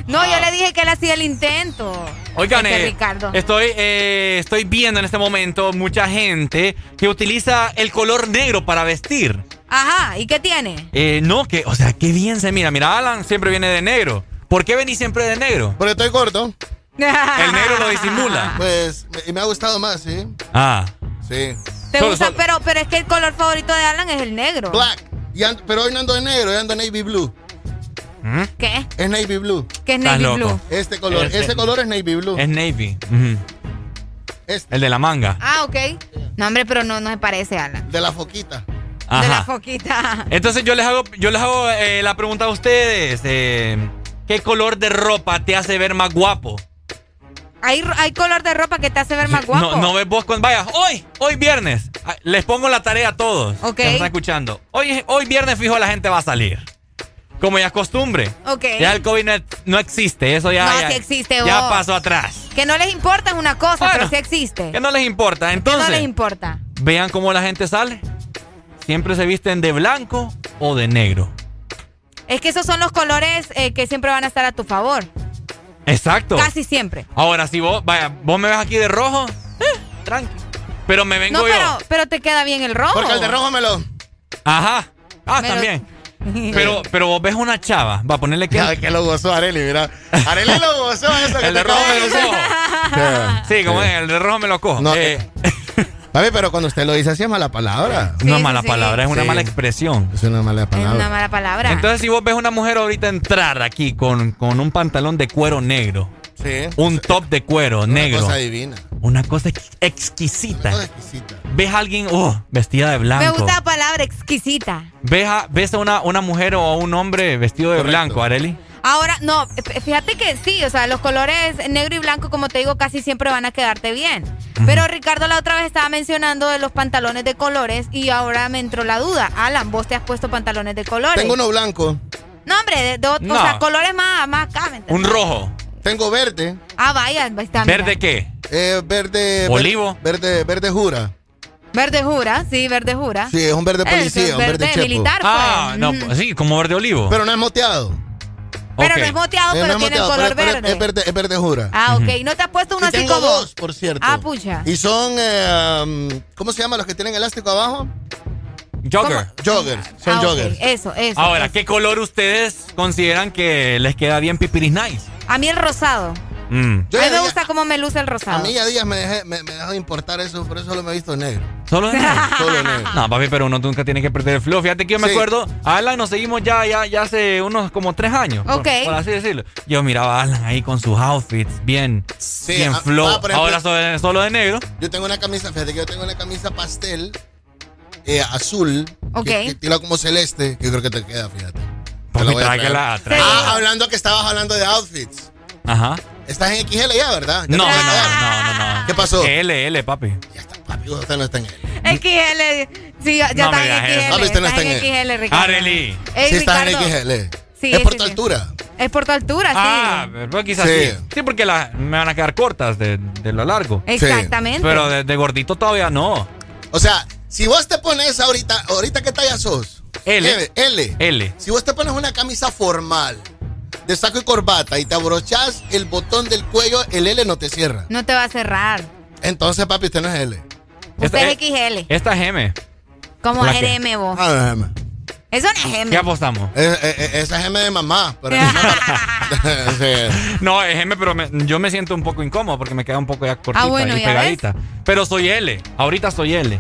No, yo le dije que él hacía el intento. Oigan, Este eh, Ricardo. estoy, eh, estoy viendo en este momento mucha gente que utiliza el color negro para vestir. Ajá, ¿y qué tiene? Eh, no, que, o sea, qué bien se mira. Mira, Alan siempre viene de negro. ¿Por qué venís siempre de negro? Porque estoy corto. El negro lo disimula. Pues, me- y me ha gustado más, ¿sí? Ah. Sí. ¿Te Solo- gusta? solo- Pero, pero es que el color favorito de Alan es el negro. Black. Y ando- pero hoy no ando de negro, yo ando navy blue. ¿Qué? Es navy blue. ¿Qué es navy loco. blue? Este color, Este- ese color es navy blue. Es navy. Este. El de la manga. Ah, ok. No, hombre, pero no, no se parece, Alan. De la foquita. De la foquita. Entonces yo les hago, yo les hago eh, la pregunta a ustedes. eh, ¿Qué color de ropa te hace ver más guapo? ¿Hay, hay color de ropa que te hace ver más guapo. No, no ves vos con. Vaya, hoy, hoy viernes. ah, Les pongo la tarea a todos. Ok. Que están escuchando. Hoy, hoy viernes fijo la gente va a salir. Como ya es costumbre. Ok. Ya el COVID no, no existe. Eso ya. No, ya, sí existe, Ya pasó atrás. Que no les importa es una cosa, Bueno, pero sí existe. Que no les importa. Que Entonces, no les importa. vean cómo la gente sale. Siempre se visten de blanco o de negro. Es que esos son los colores eh, que siempre van a estar a tu favor. Exacto. Casi siempre. Ahora, si vos, vaya, vos me ves aquí de rojo, eh, tranqui. Pero me vengo No, yo. pero, te queda bien el rojo. Porque el de rojo me lo. Ajá. Ah, Me lo- también. Pero, pero vos ves una chava, va a ponerle que. Ya, que lo gozó Areli, mira. Areli lo gozó eso que El de te rojo me lo cojo. Sí, como es, el de rojo me lo cojo. No, Eh, A ver, pero cuando usted lo dice así es mala palabra. no es sí, mala sí. palabra, es una mala expresión. Es una mala Es palabra. una mala palabra. Entonces, si vos ves una mujer ahorita entrar aquí con, con un pantalón de cuero negro, sí. un top de cuero Una negro, cosa divina. una cosa ex- exquisita. Una cosa exquisita. Ves a alguien oh, vestida de blanco. Me gusta la palabra exquisita. ¿Ves a, ves a una, una mujer o a un hombre vestido de Correcto. blanco, Areli? Ahora, no, fíjate que sí, o sea, los colores negro y blanco, como te digo, casi siempre van a quedarte bien. Pero Ricardo la otra vez estaba mencionando de los pantalones de colores y ahora me entró la duda. Alan, vos te has puesto pantalones de colores. Tengo uno blanco. No, hombre, de, de- No. o sea, colores más, más acá. Un rojo. Tengo verde. Ah, vaya, está. mira. ¿Verde qué? Eh, verde. ¿Olivo? Verde, verde jura. Verde jura, sí, verde jura. Sí, es un verde Es policía, un verde, chepo. militar, pues. Ah, no, Ujú. sí, como verde olivo. Pero no es moteado. Pero Ok. no es moteado, Eh, pero no es tiene el color pero- pero verde. Es verde, es verde jura. Ah, ok. ¿No te has puesto uno Y así tengo como? dos, por cierto. Ah, pucha. Y son, eh, um, ¿cómo se llaman los que tienen elástico abajo? Jogger. Joggers, son Ah, joggers. Eso, eso. Ahora, eso. ¿qué color ustedes consideran que les queda bien pipiris nice? A mí el rosado. Mm. Yo a mí me gusta cómo me luce el A rosado. mí a días me, dejé, me, me dejó de importar eso, por eso solo me he visto negro. ¿Solo de negro? Solo negro. No, papi, pero uno nunca tiene que perder el flow. Fíjate que yo me Sí. acuerdo, a Alan nos seguimos ya, ya, ya hace unos como tres años. Ok. Por, así decirlo. Yo miraba a Alan ahí con sus outfits, bien, Sí, bien flow. ah, ejemplo- Ahora solo, solo de negro. Yo tengo una camisa, fíjate que yo tengo una camisa pastel, eh, azul, Ok. que, que tira como celeste, que creo que te queda, fíjate. Te la voy a traer. tráigala. Ah, hablando que estabas hablando de outfits. Ajá. Estás en XL ya, ¿verdad? Ya No, no, no, no, no. ¿Qué pasó? L, L, papi. Ya está, papi, usted no está en él. XL. Sí, ya No está en. XL. Papi, usted no está en en XL, Ricardo. Arely. Sí, estás en XL. Sí, es por tu sí. altura. Es por tu altura, sí. Ah, pero quizás Sí. sí. Sí, porque la- me van a quedar cortas de, de lo largo. Exactamente. Pero de, de gordito todavía no. O sea, si vos te pones ahorita, ahorita qué talla sos? L. L. L. L. Si vos te pones una camisa formal, de saco y corbata, y te abrochás el botón del cuello, el L no te cierra. No te va a cerrar. Entonces, papi, usted no es L. Usted Esta- es XL. Esta es M. Como ¿la qué? RM vos. Ah, no es M. Eso no es ¿Qué M. apostamos? Eh, eh, eh, esa es M de mamá. Pero no para- Sí. No, es M, pero me- yo me siento un poco incómodo porque me queda un poco ya cortita Ah, bueno, y ya pegadita. Pero soy L. Ahorita soy L.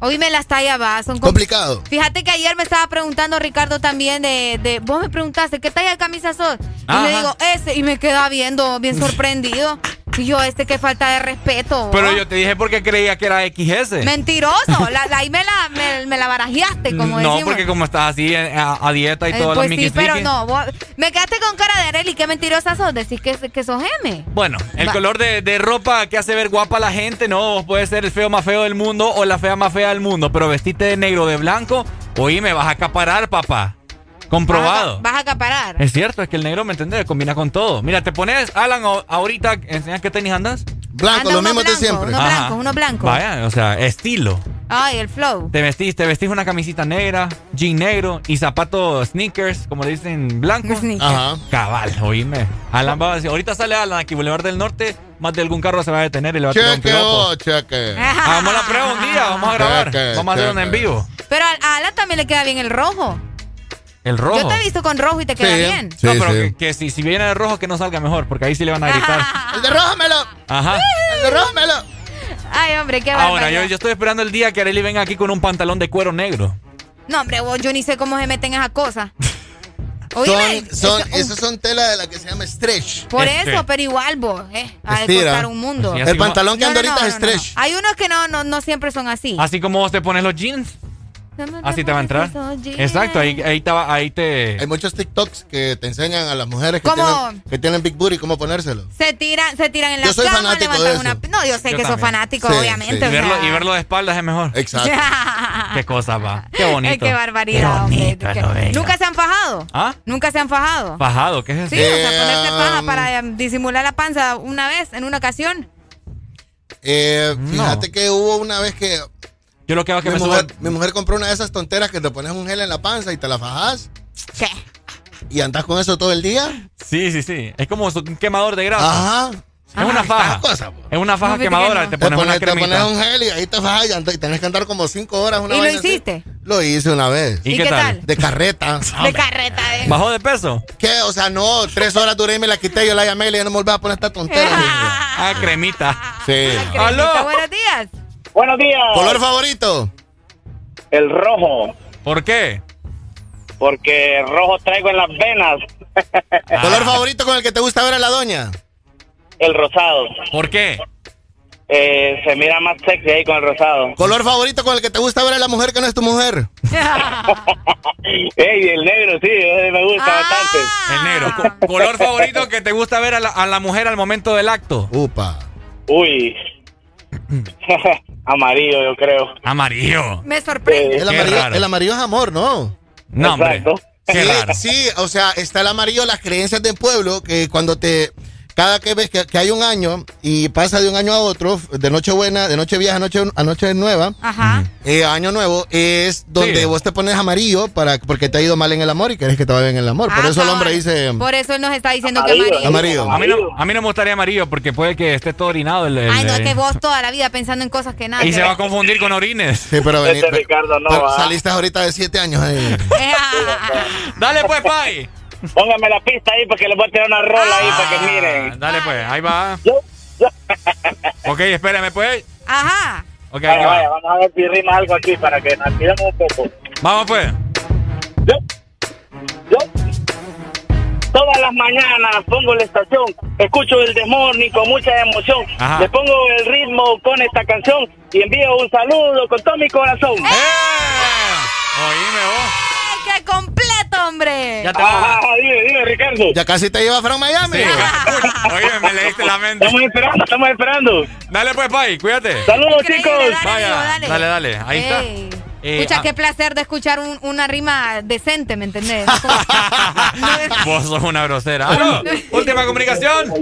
Oíme las tallas va, son com- Complicado. Fíjate que ayer me estaba preguntando Ricardo también de, de vos me preguntaste qué talla de camisa sos y Ajá. le digo ese y me queda viendo bien sorprendido yo este qué falta de respeto. Pero yo te dije porque creía que era XS. mentiroso, la, la- ahí me la me, me la barajeaste como no, decimos. porque como estás así eh, a, a dieta y Eh, todo pues sí, pero no, vos- me quedaste con cara de Arely, qué mentirosa sos, decís que, que sos M. Bueno, el Va. color de, de ropa que hace ver guapa a la gente, no, vos puedes ser el feo más feo del mundo o la fea más fea del mundo, pero vestirte de negro o de blanco, oye, me vas a acaparar, papá. Comprobado. Vas a acaparar. Es cierto, es que el negro, ¿me entiendes? Combina con todo. Mira, te pones, Alan, o- ahorita, ¿enseñas qué tenis andas? Blanco, Anda lo mismo de blanco, siempre. Uno Ajá. blanco, uno blanco. Vaya, o sea, estilo. Ay, el flow. Te vestís, te vestís una camisita negra, jean negro y zapatos sneakers, como le dicen, blancos. Sneakers. Ajá. Cabal, oíme. Alan va a decir, ahorita sale Alan aquí, Boulevard del Norte, más de algún carro se va a detener y le va a tirar un Cheque, piropo. oh, cheque. Hagamos la prueba un día, vamos a grabar. Cheque, vamos a hacer un en vivo. Pero a a Alan también le queda bien el rojo. El rojo. Yo te he visto con rojo y te queda Sí. bien. no, Sí, pero sí. Que, que si, si viene de rojo, que no salga mejor, porque ahí sí le van a gritar. El de rójamelo. Ajá. El de rójamelo. Ay, hombre, qué Ahora, barbaridad. yo, yo estoy esperando el día que Arely venga aquí con un pantalón de cuero negro. No, hombre, vos, yo ni sé cómo se meten esas cosas. Oíme, Son, esos son tela de la que se llama stretch. por Este. eso, pero igual vos, eh, a de Estira. costar un mundo. Sí, El pantalón que No, anda no, ahorita no, es no, no. stretch. Hay unos que no, no, no siempre son así. Así como vos te pones los jeans, así te va a entrar. Exacto, ahí, ahí te va- ahí te... Hay muchos TikToks que te enseñan a las mujeres que, ¿Cómo? tienen, que tienen Big Booty cómo ponérselo. Se tiran, se tiran en la Yo soy cama, fanático levantan de una... eso. No, yo sé Yo que sos también. fanático, Sí, obviamente. sí. Y verlo, sea. y verlo de espaldas es mejor. Exacto. Qué cosa, va. Qué bonito. Ay, qué barbaridad, Qué bonito, hombre. ¿Nunca se han fajado? ¿Ah? ¿Nunca se han fajado? Fajado, ¿qué es eso? Sí, o sea, Eh, ponerse paja um, para eh, disimular la panza una vez, en una ocasión. Eh, No. fíjate que hubo una vez que Yo lo que hago es que mi me mujer, subo... mi mujer compró una de esas tonteras que te pones un gel en la panza y te la fajas ¿Qué? y andas con eso todo el día. Sí, sí, sí. Es como un quemador de grasa. Ajá. Es una faja. Cosa, po. Es una faja No, quemadora. que no. Te Te pones una pones, te pones cremita. un gel y ahí te fajas y, andas- y tenés que andar como cinco horas. Una ¿Y lo así. hiciste? Lo hice una vez. ¿Y, qué, tal? De carreta. De carreta, eh. ¿Bajó de peso? ¿Qué? O sea, no, tres horas duré y me la quité. Yo la llamé y le dije, no me volvás a poner esta tontera. Ah, cremita. sí. Cremita, ¡Aló! Buenos días. Buenos días. ¿Color favorito? El rojo, ¿Por qué? porque rojo traigo en las venas. Ah. ¿Color favorito con el que te gusta ver a la doña? El rosado. ¿Por qué? Eh, se mira más sexy ahí con el rosado. ¿Color favorito con el que te gusta ver a la mujer que no es tu mujer? Ey, el negro, sí, me gusta Ah. bastante. El negro. Co- ¿Color favorito que te gusta ver a la, a la mujer al momento del acto? Upa. Uy. Amarillo, yo creo. Amarillo. Me sorprende. El amarillo, el amarillo es amor, ¿no? No, hombre. Exacto. Qué sí, raro. sí, o sea, está el amarillo, las creencias del pueblo, que cuando te... Cada que ves que, que hay un año y pasa de un año a otro, de noche buena, de noche vieja a noche, a noche nueva, Ajá. eh, año nuevo, es donde Sí. vos te pones amarillo para porque te ha ido mal en el amor y querés que te vaya bien en el amor. Por Ah, eso el hombre dice... Por eso él nos está diciendo Amarillo, que amarillo. Amarillo. A mí, no, a mí no me gustaría amarillo porque puede que esté todo orinado. El, el- Ay, no, es que vos toda la vida pensando en cosas que nada. y se va a confundir con orines. Sí, pero, vení- Este Ricardo no pero va. saliste ahorita de siete años ahí. Dale pues, Pai. Póngame la pista ahí porque le voy a tirar una rola ahí para que miren. Dale pues, ahí va. Yo, yo. Ok, espérame pues. Ajá. Ok, ahí Vaya, vaya, va. vamos a ver si rima algo aquí para que nos tiremos un poco. Vamos pues. Yo, yo, todas las mañanas pongo la estación, escucho el Desmorning con mucha emoción, Ajá. le pongo el ritmo con esta canción y envío un saludo con todo mi corazón. ¡Eh! Oíme vos. ¡Ay, qué completo, hombre! Ya te va. Ah, dime, dime, Ricardo. Ya casi te lleva Frank Miami. Sí. Oye, me leíste la mente. Estamos esperando, estamos esperando. Dale pues, Pai, cuídate. Saludos, Increíble, chicos. dale, Vaya, amigo, dale. dale, dale, ahí está. Ey. Eh, Escucha, ah. qué placer de escuchar un- una rima decente, ¿me entendés? Vos sos una grosera. ¡Aló! Última comunicación.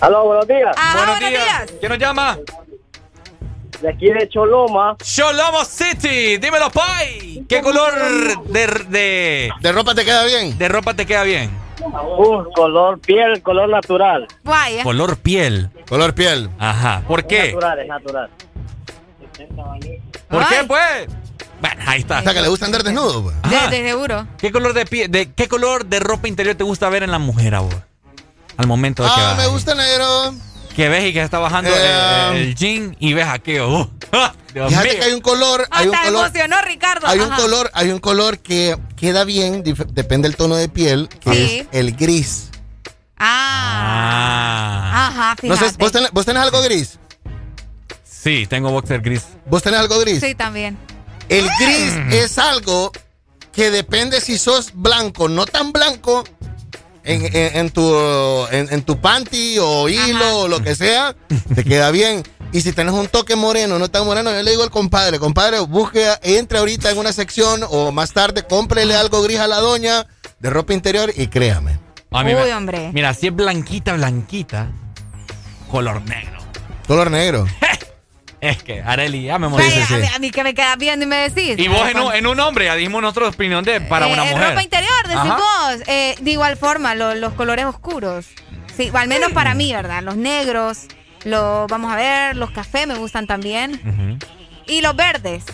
Aló, buenos días. Ajá, buenos días. ¿Quién nos llama? De aquí de Choloma, Sholomo City. Dímelo, Pai. ¿Qué color de, de, ¿De ropa te queda bien? de ropa te queda bien? uh, color piel, color natural. Vaya. Color piel. Color piel. Ajá. ¿Por qué? Natural, es natural. ¿Por Ay. qué, pues? Bueno, ahí está. O sea, que le gusta andar desnudo, pues. Ajá. De, de seguro. ¿Qué color de, pie- de qué color de ropa interior te gusta ver en la mujer a vos? Al momento de que Ah, vas me gusta negro. Que ves y que está bajando Eh, el, el jean y ves aquello. Uh, Dios Fíjate mío. que hay un color, hay un Hasta color, emocionó Ricardo. hay un Ajá. color, hay un color que queda bien, depende del tono de piel, que Sí. es el gris. Ah. Ajá, No fíjate. sé, ¿vos tenés, vos tenés algo gris? Sí, tengo boxer gris. ¿Vos tenés algo gris? Sí, también. El gris es algo que depende si sos blanco, no tan blanco, en, en- en tu, en, en tu panty o hilo o lo que sea, te queda bien. Y si tenés un toque moreno, no tan moreno, yo le digo al compadre, compadre, busque, entre ahorita en una sección o más tarde, cómprele algo gris a la doña de ropa interior y créame. A mí Uy, me- hombre. Mira, si es blanquita, blanquita, color negro. Color negro. Es que, Areli, ya me morí. Vaya, a, mí, a mí que me queda bien y me decís. Y vos en un, en un hombre, ya dijimos nuestra opinión de para Eh, una en mujer. ropa interior, decís Ajá. vos. Eh, de igual forma, lo- los colores oscuros. Sí, o al menos para mí, ¿verdad? Los negros, los, vamos a ver, los cafés me gustan también. Y los verdes.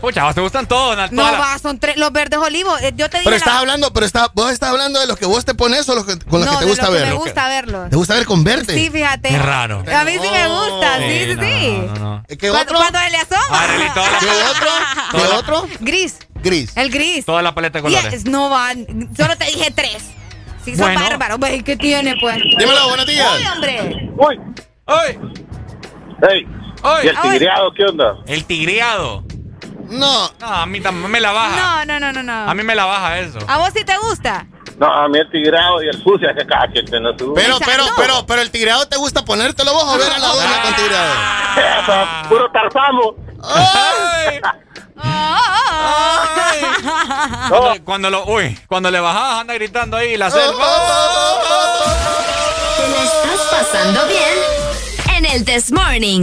Pucha, vos te gustan todos, Nat- No, va, son tres. Los verdes olivos. Eh, Yo te dije. Pero la- estás hablando, pero está, vos estás hablando de los que vos te pones o los que, con los no, que te de gusta los que ver. Me gusta verlos. ¿Te gusta ver con verde? Sí, fíjate. Qué raro. A mí sí me gusta, sí, sí, no, sí. no, no, no. ¿Qué ¿Cuándo, otro? se le asoma? Areli, toda la- ¿Qué otro? ¿Qué la- otro? Gris. Gris. El gris. Toda la paleta de colores. Yes, no van. Solo te dije tres. Sí, son Bueno. bárbaros. Ve, ¿Qué tiene, pues? Dímelo, buenos días. Uy, hombre. Uy, ¡Ay! hey. ¡Ay! ¿Y el tigreado qué onda? El tigreado. No. No, a mí también me la baja. No, no, no, no, no. A mí me la baja eso. ¿A vos sí te gusta? No, a mí el tigreado y el sucio es que cada quien tiene su... Pero, pero, pero, pero el tigreado te gusta ponértelo vos o ver a la doña con tigreado. Eso, puro tarzamo. ¡Ay! Ah, Cuando, cuando lo, uy, cuando le bajabas anda gritando ahí la selva. ¿Te la estás pasando bien? En el This Morning.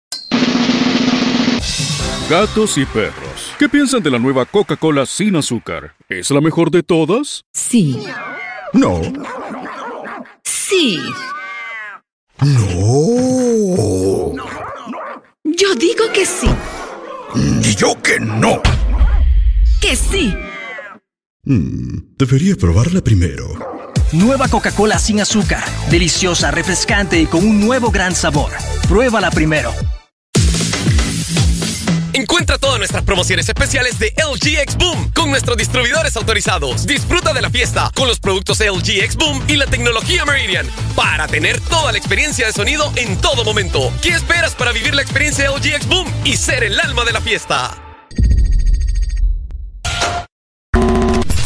Gatos y perros. ¿Qué piensan de la nueva Coca-Cola sin azúcar? ¿Es la mejor de todas? Sí. No. Sí. No. Yo digo que sí. Y yo que no. Que sí. Mm, debería probarla primero. Nueva Coca-Cola sin azúcar. Deliciosa, refrescante y con un nuevo gran sabor. Pruébala primero. Encuentra todas nuestras promociones especiales de LG X Boom con nuestros distribuidores autorizados. Disfruta de la fiesta con los productos LG X Boom y la tecnología Meridian para tener toda la experiencia de sonido en todo momento. ¿Qué esperas para vivir la experiencia LG X Boom y ser el alma de la fiesta?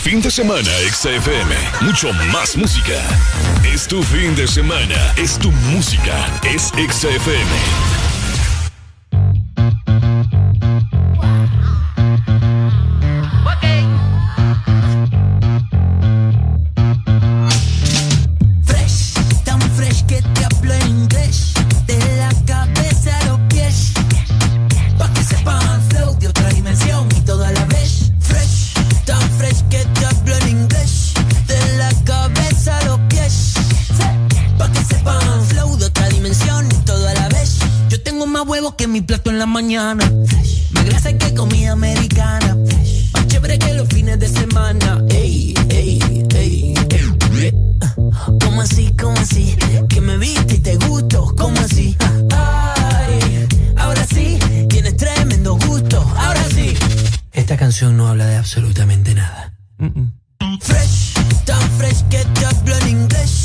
Fin de semana, XFM. Mucho más música. Es tu fin de semana. Es tu música. Es XFM. Que mi plato en la mañana. Más grasa que comida americana. Más chévere que los fines de semana. Ey, ey, ey, ey. ¿Cómo así? ¿Cómo así? Que me viste y te gusto, ¿cómo así? Ay, ahora sí, tienes tremendo gusto, ahora sí. Esta canción no habla de absolutamente nada. Fresh, tan fresh que te hablo en inglés.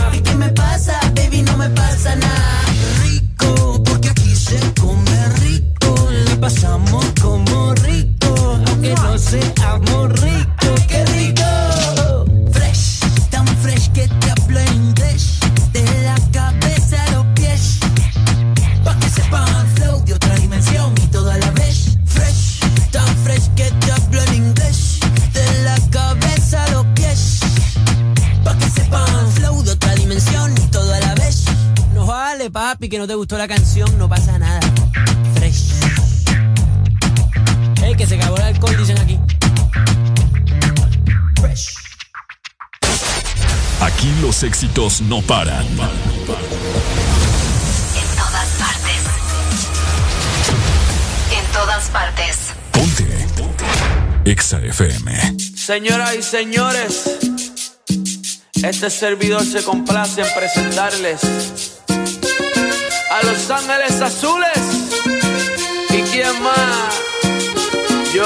¿Y qué me pasa, baby? No me pasa nada. Que no te gustó la canción, no pasa nada. Fresh. Ey, que se acabó el alcohol, dicen aquí. Fresh. Aquí los éxitos no paran. En todas partes. En todas partes. Ponte. Exa FM. Señoras y señores, este servidor se complace en presentarles a Los Ángeles Azules. ¿Y quién más? Yo,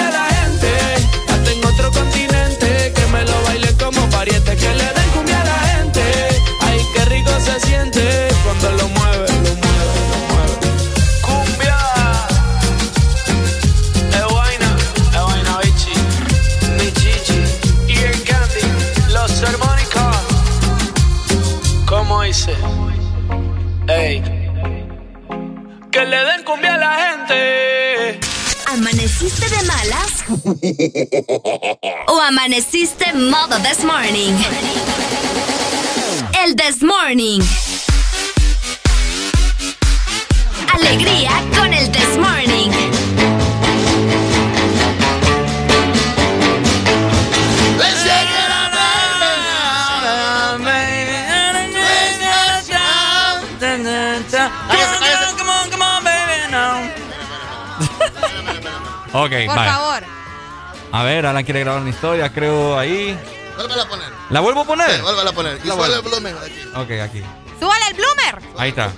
siente cuando lo mueve, lo mueve, lo mueve. Cumbia, es vaina, es vaina, bichi, mi chichi, y el candy, los armónicos. ¿Cómo hice? Ey. Que le den cumbia a la gente. ¿Amaneciste de malas? ¿O amaneciste modo this morning? El this morning. Alegría con el this morning. Ok, Por bye. favor. A ver, Alan quiere grabar una historia, creo ahí. Vuélvela a poner. ¿La vuelvo a poner? Sí, a poner. Y sube el volumen aquí. Ok, aquí. Súbale el bloomer. Ahí está.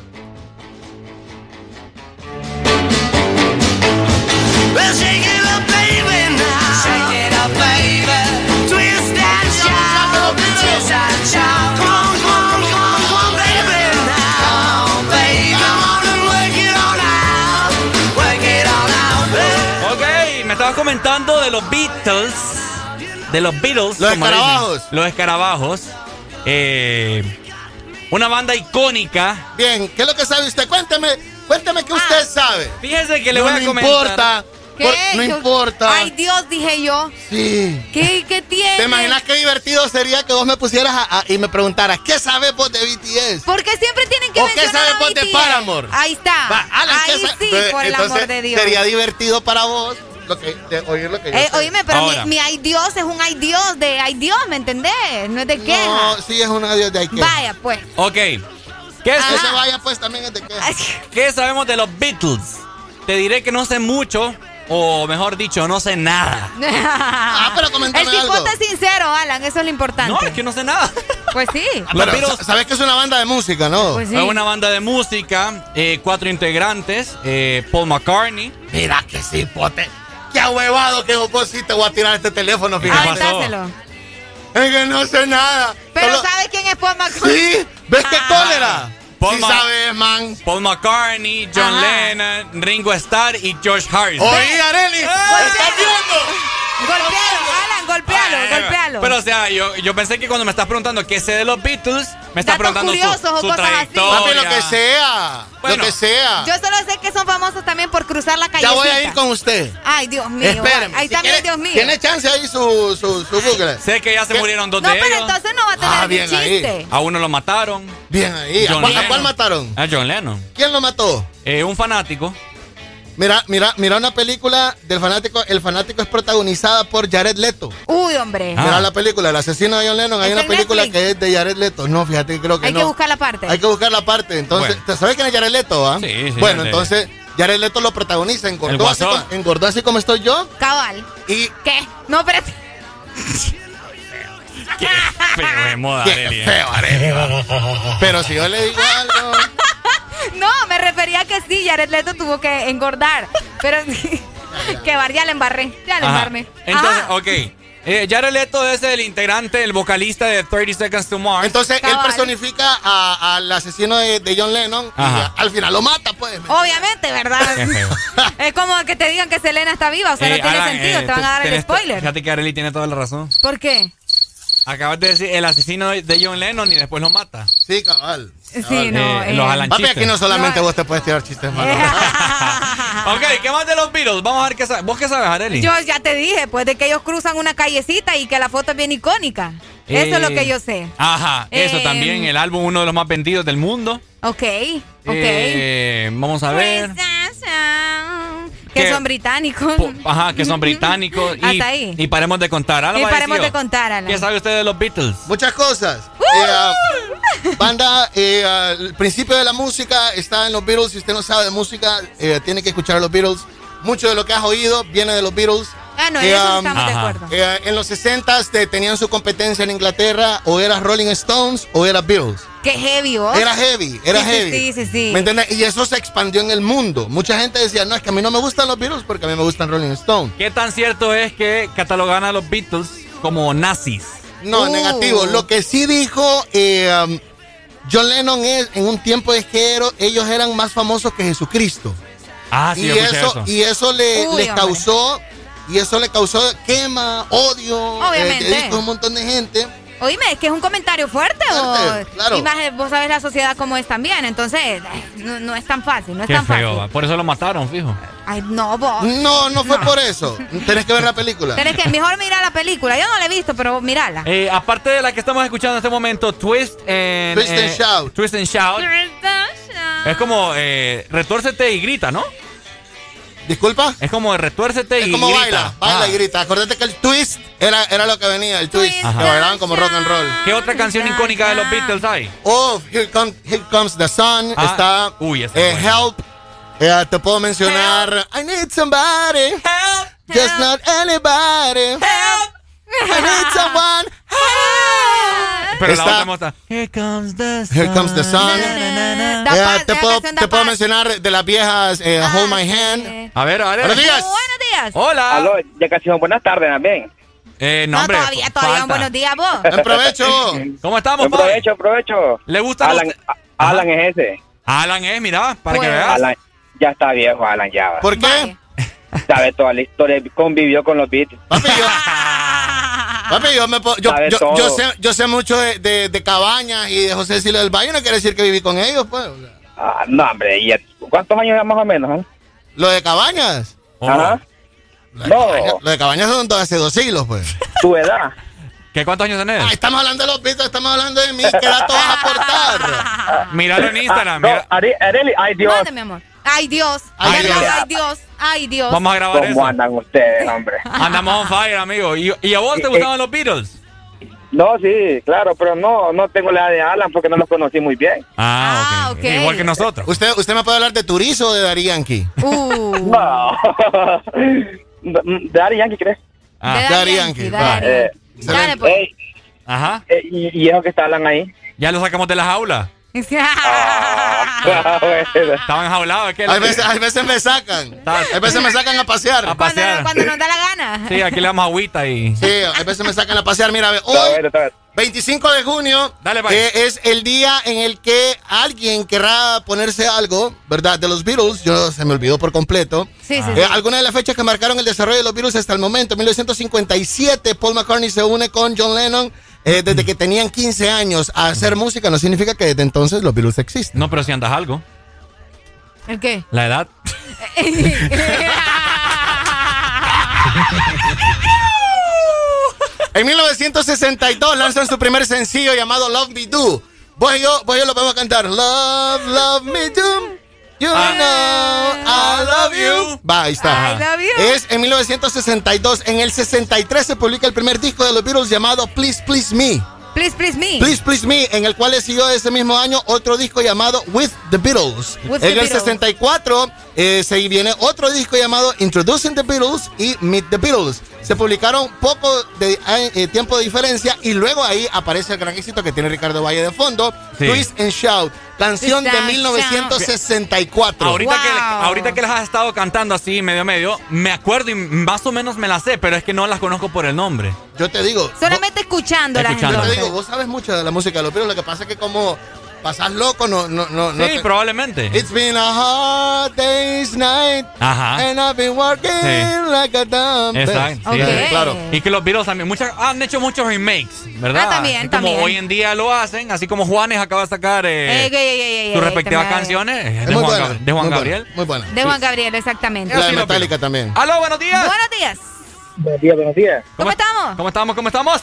Ok, me estabas comentando de los Beatles. De los Beatles. Los como dicen. escarabajos. Los escarabajos. Eh, una banda icónica. Bien, ¿qué es lo que sabe usted? Cuénteme, cuénteme qué usted sabe. Fíjese que le no voy a me comentar. importa. ¿Qué? por- no Yo- importa. Ay, Dios, dije yo. Sí. ¿Qué, qué tiene? ¿Te imaginas qué divertido sería que vos me pusieras a- a- y me preguntaras qué sabes vos de BTS? Porque siempre tienen que ¿O qué mencionar sabes a vos de. Paramore? Ahí está. Va, Alan, ¿qué Ahí sí, Entonces- por el entonces, amor de Dios. Sería divertido para vos lo que, de oír lo que yo Eh, oíme, pero Ahora. mi, mi ay Dios es un ay Dios de ay Dios, ¿me entendés? No es de queja. No, sí es una dios de ahí que. Vaya, pues. Ok. ¿Qué, Que se vaya pues también es de qué. ¿Qué sabemos de los Beatles? Te diré que no sé mucho, o mejor dicho, no sé nada. Ah, pero coméntame El algo. cipote es sincero, Alan, eso es lo importante. No, es que no sé nada. Pues sí. Ah, pero sa- sabes que es una banda de música, ¿no? Pues sí. Es una banda de música, eh, cuatro integrantes, eh, Paul McCartney. Mira que sí, pote. Qué ahuevado que vos sí te voy a tirar este teléfono, fíjate. Ay, dáselo. Es que no sé nada. Pero Solo- ¿sabes quién es Paul McCartney? Sí, ¿ves qué Ah. cólera? Paul sí Ma- sabes, man. Paul McCartney, John Ajá. Lennon, Ringo Starr y George Harrison. Oí, Areli, ¿estás viendo? Golpealo, Alan, golpealo, golpealo. Pero o sea, yo, yo pensé que cuando me estás preguntando qué sé de los Beatles, me estás Datos preguntando curiosos su, o su cosas así. Papi, lo que sea. Bueno. lo que sea. Yo solo sé que son famosos también por cruzar la calle. ya voy a ir con usted. Ay, Dios mío. Espérame. Ahí si también, quiere- Dios mío. Tiene chance ahí su, su, su Google. Sé que ya se murieron dos No, de pero ellos. entonces no va a tener Ah, bien ahí. A uno lo mataron. Bien ahí. ¿A cuál, a cuál mataron? A John Lennon. ¿Quién lo mató? Eh, un fanático. Mira, mira, mira una película del fanático. El fanático es protagonizada por Jared Leto. Uy, hombre. Ah. Mira la película, El asesino de John Lennon. Hay ¿Está una película Netflix? que es de Jared Leto. No, fíjate que creo que Hay no. que buscar la parte. Hay que buscar la parte. Entonces, Bueno. ¿sabes quién es Jared Leto? ah? Sí, sí, Bueno, entonces Jared Leto lo protagoniza. El Engordó así, engordó así como estoy yo. Cabal. Y ¿Qué? No, espérate. Qué feo de moda, Qué feo, Arely. Pero si yo le digo algo. No, me refería a que sí, Jared Leto tuvo que engordar. Pero que bar, ya le embarré. Ya le Ajá. embarré. Entonces, Ajá. ok. Eh, Jared Leto es el integrante, el vocalista de 30 Seconds to Mars. Entonces él personifica a- al asesino de, de John Lennon. Y al final lo mata, pues. Obviamente, ¿verdad? Es como que te digan que Selena está viva, o sea, Eh, no tiene Alan, sentido, eh, te van a dar el spoiler. Fíjate que Arely tiene toda la razón. ¿Por qué? Acabas de decir el asesino de- John Lennon y después lo mata. Sí, cabal. Sí, no. Eh, eh. los Alan Papi, chistes. aquí no solamente No. vos te puedes tirar chistes malos. Ok, ¿qué más de los Beatles? Vamos a ver qué sabes. ¿Vos qué sabes, Arely? Yo ya te dije, pues de que ellos cruzan una callecita y que la foto es bien icónica. Eso es lo Eh, que yo sé. Ajá, eso Eh, también, el álbum uno de los más vendidos del mundo. Ok, ok. Eh, vamos a ver. Que ¿Qué? son británicos. Po- Ajá, que son británicos. Y, Hasta ahí. y paremos de contar. Alba Y paremos de contar, Alan. ¿Qué sabe usted de los Beatles? Muchas cosas. Eh, ah, banda, eh, ah, el principio de la música está en los Beatles. Si usted no sabe de música, eh, tiene que escuchar a los Beatles. Mucho de lo que has oído viene de los Beatles. Ah, no, Eh, eso um, estamos de ajá. acuerdo. Eh, en los 60s te- tenían su competencia en Inglaterra. O eras Rolling Stones o eras Beatles. Qué heavy, ¿vos? Era heavy, era Sí, heavy. sí, sí, sí. ¿Me entiendes? Y eso se expandió en el mundo. Mucha gente decía, no, es que a mí no me gustan los Beatles porque a mí me gustan Rolling Stones. ¿Qué tan cierto es que catalogan a los Beatles como nazis? No, Uh. negativo. Lo que sí dijo eh, um, John Lennon es, en un tiempo es que ellos eran más famosos que Jesucristo. Ah, sí, y, yo eso, eso. y eso le, Uy, causó, y eso le causó quema, odio, Obviamente. eh, un montón de gente. Oíme, es que es un comentario fuerte, Fuerte, o claro. y más eh, vos sabés la sociedad como es también, entonces eh, no, no es tan fácil, no es Qué tan feo, fácil. va. por eso lo mataron, fijo. Ay, no, vos. No, no fue por eso. Tenés que ver la película. Tenés que mejor mirar la película. Yo no la he visto, pero mirala. Eh, aparte de la que estamos escuchando en este momento, Twist and, Twist and eh, Shout. Twist and Shout. Es como eh, retuércete y grita, ¿no? Disculpa. Es como retuércete Es y como grita. baila, baila Ah. y grita. Acuérdate que el twist era, era lo que venía, el twist. Twist Ajá. Que bailaban como rock and roll. ¿Qué otra canción icónica de los Beatles hay? Oh, Here, Come- Here Comes the Sun. Ah, Está uy, esa eh, es. Help. Eh, te puedo mencionar I Need Somebody. Just not anybody. I need someone. Pero Está- la otra mota. Here comes the sun. Here comes the sun. Eh, paz, te la puedo, te puedo mencionar de las viejas eh, Ah, Hold My. Hand. A ver, a ver. Buenos días. Buenos días. Hola. Aló, ya casi son buenas tardes también. Eh, no, No, hombre, todavía, todavía. falta. Buenos días, vos. Buen provecho. ¿Cómo estamos, Pai? Aprovecho, aprovecho. ¿Le gusta Alan, los- a- Alan es ese. Alan es, mira, para que Pues. veas. Alan, ya está viejo, Alan, ya. va. ¿Por qué? Sabe toda la historia, convivió con los Beatles. Papi, yo, papi, yo, me yo, yo, sé, yo sé mucho de, de, de Cabañas y de José Silvio del Valle. No quiere decir que viví con ellos, pues. o sea. Ah, no, hombre, ¿y ¿cuántos años ya más o menos? eh? Lo de Cabañas. Oh. Ajá. Lo de, No. Cabañas, lo de Cabañas son dos- hace dos siglos, pues. Tu edad. ¿Qué cuántos años tenés? Ah, estamos hablando de los Beatles, estamos hablando de mí. ¿Qué datos vas a aportar? Míralo en Instagram. Ah, no, Areli, ay Dios. Amor. Ay, Dios. Ay, Dios. Ay, Dios. Ay, Dios. Vamos a grabar ¿Cómo eso. andan ustedes, hombre? Andamos on fire, amigo. ¿Y, y a vos te Eh, gustaban los Beatles? No, sí, claro, pero no, no tengo la edad de Alan porque no los conocí muy bien. Ah, Ah, ok. ok. Igual que nosotros. ¿Usted, ¿Usted me puede hablar de Turizo o de Dari Yankee? Uh. No. ¿De Ari Yankee crees? Ah, De Daddy Yankee, Daddy. Eh. Dale, pues. ey, Ajá. eh, y, y eso que está Alan ahí. Ya lo sacamos de la jaula. Ah, bueno. Estaban jaulados. es que Hay veces, hay veces me sacan. Hay veces me sacan a pasear. A Cuando, pasear. cuando nos da la gana. Sí, aquí le damos agüita y. Sí, hay veces me sacan a pasear. Mira, Está hoy, bueno, está bueno. 25 de junio Dale, eh, es el día en el que alguien querrá ponerse algo, ¿verdad? De los Beatles. Yo se me olvidó por completo. Sí, sí, Eh, sí. Algunas de las fechas que marcaron el desarrollo de los Beatles hasta el momento. En 1957, Paul McCartney se une con John Lennon eh, desde que tenían 15 años a hacer música. No significa que desde entonces los Beatles existen. No, pero si andas algo. ¿El qué? La edad. En 1962 lanzan su primer sencillo llamado Love Me Do. Vos y yo, vos y yo lo vamos a cantar. Love, love me do. You know I love you. Va, ahí está. I love you. Es en 1962. En el 63 se publica el primer disco de los Beatles llamado Please Please Me. Please, please me. Please Please Me, en el cual le siguió ese mismo año otro disco llamado With the Beatles. With en the el Beatles. 64 eh, se viene otro disco llamado Introducing the Beatles y Meet the Beatles. Se publicaron poco de eh, tiempo de diferencia y luego ahí aparece el gran éxito que tiene Ricardo Valle de fondo, Sí. Twist and Shout, canción de Twist and 1964. Ahorita, que, Wow. ahorita que las has estado cantando así, medio medio, me acuerdo y más o menos me las sé, pero es que no las conozco por el nombre. Yo te digo, Solamente escuchándolas Escuchando. yo te digo, vos sabes mucho de la música de los Beatles, lo que pasa es que como pasás loco, no, no, no, no Sí, te- probablemente. It's been a hard day's night. Ajá. And I've been working Sí. like a dumb Exacto. sí, claro. Y que los Beatles también, muchas, han hecho muchos remakes, ¿verdad? Ah, también, Así como también. hoy en día lo hacen, así como Juanes acaba de sacar eh, Ey, ey, ey, ey, ey, sus respectivas canciones Es de muy Juan, buena, Gab- de Juan muy buena, Gabriel. Muy buena. De Juan Gabriel, exactamente. La de Metallica también. Aló, buenos días. Buenos días. Buenos días, buenos días. ¿Cómo estamos? ¿Cómo estamos? ¿Cómo estamos?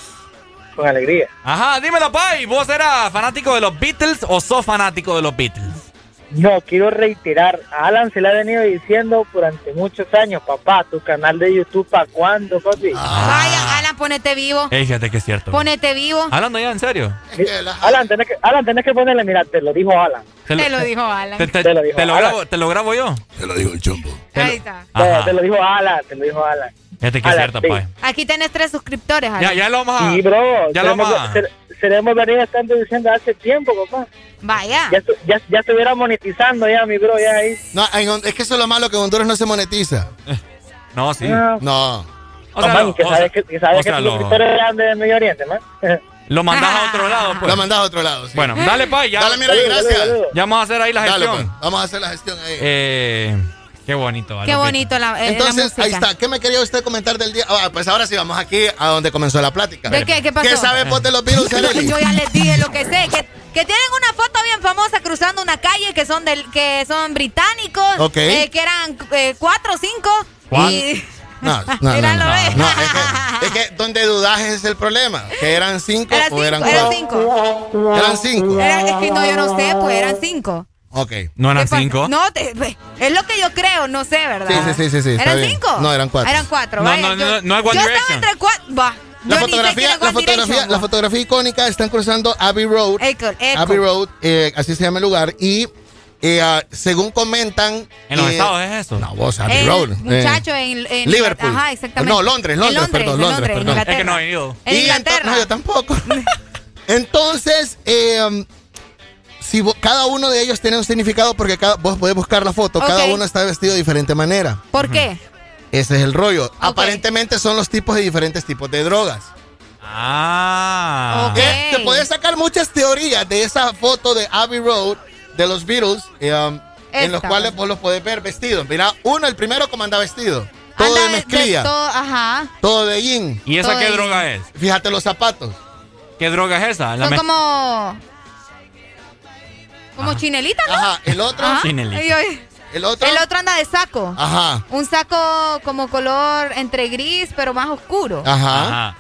Con alegría. Ajá, dímelo, Pai. ¿Vos eras fanático de los Beatles o sos fanático de los Beatles? No, quiero reiterar, a Alan se le ha venido diciendo durante muchos años, papá, tu canal de YouTube, ¿para cuándo, papi? Ah. Vaya, Alan, ponete vivo. Ey, fíjate que es cierto. Ponete vivo. Hablando ya en serio. Es que la- Alan, tenés que, Alan, tenés que ponerle, mira, te lo dijo Alan. Te lo dijo Alan. Te, te- Te lo dijo te lo Alan. grabo, te lo grabo yo. Te lo digo el chombo. Ahí está. Te lo dijo Alan, te lo dijo Alan. Fíjate que es. Aquí tenés tres suscriptores. Ya, ya lo vamos a. Sí, bro, Ya lo vamos a. se, le hemos venido estando diciendo hace tiempo, papá. Vaya. Ya, ya, ya estuviera monetizando ya, mi bro, ya ahí. No, en es que eso es lo malo que en Honduras no se monetiza. No, sí. Ah, No. O sea, man, lo- que o sabes sea- que, que, sabes o sea, que lo- tus suscriptores eran de Medio Oriente, man. Lo mandás a otro lado, pues. Lo mandás a otro lado. sí. Bueno, dale, Pai. Ya, Dale, mira, gracias. ya vamos a hacer ahí la Dale, gestión. pues. Vamos a hacer la gestión ahí. Eh, qué bonito, Qué bonito la, eh, la Entonces, ahí está. ¿Qué me quería usted comentar del día? Ah, pues ahora sí, vamos aquí a donde comenzó la plática. ¿De qué? ¿Qué pasó? ¿Qué sabes vos de los Arely? Yo ya les dije lo que sé, que, que tienen una foto bien famosa cruzando una calle que son del, que son británicos, Ok. eh, que eran eh, cuatro o cinco. ¿Cuál? Y No, no, no, Míralo, no, no, es que, es que donde dudas es el problema. Que eran cinco eran o cinco, eran eran cuatro. cinco. Eran cinco. Era- es que no, yo no sé, pues eran cinco. Ok. No eran cinco. No, te- es lo que yo creo, no sé, ¿verdad? Sí, sí, sí, sí, ¿Eran bien. cinco? No, eran cuatro. Eran cuatro, No, vaya, no, yo- no, no Yo estaba entre cuatro, va. La fotografía, la fotografía, la fotografía icónica están cruzando Abbey Road. Abbey Road, eh, así se llama el lugar. Y eh, ah, según comentan. ¿En los eh, estados es eso? No, vos, Abbey El Road. eh, muchacho en, en Liverpool. Ajá, exactamente. No, Londres, Londres, perdón, en Londres, perdón. Inglaterra. Es que no he ido. En Y Inglaterra. no, yo tampoco. Entonces, eh, si cada uno de ellos tiene un significado, porque cada, vos podés buscar la foto, cada uno está vestido de diferente manera. ¿Por qué? Ese es el rollo. Aparentemente son los tipos de diferentes tipos de drogas. Ah. Ok. Eh, te puedes sacar muchas teorías de esa foto de Abbey Road de los Beatles, eh, um, en los cuales vos los podés ver vestidos. Mira, uno, el primero, como anda vestido. Todo Anda de mezclilla, todo, todo- ajá. de yin. ¿Y esa Todo qué droga es? Fíjate los zapatos. ¿Qué droga es esa? La Son como. Como chinelita, ¿no? Ajá, el otro, Ajá. Chinelita. Ay, ay. el otro. El otro anda de saco. Ajá, Un saco como color entre gris, pero más oscuro. ajá. Ajá.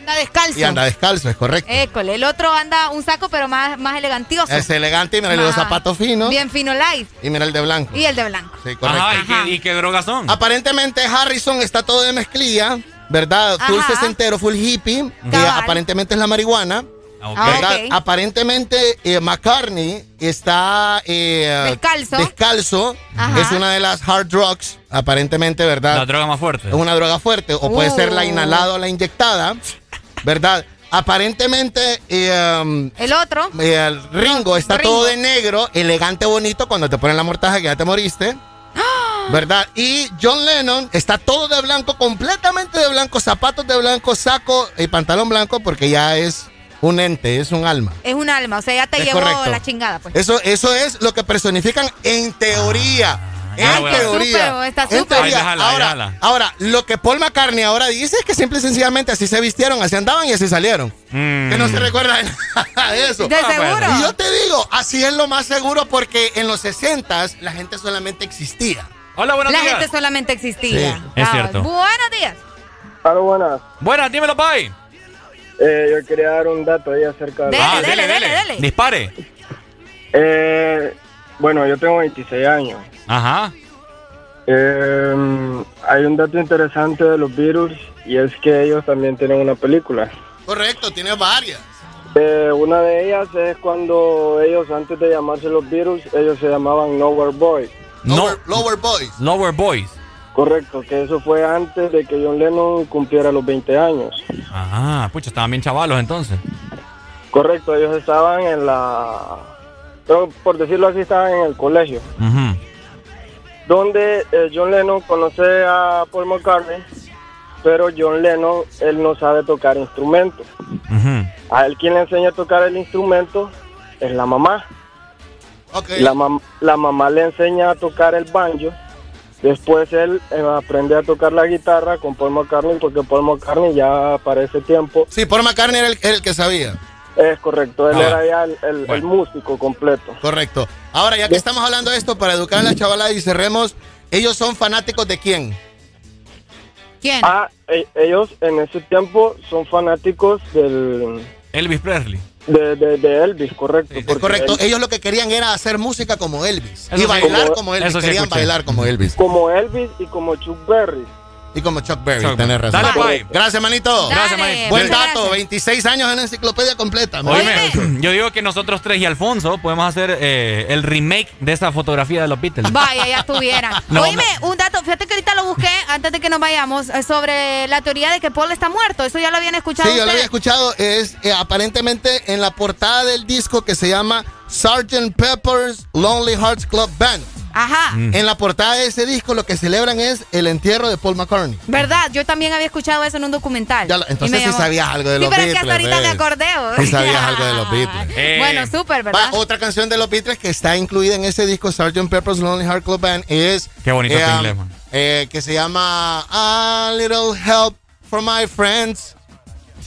Anda descalzo. Y anda descalzo, es correcto. École. El otro anda un saco, pero más, más elegantioso. Es elegante y mira los zapatos finos. Bien fino light. Y mira el de blanco. Y el de blanco. Sí, correcto. Ajá, ¿y qué, y qué drogas son? Aparentemente Harrison está todo de mezclilla, ¿verdad? Full sesentero, full hippie. que aparentemente es la marihuana. Ah, ok. Ah, ¿verdad? ok. Aparentemente eh, McCartney está eh, Descalzo. descalzo. Es una de las hard drugs, aparentemente, ¿verdad? La droga más fuerte. Es una droga fuerte. O puede Uh. ser la inhalada o la inyectada, ¿verdad? Aparentemente, eh, um, El otro. eh, el Ringo está Ringo. todo de negro, elegante, bonito. Cuando te ponen la mortaja que ya te moriste. ¿Verdad? Y John Lennon está todo de blanco, completamente de blanco, zapatos de blanco, saco y pantalón blanco, porque ya es un ente, es un alma. Es un alma, o sea, ya te Es llevó correcto. la chingada, pues. Eso, eso es lo que personifican en teoría. en Ah, está teoría. está En teoría. Ay, déjala, ahora, déjala. ahora, lo que Paul McCartney ahora dice es que simple y sencillamente así se vistieron, así andaban y así salieron. Mm. Que no se recuerda de nada de eso. De seguro. Y yo te digo, así es lo más seguro porque en los 60 la gente solamente existía. Hola, buenos La días. gente solamente existía. Sí, es Ah, cierto. Buenos días. Hola, buenas. Buenas, dímelo, Pai. Eh, yo quería dar un dato ahí acerca de... Dele, Ah, dele, dele, dele. Dispare. Eh, bueno, yo tengo 26 años. Ajá. Eh, hay un dato interesante de los Beatles y es que ellos también tienen una película. Correcto, tiene varias. Eh, una de ellas es cuando ellos, antes de llamarse los Beatles, ellos se llamaban Nowhere Boys. Lower, Lower Boys. Lower Boys. Correcto, que eso fue antes de que John Lennon cumpliera los 20 años. Ah, pucha, estaban bien chavalos entonces. Correcto, ellos estaban en la... pero por decirlo así, estaban en el colegio. Donde eh, John Lennon conoce a Paul McCartney, pero John Lennon, él no sabe tocar instrumentos. A él quien le enseña a tocar el instrumento es la mamá. La, mam- la mamá le enseña a tocar el banjo. Después él eh, aprende a tocar la guitarra con Paul McCartney, porque Paul McCartney ya para ese tiempo Sí, Paul McCartney era el, que sabía. es correcto, él Ah. era ya el, el- el músico completo. Correcto. Ahora, ya que estamos hablando de esto, para educar a la chavala y cerremos, ¿ellos son fanáticos de quién? ¿Quién? Ah, e- ellos en ese tiempo son fanáticos del... Elvis Presley. De, de- de Elvis, correcto. Porque correcto. Ellos lo que querían era hacer música como Elvis. Eso y bailar Como- como Elvis. querían escuché. bailar como Elvis. Como Elvis y como Chuck Berry. Y como Chuck Berry, Chuck tenés razón. Dale, Pai. Gracias, manito. Dale, Gracias, manito. Buen dato, 26 años en la enciclopedia completa. Oíme, yo digo que nosotros tres y Alfonso podemos hacer eh, el remake de esa fotografía de los Beatles. Vaya, ya estuvieran. No, Oíme, un dato, fíjate que ahorita lo busqué antes de que nos vayamos, eh, sobre la teoría de que Paul está muerto. Eso ya lo habían escuchado Sí, yo lo había escuchado. Es eh, aparentemente en la portada del disco que se llama Sgt. Pepper's Lonely Hearts Club Band. Ajá. En la portada de ese disco lo que celebran es el entierro de Paul McCartney. ¿Verdad? Yo también había escuchado eso en un documental. Ya lo- entonces sí sabías algo de Sí, los pero Beatles. es que hasta ahorita me ¿ves? acordé. Sí sabías algo de los Beatles. Bueno, súper, ¿verdad? Va, otra canción de los Beatles que está incluida en ese disco, Sgt. Pepper's Lonely Heart Club Band, es... Qué bonito eh, inglés, man. eh, que se llama A Little Help for My Friends.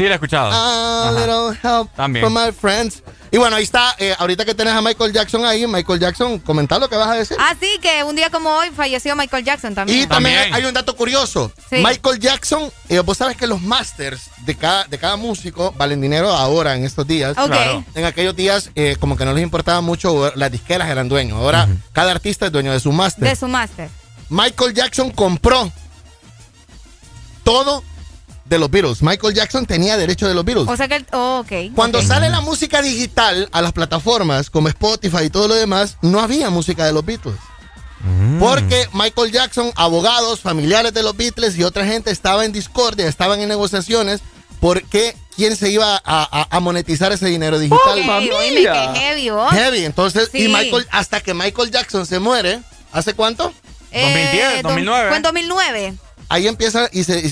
Sí, la he escuchado. A Ajá. Little Help También. for My Friends. Y bueno, ahí está. eh, ahorita que tenés a Michael Jackson ahí, Michael Jackson, comenta lo que vas a decir. Así Ah, que un día como hoy falleció Michael Jackson también. Y también, hay- hay un dato curioso. Sí. Michael Jackson, eh, vos sabes que los masters de cada, de cada músico valen dinero ahora en estos días. Ok. Claro. En aquellos días, eh, como que no les importaba mucho, las disqueras eran dueños. Ahora, cada artista es dueño de su máster. De su máster. Michael Jackson compró todo de los Beatles. Michael Jackson tenía derecho de los Beatles. O sea que... oh, ok. Cuando sale la música digital a las plataformas como Spotify y todo lo demás, no había música de los Beatles. Porque Michael Jackson, abogados, familiares de los Beatles y otra gente estaba en discordia, estaban en negociaciones porque quién se iba a, a- a monetizar ese dinero digital. Ok, oíme, qué heavy, ¿oh? Heavy, entonces, y. Michael, hasta que Michael Jackson se muere, ¿hace cuánto? Eh, 2010, dos- 2009. Fue en 2009. Ahí empieza y se,